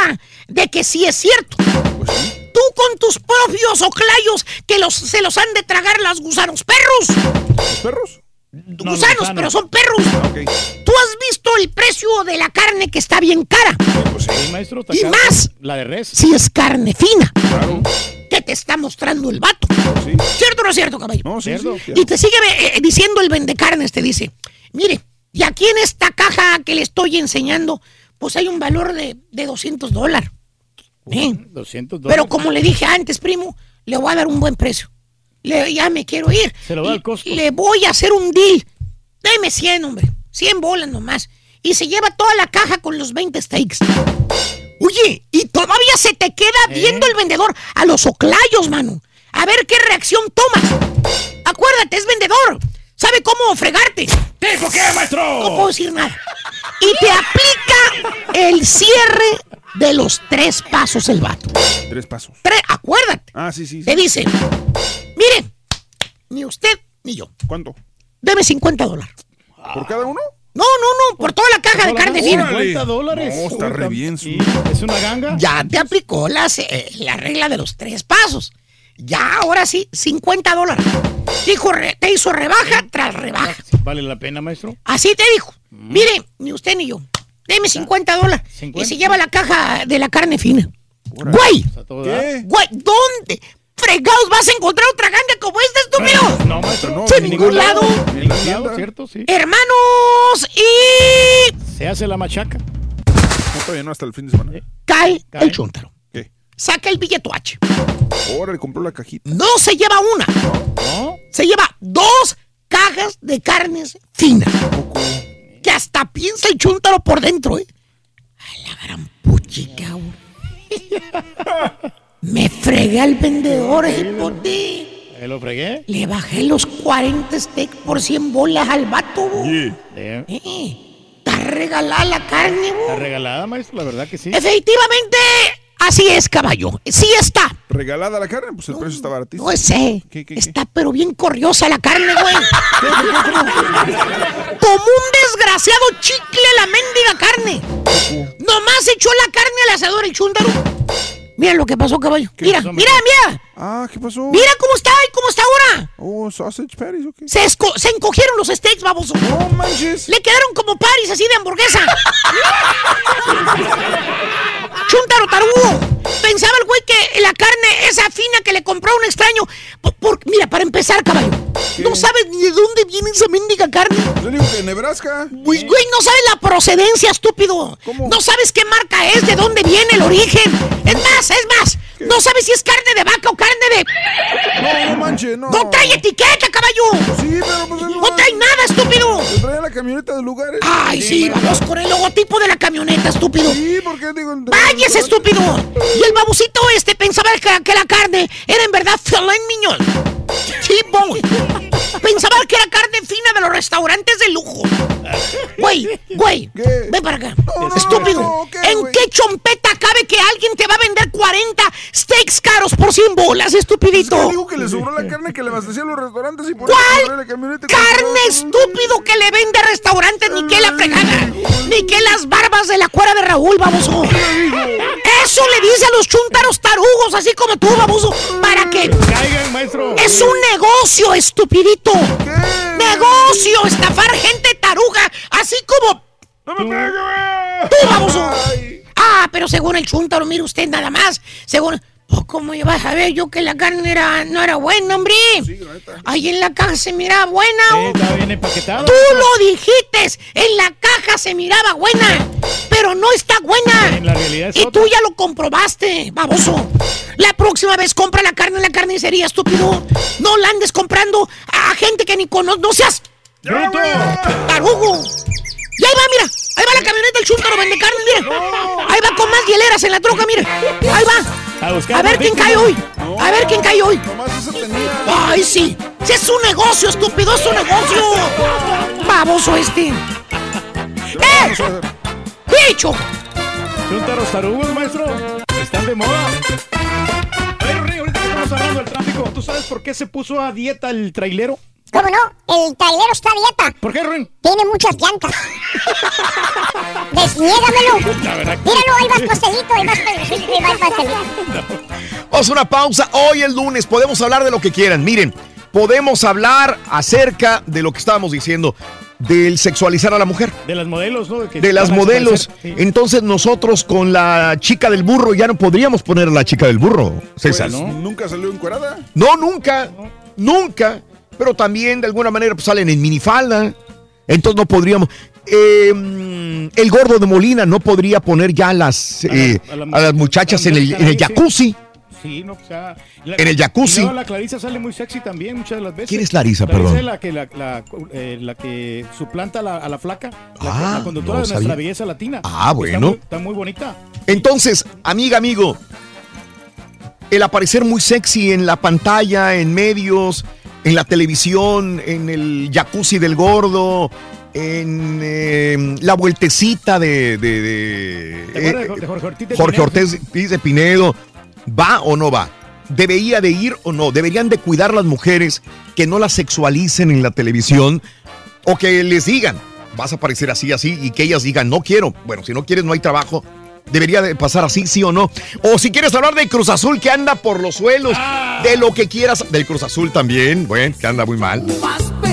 de que sí es cierto. Tú con tus propios oclayos que los, se los han de tragar los gusanos perros. ¿Los perros? Gusanos, pero son perros. Tú has visto el precio de la carne que está bien cara. Sí, maestro. Y más. La de res. Si es carne fina. Que te está mostrando el vato. ¿Cierto o no es cierto, caballo? No, sí, sí. Y te sigue eh, diciendo el vendecarnes, te dice, mire, y aquí en esta caja que le estoy enseñando, pues hay un valor de, de 200 dólares. ¿Eh? 200 dólares. Pero como le dije antes, primo, le voy a dar un buen precio. Le- ya me quiero ir. Se lo va al Costco. Le voy a hacer un deal. Deme 100, hombre. 100 bolas nomás. Y se lleva toda la caja con los 20 steaks. Oye, y todavía se te queda ¿Eh? viendo el vendedor a los oclayos, mano. A ver qué reacción tomas. Acuérdate, es vendedor. Sabe cómo fregarte. ¿Tipo qué, maestro? No puedo decir nada. Y te aplica el cierre de los tres pasos el vato. Tres pasos. Tres, acuérdate. Ah, sí, sí. sí. Te dice, mire, ni usted ni yo. ¿Cuánto? Deme 50 dólares. ¿Por cada uno? No, no, no, por toda la caja de carne fina. 50 dólares. No, está re bien. su- ¿Y ¿Es una ganga? Ya te aplicó las, eh, la regla de los tres pasos. Ya, ahora sí, 50 dólares. Dijo, re- te hizo rebaja tras rebaja. ¿Vale la pena, maestro? Así te dijo. Mire, ni usted ni yo. Deme 50 dólares. Y 50. se lleva la caja de la carne fina. Güey. ¿Qué? güey, ¿dónde fregados vas a encontrar otra ganga como esta, estúpido? No, maestro. No, en ningún lado. En ningún lado, ¿cierto? Sí. Hermanos, y Se hace la machaca. No, todavía no, hasta el fin de semana. cae, Cae. el chúntaro. ¿Qué? Saca el billete H. Ahora le compró la cajita. No se lleva una, ¿No? se lleva dos cajas de carnes finas. Hasta piensa el chúntaro por dentro, ¿eh? A la gran puchica. Me fregué al vendedor, ¿eh? Por ti. ¿Eh, ¿Lo fregué? Le bajé los 40 steaks por 100 bolas al vato, güey. Eh, Eh, Está regalada la carne, ¿Está regalada, maestro? La verdad que sí. Efectivamente, así es, caballo. Sí está. Regalada la carne, pues el precio está baratísimo. No sé. ¿Qué, qué, qué? Está pero bien corriosa la carne, güey. Como un desgraciado chicle la mendiga carne. Nomás echó la carne al asador el chúndaro. Mira lo que pasó, caballo. ¿Qué Mira, pasó, mira, mira. Ah, ¿qué pasó? Mira cómo está y cómo está ahora. Oh, sausage patties, ok. Se, esco- se encogieron los steaks, baboso. No manches. Le quedaron como paris así de hamburguesa. Chuntaro tarugo. Pensaba el güey que la carne esa fina que le compró a un extraño. por- mira, para empezar, caballo. No sabes ni de dónde viene esa mendiga carne. Yo digo que Nebraska. Güey, güey, no sabes la procedencia, estúpido. ¿Cómo? No sabes qué marca es, de dónde viene el origen. Es más, es más. No sabes si es carne de vaca o carne de. No, no manches, no. No trae etiqueta, caballo. Sí, pero pues es No trae nada, estúpido. Se trae la camioneta de lugares. Ay, sí, vamos con el logotipo de la camioneta, estúpido. Sí, porque digo. el- ¡Váyase, estúpido! Y el babusito este pensaba que, que la carne era en verdad filet mignon. Sí, güey. Pensaba que era carne fina de los restaurantes de lujo. Güey, güey, ven para acá. No, no, Estúpido. no, ¿qué, ¿En güey? qué chompeta cabe que alguien te va a vender 40 steaks caros por 100 bolas, estúpidito? Yo digo que le sobró la carne que le abastecía a los restaurantes y por eso ¿Cuál trae la camioneta. carne estúpido que le vende a restaurantes? Ni que la fregada, ni que las barbas de la cuera de Raúl, baboso. Eso le dice a los chuntaros tarugos, así como tú, baboso, para que Caigan, maestro. es un negocio, estupidito. Negocio, estafar gente taruga, así como ¡No me pegue, güey! tú, baboso. Ah, pero según el chuntaro, mire usted nada más. Según. Oh, ¿Cómo iba a saber yo que la carne era, no era buena, hombre? Ahí en la caja se miraba buena. Eh, está bien empaquetado. Tú lo dijiste, en la caja se miraba buena, pero no está buena. En la realidad es y otra. tú ya lo comprobaste, baboso. La próxima vez compra la carne en la carnicería, estúpido. No la andes comprando a gente que ni conoces. No seas ¡Bruto! tarugo. Y ahí va, mira. Ahí va la camioneta del chúntaro vende carne, mira. Ahí va con más hieleras en la troca, mira. Ahí va. A ver quién cae hoy. A ver quién cae hoy. Nomás eso tenía. Ay, sí. Sí, es un negocio, estúpido, es un negocio. Baboso este. ¡Eh! ¡Bicho! Chúntaros tarugos, maestro. Están de moda. Oye, Rey, ahorita que estamos hablando del tráfico, ¿tú sabes por qué se puso a dieta el trailero? ¿Cómo no? El trailero está a dieta. ¿Por qué, Ruin? Tiene muchas llantas. Desniégamelo. La verdad que- Míralo, ahí vas pastelito, ahí vas pastelito, ahí vas pastelito. Vamos a una pausa. Hoy el lunes podemos hablar de lo que quieran. Miren, podemos hablar acerca de lo que estábamos diciendo. del sexualizar a la mujer. De las modelos, ¿no? Que De las modelos. Sí. Entonces nosotros con la chica del burro ya no podríamos poner a la chica del burro, César. Pues, ¿Nunca salió encuerada? No, nunca, nunca. Pero también de alguna manera pues, salen en minifalda. Entonces no podríamos. eh, mm, el gordo de Molina no podría poner ya a las, eh, a la- a las muchachas en el, en el jacuzzi. Sí, no, o sea, la- En el jacuzzi. y luego la Clarisa sale muy sexy también muchas de las veces. ¿Quién es Clarisa, perdón? es la que, la, la, eh, la que suplanta a la, a la flaca, la, Ah, la conductora no de nuestra belleza latina. Ah, Está bueno. muy- Está muy, bonita. Entonces, amiga, amigo, el aparecer muy sexy en la pantalla, en medios, en la televisión, en el jacuzzi del gordo, en eh, la vueltecita de, de- de- ¿Te acuerdas eh, de Jorge Ortiz de Jorge Pinedo? Ortiz de Pinedo, ¿va o no va? ¿Debería de ir o no? ¿Deberían de cuidar las mujeres que no las sexualicen en la televisión o que les digan, vas a aparecer así, así, y que ellas digan, no quiero? Bueno, si no quieres, no hay trabajo. ¿Debería de pasar así, sí o no? O si quieres hablar de Cruz Azul que anda por los suelos, de lo que quieras, del Cruz Azul también, bueno, que anda muy mal.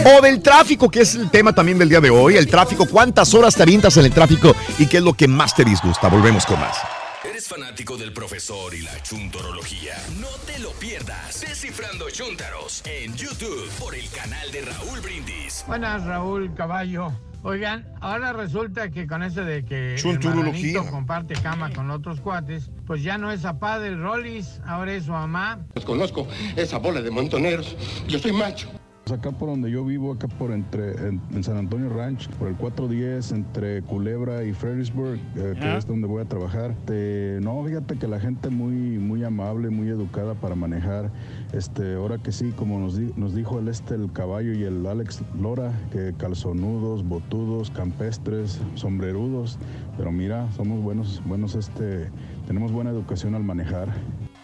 O del tráfico, que es el tema también del día de hoy. El tráfico, ¿cuántas horas te avientas en el tráfico y qué es lo que más te disgusta? Volvemos con más. ¿Eres fanático del profesor y la chuntorología? No te lo pierdas. Descifrando Chuntaros en YouTube por el canal de Raúl Brindis. Buenas, Raúl Caballo. Oigan, ahora resulta que con eso de que el Chunturología. marranito comparte cama con otros cuates, pues ya no es papá del Rollis, ahora es su mamá. Los conozco, esa bola de montoneros. Yo soy macho. Pues Acá por donde yo vivo, acá por entre en, en San Antonio Ranch, por el 410 entre Culebra y Fredericksburg, eh, que es donde voy a trabajar. Este, no, fíjate que la gente muy muy amable, muy educada para manejar. Este, ahora que sí, como nos, di- nos dijo el este el caballo y el Alex Lora, que calzonudos, botudos, campestres, sombrerudos, pero mira, somos buenos buenos este, tenemos buena educación al manejar.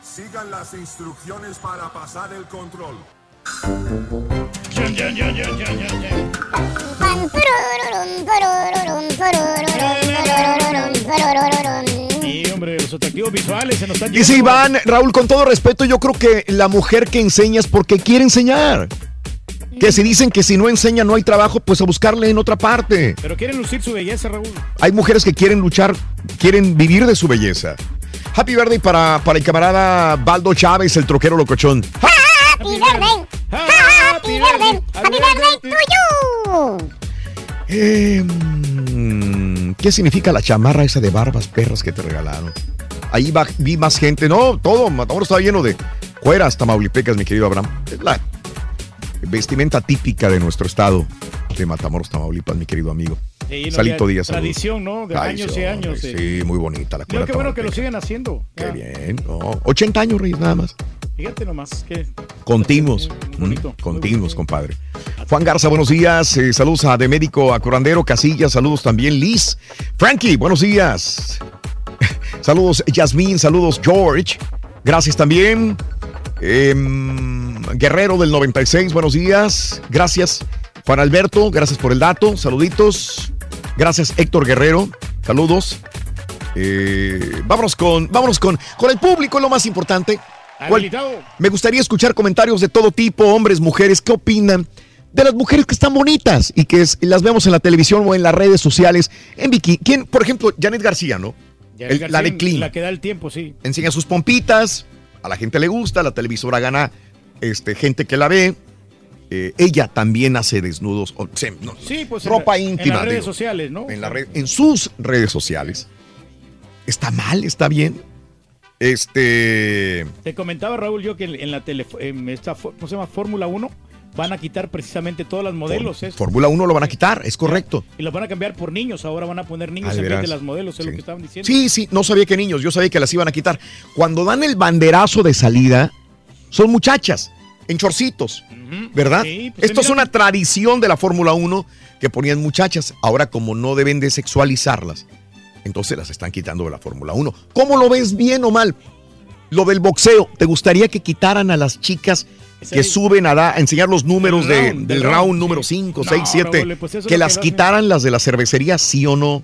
Sigan las instrucciones para pasar el control. Sí, hombre, los atractivos visuales se nos están Dice yendo. Iván, Raúl, con todo respeto, yo creo que la mujer que enseña es porque quiere enseñar. Que si dicen que si no enseña no hay trabajo, pues a buscarle en otra parte. Pero quieren lucir su belleza, Raúl. Hay mujeres que quieren luchar, quieren vivir de su belleza. Happy birthday para, para el camarada Baldo Chávez, el troquero locochón. Happy birthday. Happy birthday. Happy birthday to you. Eh, mm, ¿Qué significa la chamarra esa de barbas perras que te regalaron? Ahí va- vi más gente. No, todo. Matamoros estaba lleno de cueras tamaulipecas, mi querido Abraham. Es la vestimenta típica de nuestro estado de Matamoros, Tamaulipas, mi querido amigo. Sí, Salito Díaz. saludos. Tradición, ¿no? De años y años. Sí, muy bonita la cuera que bueno que lo siguen haciendo. Qué Ya. bien. no, 80 años, Reyes, nada más. Fíjate nomás que Continuos. Mm, continuos, compadre. Juan Garza, buenos días. Eh, saludos a De Médico, a Curandero, Casillas. Saludos también, Liz. Frankie, buenos días. saludos, Yasmín. Saludos, George. Gracias también. Em, Guerrero del 96, buenos días. Gracias. Juan Alberto, gracias por el dato. Saluditos. Gracias, Héctor Guerrero. Saludos. Eh, vámonos con, vámonos con, con el público, es lo más importante. ¿Cuál- Habilitado. me gustaría escuchar comentarios de todo tipo, hombres, mujeres, ¿qué opinan? De las mujeres que están bonitas y que es- las vemos en la televisión o en las redes sociales en bikini. ¿Quién? Por ejemplo, Janet García, ¿no? El- García, la de Clean. La que da el tiempo, sí. Enseña sus pompitas, a la gente le gusta, la televisora gana este, gente que la ve. Eh, ella también hace desnudos, o, se- no, Sí, pues en ropa la- íntima. En las redes digo, sociales, ¿no? en, la red- en sus redes sociales. ¿Está mal? ¿Está bien? Este... Te comentaba, Raúl, yo que en en la tele, en esta, ¿cómo se llama? Fórmula 1 van a quitar precisamente todas las modelos. ¿eh? Fórmula 1 lo van a quitar, es correcto. Y los van a cambiar por niños. Ahora van a poner niños Ah, ¿de en vez de las modelos, es lo que estaban diciendo. Sí, sí, no sabía que niños, yo sabía que las iban a quitar. Cuando dan el banderazo de salida, son muchachas, en chorcitos, ¿verdad? Sí, pues, Esto es una tradición de la Fórmula 1 que ponían muchachas. Ahora, como no deben de sexualizarlas, entonces las están quitando de la Fórmula 1. ¿Cómo lo ves, bien o mal? Lo del boxeo, ¿te gustaría que quitaran a las chicas que Sí. suben a, da- a enseñar los números de- del del round round, número sí. 5, No, 6, 7? Raúl, pues eso es que las que quitaran las de la cervecería, sí o no?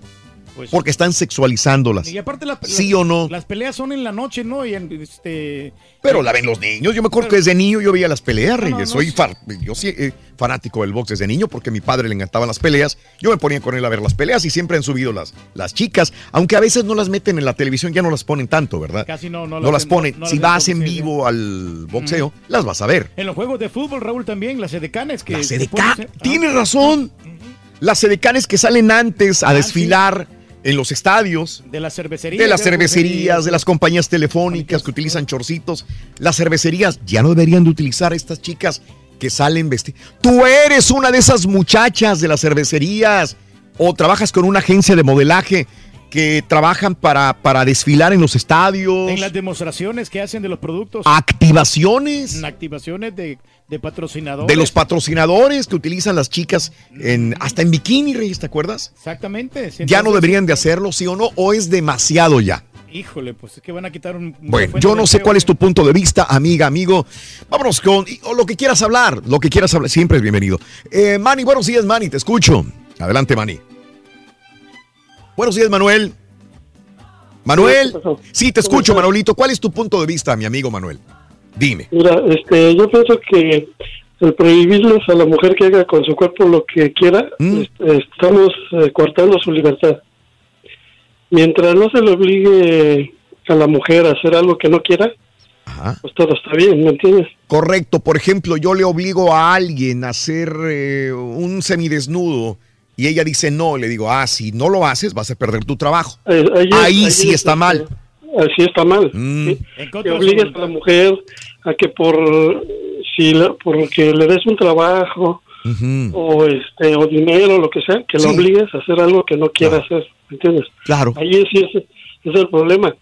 Porque están sexualizándolas. Y aparte la- ¿Sí o no? Las peleas son en la noche, ¿no? Y en, este... Pero la ven los niños. Yo me acuerdo que desde niño yo veía las peleas, No, no, Reyes. no, Soy sí. far- yo sí, eh, fanático del box desde niño porque a mi padre le encantaban las peleas. Yo me ponía con él a ver las peleas y siempre han subido las, las chicas, aunque a veces no las meten en la televisión, ya no las ponen tanto, ¿verdad? Casi no, no No las las ponen. si las vas en vivo al boxeo, las vas a ver. En los juegos de fútbol, Raúl, también, las edecanes que... Las edecán, ponen- tienes razón. Las edecanes que salen antes Ah, a desfilar en los estadios. De las cervecerías. De las cervecerías, de las compañías telefónicas que utilizan chorcitos. Las cervecerías ya no deberían de utilizar a estas chicas que salen vestidas. Tú eres una de esas muchachas de las cervecerías o trabajas con una agencia de modelaje que trabajan para, para desfilar en los estadios. En las demostraciones que hacen de los productos. Activaciones en activaciones de, de patrocinadores. de los patrocinadores que utilizan las chicas en, hasta en bikini, Reyes, ¿te acuerdas? Exactamente. ¿Ya no deberían de hacerlo, sí o no? ¿O es demasiado ya? Híjole, pues es que van a quitar un... Bueno, yo no sé cuál es tu punto de vista, amiga, amigo. Vámonos con o lo que quieras hablar, lo que quieras hablar, siempre es bienvenido. Eh, Manny, buenos días, Manny, te escucho. Adelante, Manny. Buenos días, Manuel. Manuel. Sí, te escucho, Manuelito. ¿Cuál es tu punto de vista, mi amigo Manuel? Dime. Mira, este, yo pienso que el prohibirles a la mujer que haga con su cuerpo lo que quiera, este, estamos eh, coartando su libertad. Mientras no se le obligue a la mujer a hacer algo que no quiera, pues todo está bien, ¿me entiendes? Correcto. Por ejemplo, yo le obligo a alguien a hacer eh, un semidesnudo y ella dice no. Le digo, ah, si no lo haces, vas a perder tu trabajo. Eh, ahí es- Ahí ahí sí es, está mal. Así está mal. ¿sí? Que obligues a la mujer a que por si la- porque le des un trabajo o este o dinero lo que sea, que Sí. lo obligues a hacer algo que no quiera hacer, ¿me entiendes? Claro. Ahí sí es, es el problema.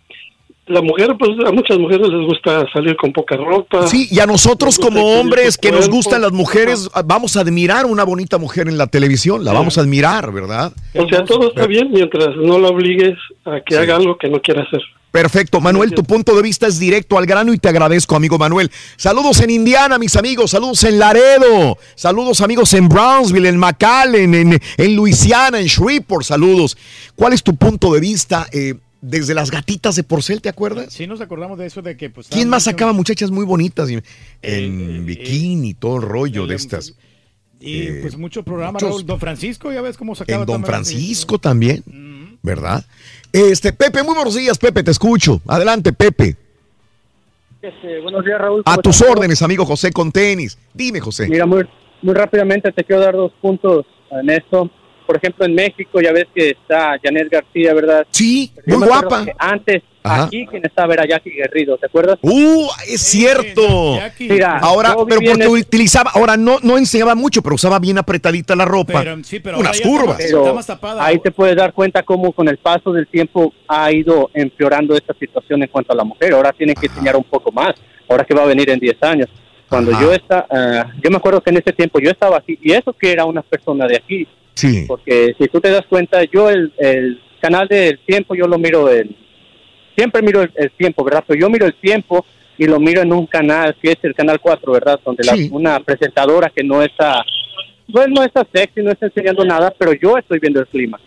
La mujer, pues a muchas mujeres les gusta salir con poca ropa. Sí, y a nosotros como hombres que nos gustan las mujeres, vamos a admirar una bonita mujer en la televisión, la vamos a admirar, ¿verdad? O sea, todo está bien mientras no la obligues a que haga algo que no quiera hacer. Perfecto, Manuel, tu punto de vista es directo al grano y te agradezco, amigo Manuel. Saludos en Indiana, mis amigos, saludos en Laredo, saludos amigos en Brownsville, en McAllen, en, en Luisiana, en Shreveport, saludos. ¿Cuál es tu punto de vista eh, desde las gatitas de porcel, te acuerdas? Sí nos acordamos de eso de que pues... ¿Quién más sacaba muchachas muy bonitas y- en bikini, todo el rollo de estas? Y Eh, pues mucho programa, muchos- Raúl. Don Francisco, ya ves cómo sacaba En Don también. Francisco también, ¿verdad? Este, Pepe, muy buenos días, Pepe, te escucho. Adelante, Pepe. Este, buenos días, Raúl. A ¿Cómo tus estás? órdenes, amigo José con tenis. Dime, José. Mira, muy, muy rápidamente te quiero dar dos puntos en esto. Por ejemplo, en México ya ves que está Janet García, ¿verdad? Sí, muy guapa. Antes, Ajá. aquí quien estaba era Jackie Guerrido, ¿te acuerdas? Uh, es cierto. Mira, ahora, pero porque el- utilizaba, ahora no, no enseñaba mucho, pero usaba bien apretadita la ropa. Unas curvas. Pero ahí te puedes dar cuenta cómo con el paso del tiempo ha ido empeorando esta situación en cuanto a la mujer. Ahora tienen que enseñar un poco más. Ahora que va a venir en 10 años. Cuando yo está, ah, yo me acuerdo que en ese tiempo yo estaba así y eso que era una persona de aquí. Sí. Porque si tú te das cuenta, yo el, el canal del tiempo yo lo miro en siempre miro el, el tiempo, ¿verdad? Pero yo miro el tiempo y lo miro en un canal que es el canal 4, ¿verdad? Donde la- una presentadora que no está, pues no está sexy, no está enseñando nada, pero yo estoy viendo el clima.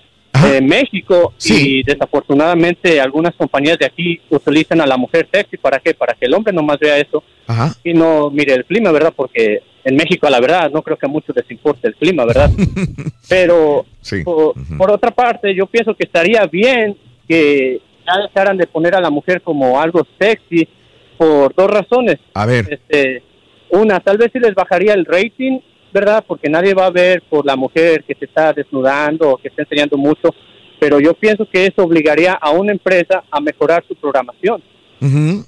En México y desafortunadamente algunas compañías de aquí utilizan a la mujer sexy, ¿para qué? Para que el hombre nomás vea eso Ajá. y no mire el clima, ¿verdad? Porque en México, la verdad, no creo que a muchos les importe el clima, ¿verdad? Pero por, por otra parte, yo pienso que estaría bien que ya dejaran de poner a la mujer como algo sexy por dos razones. A ver. Este, una, tal vez sí les bajaría el rating, ¿verdad? Porque nadie va a ver por la mujer que se está desnudando o que está enseñando mucho. Pero yo pienso que eso obligaría a una empresa a mejorar su programación. Ujú.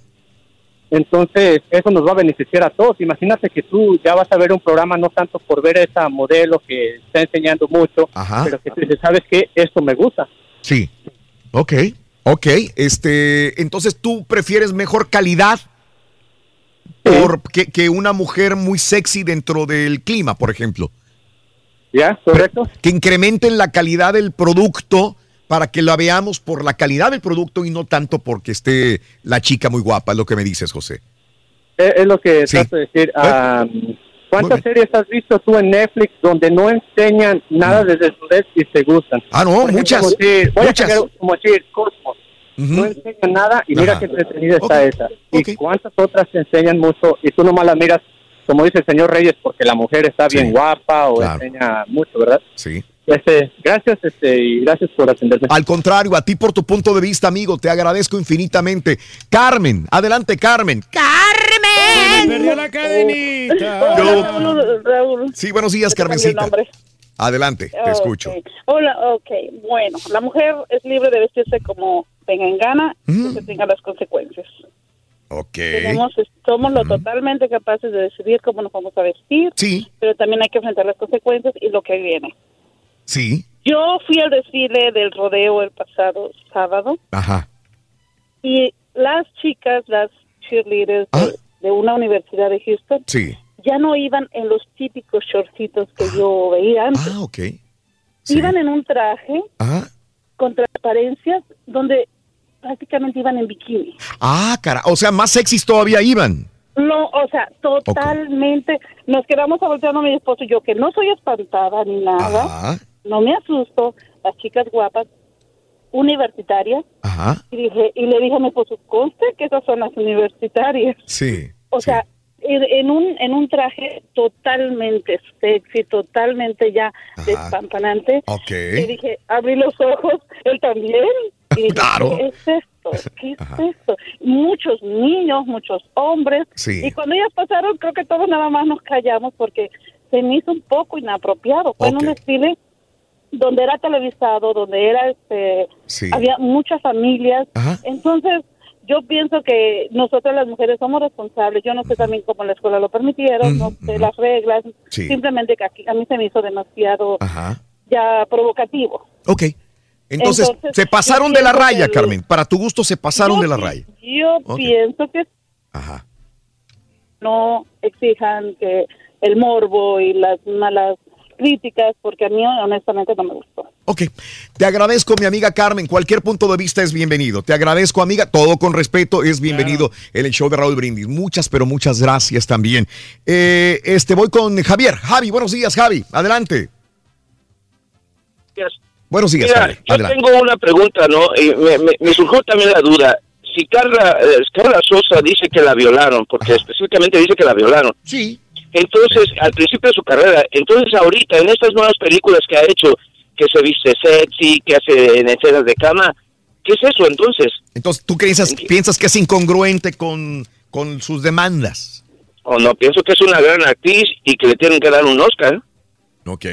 Entonces, eso nos va a beneficiar a todos. Imagínate que tú ya vas a ver un programa no tanto por ver a esa modelo que está enseñando mucho, Ajá. pero que tú dices, ¿sabes qué? Esto me gusta. Sí. Ok. Ok. Este, entonces tú prefieres mejor calidad por que, que una mujer muy sexy dentro del clima, por ejemplo. ¿Ya? ¿Correcto? Que incrementen la calidad del producto para que la veamos por la calidad del producto y no tanto porque esté la chica muy guapa, es lo que me dices, José. Es, es lo que Sí. trato de decir. ¿Cuántas series has visto tú en Netflix donde no enseñan nada de desnudez y te gustan? Ah, no, ejemplo, muchas, Como decir, voy muchas. como decir Cosmos. No enseñan nada y mira Ajá. qué entretenida está esa. ¿Y cuántas otras te enseñan mucho y tú nomás la miras, como dice el señor Reyes, porque la mujer está bien guapa o claro. enseña mucho, ¿verdad? Sí. Este, gracias este, y gracias por atenderme. Al contrario, a ti por tu punto de vista, amigo, te agradezco infinitamente. Carmen, adelante, Carmen. ¡Carmen! perdió la cadenita. Yo- Sí, buenos días, Yo te cambié el Carmencita. Adelante, te Ok. escucho. Hola, ok. Bueno, la mujer es libre de vestirse como tenga en gana Mm. que tenga las consecuencias. Ok. Tenemos, somos lo totalmente capaces de decidir cómo nos vamos a vestir, Sí. pero también hay que enfrentar las consecuencias y lo que viene. Sí. Yo fui al desfile del rodeo el pasado sábado Ajá. y las chicas, las cheerleaders de, de una universidad de Houston, Sí. ya no iban en los típicos shortcitos que yo veía antes. Ah, ok. Iban en un traje Ajá. con transparencias donde prácticamente iban en bikini. Ah, cara. O sea, más sexys todavía iban. No, o sea, totalmente. Nos quedamos volteando mi esposo y yo, que no soy espantada ni nada. Ajá. No me asusto. Las chicas guapas, universitarias. Ajá. Y, dije, y le dije a mi esposo, conste que esas son las universitarias. Sí. O sea, en, un en un traje totalmente sexy, totalmente ya despampanante. Ok. Y dije, abrí los ojos, él también. Y dije, Claro. ¿qué es esto? ¿Qué es esto? Muchos niños, muchos hombres. Sí. Y cuando ellas pasaron, creo que todos nada más nos callamos porque se me hizo un poco inapropiado. Fue en un desfile donde era televisado, donde era este, Sí. había muchas familias. Entonces, yo pienso que nosotras las mujeres somos responsables. Yo no sé también cómo la escuela lo permitieron, no sé las reglas. Sí. Simplemente que aquí, a mí se me hizo demasiado Ajá. ya provocativo. Ok. Entonces, Entonces, se pasaron de la raya, Carmen. Para tu gusto, se pasaron Yo de la raya. Yo pienso que Ajá. no exijan que el morbo y las malas críticas, porque a mí honestamente no me gustó. Ok. Te agradezco, mi amiga Carmen. Cualquier punto de vista es bienvenido. Te agradezco, amiga. Todo con respeto es bienvenido en el show de Raúl Brindis. Muchas, pero muchas gracias también. Eh, este, voy con Javier. Javi, buenos días, Javi. Adelante. Buenos días, Mira, Javi. yo Adelante. tengo una pregunta, ¿no? Y me, me- me surgió también la duda. Si Carla, eh, Carla Sosa dice que la violaron, porque específicamente dice que la violaron. Sí. Entonces, al principio de su carrera, entonces ahorita, en estas nuevas películas que ha hecho, que se viste sexy, que hace en escenas de cama, ¿qué es eso entonces? Entonces, ¿tú piensas, piensas que es incongruente con, con sus demandas? O no, pienso que es una gran actriz y que le tienen que dar un Oscar. Ok.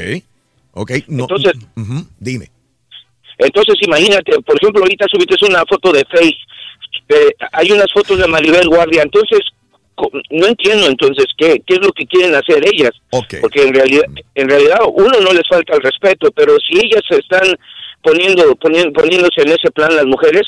Ok. No, Entonces- Dime. Entonces, imagínate, por ejemplo, ahorita subiste una foto de Face, eh, hay unas fotos de Maribel Guardia, entonces, no entiendo entonces qué, qué es lo que quieren hacer ellas, porque en realidad, en realidad uno no les falta el respeto, pero si ellas se están poniendo, poniendo poniéndose en ese plan las mujeres,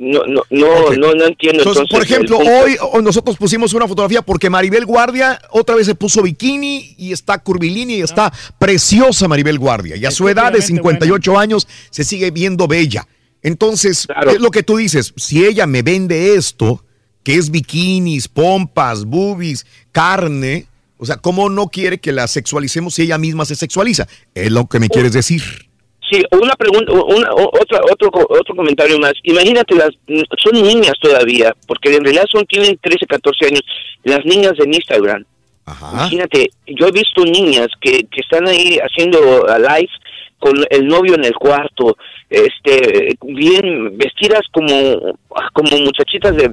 no, no, no, no, no entiendo. Entonces, Entonces, por ejemplo, hoy, hoy nosotros pusimos una fotografía porque Maribel Guardia otra vez se puso bikini y está curvilínea y está preciosa Maribel Guardia. Y a su edad de 58 años se sigue viendo bella. Entonces, es lo que tú dices. Si ella me vende esto, que es bikinis, pompas, boobies, carne, o sea, ¿cómo no quiere que la sexualicemos si ella misma se sexualiza? Es lo que me quieres decir. Sí, una pregunta, una, otra, otro, otro comentario más. Imagínate, las, son niñas todavía, porque en realidad son, tienen 13, 14 años, las niñas en Instagram. Imagínate, yo he visto niñas que, que están ahí haciendo a live con el novio en el cuarto, este, bien vestidas como, como muchachitas de,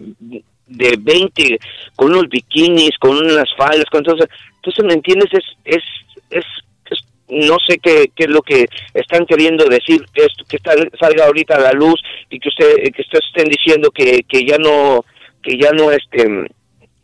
de 20, con unos bikinis, con unas faldas, con todo eso. Entonces, ¿me entiendes? Es, es, es, es- no sé qué, qué es lo que están queriendo decir, que, esto, que está- salga ahorita a la luz y que usted, que ustedes estén diciendo que, que ya no, que ya no, este,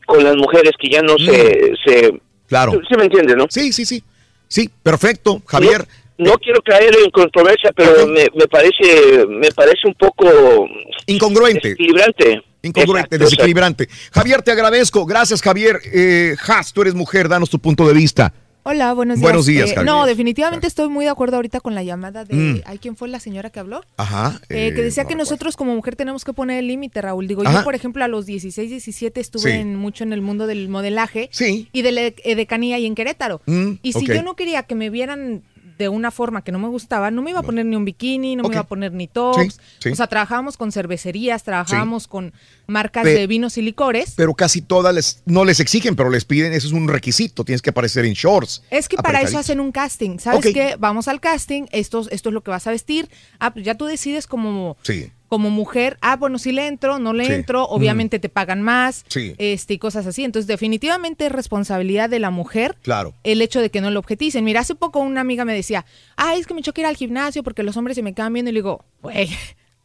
con las mujeres, que ya no se, se, Mm. Claro. ¿Sí me entiende, no? Sí, sí, sí. Sí, perfecto, Javier. No, no quiero caer en controversia, pero me, me parece, me parece un poco incongruente. Desequilibrante. Incongruente, Exacto, desequilibrante. Javier, te agradezco. Gracias, Javier. Eh, Has, tú eres mujer, danos tu punto de vista. Hola, buenos días. Buenos días, Eh, Javier. no, definitivamente estoy muy de acuerdo ahorita con la llamada de... Mm. ¿Ay, quién fue la señora que habló? Ajá. Eh, que eh, decía no que nosotros como mujer tenemos que poner el límite, Raúl. Digo, Ajá. yo, por ejemplo, a los 16, 17 estuve Sí. en, mucho en el mundo del modelaje Sí. y de la edecanía y en Querétaro. Mm, y si yo no quería que me vieran de una forma que no me gustaba, no me iba a poner ni un bikini, no me iba a poner ni tops. Sí, sí. O sea, trabajábamos con cervecerías, trabajábamos con marcas Pe- de vinos y licores. Pero casi todas les, no les exigen, pero les piden, eso es un requisito, tienes que aparecer en shorts. Es que para eso hacen un casting. ¿Sabes Ok. qué? Vamos al casting, esto, esto es lo que vas a vestir. Ah, pues ya tú decides como, Sí. Como mujer, ah, bueno, si le entro, no le Sí. entro, obviamente te pagan más, Sí. este, y cosas así. Entonces, definitivamente es responsabilidad de la mujer Claro. el hecho de que no lo objeticen. Mira, hace poco una amiga me decía, ay, es que me choca ir al gimnasio porque los hombres se me quedan viendo y le digo, güey,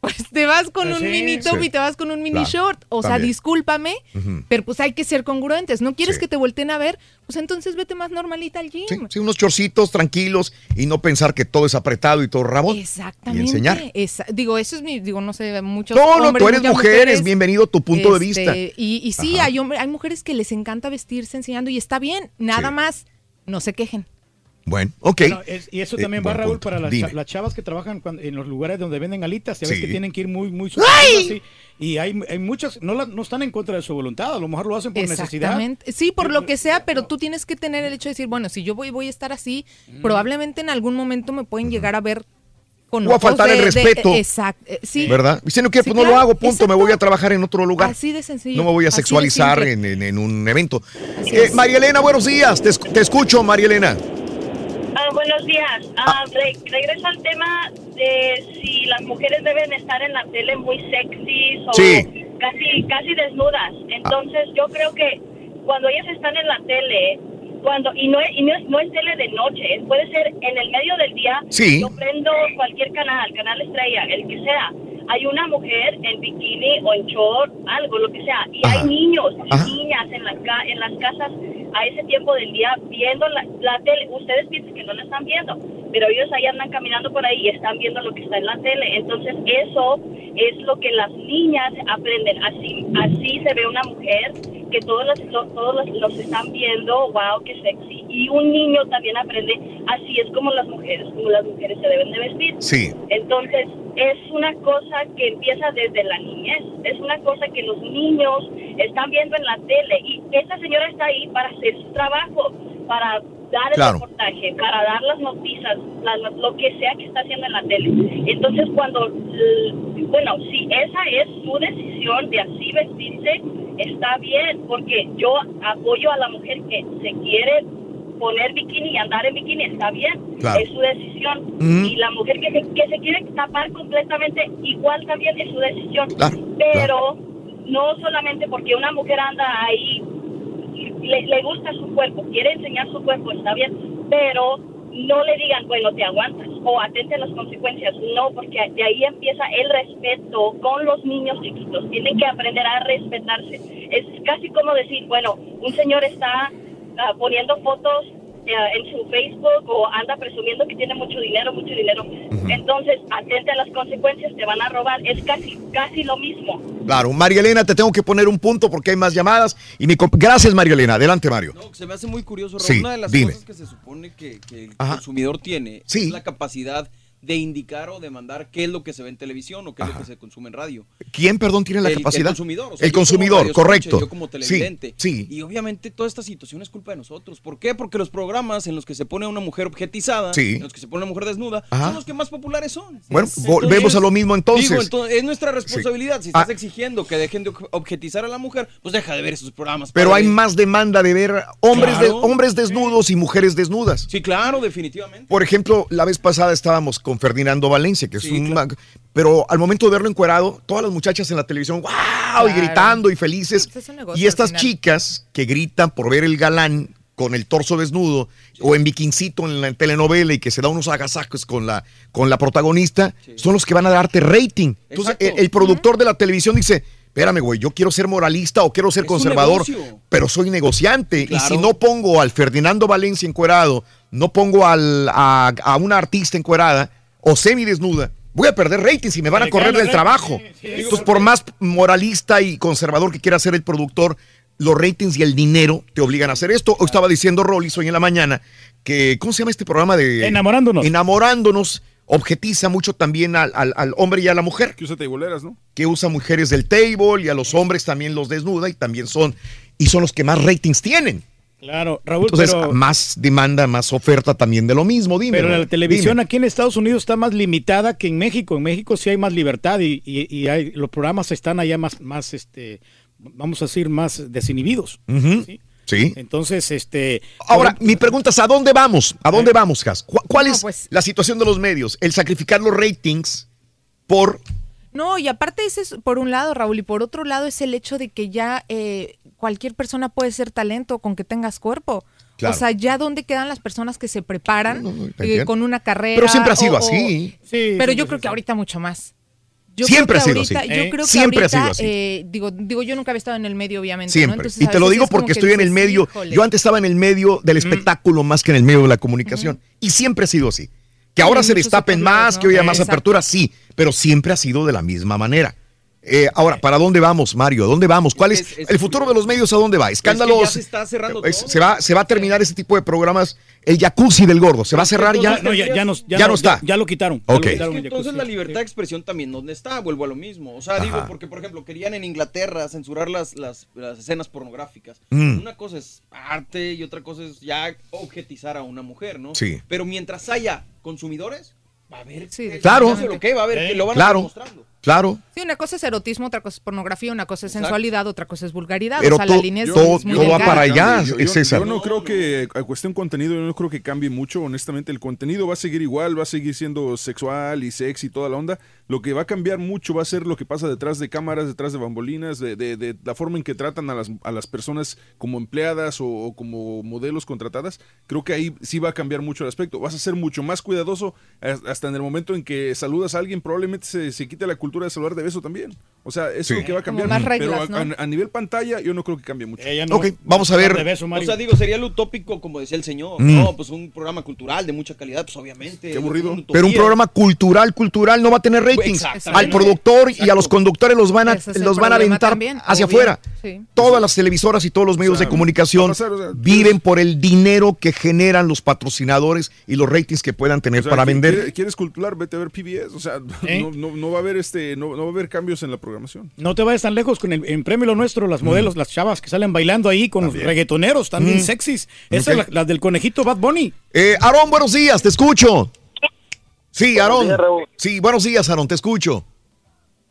pues te vas con un mini top Sí. y te vas con un mini Claro, short. O sea, discúlpame, pero pues hay que ser congruentes. ¿No quieres Sí. que te volteen a ver? Pues entonces vete más normalita al gym. Sí, unos chorcitos tranquilos y no pensar que todo es apretado y todo rabón. Exactamente. Y enseñar. Esa- digo, eso es mi, digo, no sé, muchos No, no, hombres, tú eres mujer, mujeres, es bienvenido tu punto de este, vista. Y, y sí, Ajá. hay, hombre- hay mujeres que les encanta vestirse enseñando y está bien, nada más, no se quejen. Bueno, ok. Bueno, es- y eso Eh, también va, Raúl, punto. para las, cha- las chavas que trabajan cuando- en los lugares donde venden alitas. Ya ves Sí. que tienen que ir muy, muy así. Y hay, hay muchas, no, la- no están en contra de su voluntad. A lo mejor lo hacen por necesidad. Exactamente. Sí, por lo que sea, pero tú tienes que tener el hecho de decir, bueno, si yo voy, voy a estar así, probablemente en algún momento me pueden llegar a ver con O a faltar el de- de- respeto. exacto. eh, Sí. ¿Verdad? Diciendo que Sí, pues no lo hago, punto, me voy a trabajar en otro lugar. Así de sencillo. No me voy a sexualizar en, en- en un evento. Eh. María Elena, buenos días. Te, te escucho, María Elena. Ah, buenos días. Ah, re- regreso al tema de si las mujeres deben estar en la tele muy sexy o Sí. casi casi desnudas. Entonces yo creo que cuando ellas están en la tele, cuando y no es, y no es, no es tele de noche, puede ser en el medio del día. Sí. Yo prendo cualquier canal, canal estrella, el que sea. Hay una mujer en bikini o en short, algo, lo que sea. Y Ajá. hay niños y niñas en, la en las casas a ese tiempo del día viendo la, la tele. Ustedes piensan que no la están viendo, pero ellos ahí andan caminando por ahí y están viendo lo que está en la tele. Entonces eso es lo que las niñas aprenden. Así, así se ve una mujer que todos los, lo- todos los, los están viendo, wow, qué sexy. Y un niño también aprende, así es como las mujeres, como las mujeres se deben de vestir. Sí. Entonces, es una cosa que empieza desde la niñez, es una cosa que los niños están viendo en la tele y esta señora está ahí para hacer su trabajo, para dar el Claro. reportaje, para dar las noticias, la- la- lo que sea que está haciendo en la tele. Entonces, cuando, bueno, si esa es su decisión de así vestirse, está bien, porque yo apoyo a la mujer que se quiere poner bikini y andar en bikini, está bien, Claro. es su decisión. Y la mujer que se, que se quiere tapar completamente, igual también es su decisión. Claro, Pero no solamente porque una mujer anda ahí, le, le gusta su cuerpo, quiere enseñar su cuerpo, está bien, pero no le digan, bueno, te aguantas o atente a las consecuencias. No, porque de ahí empieza el respeto con los niños chiquitos. Tienen que aprender a respetarse. Es casi como decir, bueno, un señor está ah, poniendo fotos eh, en su Facebook o anda presumiendo que tiene mucho dinero, mucho dinero. Entonces, atente a las consecuencias, te van a robar. Es casi, casi lo mismo. Claro, María Elena, te tengo que poner un punto porque hay más llamadas. Y mi Gracias, María Elena. Adelante, Mario. Se me hace muy curioso, Raúl. Sí, Una de las dime. cosas que se supone que, que el Ajá. consumidor tiene Sí. es la capacidad de indicar o demandar qué es lo que se ve en televisión o qué es lo que se consume en radio. ¿Quién, perdón, tiene la el, capacidad? El consumidor. o sea, el consumidor, correcto. Yo como Sí, televidente. sí. Y obviamente toda esta situación es culpa de nosotros. ¿Por qué? Porque los programas en los que se pone a una mujer objetizada, Sí. en los que se pone a una mujer desnuda, Ajá. son los que más populares son. Bueno, Entonces, volvemos a lo mismo entonces. Digo, entonces, es nuestra responsabilidad. Si Ah. estás exigiendo que dejen de ob- objetizar a la mujer, pues deja de ver esos programas. Pero hay más demanda de ver hombres, de- hombres desnudos y mujeres desnudas. Sí, claro, definitivamente. Por ejemplo, la vez pasada estábamos con Ferdinando Valencia, que es Sí, un... claro. Pero al momento de verlo encuerado, todas las muchachas en la televisión, ¡wow! Y gritando y felices. Pues es un negocio Y estas chicas que gritan por ver el galán con el torso desnudo o en bikincito en la telenovela y que se da unos agasajos con la, con la protagonista, son los que van a darte rating. Entonces, el, el productor de la televisión dice, espérame, güey, yo quiero ser moralista o quiero ser Es conservador, pero soy negociante. Claro. Y si no pongo al Ferdinando Valencia encuerado, no pongo al, a, a una artista encuerada o semidesnuda, voy a perder ratings y me van a correr del trabajo. Entonces, por más moralista y conservador que quiera ser el productor, los ratings y el dinero te obligan a hacer esto. O estaba diciendo Rollis hoy en la mañana que, ¿cómo se llama este programa de Enamorándonos? Enamorándonos objetiza mucho también al, al- al hombre y a la mujer. Que usa teiboleras, ¿no? Que usa mujeres del table y a los hombres también los desnuda y también son, y son los que más ratings tienen. Claro, Raúl, Entonces, pero, más demanda, más oferta también de lo mismo, dime. pero la televisión dime. aquí en Estados Unidos está más limitada que en México. En México sí hay más libertad y, y- y hay, los programas están allá más, más este, vamos a decir, más desinhibidos. Sí. Entonces, este... Ahora, mi pregunta es, ¿a dónde vamos? ¿A dónde vamos, Jas? ¿Cu- ¿Cuál No, es pues- la situación de los medios? El sacrificar los ratings por... No, y aparte ese es por un lado, Raúl, y por otro lado es el hecho de que ya eh, cualquier persona puede ser talento con que tengas cuerpo. Claro. O sea, ya dónde quedan las personas que se preparan eh, con una carrera. Pero siempre ha sido o- o- así. pero yo creo que ahorita mucho más. Yo Siempre creo que ha sido ahorita- así. Yo ¿Eh? creo que Siempre ha sido así. eh, digo, digo, yo nunca había estado en el medio, obviamente. ¿no? Siempre. Entonces, y te lo digo porque que estoy en el medio. "Híjole". Yo antes estaba en el medio del espectáculo más que en el medio de la comunicación. Y siempre ha sido así. Que ahora se destapen más, ¿no? que haya más Exacto. apertura, sí. Pero siempre ha sido de la misma manera. Eh, ahora, ¿para dónde vamos, Mario? ¿A dónde vamos? ¿Cuál es, el futuro de los medios? ¿A dónde va? Escándalos. ya se está cerrando Es- todo. se va, se va a terminar ese tipo de programas. El jacuzzi del gordo. ¿Se va a cerrar ya? No, ya, ya, nos- ya Ya no, no está. Ya, ya lo quitaron. Lo Es entonces la libertad de expresión también, ¿dónde está? Vuelvo a lo mismo. O sea, digo, porque por ejemplo, querían en Inglaterra censurar las, las, las escenas pornográficas. Mm. Una cosa es arte y otra cosa es ya objetizar a una mujer, ¿no? Sí. Pero mientras haya consumidores, va a haber que- Claro. lo que va a haber que lo van a Claro. estar mostrando. Claro. Sí, una cosa es erotismo, otra cosa es pornografía, una cosa es Exacto. sensualidad, otra cosa es vulgaridad. Pero o sea, la todo- línea es, todo- es muy todo va para allá, Yo, es yo- César. yo no creo que, a cuestión contenido, yo no creo que cambie mucho, honestamente. El contenido va a seguir igual, va a seguir siendo sexual y sexy y toda la onda. Lo que va a cambiar mucho va a ser lo que pasa detrás de cámaras, detrás de bambolinas, de, de- de la forma en que tratan a las, a las personas como empleadas o, o como modelos contratadas. Creo que ahí sí va a cambiar mucho el aspecto. Vas a ser mucho más cuidadoso as- hasta en el momento en que saludas a alguien, probablemente se, se quite la cultura de saludar de beso también. O sea, eso Sí. es lo que va a cambiar. más reglas, Pero a, ¿no? a- a nivel pantalla yo no creo que cambie mucho. Ok, vamos a ver. o sea, digo, sería lo utópico, como decía el señor. Mm. No, pues un programa cultural de mucha calidad, pues obviamente. Qué aburrido. Pero un programa cultural, cultural no va a tener ratings. Exactamente. Al productor y a los conductores los van a, es los van a aventar también, hacia obvio. afuera. Sí. Todas las televisoras y todos los medios sea, de comunicación va a pasar, o sea, viven por el dinero que generan los patrocinadores y los ratings que puedan tener O sea, para ¿qui- vender. quiere- ¿Quieres cultural? Vete a ver PBS. O sea, ¿Eh? no, no- no va a haber este, no, no va a haber cambios en la programación. No te vayas tan lejos con el en premio lo nuestro, las modelos, las chavas que salen bailando ahí con los reggaetoneros también Mm. sexys. Esa Ok. es la, la del conejito Bad Bunny. Eh, Aarón, buenos días, te escucho. Sí, Aarón. Sí, buenos días, Aarón, te escucho.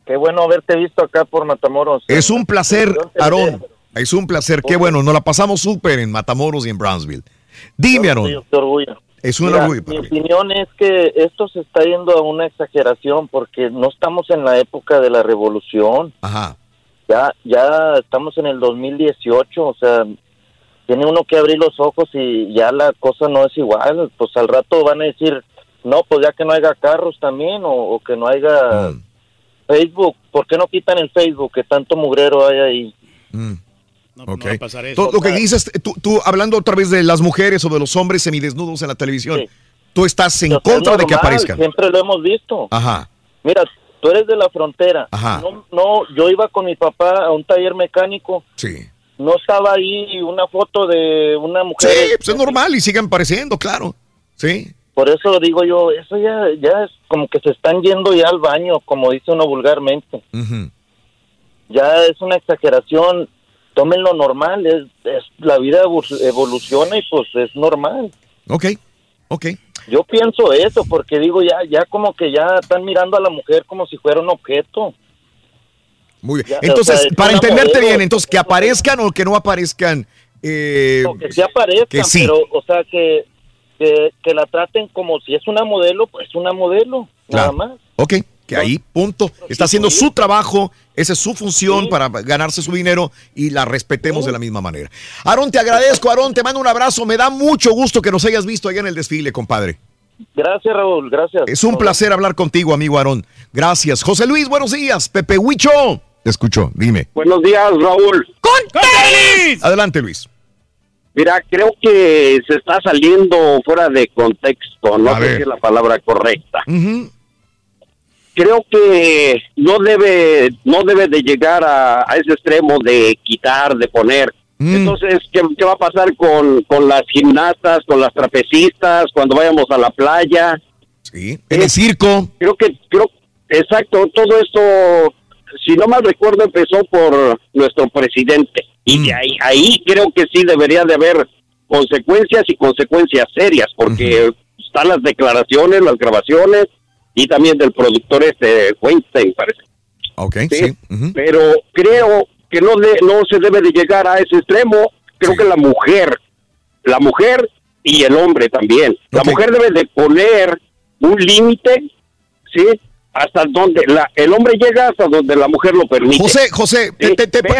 Qué bueno haberte visto acá por Matamoros. Es un placer, Aarón. Es un placer, qué bueno, nos la pasamos súper en Matamoros y en Brownsville. Dime, Aarón. Es un Mira, orgullo Mi mí. opinión es que esto se está yendo a una exageración porque no estamos en la época de la revolución. Ajá. Ya, ya estamos en el 2018, o sea, tiene uno que abrir los ojos y ya la cosa no es igual. Pues al rato van a decir, no, pues ya que no haya carros también o, o que no haya Mm. Facebook. ¿Por qué no quitan el Facebook que tanto mugrero hay ahí? Mm. No, Ok. no va a pasar eso. Todo lo que dices, tú, tú hablando otra vez de las mujeres o de los hombres semidesnudos en la televisión, Sí. tú estás en es contra de que aparezcan. Siempre lo hemos visto. Ajá. Mira, tú eres de la frontera. Ajá. No, no, yo iba con mi papá a un taller mecánico. Sí. No estaba ahí una foto de una mujer. Sí, pues es normal y siguen apareciendo, claro. Sí. Por eso digo yo, eso ya, ya es como que se están yendo ya al baño, como dice uno vulgarmente. Ujú. Ya es una exageración. Tómenlo normal, es, es la vida evo- evoluciona y pues es normal. Ok, ok. Yo pienso eso porque digo ya, ya como que ya están mirando a la mujer como si fuera un objeto. Muy bien. Ya, Entonces, o sea, es para entenderte modelo. bien, entonces, que aparezcan o que no aparezcan. eh, No, que sí aparezcan, que sí. pero, o sea, que, que, que la traten como si es una modelo, pues una modelo, nada más. Ok, que ahí, punto. Está haciendo su trabajo, esa es su función para ganarse su dinero y la respetemos de la misma manera. Aarón, te agradezco, Aarón, te mando un abrazo. Me da mucho gusto que nos hayas visto allá en el desfile, compadre. Gracias, Raúl, gracias. Es un placer hablar contigo, amigo Aarón. Gracias. José Luis, buenos días. Pepe Huicho. Te escucho, dime. Buenos días, Raúl. Adelante, Luis. Mira, creo que se está saliendo fuera de contexto, no sé si es la palabra correcta. Ujú. Creo que no debe, no debe de llegar a, a ese extremo de quitar, de poner. Mm. Entonces, ¿qué, qué va a pasar con, con las gimnastas, con las trapecistas, cuando vayamos a la playa? Sí, en el circo. Creo que, creo, exacto, todo esto, si no mal recuerdo, empezó por nuestro presidente. Y Mm. de ahí, ahí creo que sí debería de haber consecuencias y consecuencias serias, porque están las declaraciones, las grabaciones, y también del productor este Weinstein, parece. Ok, Sí. Pero creo que no, de- no se debe de llegar a ese extremo. Creo que la mujer, la mujer y el hombre también. La mujer debe de poner un límite, ¿sí? Hasta donde la, el hombre llega hasta donde la mujer lo permite. José, José, te- te- te- te voy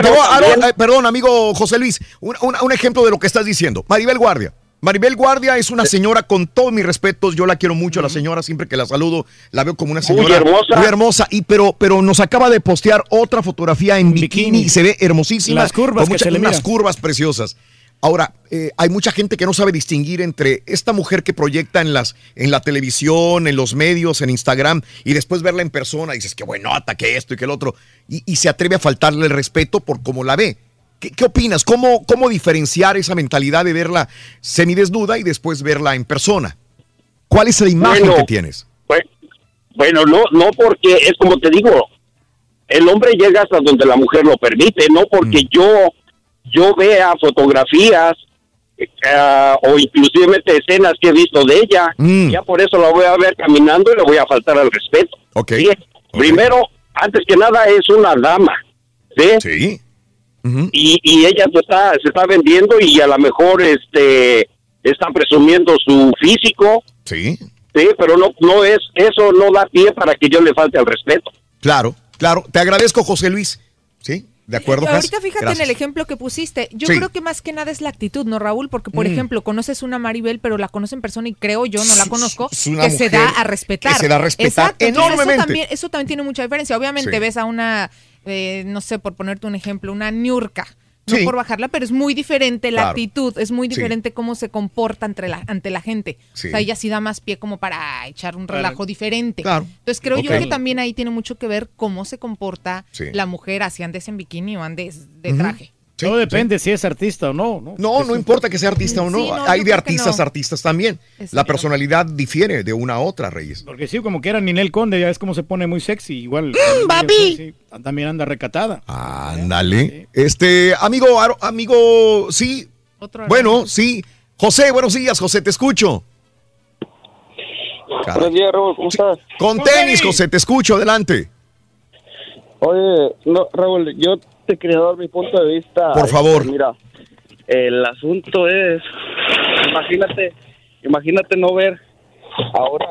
eh, perdón, amigo José Luis, un, un- un ejemplo de lo que estás diciendo. Maribel Guardia. Maribel Guardia es una señora con todos mis respetos, yo la quiero mucho a la señora, siempre que la saludo, la veo como una señora hermosa. muy hermosa, y pero, pero nos acaba de postear otra fotografía en bikini, y se ve hermosísima, Las curvas con que le unas curvas preciosas. Ahora, eh, hay mucha gente que no sabe distinguir entre esta mujer que proyecta en las en la televisión, en los medios, en Instagram, y después verla en persona, y dices que buenota, que esto y que el otro, y, y se atreve a faltarle el respeto por cómo la ve. ¿Qué, qué opinas? ¿Cómo, ¿Cómo diferenciar esa mentalidad de verla semidesnuda y después verla en persona? ¿Cuál es la imagen Bueno, que tienes? Pues, bueno, no, no porque es como te digo, el hombre llega hasta donde la mujer lo permite, no porque yo yo vea fotografías eh, o inclusive escenas que he visto de ella, ya por eso la voy a ver caminando y le voy a faltar al respeto. ¿sí? Primero, antes que nada, es una dama, ¿sí? Y, y ella se está, se está vendiendo y a lo mejor este está presumiendo su físico, Sí. Sí, pero no, no es, eso no da pie para que yo le falte al respeto. Claro, claro. Te agradezco, José Luis. ¿Sí? ¿De acuerdo? Ahorita fíjate Gracias. en el ejemplo que pusiste. Yo Sí. creo que más que nada es la actitud, ¿no, Raúl? Porque, por Mm. ejemplo, conoces una Maribel, pero la conoces en persona y creo yo, no la conozco, es una que se da a respetar. que se da a respetar Exacto, enormemente. Eso también, eso también tiene mucha diferencia. Obviamente Sí. ves a una, eh, no sé, por ponerte un ejemplo, una niurca. No Sí. por bajarla, pero es muy diferente la Claro. actitud, es muy Sí. diferente cómo se comporta entre la, ante la gente. Sí. O sea, ella sí da más pie como para echar un Claro. relajo diferente. Claro. Entonces creo yo que también ahí tiene mucho que ver cómo se comporta Sí. la mujer, así andes en bikini o andes de Ujú. Todo depende si es artista o no. No, No, no importa que sea artista o no. Sí, no, Hay de artistas no. a artistas también. La personalidad difiere de una a otra, Reyes. Porque sí, como que era Ninel Conde, ya ves cómo se pone muy sexy. Igual. papi! sí, también anda recatada. Ándale. Este, amigo, Aro- amigo, sí. Bueno, sí. José, buenos días, José, te escucho. Caray. Buenos días, Raúl, ¿cómo estás? Con tenis, José, te escucho, adelante. Oye, no, Raúl, yo te quería dar mi punto de vista. Por favor. Mira, el asunto es, imagínate, imagínate no ver ahora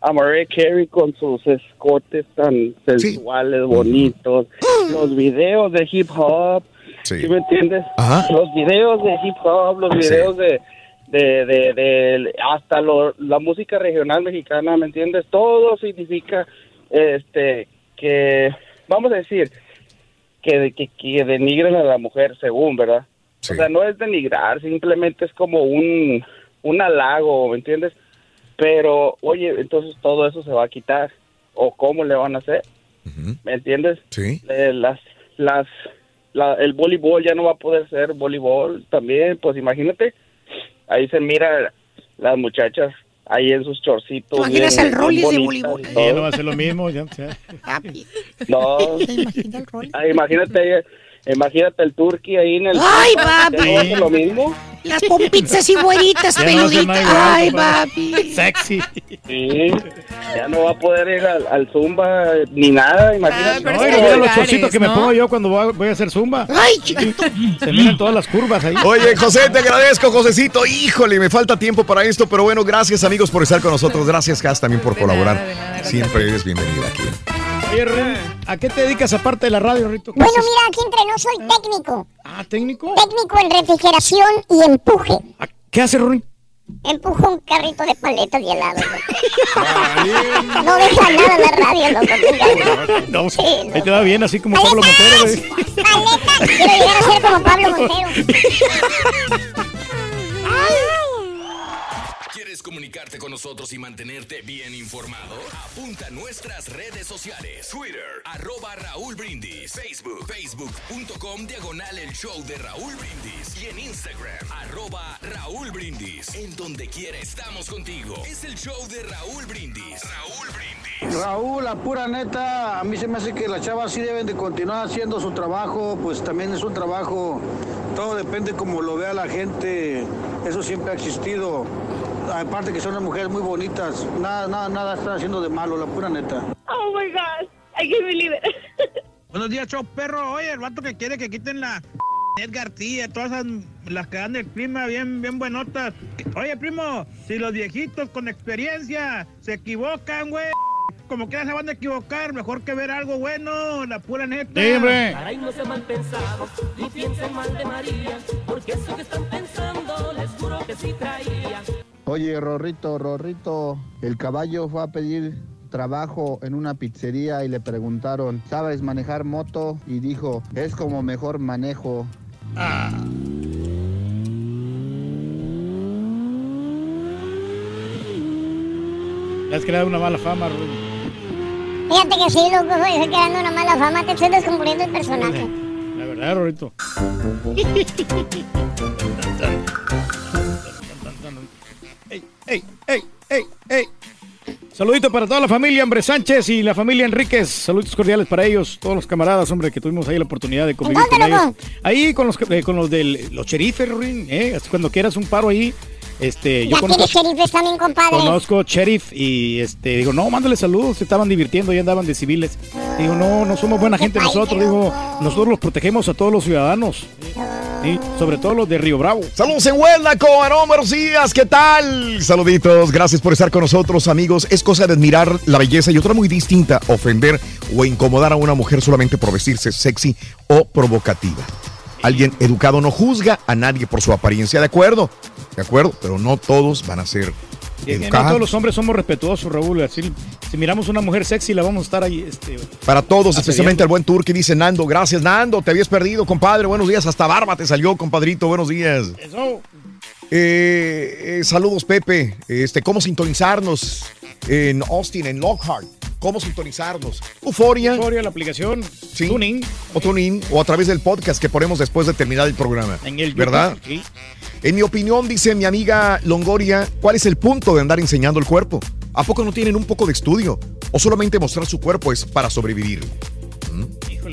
a Mariah Carey con sus escotes tan sensuales, bonitos, los videos de hip hop, Sí. ¿sí me entiendes? Ajá. Los videos de hip hop, los videos de, de, de, de- hasta lo- la música regional mexicana, ¿me entiendes? Todo significa, este, que, vamos a decir, que, que, que denigren a la mujer, según, ¿verdad? O sea, no es denigrar, simplemente es como un, un halago, ¿me entiendes? Pero, oye, entonces todo eso se va a quitar. ¿O cómo le van a hacer? ¿Me entiendes? Sí. Eh, las, las, la- el voleibol ya no va a poder ser voleibol también, pues imagínate, ahí se mira las muchachas ahí en sus chorcitos. imaginas bien- al Rollis de Ya todo. no va a ser lo mismo. Ya, ya. No. Ah, imagínate, imagínate el turqui ahí en el. Ay, ¿Ya papi. no va a ser lo mismo? Las pompitas y no ser peluditas. Ay, papi. Sexy. Sí, ya no va a poder ir al, al zumba ni nada, imagínate. No, y mira los chorcitos que me pongo yo cuando voy a, voy a hacer zumba. Ay, Se miran todas las curvas ahí. Oye, José, te agradezco, Josecito. Híjole, me falta tiempo para esto, pero bueno, gracias amigos por estar con nosotros. Gracias, Cas, también por colaborar. Siempre eres bienvenida aquí. Oye, Ren, ¿a qué te dedicas aparte de la radio, Rito? ¿Qué Bueno, haces? mira, aquí entre nos soy técnico. Ah, técnico. Técnico en refrigeración y empuje. ¿Qué hace, Rory? Empujo un carrito de paletas y helado. loco. No deja nada la radio, loco. No, Sí, ahí te va bien, así como Pablo Montero. güey. Paleta, quiero llegar a ser como Pablo Montero. ¿Quieres comunicarte con nosotros y mantenerte bien informado? Apunta a nuestras redes sociales. Twitter, arroba Raúl Brindis. Facebook, facebook.com, diagonal el show de Raúl Brindis. Y en Instagram, arroba Raúl Brindis. En donde quiera estamos contigo. Es el show de Raúl Brindis. Raúl Brindis. Raúl, la pura neta, a mí se me hace que las chavas sí deben de continuar haciendo su trabajo, pues también es un trabajo, todo depende como lo vea la gente, eso siempre ha existido. Aparte que son unas mujeres muy bonitas, nada, nada, nada están haciendo de malo, la pura neta. Oh my gosh, I can't believe it. Buenos días, show perro. Oye, el vato que quiere que quiten la Ed García, todas esas, las que dan del clima bien, bien buenotas. Oye, primo, si los viejitos con experiencia se equivocan, güey, como quiera se van a equivocar, mejor que ver algo bueno, la pura neta. Hombre. Caray, no sean mal pensados, ni piensen mal de María, porque eso que están pensando, les juro que sí traía. Oye, Rorrito, Rorrito, el caballo fue a pedir trabajo en una pizzería y le preguntaron, ¿sabes manejar moto? Y dijo, es como mejor manejo. Le has creado una mala fama, Rubén. Fíjate que sí, loco, estoy creando una mala fama, te estoy descomponiendo el personaje. La verdad, Rorito. Saludito para toda la familia Hombre Sánchez y la familia Enríquez. Saludos cordiales para ellos, todos los camaradas, hombre, que tuvimos ahí la oportunidad de convivir con ellos. Ahí con los, eh, con los del los sheriffes, Ruin, ¿eh? Hasta Cuando quieras un paro ahí, este, yo Ya conozco, tienes sheriffes también, compadre. conozco sheriff y este, digo, no, mándale saludos, se estaban divirtiendo y andaban de civiles. Digo, no, no somos buena gente nosotros, digo, nosotros los protegemos a todos los ciudadanos, ¿sí? sobre todo los de Río Bravo. Saludos en Huelva, Cobarón, buenos días, ¿qué tal? Saluditos, gracias por estar con nosotros, amigos. Es cosa de admirar la belleza y otra muy distinta, ofender o incomodar a una mujer solamente por vestirse sexy o provocativa. Alguien educado no juzga a nadie por su apariencia, ¿de acuerdo? De acuerdo, pero no todos van a ser y no todos los hombres somos respetuosos, Raúl. Así, si miramos una mujer sexy, la vamos a estar ahí. Este, Para todos, Asediando. especialmente al buen tour que dice Nando. Gracias, Nando. Te habías perdido, compadre. Buenos días. Hasta barba te salió, compadrito. Buenos días. Eso. Eh, eh, saludos, Pepe. Este, ¿Cómo sintonizarnos en Austin, en Lockhart? ¿Cómo sintonizarnos? Euforia. Euforia, la aplicación. Sí. Tuning. O Tuning. O a través del podcast que ponemos después de terminar el programa. En el ¿Verdad? YouTube, sí. En mi opinión, dice mi amiga Longoria, ¿cuál es el punto de andar enseñando el cuerpo? ¿A poco no tienen un poco de estudio? ¿O solamente mostrar su cuerpo es para sobrevivir? ¿Mm?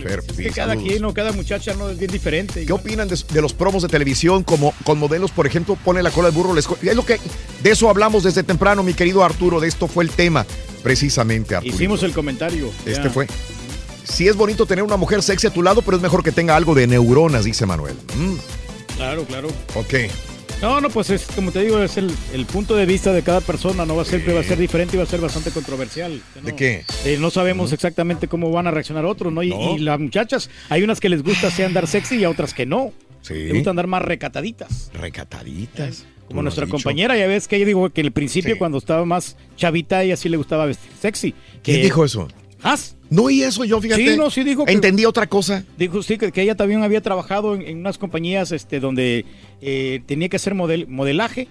Fer, Es que cada saludos. quien o cada muchacha no es bien diferente. ¿Qué opinan de, de los promos de televisión como con modelos, por ejemplo, pone la cola del burro? les Es lo que de eso hablamos desde temprano, mi querido Arturo. De esto fue el tema, precisamente, Arturo. Hicimos el comentario. Este ya. fue. Sí es bonito tener una mujer sexy a tu lado, pero es mejor que tenga algo de neuronas, dice Manuel. Mm, Claro, claro. ok. No, no, pues es como te digo, es el, el punto de vista de cada persona, no va a ser, va a ser diferente y va a ser bastante controversial. ¿De qué? Eh, no sabemos exactamente cómo van a reaccionar otros, ¿no? Y, No. y las muchachas, hay unas que les gusta así andar sexy y a otras que no. Sí. Les gusta andar más recataditas. Recataditas. Como nuestra compañera, ya ves que ella dijo que al principio Sí. cuando estaba más chavita, ella sí le gustaba vestir sexy. ¿Quién dijo eso? ¿Has? No y eso yo, fíjate. Sí, no, sí dijo que- Entendí otra cosa. Dijo sí que, que ella también había trabajado en, en unas compañías este, donde eh, tenía que hacer model, modelaje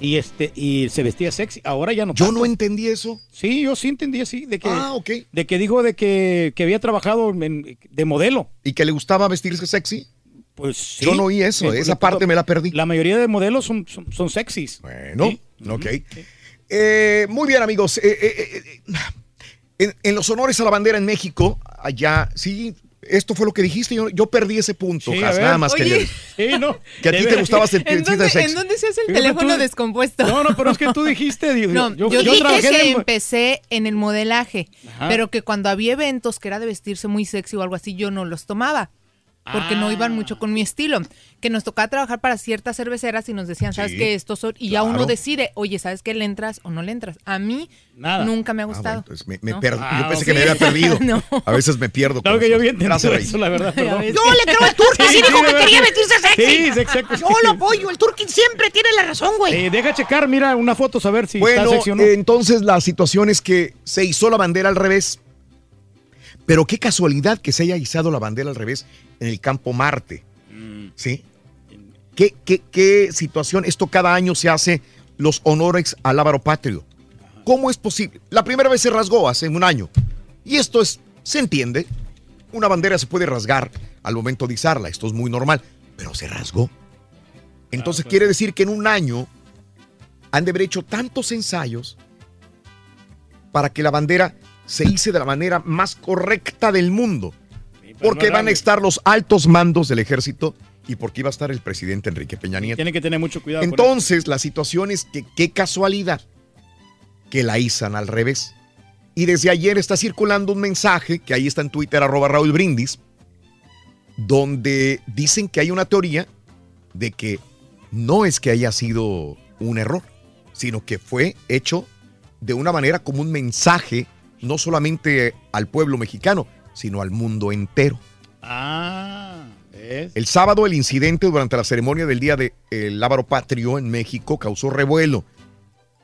y este y se vestía sexy. Ahora ya no. Yo no entendí eso. Sí, yo sí entendí así de que Ah, ok. de que dijo de que, que había trabajado en- de modelo. ¿Y que le gustaba vestirse sexy? Pues sí. Yo no oí eso, esa parte me la perdí. La mayoría de modelos son, son, son sexys. Bueno, ok. Eh, muy bien, amigos. Eh, en, en los honores a la bandera en México, allá, sí, esto fue lo que dijiste. Yo, yo perdí ese punto. Sí, Has, nada más Oye. quería- Sí, no. Que a ti De te gustaba sentir ¿En dónde. ¿En dónde se hace el teléfono tú- descompuesto? No, no, pero es que tú dijiste. digo, No, yo, yo, yo dije que en- empecé en el modelaje, Ajá. pero que cuando había eventos que era de vestirse muy sexy o algo así, yo no los tomaba. Porque no iban mucho con mi estilo. Que nos tocaba trabajar para ciertas cerveceras y nos decían, ¿sabes Sí, qué? Estos son. Y ya uno decide, oye, ¿sabes qué? ¿Le entras o no le entras? A mí Nada. nunca me ha Ah, gustado. bueno, entonces me, me ¿no? perdí. Ah, yo pensé que me había perdido. No. A veces me pierdo. Claro que yo eso. Rey. eso, la verdad. Yo le creo al Turqui, Sí, sí dijo que quería vestirse sexy. Exacto. Yo lo apoyo, el Turqui siempre tiene la razón, güey. Eh, deja checar, mira una foto, a ver si Bueno, está sexy o no. eh, entonces la situación es que se hizo la bandera al revés. Pero qué casualidad que se haya izado la bandera al revés en el campo Marte. Mm. ¿Sí? ¿Qué, qué, qué situación? Esto cada año se hace los honores al Ávaro Patrio. ¿Cómo es posible? La primera vez se rasgó hace un año. Y esto es, se entiende. Una bandera se puede rasgar al momento de izarla, esto es muy normal, pero se rasgó. Entonces quiere decir que en un año han de haber hecho tantos ensayos para que la bandera se hice de la manera más correcta del mundo. Porque van a estar los altos mandos del ejército y porque iba a estar el presidente Enrique Peña Nieto. Tiene que tener mucho cuidado. Entonces, la situación es que qué casualidad que la izan al revés. Y desde ayer está circulando un mensaje, que ahí está en Twitter, arroba Raúl Brindis, donde dicen que hay una teoría de que no es que haya sido un error, sino que fue hecho de una manera como un mensaje, no solamente al pueblo mexicano, sino al mundo entero. Ah, ¿ves? El sábado el incidente durante la ceremonia del Día del Ávaro Patrio en México causó revuelo.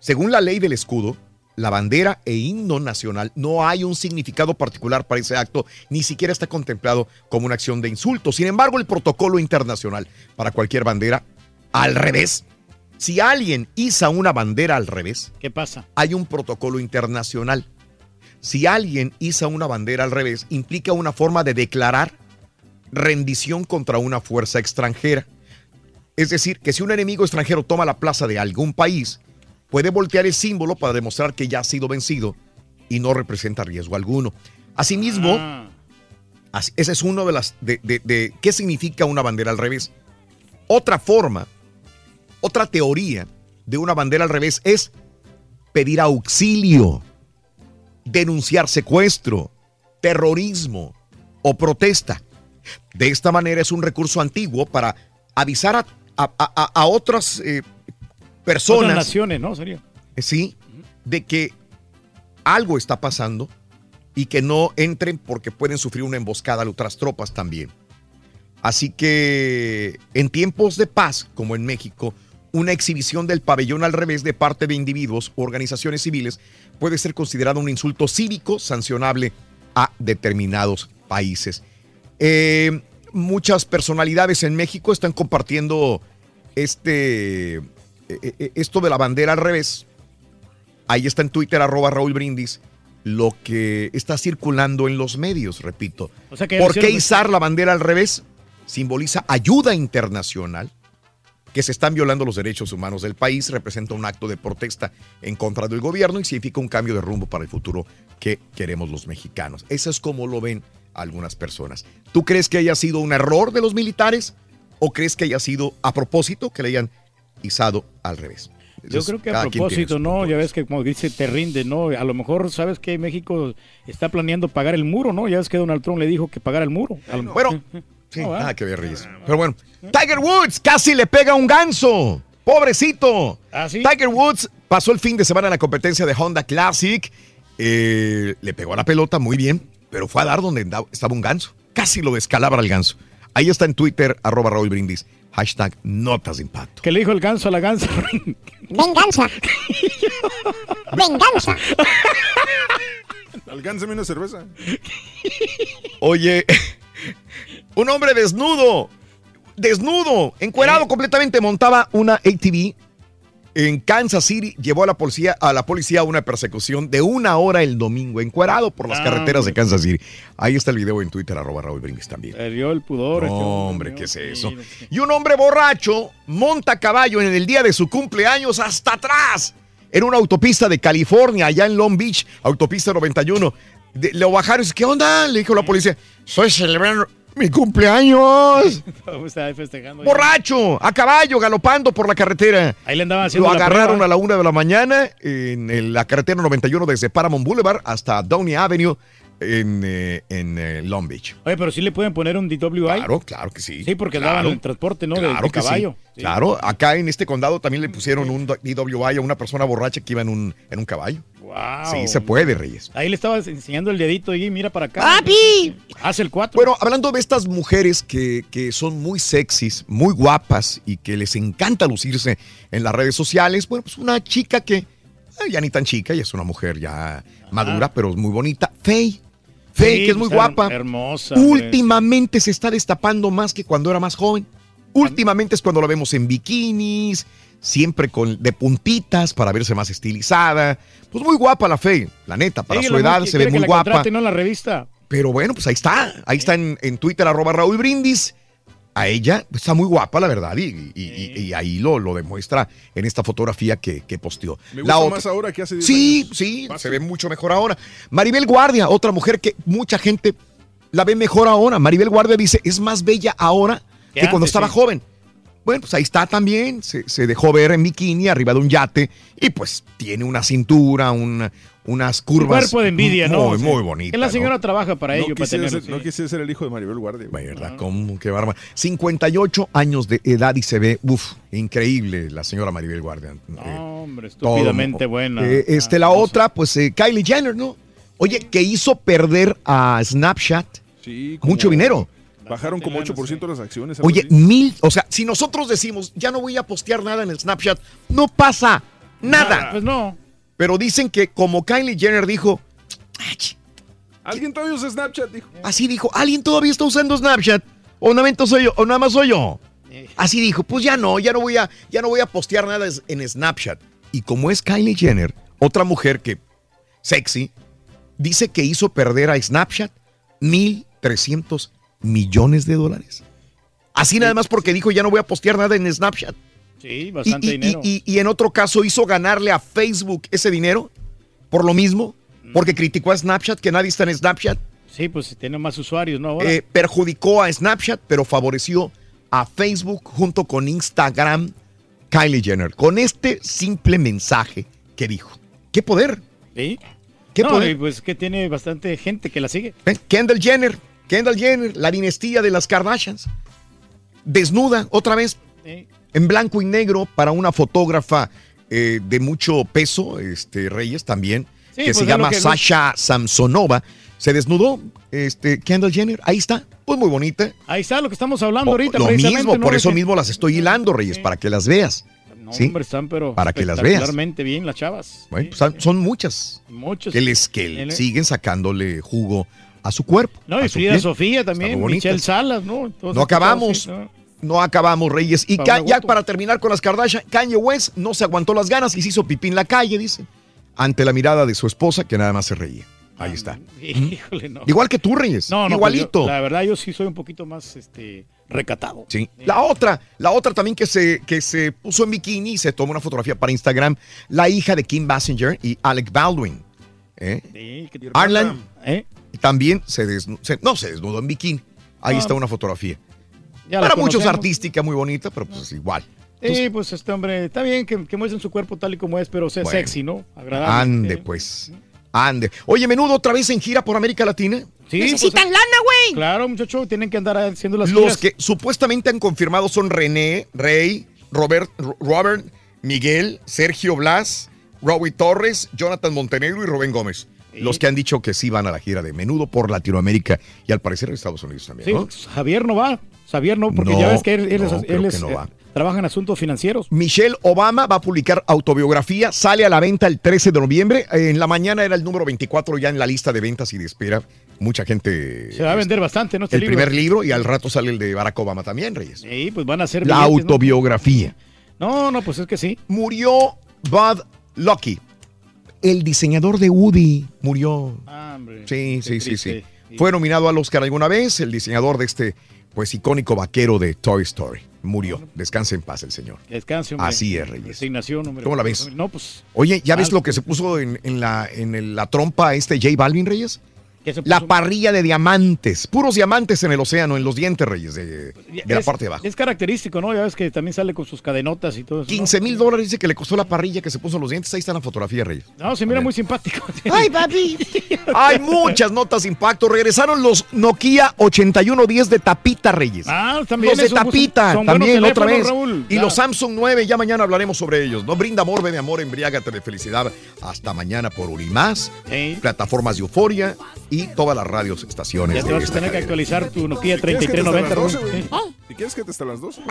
Según la ley del escudo, la bandera e himno nacional no hay un significado particular para ese acto, ni siquiera está contemplado como una acción de insulto. Sin embargo, el protocolo internacional para cualquier bandera, al revés. Si alguien iza una bandera al revés, ¿Qué pasa? hay un protocolo internacional. Si alguien iza una bandera al revés, implica una forma de declarar rendición contra una fuerza extranjera. Es decir, que si un enemigo extranjero toma la plaza de algún país, puede voltear el símbolo para demostrar que ya ha sido vencido y no representa riesgo alguno. Asimismo, así- ese es uno de las de, de- de qué significa una bandera al revés. Otra forma, otra teoría de una bandera al revés es pedir auxilio, denunciar secuestro, terrorismo o protesta. De esta manera es un recurso antiguo para avisar a, a- a- a otras eh, personas. Otras naciones, ¿no? Sería. Sí, de que algo está pasando y que no entren porque pueden sufrir una emboscada a otras tropas también. Así que en tiempos de paz, como en México, una exhibición del pabellón al revés de parte de individuos o organizaciones civiles puede ser considerado un insulto cívico sancionable a determinados países. Eh, muchas personalidades en México están compartiendo este, eh, eh, esto de la bandera al revés. Ahí está en Twitter, arroba Raúl Brindis, lo que está circulando en los medios, repito. O sea ¿Por qué izar la bandera al revés? Simboliza ayuda internacional, que se están violando los derechos humanos del país, representa un acto de protesta en contra del gobierno y significa un cambio de rumbo para el futuro que queremos los mexicanos. Eso es como lo ven algunas personas. ¿Tú crees que haya sido un error de los militares o crees que haya sido a propósito que le hayan izado al revés? Yo creo que a propósito, ¿no? Ya ves que como dice, te rinde, ¿no? A lo mejor, ¿sabes que México está planeando pagar el muro, ¿no? Ya ves que Donald Trump le dijo que pagara el muro. Bueno, sí, ¿verdad? nada que ver, Reyes. Pero bueno, Tiger Woods casi le pega un ganso. Pobrecito. ¿Ah, Tiger Woods pasó el fin de semana en la competencia de Honda Classic. Eh, le pegó a la pelota muy bien, pero fue a dar donde andaba- estaba un ganso. Casi lo descalabra el ganso. Ahí está en Twitter, arroba Raúl Brindis. Hashtag notas de impacto. ¿Qué le dijo el ganso a la gansa? Venganza. Venganza. Alcánzame una cerveza. Oye, un hombre desnudo, desnudo, encuerado completamente, montaba una ATV en Kansas City. Llevó a la policía a la policía a una persecución de una hora el domingo, encuerado por las Ah, carreteras de. Kansas City. Ahí está el video en Twitter, arroba Raúl Brindis también. Perdió el pudor. este No, hombre, ¿qué es eso? Y un hombre borracho monta caballo en el día de su cumpleaños hasta atrás. En una autopista de California, allá en Long Beach, autopista 91. De- lo bajaron y dice, ¿qué onda? Le dijo la policía, estoy celebrando mi cumpleaños. Festejando. Borracho, a caballo, galopando por la carretera. Ahí le andaban haciendo Lo agarraron a la una de la mañana en el- la carretera 91 desde Paramount Boulevard hasta Downey Avenue en, eh, en eh, Long Beach. Oye, pero sí le pueden poner un DWI. Claro, claro que sí. Sí, porque Claro. daban el transporte, ¿no? De- Claro de, que sí. caballo. Claro, acá en este condado también le pusieron un DWI a una persona borracha que iba en un, en un caballo. Wow. Sí, se puede, Reyes. Ahí le estabas enseñando el dedito y mira para acá. ¡Papi! Hace el 4. Bueno, hablando de estas mujeres que, que son muy sexys, muy guapas y que les encanta lucirse en las redes sociales, bueno, pues una chica que ya ni tan chica, ya es una mujer ya madura, pero es muy bonita. Faye. Faye, Sí, que es muy pues, guapa. hermosa, hombre. Últimamente se está destapando más que cuando era más joven. Últimamente es cuando la vemos en bikinis, siempre con de puntitas para verse más estilizada. Pues muy guapa la fe, la neta, para Sí, su edad se ve que muy la guapa. ¿no? en la revista. Pero bueno, pues ahí está. Ahí está en, en Twitter, arroba Raúl Brindis. A ella está muy guapa, la verdad, y, y- y- y ahí lo, lo demuestra en esta fotografía que, que posteó. Me La gusta otra- más ahora que hace 10 Sí, años. sí, se ve mucho mejor ahora. Maribel Guardia, otra mujer que mucha gente la ve mejor ahora. Maribel Guardia dice, es más bella ahora Que cuando estaba sí. joven. Bueno, pues ahí está también. Se, se dejó ver en bikini arriba de un yate y pues tiene una cintura, un- unas Un curvas. cuerpo de envidia, ¿no? Muy, muy bonita. Que la ¿no? señora trabaja para No ello, para quisiera, tenerlo. ser, no quisiera ser el hijo de Maribel Guardia. ¿Verdad? ¿Cómo? Qué barba. 58 años de edad y se ve, uff, increíble la señora Maribel Guardia. Eh, Hombre, todo, estúpidamente buena. eh, este, la otra, pues eh, Kylie Jenner, ¿no? Oye, que hizo perder a Snapchat Sí, mucho dinero. Bajaron como 8% las acciones. Oye, así. mil, o sea, si nosotros decimos, ya no voy a postear nada en el Snapchat, no pasa nada. Pues no. Pero dicen que como Kylie Jenner dijo, Alguien todavía usa Snapchat, dijo. así dijo, ¿alguien todavía está usando Snapchat? ¿O nada más soy yo? ¿O nada más soy yo? Así dijo, pues ya no, ya no voy a, ya no voy a postear nada en Snapchat. Y como es Kylie Jenner, otra mujer que sexy, dice que hizo perder a Snapchat 1.300 millones de dólares. Así nada más porque dijo ya no voy a postear nada en Snapchat. Sí, bastante y- dinero. y- y en otro caso hizo ganarle a Facebook ese dinero por lo mismo, porque criticó a Snapchat, que nadie está en Snapchat. Sí, pues tiene más usuarios, ¿no? Ahora. Eh, perjudicó a Snapchat, pero favoreció a Facebook junto con Instagram, Kylie Jenner, con este simple mensaje que dijo. ¿Qué poder? ¿Sí? ¿Qué no, poder? y pues que tiene bastante gente que la sigue. ¿Eh? Kendall Jenner, Kendall Jenner, la dinastía de las Kardashians, desnuda otra vez en blanco y negro para una fotógrafa eh, de mucho peso, este Reyes también, Sí, que pues se llama que- Sasha Samsonova. Se desnudó, este Kendall Jenner, ahí está, pues muy bonita. Ahí está lo que estamos hablando O- ahorita. lo mismo, ¿no? por eso que- mismo las estoy hilando, Reyes, para que las veas. No, ¿sí? hombre, están pero Para que las veas. bien las chavas. Bueno, pues, son- muchas Muchos. que les que siguen sacándole jugo a su cuerpo. No, y Frida. Sofía también, Michelle. Salas, ¿no? No acabamos. sí, ¿no? No acabamos, Reyes. Y ya para terminar con las Kardashian, Kanye West no se aguantó las ganas y se hizo pipí en la calle, dice. Ante la mirada de su esposa, que nada más se reía. Ahí está. Híjole, no. Igual que tú, Reyes. No, no, Igualito. pues yo- la verdad, yo sí soy un poquito más este, recatado. Sí. La otra, la otra también que se, que se puso en bikini y se tomó una fotografía para Instagram, la hija de Kim Basinger y Alec Baldwin. ¿eh? Sí, Arlan ¿Eh? También se, desnu- se- no se desnudó en bikini. Ahí Ah. está una fotografía. Ya Para muchos conocemos. artística, muy bonita, pero pues igual. Sí, pues este hombre, está bien que, que muestren su cuerpo tal y como es, pero sea Bueno. sexy, ¿no? Agradable. Ande, pues. Ande. Oye, menudo otra vez en gira por América Latina. Sí, Necesitan pues, lana, güey. Claro, muchacho, tienen que andar haciendo las Los giras. que supuestamente han confirmado son René, Rey, Robert, Ro- Robert, Miguel, Sergio Blas, Robbie Torres, Jonathan Montenegro y Rubén Gómez. Los que han dicho que sí van a la gira de menudo por Latinoamérica y al parecer en Estados Unidos también. Sí, ¿no? Javier no va. Javier no, porque No, ya ves que él, él es- no, él es, que no eh, va. trabaja en asuntos financieros. Michelle Obama va a publicar autobiografía, sale a la venta el 13 de noviembre. Eh, En la mañana era el número 24 ya en la lista de ventas y de espera. Mucha gente. Se va a vender bastante, ¿no? Este el libro. primer libro y al rato sale el de Barack Obama también, Reyes. Sí, pues van a ser La billetes, ¿no? autobiografía. No, no, pues es que sí. Murió Bud Lucky, el diseñador de Woody. Murió. Ah, hombre. Sí, sí, sí, sí. Fue nominado al Oscar alguna vez, el diseñador de este, pues, icónico vaquero de Toy Story. Murió. Descanse en paz el señor. Descanse, hombre. Así es, Reyes. Resignación, hombre. ¿Cómo la ves? No, pues. Oye, ¿ya ves lo que se puso en, en la, en el- la trompa este J Balvin, Reyes? ¿Qué se La parrilla de diamantes, puros diamantes en el océano, en los dientes, Reyes, de, de la parte de abajo. Es característico, ¿no? Ya ves que también sale con sus cadenotas y todo eso. ¿no? 15 mil dólares dice que le costó la parrilla que se puso en los dientes. Ahí está la fotografía, Reyes. No, se mira muy simpático. Ay, papi. Hay muchas notas de impacto. Regresaron los Nokia 8110 de tapita, Reyes. Ah, también los de tapita, son también otra vez. Raúl. Y los Samsung 9, ya mañana hablaremos sobre ellos. No brinda amor, bebe amor, embriágate de felicidad. Hasta mañana por Unimás, plataformas de euforia y todas las radios estaciones. Ya te vas a tener que actualizar tu Nokia ¿Eh? ¿Y quieres que te hasta 3390. las 12, Raúl. güey? Sí. ¿Y quieres que te hasta las 12?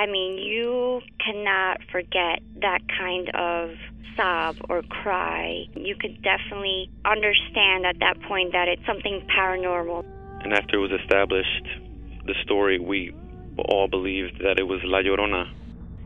I mean, you cannot forget that kind of sob or cry, you could definitely understand at that point that it's something paranormal. And after it was established, the story, we all believed that it was La Llorona.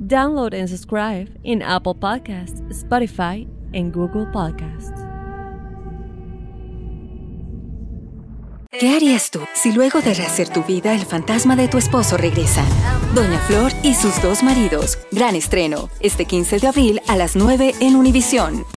Download and subscribe in Apple Podcasts, Spotify, and Google Podcasts. ¿Qué harías tú si luego de rehacer tu vida el fantasma de tu esposo regresa? Doña Flor y sus dos maridos. Gran estreno, este 15 de abril a las 9 en Univisión.